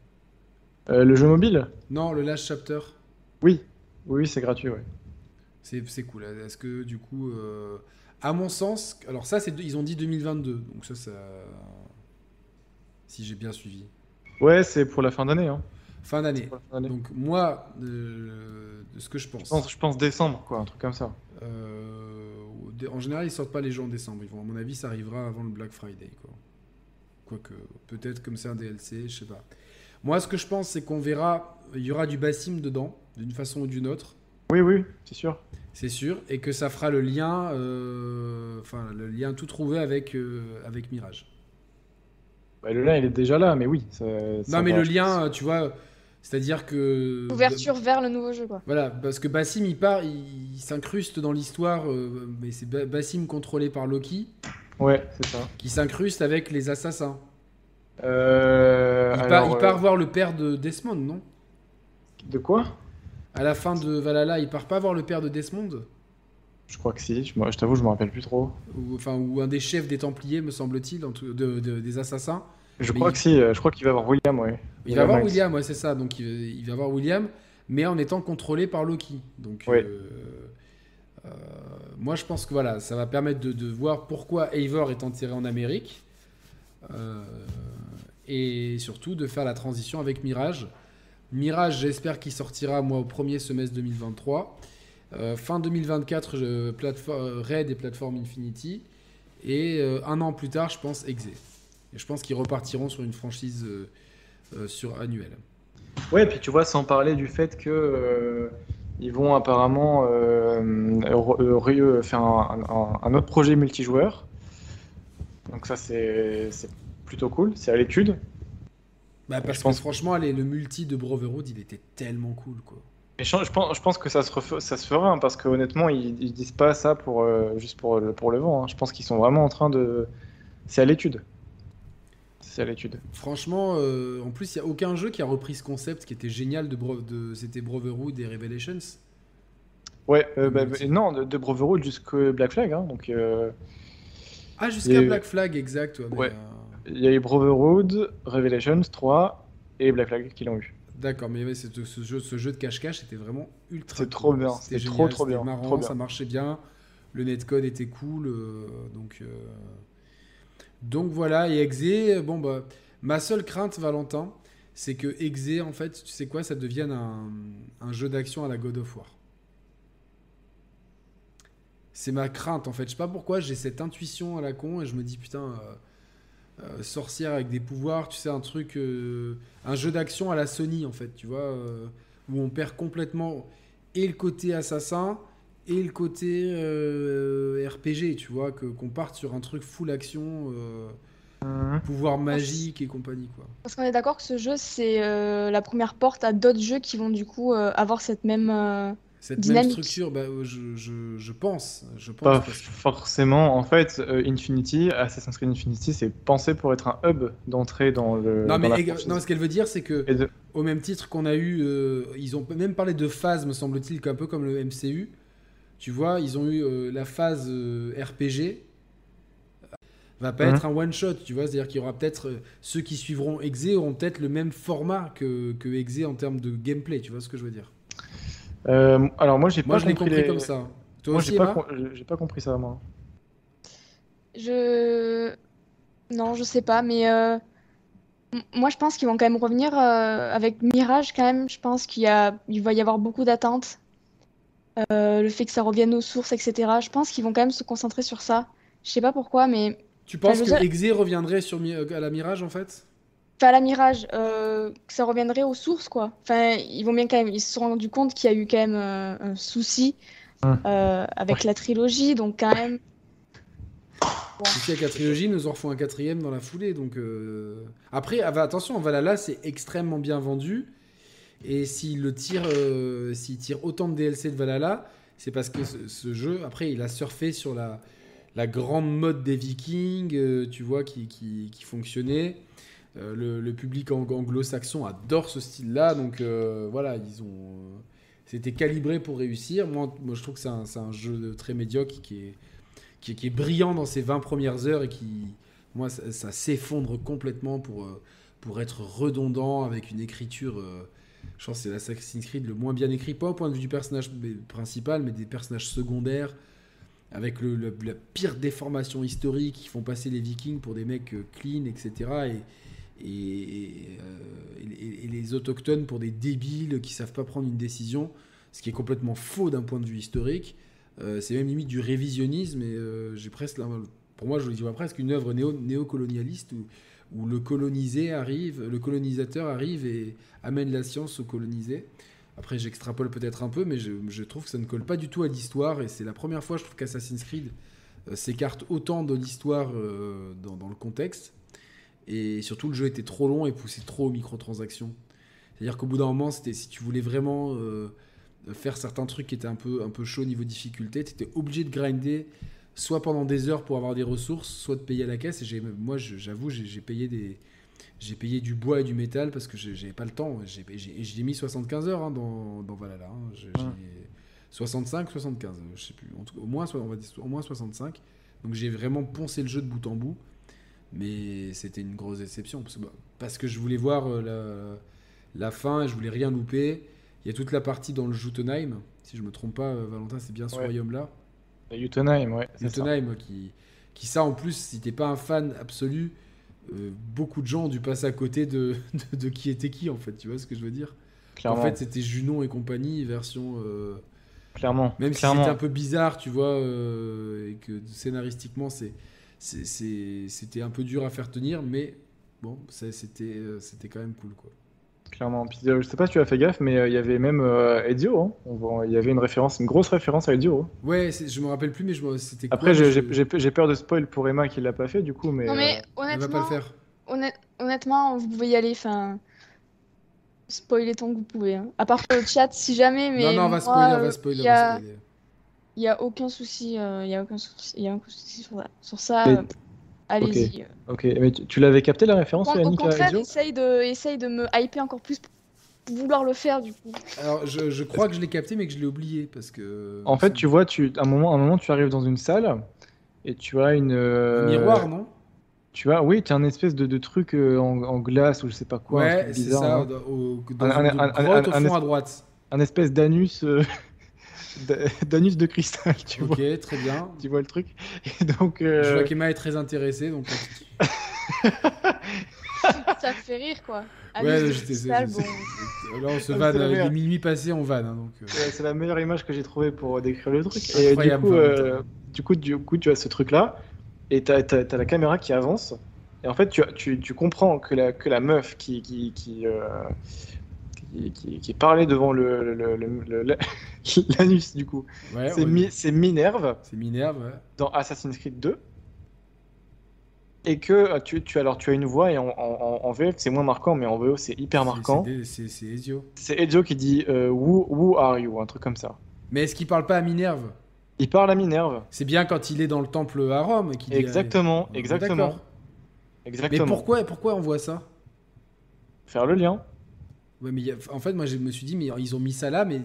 Euh, le jeu mobile? Non, le last chapter, Oui, oui, c'est gratuit, ouais. c'est cool. Est-ce que du coup, euh, à mon sens, alors ça, ils ont dit 2022, donc ça, ça, si j'ai bien suivi, Ouais, c'est pour la fin d'année, hein. fin d'année. Donc moi, de ce que je pense, Je pense, je pense décembre, quoi, un truc comme ça. euh, en général, ils sortent pas les gens en décembre. Ils vont, à mon avis, ça arrivera avant le Black Friday, quoi. Quoique, peut-être comme c'est un DLC, je sais pas. Moi, ce que je pense, c'est qu'on verra, il y aura du Bassim dedans, d'une façon ou d'une autre, Oui, oui, c'est sûr. c'est sûr, et que ça fera le lien, euh, enfin, le lien tout trouvé avec, euh, avec Mirage. Bah, le lien, il est déjà là, mais oui. ça- ça non, mais va, le lien, tu vois, c'est-à-dire que. Ouverture vers le nouveau jeu, quoi. Voilà, parce que Bassim, il part, il, il s'incruste dans l'histoire, euh, mais c'est Ba- Bassim contrôlé par Loki. Ouais, c'est ça. qui s'incruste avec les assassins. Euh, Il, alors, part, il euh, part voir le père de Desmond, non? De quoi? À la fin de Valhalla, il part pas voir le père de Desmond? Je crois que si. Je, t'avoue, je me rappelle plus trop. ou, Enfin, ou un des chefs des Templiers, me semble-t-il, de- des assassins. Je Mais crois il- que si, euh, je crois qu'il va avoir William, ouais. Il va avoir. William, ouais, c'est ça. Donc il, va avoir William, mais en étant contrôlé par Loki. Donc euh, euh, moi, je pense que voilà, ça va permettre de, de voir pourquoi Eivor est enterré en Amérique. Euh, et surtout de faire la transition avec Mirage. Mirage, j'espère qu'il sortira moi au premier semestre 2023. Euh, fin 2024, je, Raid et plateforme Infinity. Et euh, un an plus tard, je pense Exe. Et je pense qu'ils repartiront sur une franchise euh, euh, sur annuelle. Ouais, puis tu vois, sans parler du fait que euh, ils vont apparemment re- re- faire un, un- un autre projet multijoueur. Donc ça, c'est plutôt cool. C'est à l'étude. Bah, parce Je que pense- franchement, allez, le multi de Brotherhood, il était tellement cool, quoi. Et je, je pense, je pense que ça se, ça se fera, hein, parce que honnêtement, ils, ils disent pas ça pour, euh, juste pour le, pour le vent. hein. Je pense qu'ils sont vraiment en train de. C'est à l'étude. C'est à l'étude. Franchement, euh, en plus, il n'y a aucun jeu qui a repris ce concept qui était génial de, Bro- de c'était Brotherhood et Revelations. Ouais, euh, bah, non, de, de Brotherhood jusqu'au Black Flag. hein, donc, euh, Ah, jusqu'à Black Flag, exact. ouais, euh, il y a eu Brotherhood, Revelations 3 et Black Flag qui l'ont eu. D'accord, mais ouais, c'est- ce, jeu, ce jeu de cache-cache c'était vraiment ultra C'est cool. trop bien, C'était trop, trop bien, marrant, trop bien. ça marchait bien. Le netcode était cool. euh, donc, donc voilà, et Exe, bon bah, ma seule crainte, Valentin, c'est que Exe, en fait, tu sais quoi, ça devienne un, jeu d'action à la God of War. C'est ma crainte, en fait. Je sais pas pourquoi, j'ai cette intuition à la con et je me dis, putain, euh, euh, sorcière avec des pouvoirs, tu sais, un truc, euh, un jeu d'action à la Sony, en fait, tu vois, où on perd complètement et le côté assassin et le côté euh, RPG, tu vois, que qu'on parte sur un truc full action, euh, pouvoir magique et compagnie, quoi. Parce qu'on est d'accord que ce jeu, c'est euh, la première porte à d'autres jeux qui vont du coup euh, avoir cette même. euh, Cette Dynamique. même structure, bah, je, je, je pense, je pense. Pas parce que- forcément. En fait, euh, Infinity, Assassin's Creed Infinity, c'est pensé pour être un hub d'entrée dans le. Non, dans mais franchise. non, ce qu'elle veut dire, c'est que de- au même titre qu'on a eu, euh, ils ont même parlé de phase, me semble-t-il, un peu comme le MCU. Tu vois, ils ont eu euh, la phase euh, RPG. Va pas Mhm. être un one shot, tu vois, c'est-à-dire qu'il y aura peut-être euh, ceux qui suivront Exe auront peut-être le même format que, que Exe en termes de gameplay, tu vois ce que je veux dire? Euh, alors moi, j'ai Moi, pas je l'ai compris compris les- comme ça. Toi Moi, aussi, j'ai pas, com- pas compris ça, moi. Je. Non, je sais pas, mais euh, moi je pense qu'ils vont quand même revenir euh, avec Mirage quand même. Je pense qu'il y a... il va y avoir beaucoup d'attentes. Euh, le fait que ça revienne aux sources, etc. Je pense qu'ils vont quand même se concentrer sur ça. Je sais pas pourquoi, mais. Tu penses que dire- Exe reviendrait sur, Mi- à la Mirage en fait? Enfin, la Mirage, euh, que ça reviendrait aux sources, quoi. Enfin, ils vont bien quand même. Ils se sont rendus compte qu'il y a eu quand même euh, un souci Hum. euh, avec la trilogie, donc quand même. Ici, avec la trilogie, nous en refont un quatrième dans la foulée. Donc, euh, Après, ah bah, attention, Valhalla, c'est extrêmement bien vendu. Et s'il le tire, euh, s'il tire autant de DLC de Valhalla, c'est parce que ce, jeu, après, il a surfé sur la, grande mode des Vikings, euh, tu vois, qui, fonctionnait. Euh, le, public ang- anglo-saxon adore ce style-là. Donc, voilà, ils ont. C'était calibré pour réussir. Moi, je trouve que c'est un, jeu très médiocre qui est, brillant dans ses 20 premières heures et qui, moi, ça, s'effondre complètement pour, être redondant avec une écriture. Je pense que c'est l'Assassin's Creed le moins bien écrit, pas au point de vue du personnage principal, mais des personnages secondaires, avec le, le- la pire déformation historique qui font passer les Vikings pour des mecs euh, clean, etc. Et, et, euh, et- les autochtones pour des débiles qui savent pas prendre une décision, ce qui est complètement faux d'un point de vue historique. Euh, c'est même limite du révisionnisme et j'ai presque pour moi je vois presque une œuvre néo, néocolonialiste où le colonisé arrive le colonisateur arrive et amène la science au colonisé. Après j'extrapole peut-être un peu mais je, trouve que ça ne colle pas du tout à l'histoire et c'est la première fois je trouve qu'Assassin's Creed euh, s'écarte autant de l'histoire euh, dans, le contexte. Et surtout le jeu était trop long et poussait trop aux microtransactions. C'est à dire qu'au bout d'un moment c'était si tu voulais vraiment euh, faire certains trucs qui étaient un peu, un peu chauds au niveau difficulté, tu étais obligé de grinder soit pendant des heures pour avoir des ressources, soit de payer à la caisse. Et moi, je- j'avoue, j'ai payé, des, j'ai payé du bois et du métal parce que j'ai- j'avais pas le temps. J'ai mis 75 heures hein, dans, dans Valhalla. hein. J'ai- j'ai 65, 75, je sais plus. En tout cas, au, moins, on va dire, au moins 65. Donc j'ai vraiment poncé le jeu de bout en bout. Mais c'était une grosse déception. Parce que, bah, parce que je voulais voir euh, la, la fin et je voulais rien louper. Il y a toute la partie dans le Jotunheim. Si je me trompe pas, euh, Valentin, c'est bien ce Ouais. royaume-là. Et Jotunheim, ouais. Jotunheim, qui, qui ça en plus, si t'es pas un fan absolu, euh, beaucoup de gens ont dû passer à côté de, de, de qui était qui en fait. Tu vois ce que je veux dire? Clairement. En fait, c'était Junon et compagnie, version. euh, clairement. même si c'était un peu bizarre, tu vois, euh, et que scénaristiquement, c'est, c'était un peu dur à faire tenir, mais bon, ça, c'était, euh, c'était quand même cool, quoi. Clairement. Puis, euh, je sais pas si tu as fait gaffe, mais euh, il y avait même euh, Ezio. hein. Il y avait une référence, une grosse référence à Ezio. hein. Ouais, je me rappelle plus, mais je c'était Après, quoi, j'ai peur de spoil pour Emma qui l'a pas fait, du coup, mais. Non, mais Elle va pas honnêtement, le faire. honnête- honnêtement, vous pouvez y aller. Enfin, spoiler tant que vous pouvez. hein. À part pour le chat, si jamais. Mais non, non, on va spoiler, on euh, va spoiler, Il on y va a, aucun souci. euh, Il y a aucun souci. Il y a aucun souci sur, sur ça. Mais- euh, Allez-y. Ok, mais tu, tu l'avais capté la référence, Au, au contraire, essaye de, essaye de me hyper encore plus pour vouloir le faire du coup. Alors, je, je crois que je l'ai capté, mais que je l'ai oublié, parce que... En fait, tu vois, tu, à un moment, à un moment, tu arrives dans une salle et tu as une. Un euh, miroir, non? Tu as, oui, tu as un espèce de, de truc euh, en, en glace ou je sais pas quoi. Ouais, c'est ça, hein. au- dans Un- un- un- au un fond à droite. Un espèce d'anus. euh, d'anus de cristal, tu vois. Ok, très bien. Tu vois le truc Et donc. euh, Je vois qu'Emma est très intéressée, donc... Ça fait rire quoi. Ouais, de j'étais- cristal, bon. Là, on se vanne, euh, il est merde. minuit passé, on vanne. hein, donc, euh, Ouais, C'est la meilleure image que j'ai trouvée pour décrire le truc. Et du Incroyable, coup, euh, du coup, du coup, tu as ce truc-là, et tu as, la caméra qui avance. Et en fait, tu, tu, tu comprends que la, que la meuf qui, qui, qui, euh, qui, qui- qui parlait devant le, l'anus, du coup, ouais, c'est ouais. Mi- c'est Minerve C'est Minerve, ouais. dans Assassin's Creed 2. Et que euh, tu, tu, alors, tu as une voix, et en, en, en VF, c'est moins marquant, mais en VO, c'est hyper marquant. c'est Ezio. C'est Ezio qui dit euh, who, who are you? Un truc comme ça. Mais est-ce qu'il parle pas à Minerve? Il parle à Minerve. C'est bien quand il est dans le temple à Rome qu'il dit- Exactement, Ah, exactement. d'accord. Mais Exactement. pourquoi, pourquoi on voit ça? Faire le lien. Ouais, mais il y a- En fait, moi, je me suis dit, mais ils ont mis ça là, mais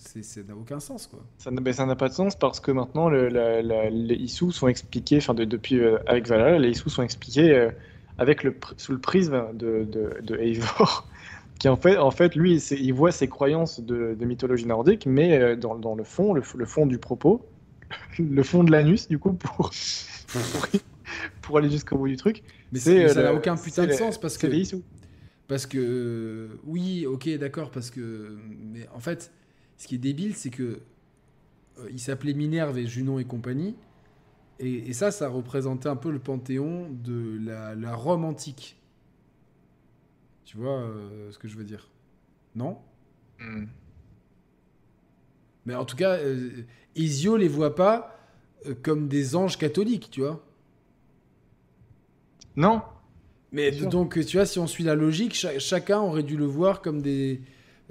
c'est- ça n'a aucun sens, quoi. Ça n'a ça n'a pas de sens parce que maintenant le- la- la- les issus sont expliqués, enfin de- depuis euh, avec Valhalla, les issus sont expliqués euh, avec le sous le prisme de, de, de Eivor, qui en fait, en fait lui, c'est- il voit ses croyances de, de mythologie nordique, mais euh, dans, dans le fond, le, fond du propos, le fond de l'anus, du coup, pour, pour, pour aller jusqu'au bout du truc, Mais, c'est, c'est- mais ça n'a aucun putain de sens parce que c'est les issus. Parce que, oui, ok, d'accord, parce que. Mais en fait, ce qui est débile, c'est que. euh, il s'appelait Minerve et Junon et compagnie. Et, et ça, ça représentait un peu le panthéon de la, la Rome antique. Tu vois euh, ce que je veux dire Non? Hmm. Mais en tout cas, euh, Ezio les voit pas euh, comme des anges catholiques, tu vois Non, Mais donc, tu vois, si on suit la logique, cha- chacun aurait dû le voir comme des.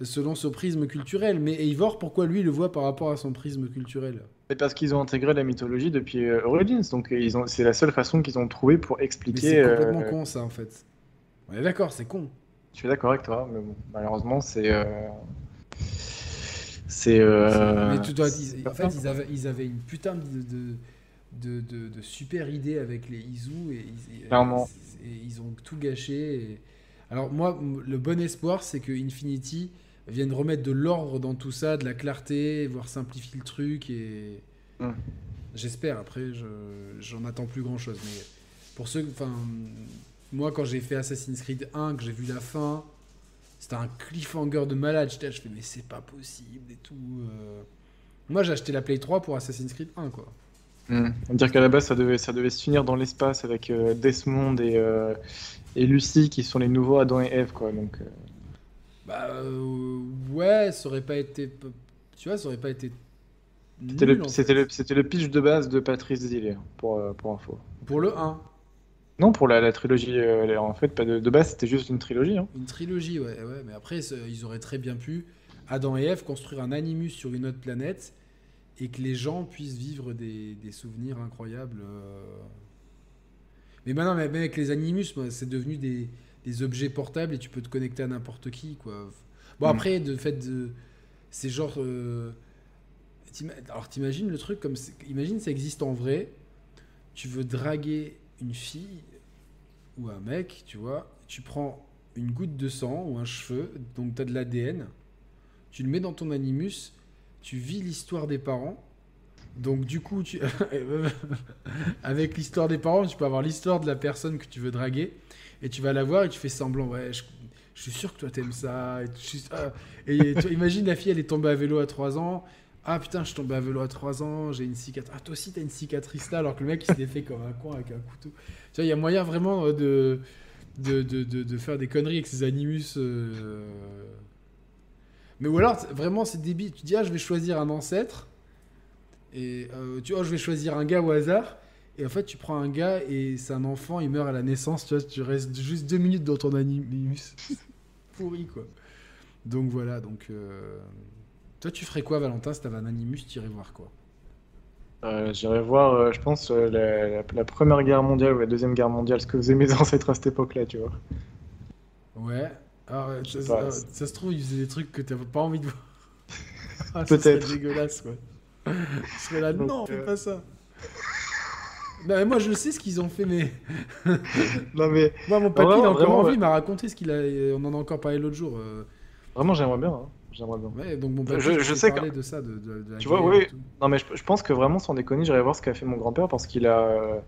selon ce prisme culturel. Mais Eivor, pourquoi lui le voit par rapport à son prisme culturel? C'est parce qu'ils ont intégré la mythologie depuis euh, Origins, donc euh, ils ont, c'est la seule façon qu'ils ont trouvé pour Mais expliquer. c'est complètement euh, con, ça, en fait. On est d'accord, c'est con. Je suis d'accord avec toi, mais bon, malheureusement, c'est. euh, C'est. euh, mais tu dois- c'est ils- pas en fait, ils avaient, ils avaient une putain de, de, de, de- de super idée avec les Izu et, ils- et- Clairement. Et ils ont tout gâché. et- Alors, moi, le bon espoir, c'est que Infinity vienne remettre de l'ordre dans tout ça, de la clarté, voire simplifier le truc. Et Mm. j'espère. Après, je- j'en attends plus grand chose. Mais pour ceux, enfin, moi, quand j'ai fait Assassin's Creed 1, que j'ai vu la fin, c'était un cliffhanger de malade. J'étais je fais, mais c'est pas possible et tout. euh. Moi, j'ai acheté la Play 3 pour Assassin's Creed 1, quoi. Hmm. On va dire qu'à la base, ça devait, ça devait se finir dans l'espace avec euh, Desmond et, euh, et Lucie qui sont les nouveaux Adam et Ève, quoi. Donc, euh, Bah, euh, ouais, ça aurait pas été. Tu vois, ça aurait pas été. c'était le, le, le pitch de base de Patrice Zillier, pour, euh, pour info. Pour le 1. Non, pour la, la trilogie, euh, en fait, pas de, de base, c'était juste une trilogie. Hein. Une trilogie, ouais, ouais. Mais après, ils auraient très bien pu, Adam et Ève, construire un animus sur une autre planète et que les gens puissent vivre des, des souvenirs incroyables. euh. Mais maintenant, même avec les animus, c'est devenu des, des objets portables et tu peux te connecter à n'importe qui, quoi. Bon, Mm. après, de fait, de... c'est genre. euh, Alors, t'imagines le truc comme. Imagine, ça existe en vrai. Tu veux draguer une fille ou un mec, tu vois, tu prends une goutte de sang ou un cheveu, donc tu as de l'ADN, tu le mets dans ton animus, tu vis l'histoire des parents. Donc du coup, avec l'histoire des parents, tu peux avoir l'histoire de la personne que tu veux draguer et tu vas la voir et tu fais semblant, ouais, je, suis sûr que toi t'aimes ça. Et, tu... ah. imagine la fille, elle est tombée à vélo à 3 ans. Ah putain, je suis tombé à vélo à 3 ans, j'ai une cicatrice. Ah, toi aussi, t'as une cicatrice là, alors que le mec, il s'était fait comme un con avec un couteau. Tu vois, il y a moyen vraiment euh, de, de, de, de, faire des conneries avec ses animus. euh. Mais ou alors, vraiment, c'est débile. Tu dis, ah, je vais choisir un ancêtre. Et euh, tu vois, je vais choisir un gars au hasard. Et en fait, tu prends un gars et c'est un enfant, il meurt à la naissance. Tu vois, tu restes juste deux minutes dans ton animus. Pourri, quoi. Donc voilà, donc. euh, Toi, tu ferais quoi, Valentin, si t'avais un animus, tu irais voir quoi? Euh, J'irai voir, euh, je pense, euh, la, la- la Première Guerre mondiale ou la Deuxième Guerre mondiale, ce que faisaient mes ancêtres à cette époque-là, tu vois. Ouais. Alors, euh, ça, ça- se trouve, ils faisaient des trucs que t'avais pas envie de voir. Ah, Peut-être. serait dégueulasse, quoi. Je serais là, Donc, non, fais euh, pas ça. Non, mais moi, je sais ce qu'ils ont fait, mais. Non mais Moi, mon papy, Vraiment, il a encore envie, ouais. il m'a raconté ce qu'il a. On en a encore parlé l'autre jour. euh, vraiment, j'aimerais bien. hein. J'aimerais bien. Ouais, donc mon papy, Je- sais parlé de ça, de, de- Tu vois, oui. Non mais je, je pense que vraiment, sans déconner, j'irai voir ce qu'a fait mon grand-père parce qu'il a,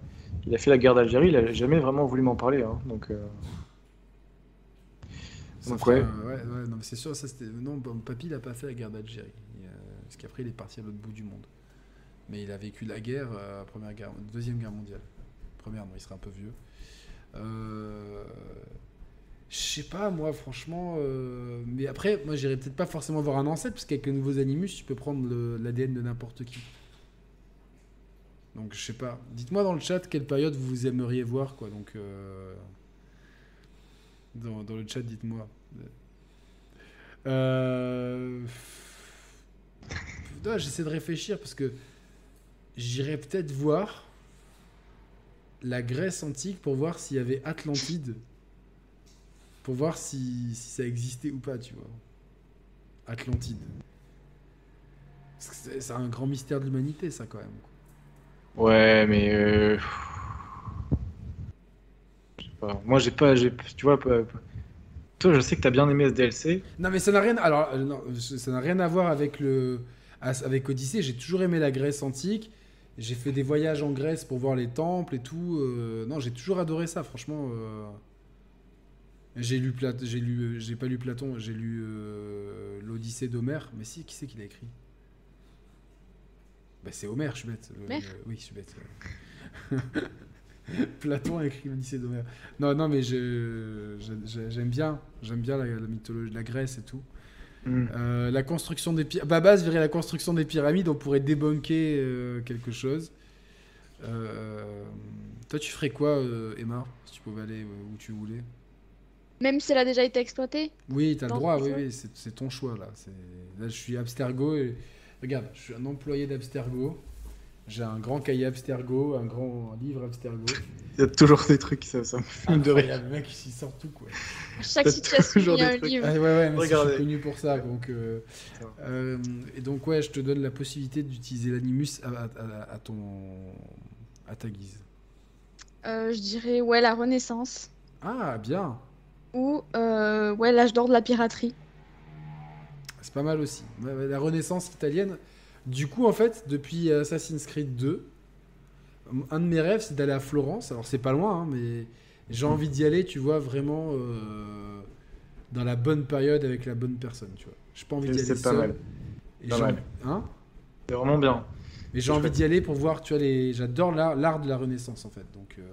il a fait la guerre d'Algérie. Il a jamais vraiment voulu m'en parler. hein. Donc, euh, Donc, ferait ouais. un- ouais, ouais, non, mais c'est sûr, ça c'était. Non, mon papy, il a pas fait la guerre d'Algérie. Euh, Parce qu'après, il est parti à l'autre bout du monde. Mais il a vécu la guerre, euh, première guerre, deuxième guerre mondiale. Première, non, il serait un peu vieux. Euh, Je sais pas, moi, franchement. euh, Mais après, moi, j'irais peut-être pas forcément voir un ancêtre, parce qu'avec les nouveaux animus, tu peux prendre l'ADN de n'importe qui. Donc, je sais pas. Dites-moi dans le chat quelle période vous aimeriez voir, quoi. Donc. euh, Dans, le chat, dites-moi. Euh... J'essaie de réfléchir parce que j'irais peut-être voir la Grèce antique pour voir s'il y avait Atlantide. Pour voir si, ça existait ou pas, tu vois. Atlantide. C'est un grand mystère de l'humanité, ça, quand même. ouais, mais euh, Moi, j'ai pas, j'ai, tu vois, pas- pas- toi, je sais que t'as bien aimé ce DLC. Non, mais ça n'a rien. Alors, euh, non, ça n'a rien à voir avec le, avec Odyssée. J'ai toujours aimé la Grèce antique. J'ai fait des voyages en Grèce pour voir les temples et tout. euh, non, j'ai toujours adoré ça. Franchement, euh, j'ai lu Plat- j'ai lu, j'ai pas lu Platon. J'ai lu euh, l'Odyssée d'Homère. Mais si, qui c'est qui l'a écrit? Bah, c'est Homère. Je suis bête. Le- oui, je suis bête. Platon a écrit l'Odyssée d'Homère. Non, non, mais je- je- j'aime bien, j'aime bien la, la mythologie, la Grèce et tout. Hmm. Euh, la construction des pyramides. Babas verrait la construction des pyramides, on pourrait débunker euh, quelque chose. Euh, toi, tu ferais quoi, euh, Emma, si tu pouvais aller euh, où tu voulais? Même si elle a déjà été exploitée? Oui, t'as le droit, oui, oui, c'est ton choix là. Là, je suis Abstergo et. Regarde, je suis un employé d'Abstergo. J'ai un grand cahier Abstergo, un grand livre Abstergo. Il y a toujours des trucs, ça, ça me fume de rire. Le mec, il sort tout quoi. Chaque situation, toujours il y a un trucs. livre. Ah, ouais, ouais, mais je suis connu pour ça. Donc, euh, euh, et donc, ouais, je te donne la possibilité d'utiliser l'animus à, à- à- à ton, à ta guise. Euh, je dirais, ouais, la Renaissance. Ah, bien. Ou, euh, ouais, l'âge d'or de la piraterie. C'est pas mal aussi. La Renaissance italienne. Du coup, en fait, depuis Assassin's Creed 2, un de mes rêves, c'est d'aller à Florence. Alors, c'est pas loin, hein, mais j'ai envie d'y aller, tu vois, vraiment euh, dans la bonne période avec la bonne personne, tu vois. J'ai pas envie d'y aller C'est pas seul. mal. Et Pas mal. Hein? C'est vraiment bien. Mais j'ai envie d'y aller pour voir, tu vois, les... j'adore l'art, l'art de la Renaissance, en fait. Donc, euh,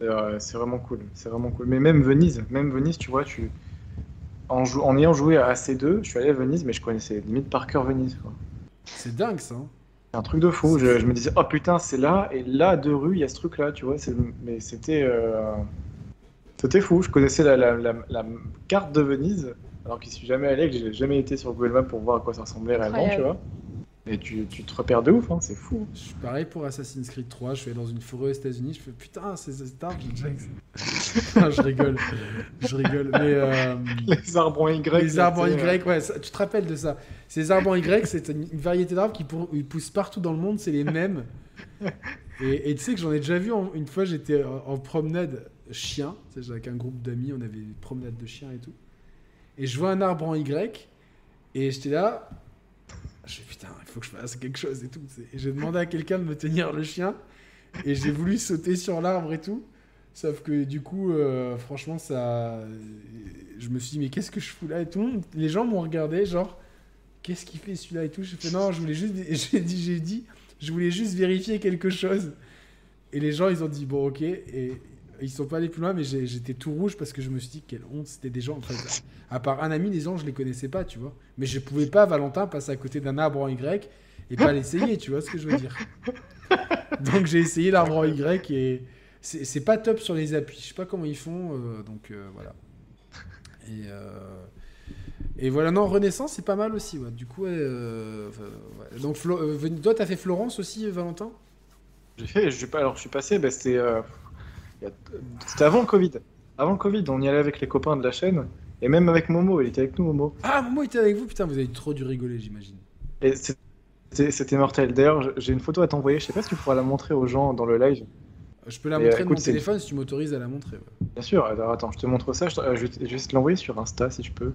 C'est euh, c'est vraiment cool. C'est vraiment cool. Mais même Venise, même Venise, tu vois, tu en, jou- en ayant joué à C2, je suis allé à Venise, mais je connaissais limite par cœur Venise. quoi. c'est dingue, ça. hein. C'est un truc de fou. Je, je me disais, oh putain, c'est là, et là, deux rues, il y a ce truc-là, tu vois. c'est- Mais c'était. euh, C'était fou. Je connaissais la, la- la- la carte de Venise, alors qu'il suis jamais allé, que j'ai jamais été sur Google Maps pour voir à quoi ça ressemblait réellement, tu vois. Et tu, tu te repères de ouf, hein, c'est fou. Je suis pareil pour Assassin's Creed 3. Je suis allé dans une forêt aux États-Unis. Je fais putain, c'est cet arbre, j'ai déjà. Non, je rigole. Je rigole. Mais. euh, Les arbres en Y. Les arbres en Y, ouais, ça- tu te rappelles de ça. Ces arbres en Y, c'est une une variété d'arbres qui pour- poussent partout dans le monde, c'est les mêmes. Et et tu sais que j'en ai déjà vu en- une fois, j'étais en, en promenade chien, avec un groupe d'amis, on avait une promenade de chiens et tout. Et je vois un arbre en Y, et j'étais là, je fais putain, il faut que je fasse quelque chose et tout. Et j'ai demandé à quelqu'un de me tenir le chien, et j'ai voulu sauter sur l'arbre et tout. Sauf que du coup, euh, franchement, ça. Je me suis dit, mais qu'est-ce que je fous là et tout Les gens m'ont regardé, genre, qu'est-ce qu'il fait celui-là et tout. J'ai fait, non, je voulais juste. J'ai dit, j'ai dit, je voulais juste vérifier quelque chose. Et les gens, ils ont dit, bon, ok. Et ils sont pas allés plus loin, mais j'étais tout rouge parce que je me suis dit, quelle honte. C'était des gens, en fait. À part un ami, les gens, je les connaissais pas, tu vois. Mais je pouvais pas, Valentin, passer à côté d'un arbre en Y et pas l'essayer, tu vois ce que je veux dire. Donc j'ai essayé l'arbre en Y et c'est pas top sur les appuis. Je sais pas comment ils font, euh, donc euh, voilà. Et, euh, et voilà, non, Renaissance, c'est pas mal aussi. ouais. Du coup, donc Flo- toi, t'as fait Florence aussi, Valentin? J'ai fait, alors je suis passé, bah, c'était c'était avant le Covid. Avant le Covid, on y allait avec les copains de la chaîne, et même avec Momo, il était avec nous, Momo. Ah, Momo était avec vous, putain, vous avez trop dû rigoler, j'imagine. Et c'était mortel. D'ailleurs, j'ai une photo à t'envoyer, je sais pas si tu pourras la montrer aux gens dans le live. Euh, Je peux la Et, montrer euh, de mon téléphone si tu m'autorises à la montrer. ouais. Bien sûr, alors attends, je te montre ça, je, euh, je vais te- l'envoyer sur Insta si je peux.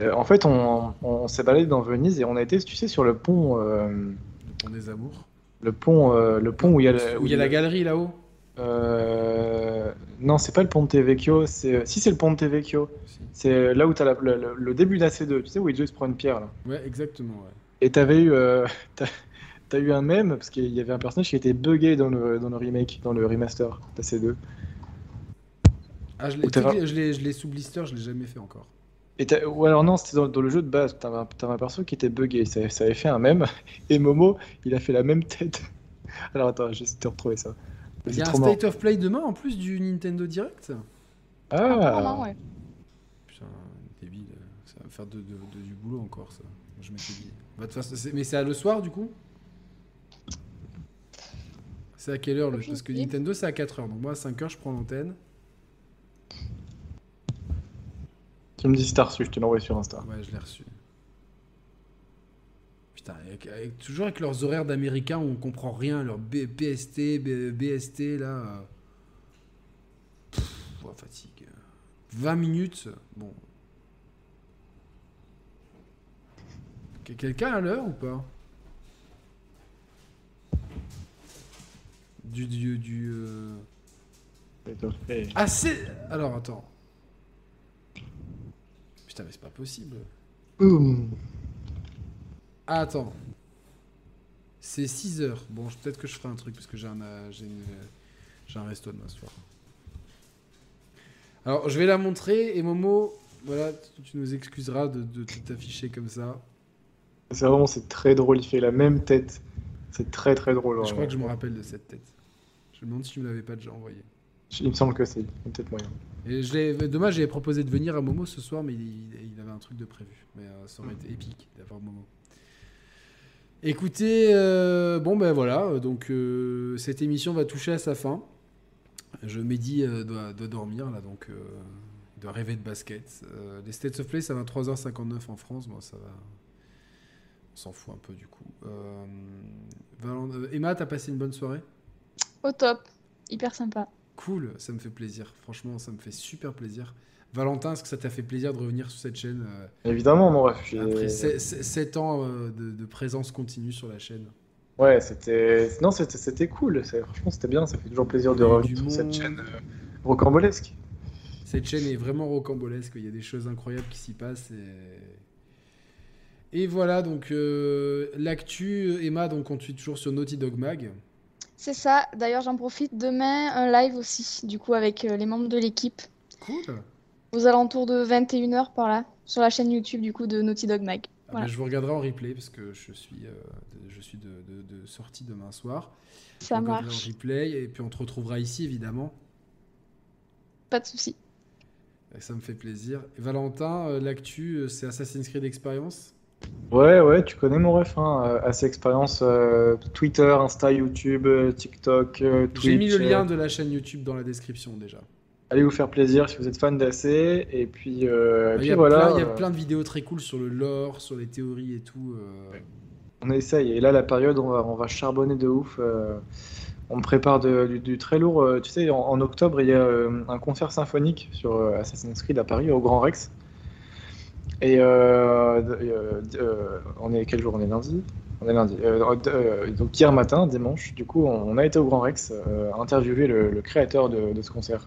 Euh, en fait, on, on s'est baladé dans Venise et on a été, tu sais, sur le pont, euh, Le pont des amours. le pont, le pont où il y a, le- Où il y a la galerie là-haut Euh, Non, c'est pas le Ponte Vecchio, c'est si c'est le Ponte Vecchio. Si. C'est là où t'as la- le, le- début de la C2, tu sais où Idris prend une pierre là. Ouais, exactement, ouais. Et t'avais eu, euh, t'as, t'as eu un mème parce qu'il y avait un personnage qui était buggé dans le, dans le remake, dans le remaster de la C2. Ah, je l'ai Ou t'as tu sais pas- que je l'ai- je l'ai sous blister, je l'ai jamais fait encore. Et t'as- ou alors non, c'était dans, dans le jeu de base. T'avais un, t'avais un perso qui était buggé, ça, ça avait fait un mème. Et Momo, il a fait la même tête. Alors attends, je vais essayer de te retrouver ça. Il y a un. State of Play demain en plus du Nintendo Direct Ah, ouais. Putain, débile. Ça va me faire de, de- de- du boulot encore, ça. Je m'étais dit. Bah, mais c'est à le soir, du coup C'est à quelle heure le... Parce que. Nintendo, c'est à 4h. Donc moi, à 5h, je prends l'antenne. tu me dis si t'as reçu, je te l'envoie sur Insta. Ouais, je l'ai reçu. Putain, avec- avec- toujours avec leurs horaires d'américains, on comprend rien. Leur B- PST, B- BST, là. Pff, ouais, fatigue. 20 minutes, bon. Que- Quelqu'un à l'heure ou pas? Du. du, du euh, Ah, c'est. Alors, attends. Putain, mais c'est pas possible. Boum. Attends. C'est 6 heures. Bon, peut-être que je ferai un truc parce que j'ai un, euh, j'ai un resto demain soir. Alors, je vais la montrer et Momo, voilà, tu, nous excuseras de, de tout afficher comme ça. C'est vraiment, c'est très drôle, il fait la même tête. C'est très très drôle. Je crois que je me rappelle de cette tête. Je me demande si tu me l'avais pas déjà envoyé. Il me semble que c'est peut-être moyen. Et je dommage, j'avais proposé de venir à Momo ce soir, mais il, il avait un truc de prévu. Mais euh, ça aurait été épique d'avoir Momo. Écoutez, euh, bon ben voilà, euh, donc euh, cette émission va toucher à sa fin. Je Mehdi euh, doit, doit dormir là, donc euh, il doit rêver de basket. Euh, les States of Play, ça va à 3h59 en France, moi ça va. On s'en fout un peu du coup. Euh, Valent- euh, Emma, t'as passé une bonne soirée? Au top. Hyper sympa. Cool, ça me fait plaisir. Franchement, ça me fait super plaisir. Valentin, est-ce que ça t'a fait plaisir de revenir sur cette chaîne euh, Évidemment, mon ref. j'ai- après 7 ans euh, de, de présence continue sur la chaîne? Ouais, c'était. Non, c'était c'était cool. c'est- Franchement, c'était bien. Ça fait toujours plaisir de revenir sur cette chaîne euh, rocambolesque. Cette chaîne est vraiment rocambolesque. Il y a des choses incroyables qui s'y passent. Et, et voilà, donc euh, l'actu, Emma, donc on te suit toujours sur Naughty Dog Mag. C'est ça. D'ailleurs, j'en profite. Demain, un live aussi, du coup, avec euh, les membres de l'équipe, Cool. Aux alentours de 21h par là, sur la chaîne YouTube, du coup, de Naughty Dog Mag. Ah Voilà. ben, je vous regarderai en replay parce que je suis, euh, de, je suis de, de- de sortie demain soir. Ça Je regarderai marche. en replay et puis on te retrouvera ici évidemment. Pas de souci. Ça me fait plaisir. Et Valentin, euh, l'actu, euh, c'est Assassin's Creed Experience? Ouais, ouais, tu connais mon ref, hein, assez expérience euh, Twitter, Insta, YouTube, TikTok, euh, Twitch. J'ai mis le lien de la chaîne YouTube dans la description déjà. Allez vous faire plaisir si vous êtes fan d'AC. Et puis, euh, Il voilà, plein, il y a euh, plein de vidéos très cool sur le lore, sur les théories et tout. euh. on essaye. Et là, la période, on va, on va charbonner de ouf. euh, on prépare du, très lourd. Tu sais, en, octobre, il y a un concert symphonique sur Assassin's Creed à Paris, au Grand Rex. Et on est quel jour On est lundi? On est lundi. donc hier matin, dimanche, du coup, on, a été au Grand Rex interviewer le, créateur de, ce concert.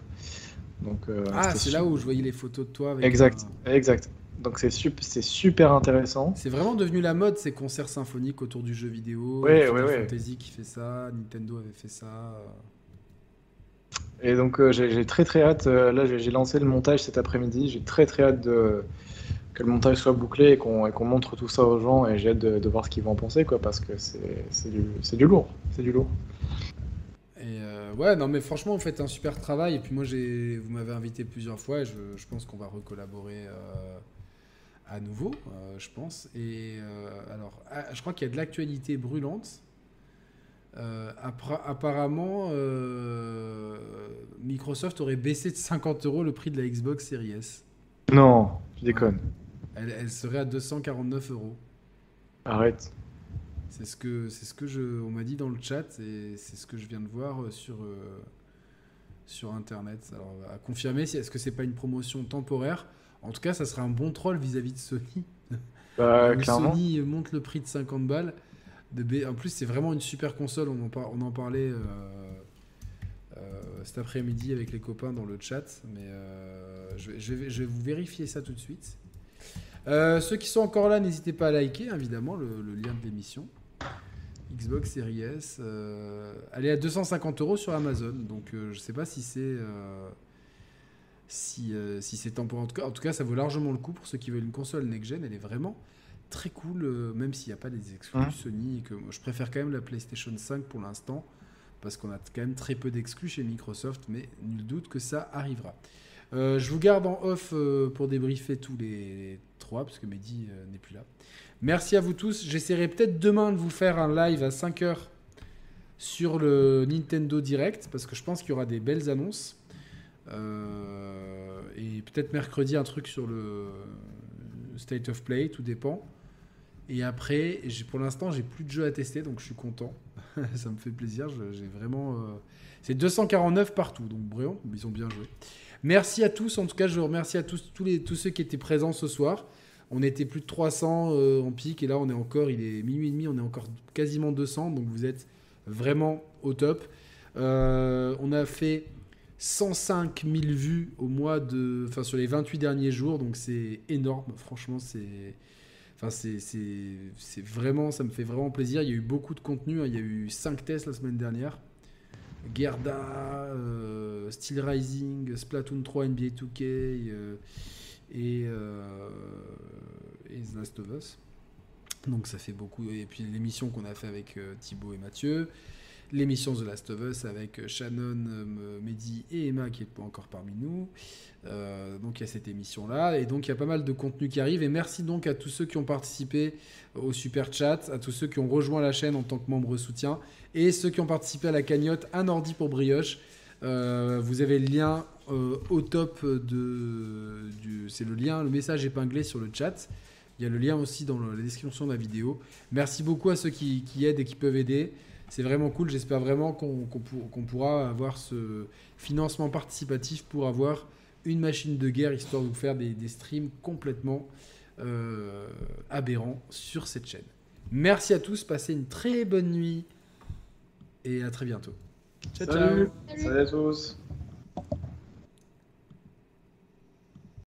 Donc, ah, c'est là où je voyais les photos de toi. Avec exact, exact. Donc c'est super, c'est super intéressant. C'est vraiment devenu la mode ces concerts symphoniques autour du jeu vidéo. Ouais, ouais, ouais. Fantasy qui fait ça, Nintendo avait fait ça. Et donc euh, j'ai très très hâte. Euh, là j'ai lancé le montage cet après-midi. J'ai très très hâte de, que le montage soit bouclé et qu'on montre tout ça aux gens. Et j'ai hâte de, voir ce qu'ils vont en penser quoi, parce que c'est du, du lourd, c'est du lourd. Euh, ouais, non mais franchement vous faites un super travail. Et puis moi j'ai, vous m'avez invité plusieurs fois. Et je, je pense qu'on va recollaborer à nouveau, euh, je pense. Et euh, alors, ah, je crois qu'il y a de l'actualité brûlante. Euh, apparemment, Microsoft aurait baissé de 50 euros le prix de la Xbox Series S. Non, tu déconnes. Elle, serait à 249 euros. Arrête. C'est ce que c'est ce que je on m'a dit dans le chat et c'est ce que je viens de voir sur sur internet. Alors à confirmer si est-ce que c'est pas une promotion temporaire? En tout cas, ça serait un bon troll vis-à-vis de Sony. Bah, Sony monte le prix de 50 balles. De En plus, c'est vraiment une super console. On en, on en parlait euh, euh, cet après-midi avec les copains dans le chat. Mais euh, je, vais, vous vérifier ça tout de suite. ceux qui sont encore là, n'hésitez pas à liker, évidemment, le, lien de l'émission. Xbox Series S. elle est à 250 euros sur Amazon. Donc, je sais pas si c'est si, euh, si c'est temporaire. En tout, cas, en tout cas, ça vaut largement le coup pour ceux qui veulent une console next-gen. Elle est vraiment très cool, euh, même s'il n'y a pas des exclus Sony. que, je préfère quand même la PlayStation 5 pour l'instant, parce qu'on a quand même très peu d'exclus chez Microsoft, mais nul doute que ça arrivera. Euh, je vous garde en off pour débriefer tous les trois, parce que Mehdi n'est plus là. Merci à vous tous. J'essaierai peut-être demain de vous faire un live à 5h sur le Nintendo Direct, parce que je pense qu'il y aura des belles annonces. Euh, et peut-être mercredi un truc sur le State of Play, tout dépend. Et après, pour l'instant, j'ai plus de jeux à tester, donc je suis content. ça me fait plaisir. J'ai vraiment. Euh, c'est 249 partout, donc brillant. Ils ont bien joué. Merci à tous. En tout cas, je remercie à tous, tous, les, tous ceux qui étaient présents ce soir. On était plus de 300 euh, en pic, et là, on est encore. Il est minuit et demi, on est encore quasiment 200, donc vous êtes vraiment au top. on a fait 105 000 vues au mois de, enfin sur les 28 derniers jours, donc c'est énorme. Franchement, c'est, c'est, vraiment, ça me fait vraiment plaisir. Il y a eu beaucoup de contenu. Hein. Il y a eu 5 tests la semaine dernière. Gerda, euh, Steel Rising, Splatoon 3, NBA 2K euh, et, euh, et The Last of Us. Donc ça fait beaucoup. Et puis l'émission qu'on a fait avec Thibaut et Mathieu l'émission The Last of Us avec Shannon, euh, Mehdi et Emma qui est pas encore parmi nous. Euh, donc il y a cette émission-là. Et donc il y a pas mal de contenu qui arrive. Et merci donc à tous ceux qui ont participé au super chat, à tous ceux qui ont rejoint la chaîne en tant que membre soutien, et ceux qui ont participé à la cagnotte Un ordi pour brioche. Euh, vous avez le lien au top de... Du, c'est le lien, le message épinglé sur le chat. Il y a le lien aussi dans la description de la vidéo. Merci beaucoup à ceux qui, qui aident et qui peuvent aider. C'est vraiment cool. J'espère vraiment qu'on pourra avoir ce financement participatif pour avoir une machine de guerre, histoire de vous faire des, streams complètement euh, aberrants sur cette chaîne. Merci à tous, passez une très bonne nuit et à très bientôt. Ciao, ciao. Salut à tous.